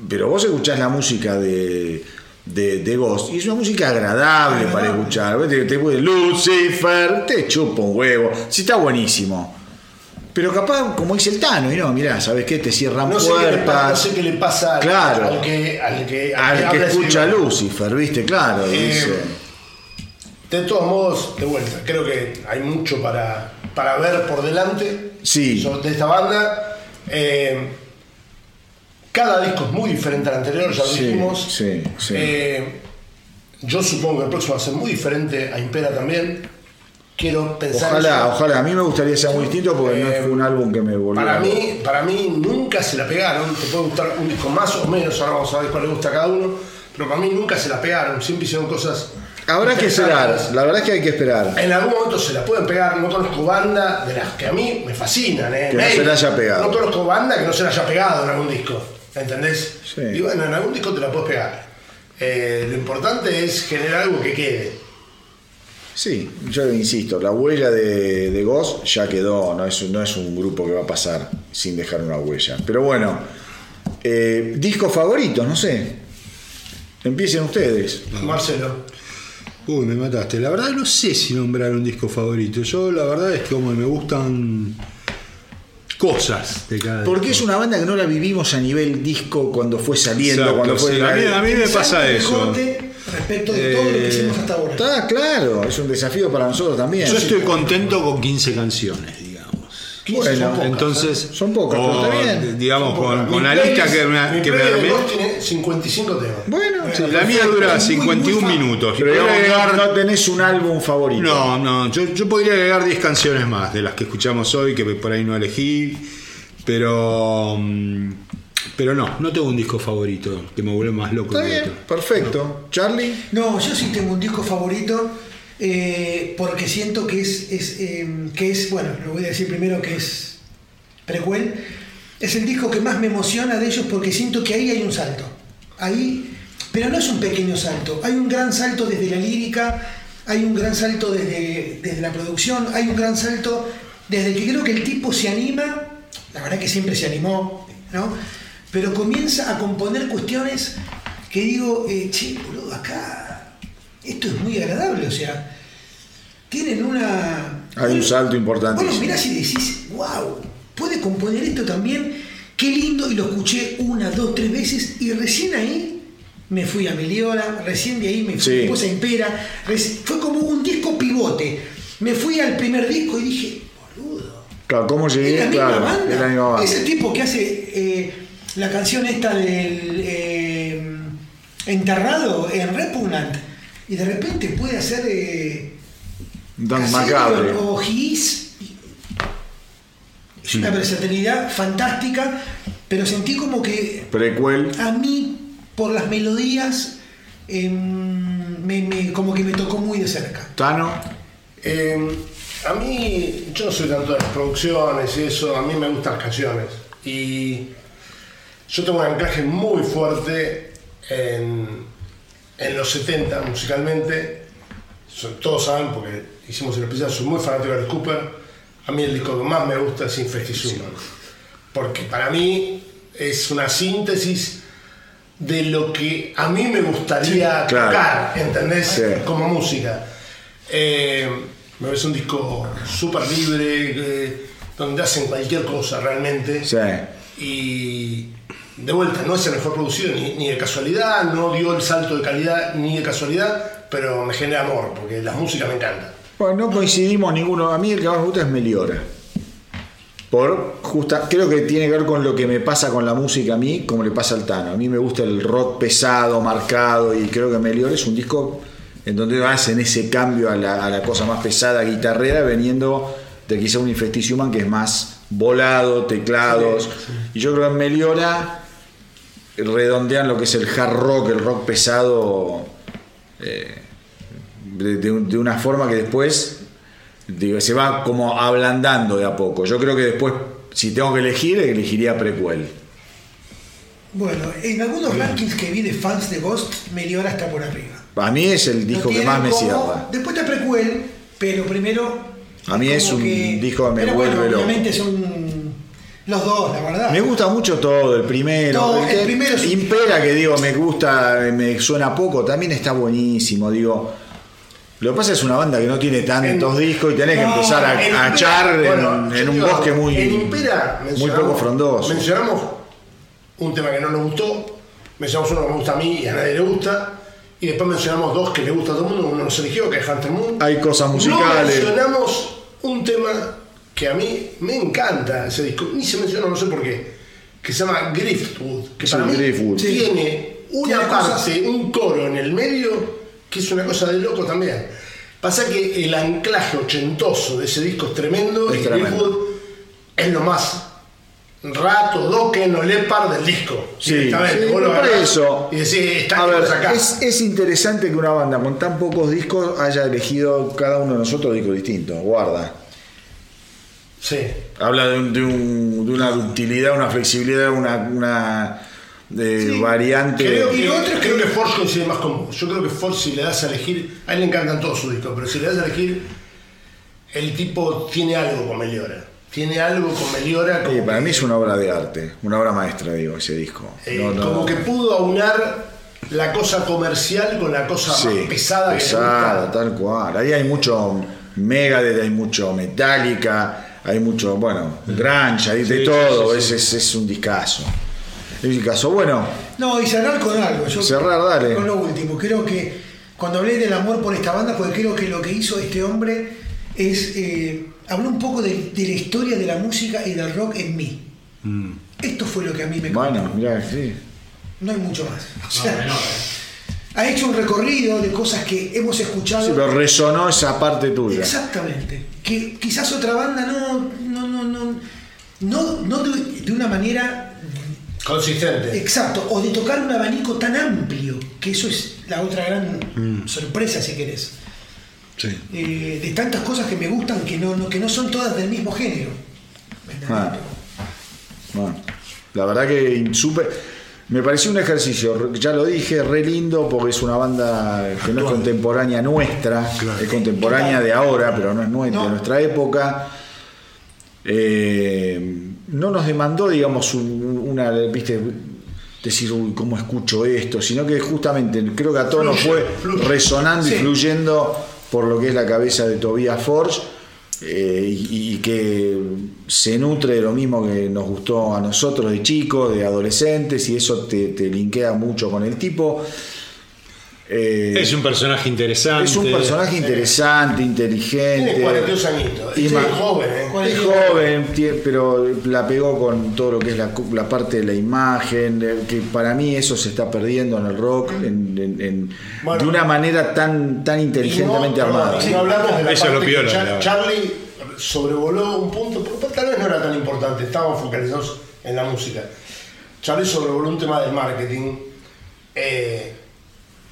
Pero vos escuchás la música de, de, de Ghost y es una música agradable para escuchar. Te, te Lucifer, te chupa un huevo, sí está buenísimo. Pero capaz, como dice el Tano, y no, mirá, ¿sabes qué? Te cierran No sé, puertas. pasa, no sé qué le pasa al, Claro. al que, al que, Al que ese escucha a idioma. Lucifer, ¿viste? Claro, Eh, dice. De todos modos, de vuelta, creo que hay mucho para, para ver por delante Sí. sobre- de esta banda. Eh, cada disco es muy diferente al anterior, ya lo Sí, dijimos. sí, sí. Eh, yo supongo que el próximo va a ser muy diferente a Impera también. Quiero pensar. Ojalá, eso. ojalá. A mí me gustaría que sea muy distinto porque no Eh, fue un álbum que me volvió. Para mí, para mí nunca se la pegaron. Te puede gustar un disco más o menos, ahora vamos a ver cuál le gusta a cada uno. Pero para mí nunca se la pegaron. Siempre hicieron cosas. Habrá que esperar, la verdad es que hay que esperar. En algún momento se la pueden pegar. No conozco banda de las que a mí me fascinan. ¿eh? Que no Maiden. se la haya pegado. No conozco banda que no se la haya pegado en algún disco. ¿Entendés? Sí. Y bueno, en algún disco te la puedes pegar. Eh, lo importante es generar algo que quede. Sí, yo insisto, la huella de, de Ghost ya quedó, no es, no es un grupo que va a pasar sin dejar una huella. Pero bueno, eh, disco favorito, no sé. Empiecen ustedes. Marcelo. Uy, me mataste. La verdad no sé si nombrar un disco favorito. Yo la verdad es que como me gustan cosas de cada Porque es una banda que no la vivimos a nivel disco cuando fue saliendo, Exacto, cuando fue sí, la- a, mí, a mí me pasa eso. Respecto de todo lo que Eh, hicimos hasta ahora. Está claro, es un desafío para nosotros también. Yo estoy contento con 15 canciones. Bueno, son pocas, Entonces, Son pocas, pero está bien. digamos, con, con la lista que me, mi que me armé. Tiene 55 temas. Bueno, Sí, la mía dura 51 minutos. pero Podría digamos, agregar- no, tenés un álbum favorito. No, no, yo, yo podría agregar 10 canciones más de las que escuchamos hoy, que por ahí no elegí, pero mm, pero no, no tengo un disco favorito que me vuelve más loco Está que bien, otro. perfecto. Charlie. No, yo sí tengo un disco favorito eh, porque siento que es, eh, que es, bueno, lo voy a decir primero que es precuel. Es el disco que más me emociona de ellos porque siento que ahí hay un salto. Ahí, pero no es un pequeño salto, hay un gran salto desde la lírica, hay un gran salto desde, desde la producción, hay un gran salto desde que creo que el tipo se anima, la verdad que siempre se animó, ¿no? Pero comienza a componer cuestiones que digo, eh, che, boludo, acá esto es muy agradable, o sea, tienen una... Hay un salto importantísimo. Bueno, mirás y decís, wow, puede componer esto también, qué lindo, y lo escuché una, dos, tres veces, y recién ahí me fui a Meliora, recién de ahí me fui Sí. a Impera, fue como un disco pivote. Me fui al primer disco y dije, boludo, Claro, ¿cómo es llegué? la misma Claro, banda. es la misma banda. Ese tipo que hace eh, la canción esta del eh, Enterrado en Repugnant y de repente puede hacer eh, Dan Casino Macabre. o His. Es una versatilidad fantástica, pero sentí como que Prequel. a mí, por las melodías, em, me- me- como que me tocó muy de cerca. Tano. Eh, a mí, yo no soy tanto de las producciones y eso, a mí me gustan las canciones. Y yo tengo un anclaje muy fuerte en, en los 70 musicalmente. Todos saben, porque hicimos el especial, soy muy fanático de Cooper. A mí el disco que más me gusta es Infesticium. Porque para mí es una síntesis de lo que a mí me gustaría claro. tocar, ¿entendés? Sí. Como música. Eh, me parece un disco súper libre, eh, donde hacen cualquier cosa realmente. Sí. Y de vuelta, no es el mejor producido ni, ni de casualidad, no dio el salto de calidad ni de casualidad, pero me genera amor, porque la música me encanta. Bueno, no coincidimos ninguno. A mí el que más me gusta es Meliora. Por justa, creo que tiene que ver con lo que me pasa con la música a mí, como le pasa al Tano. A mí me gusta el rock pesado, marcado, y creo que Meliora es un disco en donde hacen ese cambio a la, a la cosa más pesada, guitarrera, veniendo de quizá un Infesticiuman que es más volado, teclados. Y yo creo que en Meliora redondean lo que es el hard rock, el rock pesado. eh, de, de un- de una forma que después digo, se va como ablandando de a poco. Yo creo que después, si tengo que elegir, elegiría prequel. Bueno, en algunos rankings que vi de fans de Ghost, Meliora está por arriba. A mí es el disco que más me como- cierra. Después está Prequel, pero primero. A mí es un disco que me vuelve bueno, loco. Obviamente son los dos, la verdad. Me gusta mucho todo, el primero. No, el que- primero es Impera, que digo, me gusta, me suena poco, también está buenísimo, digo. Lo que pasa es una banda que no tiene tantos En- discos y tenés que empezar a, echar en- bueno, en, yo un digo, bosque muy, En Impera muy poco frondoso. Mencionamos un tema que no nos gustó, mencionamos uno que me gusta a mí y a nadie le gusta, y después mencionamos dos que le gusta a todo el mundo, uno nos eligió, que es Hunter Moon. Hay cosas No musicales. mencionamos un tema que a mí me encanta ese disco, ni se menciona, no sé por qué, que se llama Griftwood, que Sí, para mí Driftwood. tiene una Tiene parte, cosas- un coro en el medio, que es una cosa de loco también. Pasa que el anclaje ochentoso de ese disco es tremendo Es y tremendo. Griftwood es lo más rato, doquen o lepar del disco. Sí, sí, por eso. Y decís, está A ver, acá. es, es interesante que una banda con tan pocos discos haya elegido cada uno de nosotros discos distintos. Guarda. Sí. Habla de, un- de un- de una ductilidad, una flexibilidad, una, una de variante. Creo, Y lo otro es creo que- Force coincide más con. Yo creo que Force, si le das a elegir, a él le encantan todos sus discos, pero si le das a elegir, el tipo tiene algo con Meliora. Tiene algo con Meliora. Sí, para que- mí es una obra de arte, una obra maestra, digo, ese disco. Eh, No, no- Como que pudo aunar la cosa comercial con la cosa sí, más pesada, pesada, que tal cual. Ahí hay mucho Megadeth, hay mucho Metallica, hay mucho, bueno, Grunge, hay de Sí, todo. sí, Es, sí. es- es un discazo. Es un discazo. Bueno, No, y cerrar con algo. Yo, Cerrar, dale. Con lo último. Creo que cuando hablé del amor por esta banda, porque creo que lo que hizo este hombre es. Eh, habló un poco de, de la historia de la música y del rock en mí. Esto fue lo que a mí me bueno, mirá, sí. No hay mucho más. O No, sea, menor, eh. Ha hecho un recorrido de cosas que hemos escuchado. Sí, pero resonó esa parte tuya. Exactamente. Que quizás otra banda no. No, no, no. No, no de, de una manera Consistente. exacto. O de tocar un abanico tan amplio. Que eso es la otra gran sorpresa, si querés. Sí. Eh, de tantas cosas que me gustan que no, no- que no son todas del mismo género. Ah. Bueno, la verdad que súper. Me pareció un ejercicio, ya lo dije, re lindo porque es una banda que no es contemporánea nuestra, es contemporánea de ahora, pero no es nuestra, No. de nuestra época. Eh, no nos demandó, digamos, un- una, viste, decir, uy, ¿cómo escucho esto? Sino que justamente creo que a todos nos fue Fluye, resonando y fluyendo por lo que es la cabeza de Tobias Forge. Eh, y, y que se nutre de lo mismo que nos gustó a nosotros de chicos, de adolescentes, y eso te, te linkea mucho con el tipo. Eh, Es un personaje interesante. es un personaje interesante, inteligente. Tiene 42 añitos. Y es ma- joven, ¿eh? Es joven, tie- pero la pegó con todo lo que es la, parte de la imagen, eh, que para mí eso se está perdiendo en el rock en- en- en- Bueno. de una manera tan, tan inteligentemente no, armada. perdón, y no hablamos de la Eso es lo que Char-. Charlie sobrevoló un punto, porque tal vez no era tan importante, estaban focalizados en la música. Charlie sobrevoló un tema del marketing. eh,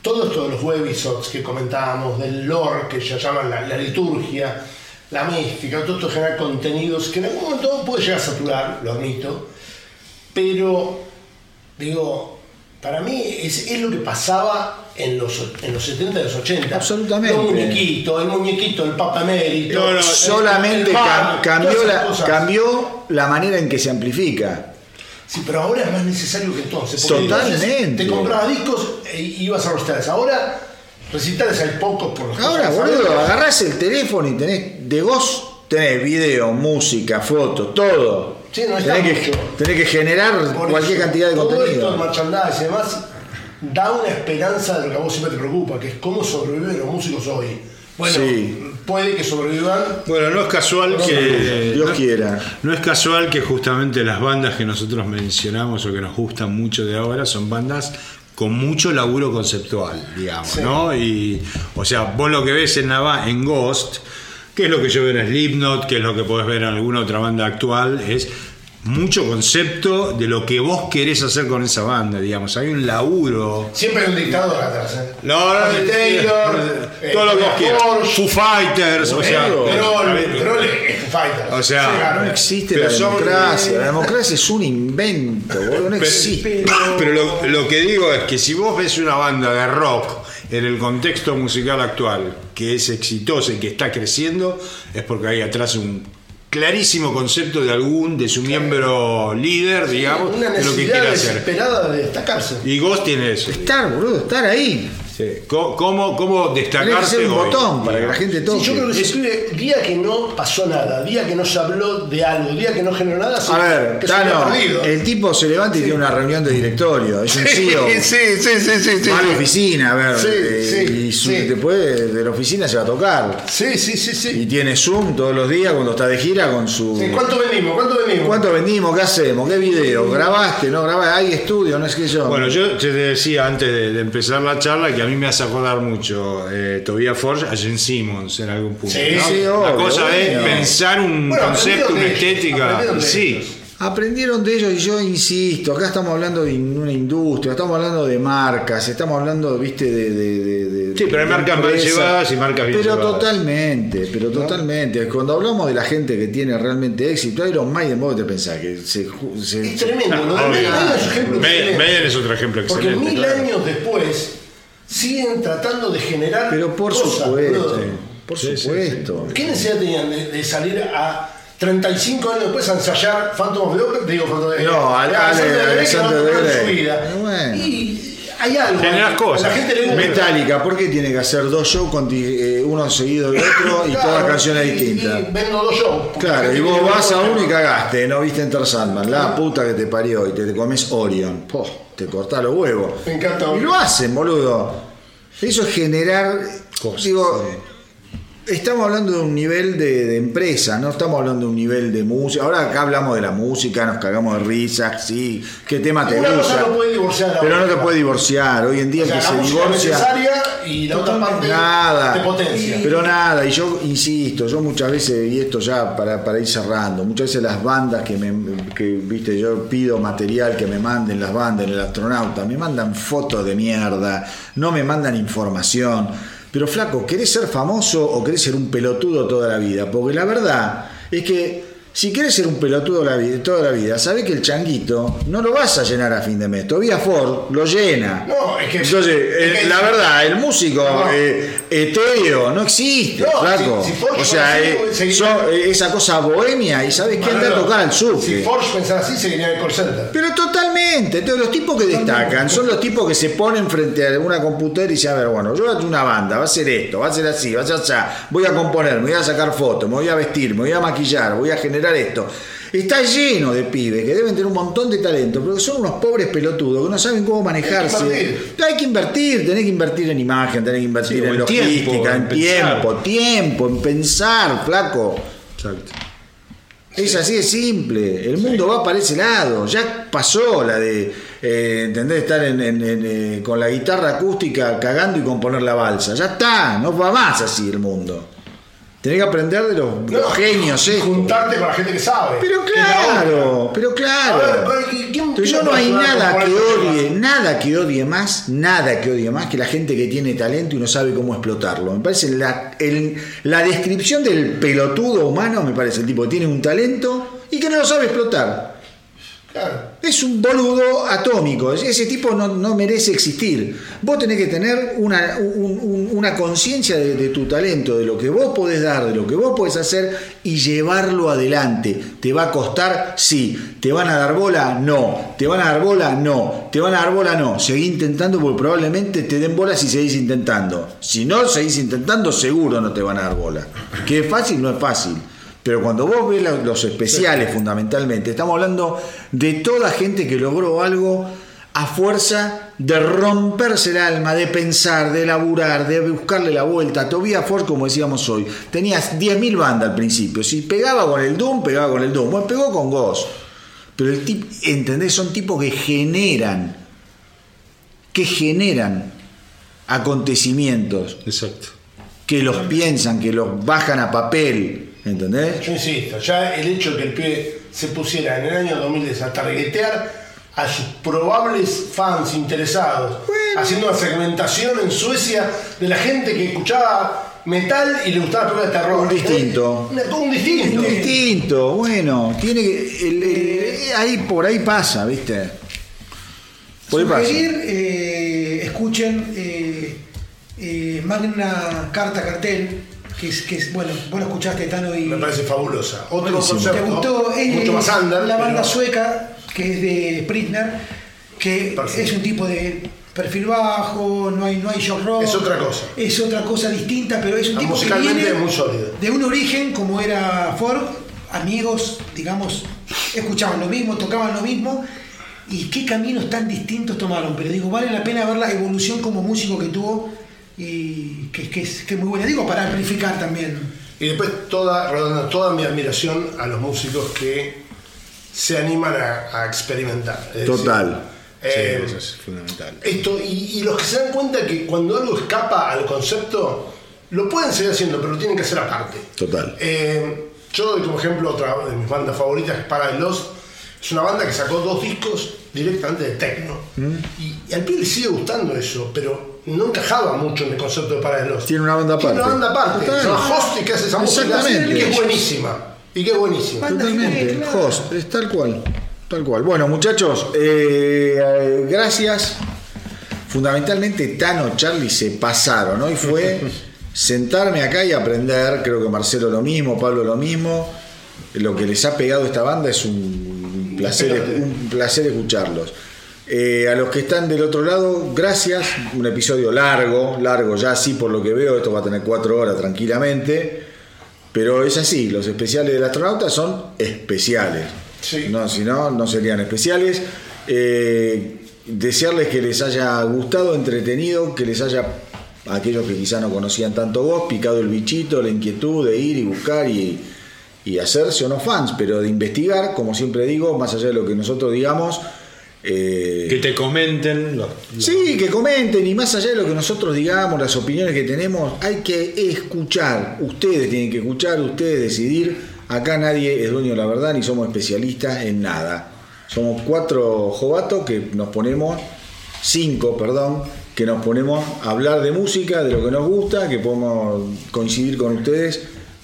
todo esto de los webisodes que comentábamos, del lore que se llaman la, la liturgia, la mística, todo esto genera contenidos que en algún momento puede llegar a saturar, lo admito, pero digo, para mí es, es lo que pasaba en los, en los 70 y los 80. Absolutamente. Los muñequitos, el muñequito, el Papa Emérito. No, no, el- Solamente el cam- cambió, la, cambió la manera en que se amplifica. Sí, pero ahora es más necesario que entonces. Totalmente. Te comprabas discos e ibas a recitales. Ahora, recitales hay pocos por los Ahora, boludo, agarrás el teléfono y tenés de vos, tenés video, música, fotos, todo. Sí, no tenés, que, tenés que generar Por cualquier eso, cantidad de todo contenido. esto, el merchandise y demás, da una esperanza de lo que a vos siempre te preocupa, que es cómo sobreviven los músicos hoy. Bueno, Sí. puede que sobrevivan. Bueno, no es casual que. Dios no- quiera. No es casual que justamente las bandas que nosotros mencionamos o que nos gustan mucho de ahora son bandas con mucho laburo conceptual, digamos, Sí. ¿no? Y, o sea, vos lo que ves en, la, ba- en Ghost, que es lo que yo veo en Slipknot, que es lo que podés ver en alguna otra banda actual, es mucho concepto de lo que vos querés hacer con esa banda, digamos. Hay un laburo. Siempre hay un dictador atrás. ¿eh? No, no, no, Taylor, no, todo lo que vos quieras. Foo Fighters, o sea, Troll es Foo Fighters. O sea. No existe la democracia. La democracia es un invento, boludo. No existe. Pero lo, lo que digo es que si vos ves una banda de rock en el contexto musical actual que es exitosa y que está creciendo, es porque hay atrás un clarísimo concepto de algún, de su miembro líder, digamos, una de lo que quiere hacer. desesperada de destacarse. Y Ghost tiene eso. Estar, boludo, estar ahí. Sí. ¿Cómo, cómo, cómo destacarse ser un hoy? botón para que la gente toque. Sí, yo creo que se escribe día que no pasó nada, día que no se habló de algo, día que no generó nada, se- A ver, que Tano, el tipo se levanta y tiene una reunión de directorio. Es un CEO. sí, sí, sí, sí, sí. Va a la oficina, a ver. Sí, eh, sí, y su- sí. después de la oficina se va a tocar. Sí, sí, sí, sí. Y tiene Zoom todos los días cuando está de gira con su. Sí, ¿Cuánto vendimos? ¿Cuánto vendimos? ¿Cuánto vendimos? ¿Qué hacemos? ¿Qué video? ¿Grabaste? ¿No grabaste? ¿Hay estudio? No es que yo. Bueno, yo te decía antes de, de empezar la charla que a mí me hace acordar mucho eh, Tobias Forge a Jen Simmons en algún punto. Sí, ¿no? sí, la obvio, cosa es obvio. pensar un Bueno, concepto, una estética. aprendieron de Sí, ellos. Aprendieron de ellos y yo insisto, acá estamos hablando de una industria, estamos hablando de marcas, estamos hablando, viste, de... de, de- de- Sí, pero hay marcas mal llevadas y marcas bien Pero llevadas. totalmente, pero totalmente. Cuando hablamos de la gente que tiene realmente éxito, Iron Maiden, vos te pensás que se... se- Es tremendo, obvio. Maiden es un ejemplo excelente. Es otro Porque mil claro. años después siguen tratando de generar Pero por cosas, supuesto, boludo. por Sí, sí, supuesto. ¿Qué necesidad tenían de, de salir a 35 años después a ensayar Phantom of the Opera? Digo, Phantom of No, Ale- Ale- Alexander de su vida. Eh, bueno. Y hay algo. Generas cosas. la gente le gusta. Metallica, ¿por qué tiene que hacer dos shows con eh, uno seguido del otro y Claro, todas canciones y- distintas? y vendo dos shows. Claro, y vos vas a uno y cagaste, no viste Enter Sandman, la puta que te parió y te, te comes Orion. Po, te los huevos. Me encanta. Y lo hacen, boludo. Eso es generar. Cosas, digo, estamos hablando de un nivel de, de empresa, no estamos hablando de un nivel de música. Ahora acá hablamos de la música, nos cagamos de risas, sí, qué tema te Una cosa gusta. no puede divorciar pero no te puede divorciar. Hoy en día O sea, el que la se es divorcia. necesaria y la otra parte Nada. te potencia. Pero nada, y yo insisto, yo muchas veces, y esto ya para, para ir cerrando, muchas veces las bandas que me, que, viste, yo pido material que me manden las bandas en el astronauta, me mandan fotos de mierda, no me mandan información. Pero flaco, ¿querés ser famoso o querés ser un pelotudo toda la vida? Porque la verdad es que si quieres ser un pelotudo la vida, toda la vida, sabes que el changuito no lo vas a llenar a fin de mes. Todavía Ford lo llena. No, es que- Entonces, es eh, la verdad, el músico No. eh, etéreo no existe, No, flaco. si- si Ford o sea, eh, seguiría- son, eh, esa cosa bohemia y sabes que anda a tocar al sur. Si Porsche pensara así, seguiría el call center. Pero totalmente, entonces los tipos que destacan son los tipos que se ponen frente a una computadora y dicen, a ver, bueno, yo voy a hacer una banda, va a ser esto, va a ser así, va a ser así, voy a componer, me voy a sacar fotos, me voy a vestir, me voy a maquillar, voy a generar esto. Está lleno de pibes que deben tener un montón de talento, pero que son unos pobres pelotudos que no saben cómo manejarse. Hay que invertir, tenés que invertir en imagen, tenés que invertir Sí, en logística, tiempo, en tiempo, tiempo, en pensar, flaco. Exacto. Es así de simple. El mundo va para ese lado. Ya pasó la de, eh, ¿entendés? Estar en- en- en, eh, con la guitarra acústica cagando y componer la balsa. Ya está. No va más así el mundo. Tenés que aprender de los, No, genios estos. Juntarte con la gente que sabe. Pero claro, pero claro. ver, ¿quién- quién Entonces, yo no hay nada que odie, nada que odie más, nada que odie más que la gente que tiene talento y no sabe cómo explotarlo. Me parece la, el- la descripción del pelotudo humano, me parece el tipo que tiene un talento y que no lo sabe explotar. Es un boludo atómico. Ese tipo no, no merece existir. Vos tenés que tener una, un- un- una conciencia de, de tu talento, de lo que vos podés dar, de lo que vos podés hacer y llevarlo adelante. ¿Te va a costar? Sí. ¿Te van a dar bola? No. ¿Te van a dar bola? No. ¿Te van a dar bola? No. Seguí intentando porque probablemente te den bola si seguís intentando. Si no seguís intentando, seguro no te van a dar bola. ¿Que es fácil? No es fácil. Pero cuando vos ves los especiales fundamentalmente, estamos hablando de toda gente que logró algo a fuerza de romperse el alma, de pensar, de laburar, de buscarle la vuelta. Tobías Ford, como decíamos hoy, tenías 10.000 bandas al principio. Si pegaba con el Doom, pegaba con el Doom. Bueno, pegó con Ghost. Pero el tip, ¿entendés? Son tipos que generan, que generan acontecimientos, Exacto. que los piensan, que los bajan a papel. ¿Entendés? Yo insisto, ya el hecho de que el pibe se pusiera en el año 2010 a targetear a sus probables fans interesados, haciendo una segmentación en Suecia de la gente que escuchaba metal y le gustaba tocar de terror. Un distinto. ¿Eh? Una- Un distinto. Un distinto, bueno, tiene que. el- el- ahí por ahí pasa, ¿viste? Por ahí pasa. Eh, escuchen eh, eh, Magna Carta Cartel, que es, que es, bueno, vos lo escuchaste, Tano, y Me parece fabulosa. Otro Buenísimo. concepto. te gustó es mucho más under. la banda pero- sueca, que es de Spritner, que Perfecto. es un tipo de perfil bajo, no hay, no hay shock rock. Es otra cosa. Es otra cosa distinta, pero es un Ah, tipo que musicalmente viene es muy sólido. de un origen como era Ford, amigos, digamos, escuchaban lo mismo, tocaban lo mismo, y qué caminos tan distintos tomaron. Pero digo, vale la pena ver la evolución como músico que tuvo y que, que es, que es muy buena. Digo, para amplificar también. Y después toda, toda mi admiración a los músicos que se animan a, a experimentar. Es decir, Total. eh, Sí, eso es fundamental. Esto, y, y los que se dan cuenta que cuando algo escapa al concepto, lo pueden seguir haciendo, pero lo tienen que hacer aparte. Total. Eh, yo doy como ejemplo otra de mis bandas favoritas, que es Paradise Lost. Es una banda que sacó dos discos directamente de techno. Mm. Y, y al pibe le sigue gustando eso, pero no encajaba mucho en el concepto de Paradise Lost. Tiene una banda Tiene aparte. una banda aparte. Total. Se llama Host y que hace esa música. Exactamente. Y que es buenísima. Y que es buenísima. Totalmente, claro. host, es tal cual. Tal cual. Bueno, muchachos, eh, gracias. Fundamentalmente, Tano, Charlie se pasaron. Hoy fue sentarme acá y aprender. Creo que Marcelo lo mismo, Pablo lo mismo. Lo que les ha pegado esta banda es un placer, un placer escucharlos. Eh, a los que están del otro lado, gracias. Un episodio largo, largo ya, sí, por lo que veo. Esto va a tener cuatro horas tranquilamente. Pero es así, los especiales del astronauta son especiales. Sí. No, si no, no serían especiales. Eh, desearles que les haya gustado, entretenido, que les haya, aquellos que quizá no conocían tanto vos, picado el bichito, la inquietud de ir y buscar y, y hacerse o no fans, pero de investigar, como siempre digo, más allá de lo que nosotros digamos. Eh, Que te comenten los, los- Sí, que comenten y más allá de lo que nosotros digamos, las opiniones que tenemos, hay que escuchar. Ustedes tienen que escuchar, ustedes decidir. Acá nadie es dueño de la verdad ni somos especialistas en nada. Somos cuatro jovatos que nos ponemos, cinco, perdón, que nos ponemos a hablar de música, de lo que nos gusta, que podemos coincidir con ustedes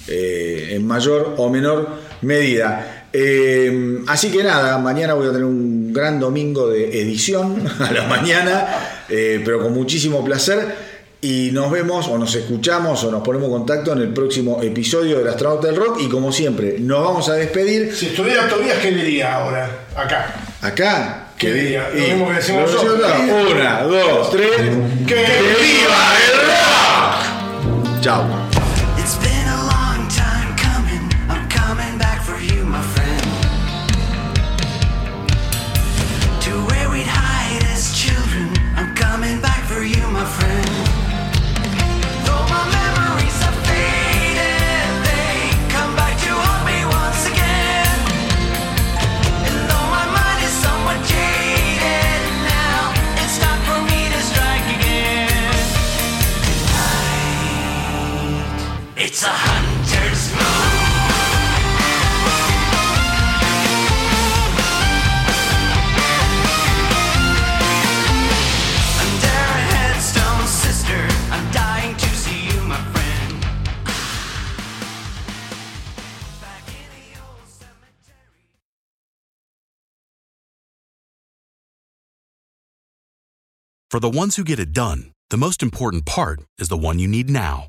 eh, en mayor o menor medida. Eh, así que nada, mañana voy a tener un gran domingo de edición a la mañana, eh, pero con muchísimo placer. Y nos vemos o nos escuchamos o nos ponemos en contacto en el próximo episodio del Astronauta del Rock. Y como siempre, nos vamos a despedir Si estuviera Tobías, ¿qué diría ahora? Acá. acá. ¿Qué diría? Lo mismo que decimos nosotros. Una, dos, tres. ¡Que viva el rock! Chao. The old cemetery. For the ones who get it done, the most important part is the one you need now.